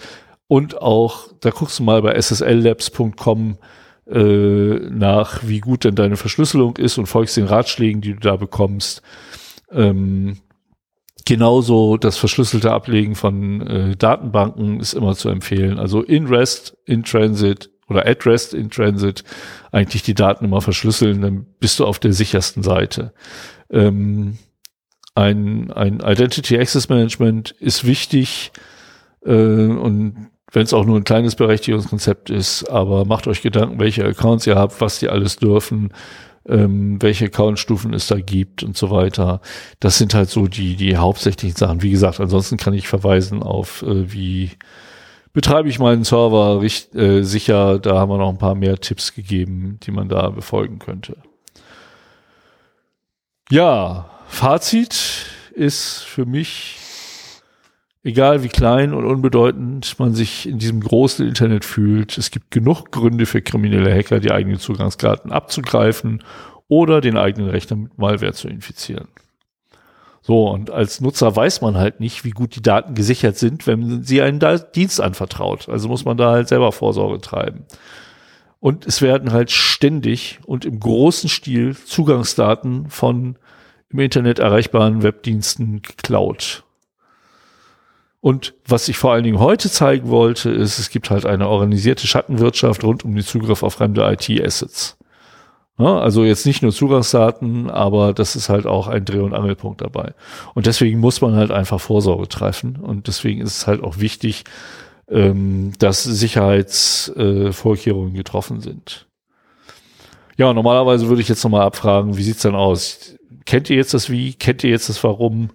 und auch, da guckst du mal bei sslabs.com äh, nach, wie gut denn deine Verschlüsselung ist und folgst den Ratschlägen, die du da bekommst. Ähm, genauso das verschlüsselte Ablegen von äh, Datenbanken ist immer zu empfehlen. Also in REST, in Transit oder at REST, in Transit eigentlich die Daten immer verschlüsseln, dann bist du auf der sichersten Seite. Ähm, ein, ein Identity Access Management ist wichtig äh, und wenn es auch nur ein kleines Berechtigungskonzept ist, aber macht euch Gedanken, welche Accounts ihr habt, was die alles dürfen, ähm, welche Accountstufen es da gibt und so weiter. Das sind halt so die, die hauptsächlichen Sachen. Wie gesagt, ansonsten kann ich verweisen auf, äh, wie betreibe ich meinen Server richt, äh, sicher. Da haben wir noch ein paar mehr Tipps gegeben, die man da befolgen könnte. Ja, Fazit ist für mich egal wie klein und unbedeutend man sich in diesem großen Internet fühlt, es gibt genug Gründe für kriminelle Hacker, die eigenen Zugangsdaten abzugreifen oder den eigenen Rechner mit Malware zu infizieren. So, und als Nutzer weiß man halt nicht, wie gut die Daten gesichert sind, wenn sie einen Dienst anvertraut. Also muss man da halt selber Vorsorge treiben. Und es werden halt ständig und im großen Stil Zugangsdaten von im Internet erreichbaren Webdiensten geklaut. Und was ich vor allen Dingen heute zeigen wollte, ist, es gibt halt eine organisierte Schattenwirtschaft rund um den Zugriff auf fremde IT-Assets. Ja, also jetzt nicht nur Zugangsdaten, aber das ist halt auch ein Dreh- und Angelpunkt dabei. Und deswegen muss man halt einfach Vorsorge treffen. Und deswegen ist es halt auch wichtig, ähm, dass Sicherheitsvorkehrungen äh, getroffen sind. Ja, normalerweise würde ich jetzt nochmal abfragen, wie sieht's denn aus? Kennt ihr jetzt das Wie? Kennt ihr jetzt das Warum?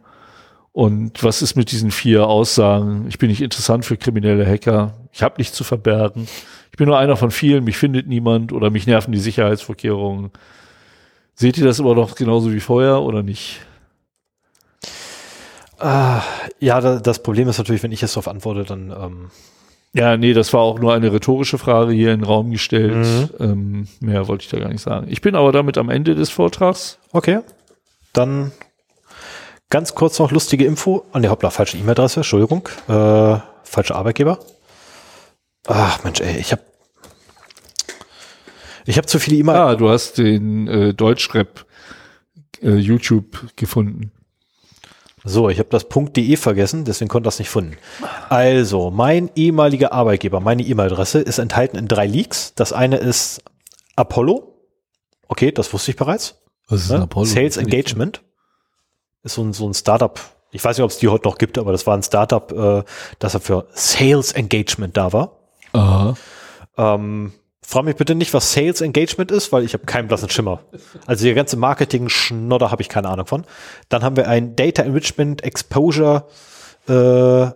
Und was ist mit diesen vier Aussagen? Ich bin nicht interessant für kriminelle Hacker. Ich habe nichts zu verbergen. Ich bin nur einer von vielen. Mich findet niemand oder mich nerven die Sicherheitsvorkehrungen. Seht ihr das immer noch genauso wie vorher oder nicht? Ah, ja, da, das Problem ist natürlich, wenn ich jetzt darauf antworte, dann ähm, Ja, nee, das war auch nur eine rhetorische Frage hier in den Raum gestellt. Ähm, mehr wollte ich da gar nicht sagen. Ich bin aber damit am Ende des Vortrags. okay. Dann ganz kurz noch lustige Info. Ah, ne, hoppla, falsche E-Mail-Adresse, Entschuldigung. Äh, falscher Arbeitgeber. Ach Mensch, ey, ich habe ich habe zu viele E-Mail. Ah, du hast den äh, Deutschrap äh, YouTube gefunden. So, ich habe das .de vergessen, deswegen konnte das nicht finden. Also, mein ehemaliger Arbeitgeber, meine E-Mail-Adresse ist enthalten in drei Leaks. Das eine ist Apollo. Okay, das wusste ich bereits. Was ist Ne? Sales Engagement. Ist so ein, so ein Startup. Ich weiß nicht, ob es die heute noch gibt, aber das war ein Startup, äh, das für Sales Engagement da war. Aha. Ähm, frag mich bitte nicht, was Sales Engagement ist, weil ich habe keinen blassen Schimmer. Also die ganze Marketing-Schnodder habe ich keine Ahnung von. Dann haben wir ein Data Enrichment Exposure äh,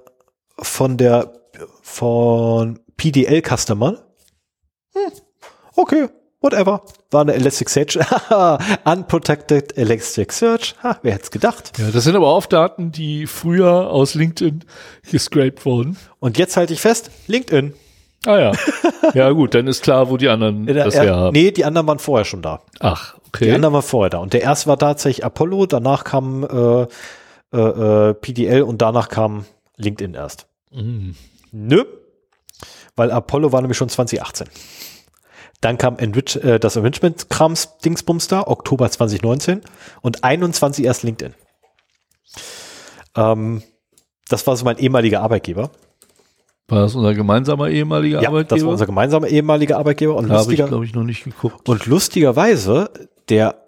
von der von PDL Customer. Hm, okay, whatever. War eine Elasticsearch. Unprotected Elasticsearch. Ha, wer hätte es gedacht? Ja, das sind aber auch Daten, die früher aus LinkedIn gescraped wurden. Und jetzt halte ich fest, LinkedIn. Ah ja. Ja gut, dann ist klar, wo die anderen Der- das er- her haben. Nee, die anderen waren vorher schon da. Ach, Die okay. anderen waren vorher da. Und der erste war tatsächlich Apollo, danach kam äh, äh, äh, PDL und danach kam LinkedIn erst. Mhm. Nö, weil Apollo war nämlich schon 2018. Dann kam Enrich, äh, das Enrichment-Krams-Dingsbums da, Oktober 2019 und 21 erst LinkedIn. Ähm, das war so mein ehemaliger Arbeitgeber. War das unser gemeinsamer ehemaliger Ja, Arbeitgeber? das war unser gemeinsamer ehemaliger Arbeitgeber. Und, da habe ich, glaube ich, noch nicht geguckt. und lustigerweise, der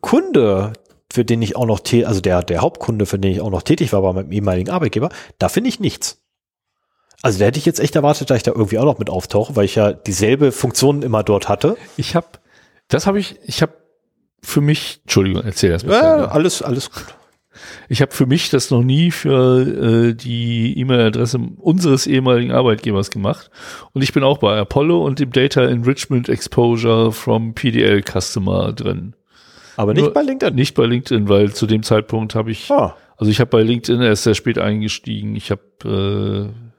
Kunde, für den ich auch noch, also der, der Hauptkunde, für den ich auch noch tätig war bei meinem ehemaligen Arbeitgeber, da finde ich nichts. Also da hätte ich jetzt echt erwartet, dass ich da irgendwie auch noch mit auftauche, weil ich ja dieselbe Funktion immer dort hatte. Ich habe, das habe ich, ich habe für mich, Entschuldigung, erzähl erst mal. Ja, alles, alles gut. Ich habe für mich das noch nie für äh, die E-Mail-Adresse unseres ehemaligen Arbeitgebers gemacht. Und ich bin auch bei Apollo und dem Data Enrichment Exposure from PDL Customer drin. Aber nicht Nur- bei LinkedIn. Nicht bei LinkedIn, weil zu dem Zeitpunkt habe ich, Ah, also ich habe bei LinkedIn erst sehr spät eingestiegen. Ich habe äh,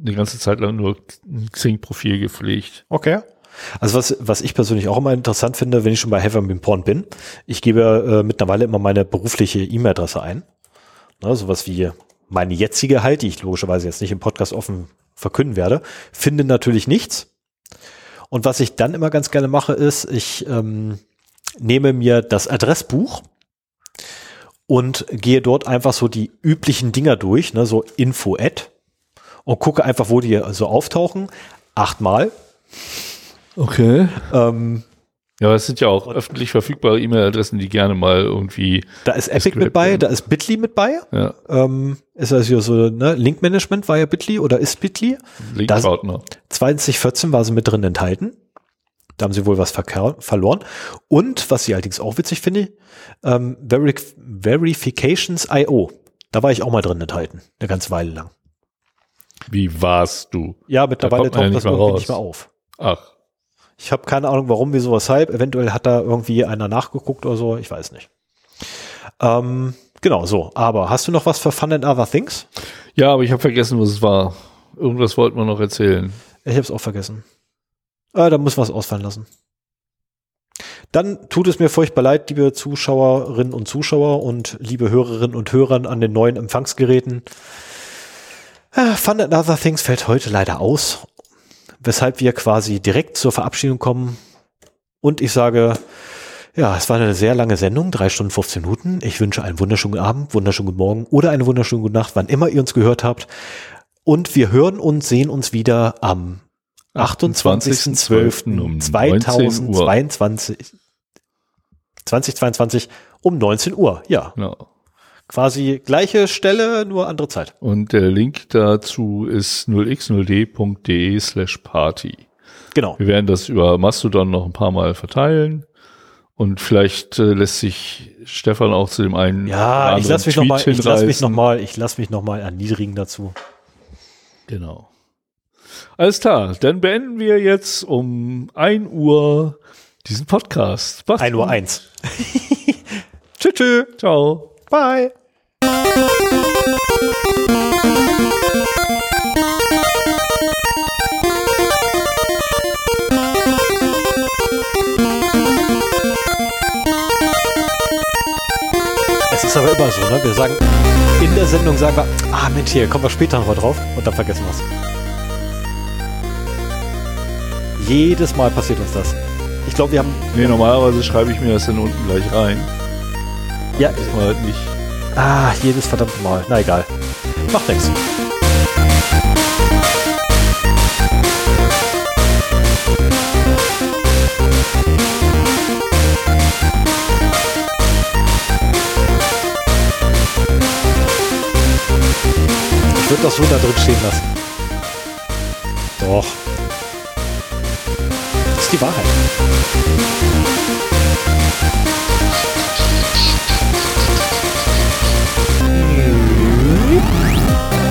eine ganze Zeit lang nur ein Xing-Profil gepflegt. okay. Also was, was ich persönlich auch immer interessant finde, wenn ich schon bei Have Been Porn bin, ich gebe äh, mittlerweile immer meine berufliche E-Mail-Adresse ein. Ne, sowas wie meine jetzige halt, die ich logischerweise jetzt nicht im Podcast offen verkünden werde, finde natürlich nichts. Und was ich dann immer ganz gerne mache, ist, ich ähm, nehme mir das Adressbuch und gehe dort einfach so die üblichen Dinger durch, ne, so Info-Ad und gucke einfach, wo die so auftauchen. Achtmal. Okay. Ähm, Ja, aber es sind ja auch öffentlich verfügbare E-Mail-Adressen, die gerne mal irgendwie, da ist Epic mit bei, ja. da ist Bitly mit bei. ja, Ähm, ist das hier so, ne? Link-Management war ja Bitly oder ist Bitly. Das- Link-Partner. 2014 war sie mit drin enthalten. Da haben sie wohl was verloren. Und, was ich allerdings auch witzig finde, ähm, Veri Verifications.io. Da war ich auch mal drin enthalten. Eine ganze Weile lang. Wie warst du? Ja, mittlerweile ja taucht das irgendwie raus. nicht mehr auf. Ach, Ich habe keine Ahnung, warum, wieso, weshalb. Eventuell hat da irgendwie einer nachgeguckt oder so. Ich weiß nicht. Ähm, genau, so. Aber hast du noch was für Fun and Other Things? ja, aber ich habe vergessen, was es war. Irgendwas wollten wir noch erzählen. Ich habe es auch vergessen. Ah, da muss was ausfallen lassen. Dann tut es mir furchtbar leid, liebe Zuschauerinnen und Zuschauer und liebe Hörerinnen und Hörern an den neuen Empfangsgeräten. Ah, Fun and Other Things fällt heute leider aus, weshalb wir quasi direkt zur Verabschiedung kommen. Und ich sage, ja, es war eine sehr lange Sendung, drei Stunden 15 Minuten. Ich wünsche einen wunderschönen Abend, wunderschönen guten Morgen oder eine wunderschöne gute Nacht, wann immer ihr uns gehört habt. Und wir hören und sehen uns wieder am 28.12. um 2022 2022 um 19 Uhr. Ja, Genau. Quasi gleiche Stelle, nur andere Zeit. Und der Link dazu ist 0x0d.de slash party. Genau. Wir werden das über Mastodon noch ein paar Mal verteilen. Und vielleicht äh, lässt sich Stefan auch zu dem einen Ja, ich lasse mich anderen noch mal, Tweet ich lasse mich hinreißen. noch mal, ich lasse mich noch mal erniedrigen dazu. Genau. Alles klar, dann beenden wir jetzt um 1 Uhr diesen Podcast. Macht's 1 Uhr gut. 1. tschüss, tschüss. Ciao. Bye. Es ist aber immer so, ne? Wir sagen, in der Sendung sagen wir, ah Mensch, hier, kommen wir später nochmal drauf und dann vergessen wir es. Jedes Mal passiert uns das. Ich glaube, wir haben, Nee, normalerweise schreibe ich mir das dann unten gleich rein. ja, Mal halt nicht. Ah, jedes verdammte Mal. Na egal. Macht nichts. Ich würde das so da drin stehen lassen. Doch. Das ist die Wahrheit. Bye.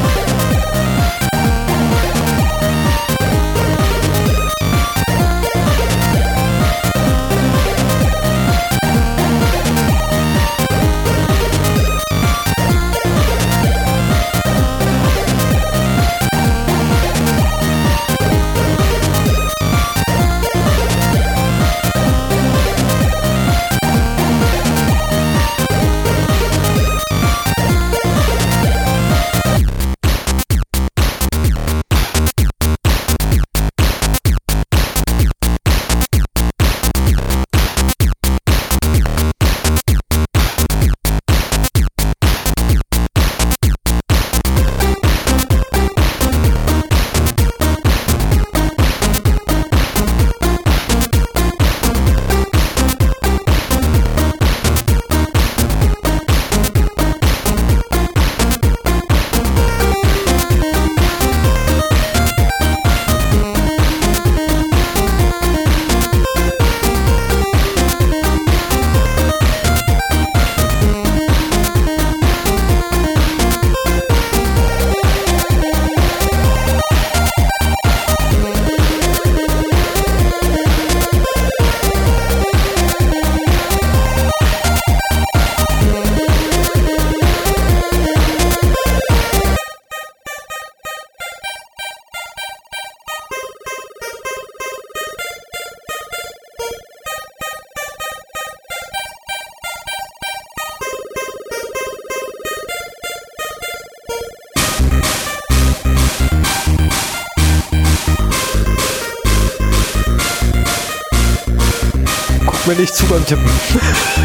Zu beim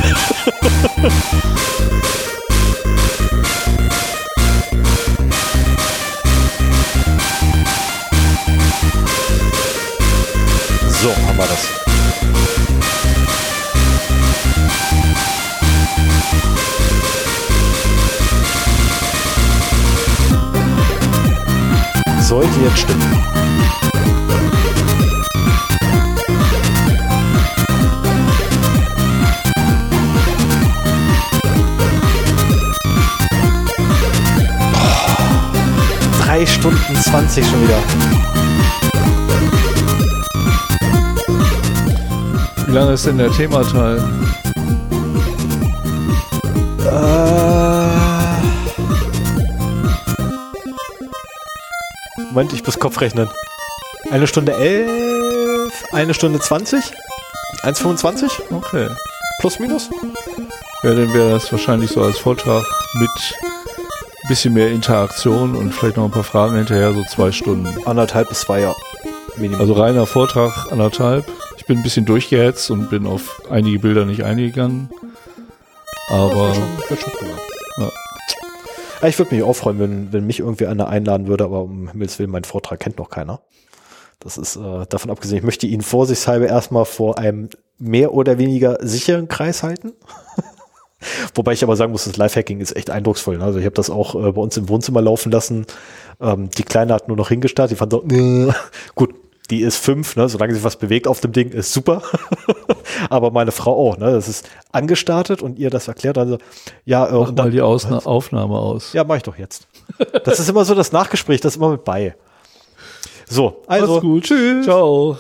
denn der Themateil? Äh, Moment, ich muss Kopf rechnen. Eine Stunde elf, eine Stunde 20, 1,25 Okay. plus minus. Ja, dann wäre das wahrscheinlich so als Vortrag mit ein bisschen mehr Interaktion und vielleicht noch ein paar Fragen hinterher, so zwei Stunden. Anderthalb bis zwei, ja. Minimum. Also reiner Vortrag, anderthalb. Ich bin ein bisschen durchgehetzt und bin auf einige Bilder nicht eingegangen. Aber Wird schon prima. Ja. Ja, Ich würde mich auch freuen, wenn, wenn mich irgendwie einer einladen würde, aber um Himmels Willen, meinen Vortrag kennt noch keiner. Das ist äh, davon abgesehen, ich möchte ihn vorsichtshalber erstmal vor einem mehr oder weniger sicheren Kreis halten. Wobei ich aber sagen muss, das Lifehacking ist echt eindrucksvoll. ne? Also ich habe das auch äh, bei uns im Wohnzimmer laufen lassen. Ähm, die Kleine hat nur noch hingestarrt, die fand so, äh, gut, die ist fünf, ne? solange sich was bewegt auf dem Ding, ist super. aber meine Frau auch, ne? Das ist angestartet und ihr das erklärt, also ja, äh, mach und mal dann, die Ausna Aufnahme aus. ja, mach ich doch jetzt. Das ist immer so das Nachgespräch, das ist immer mit bei. So, also, Mach's gut. tschüss. Ciao.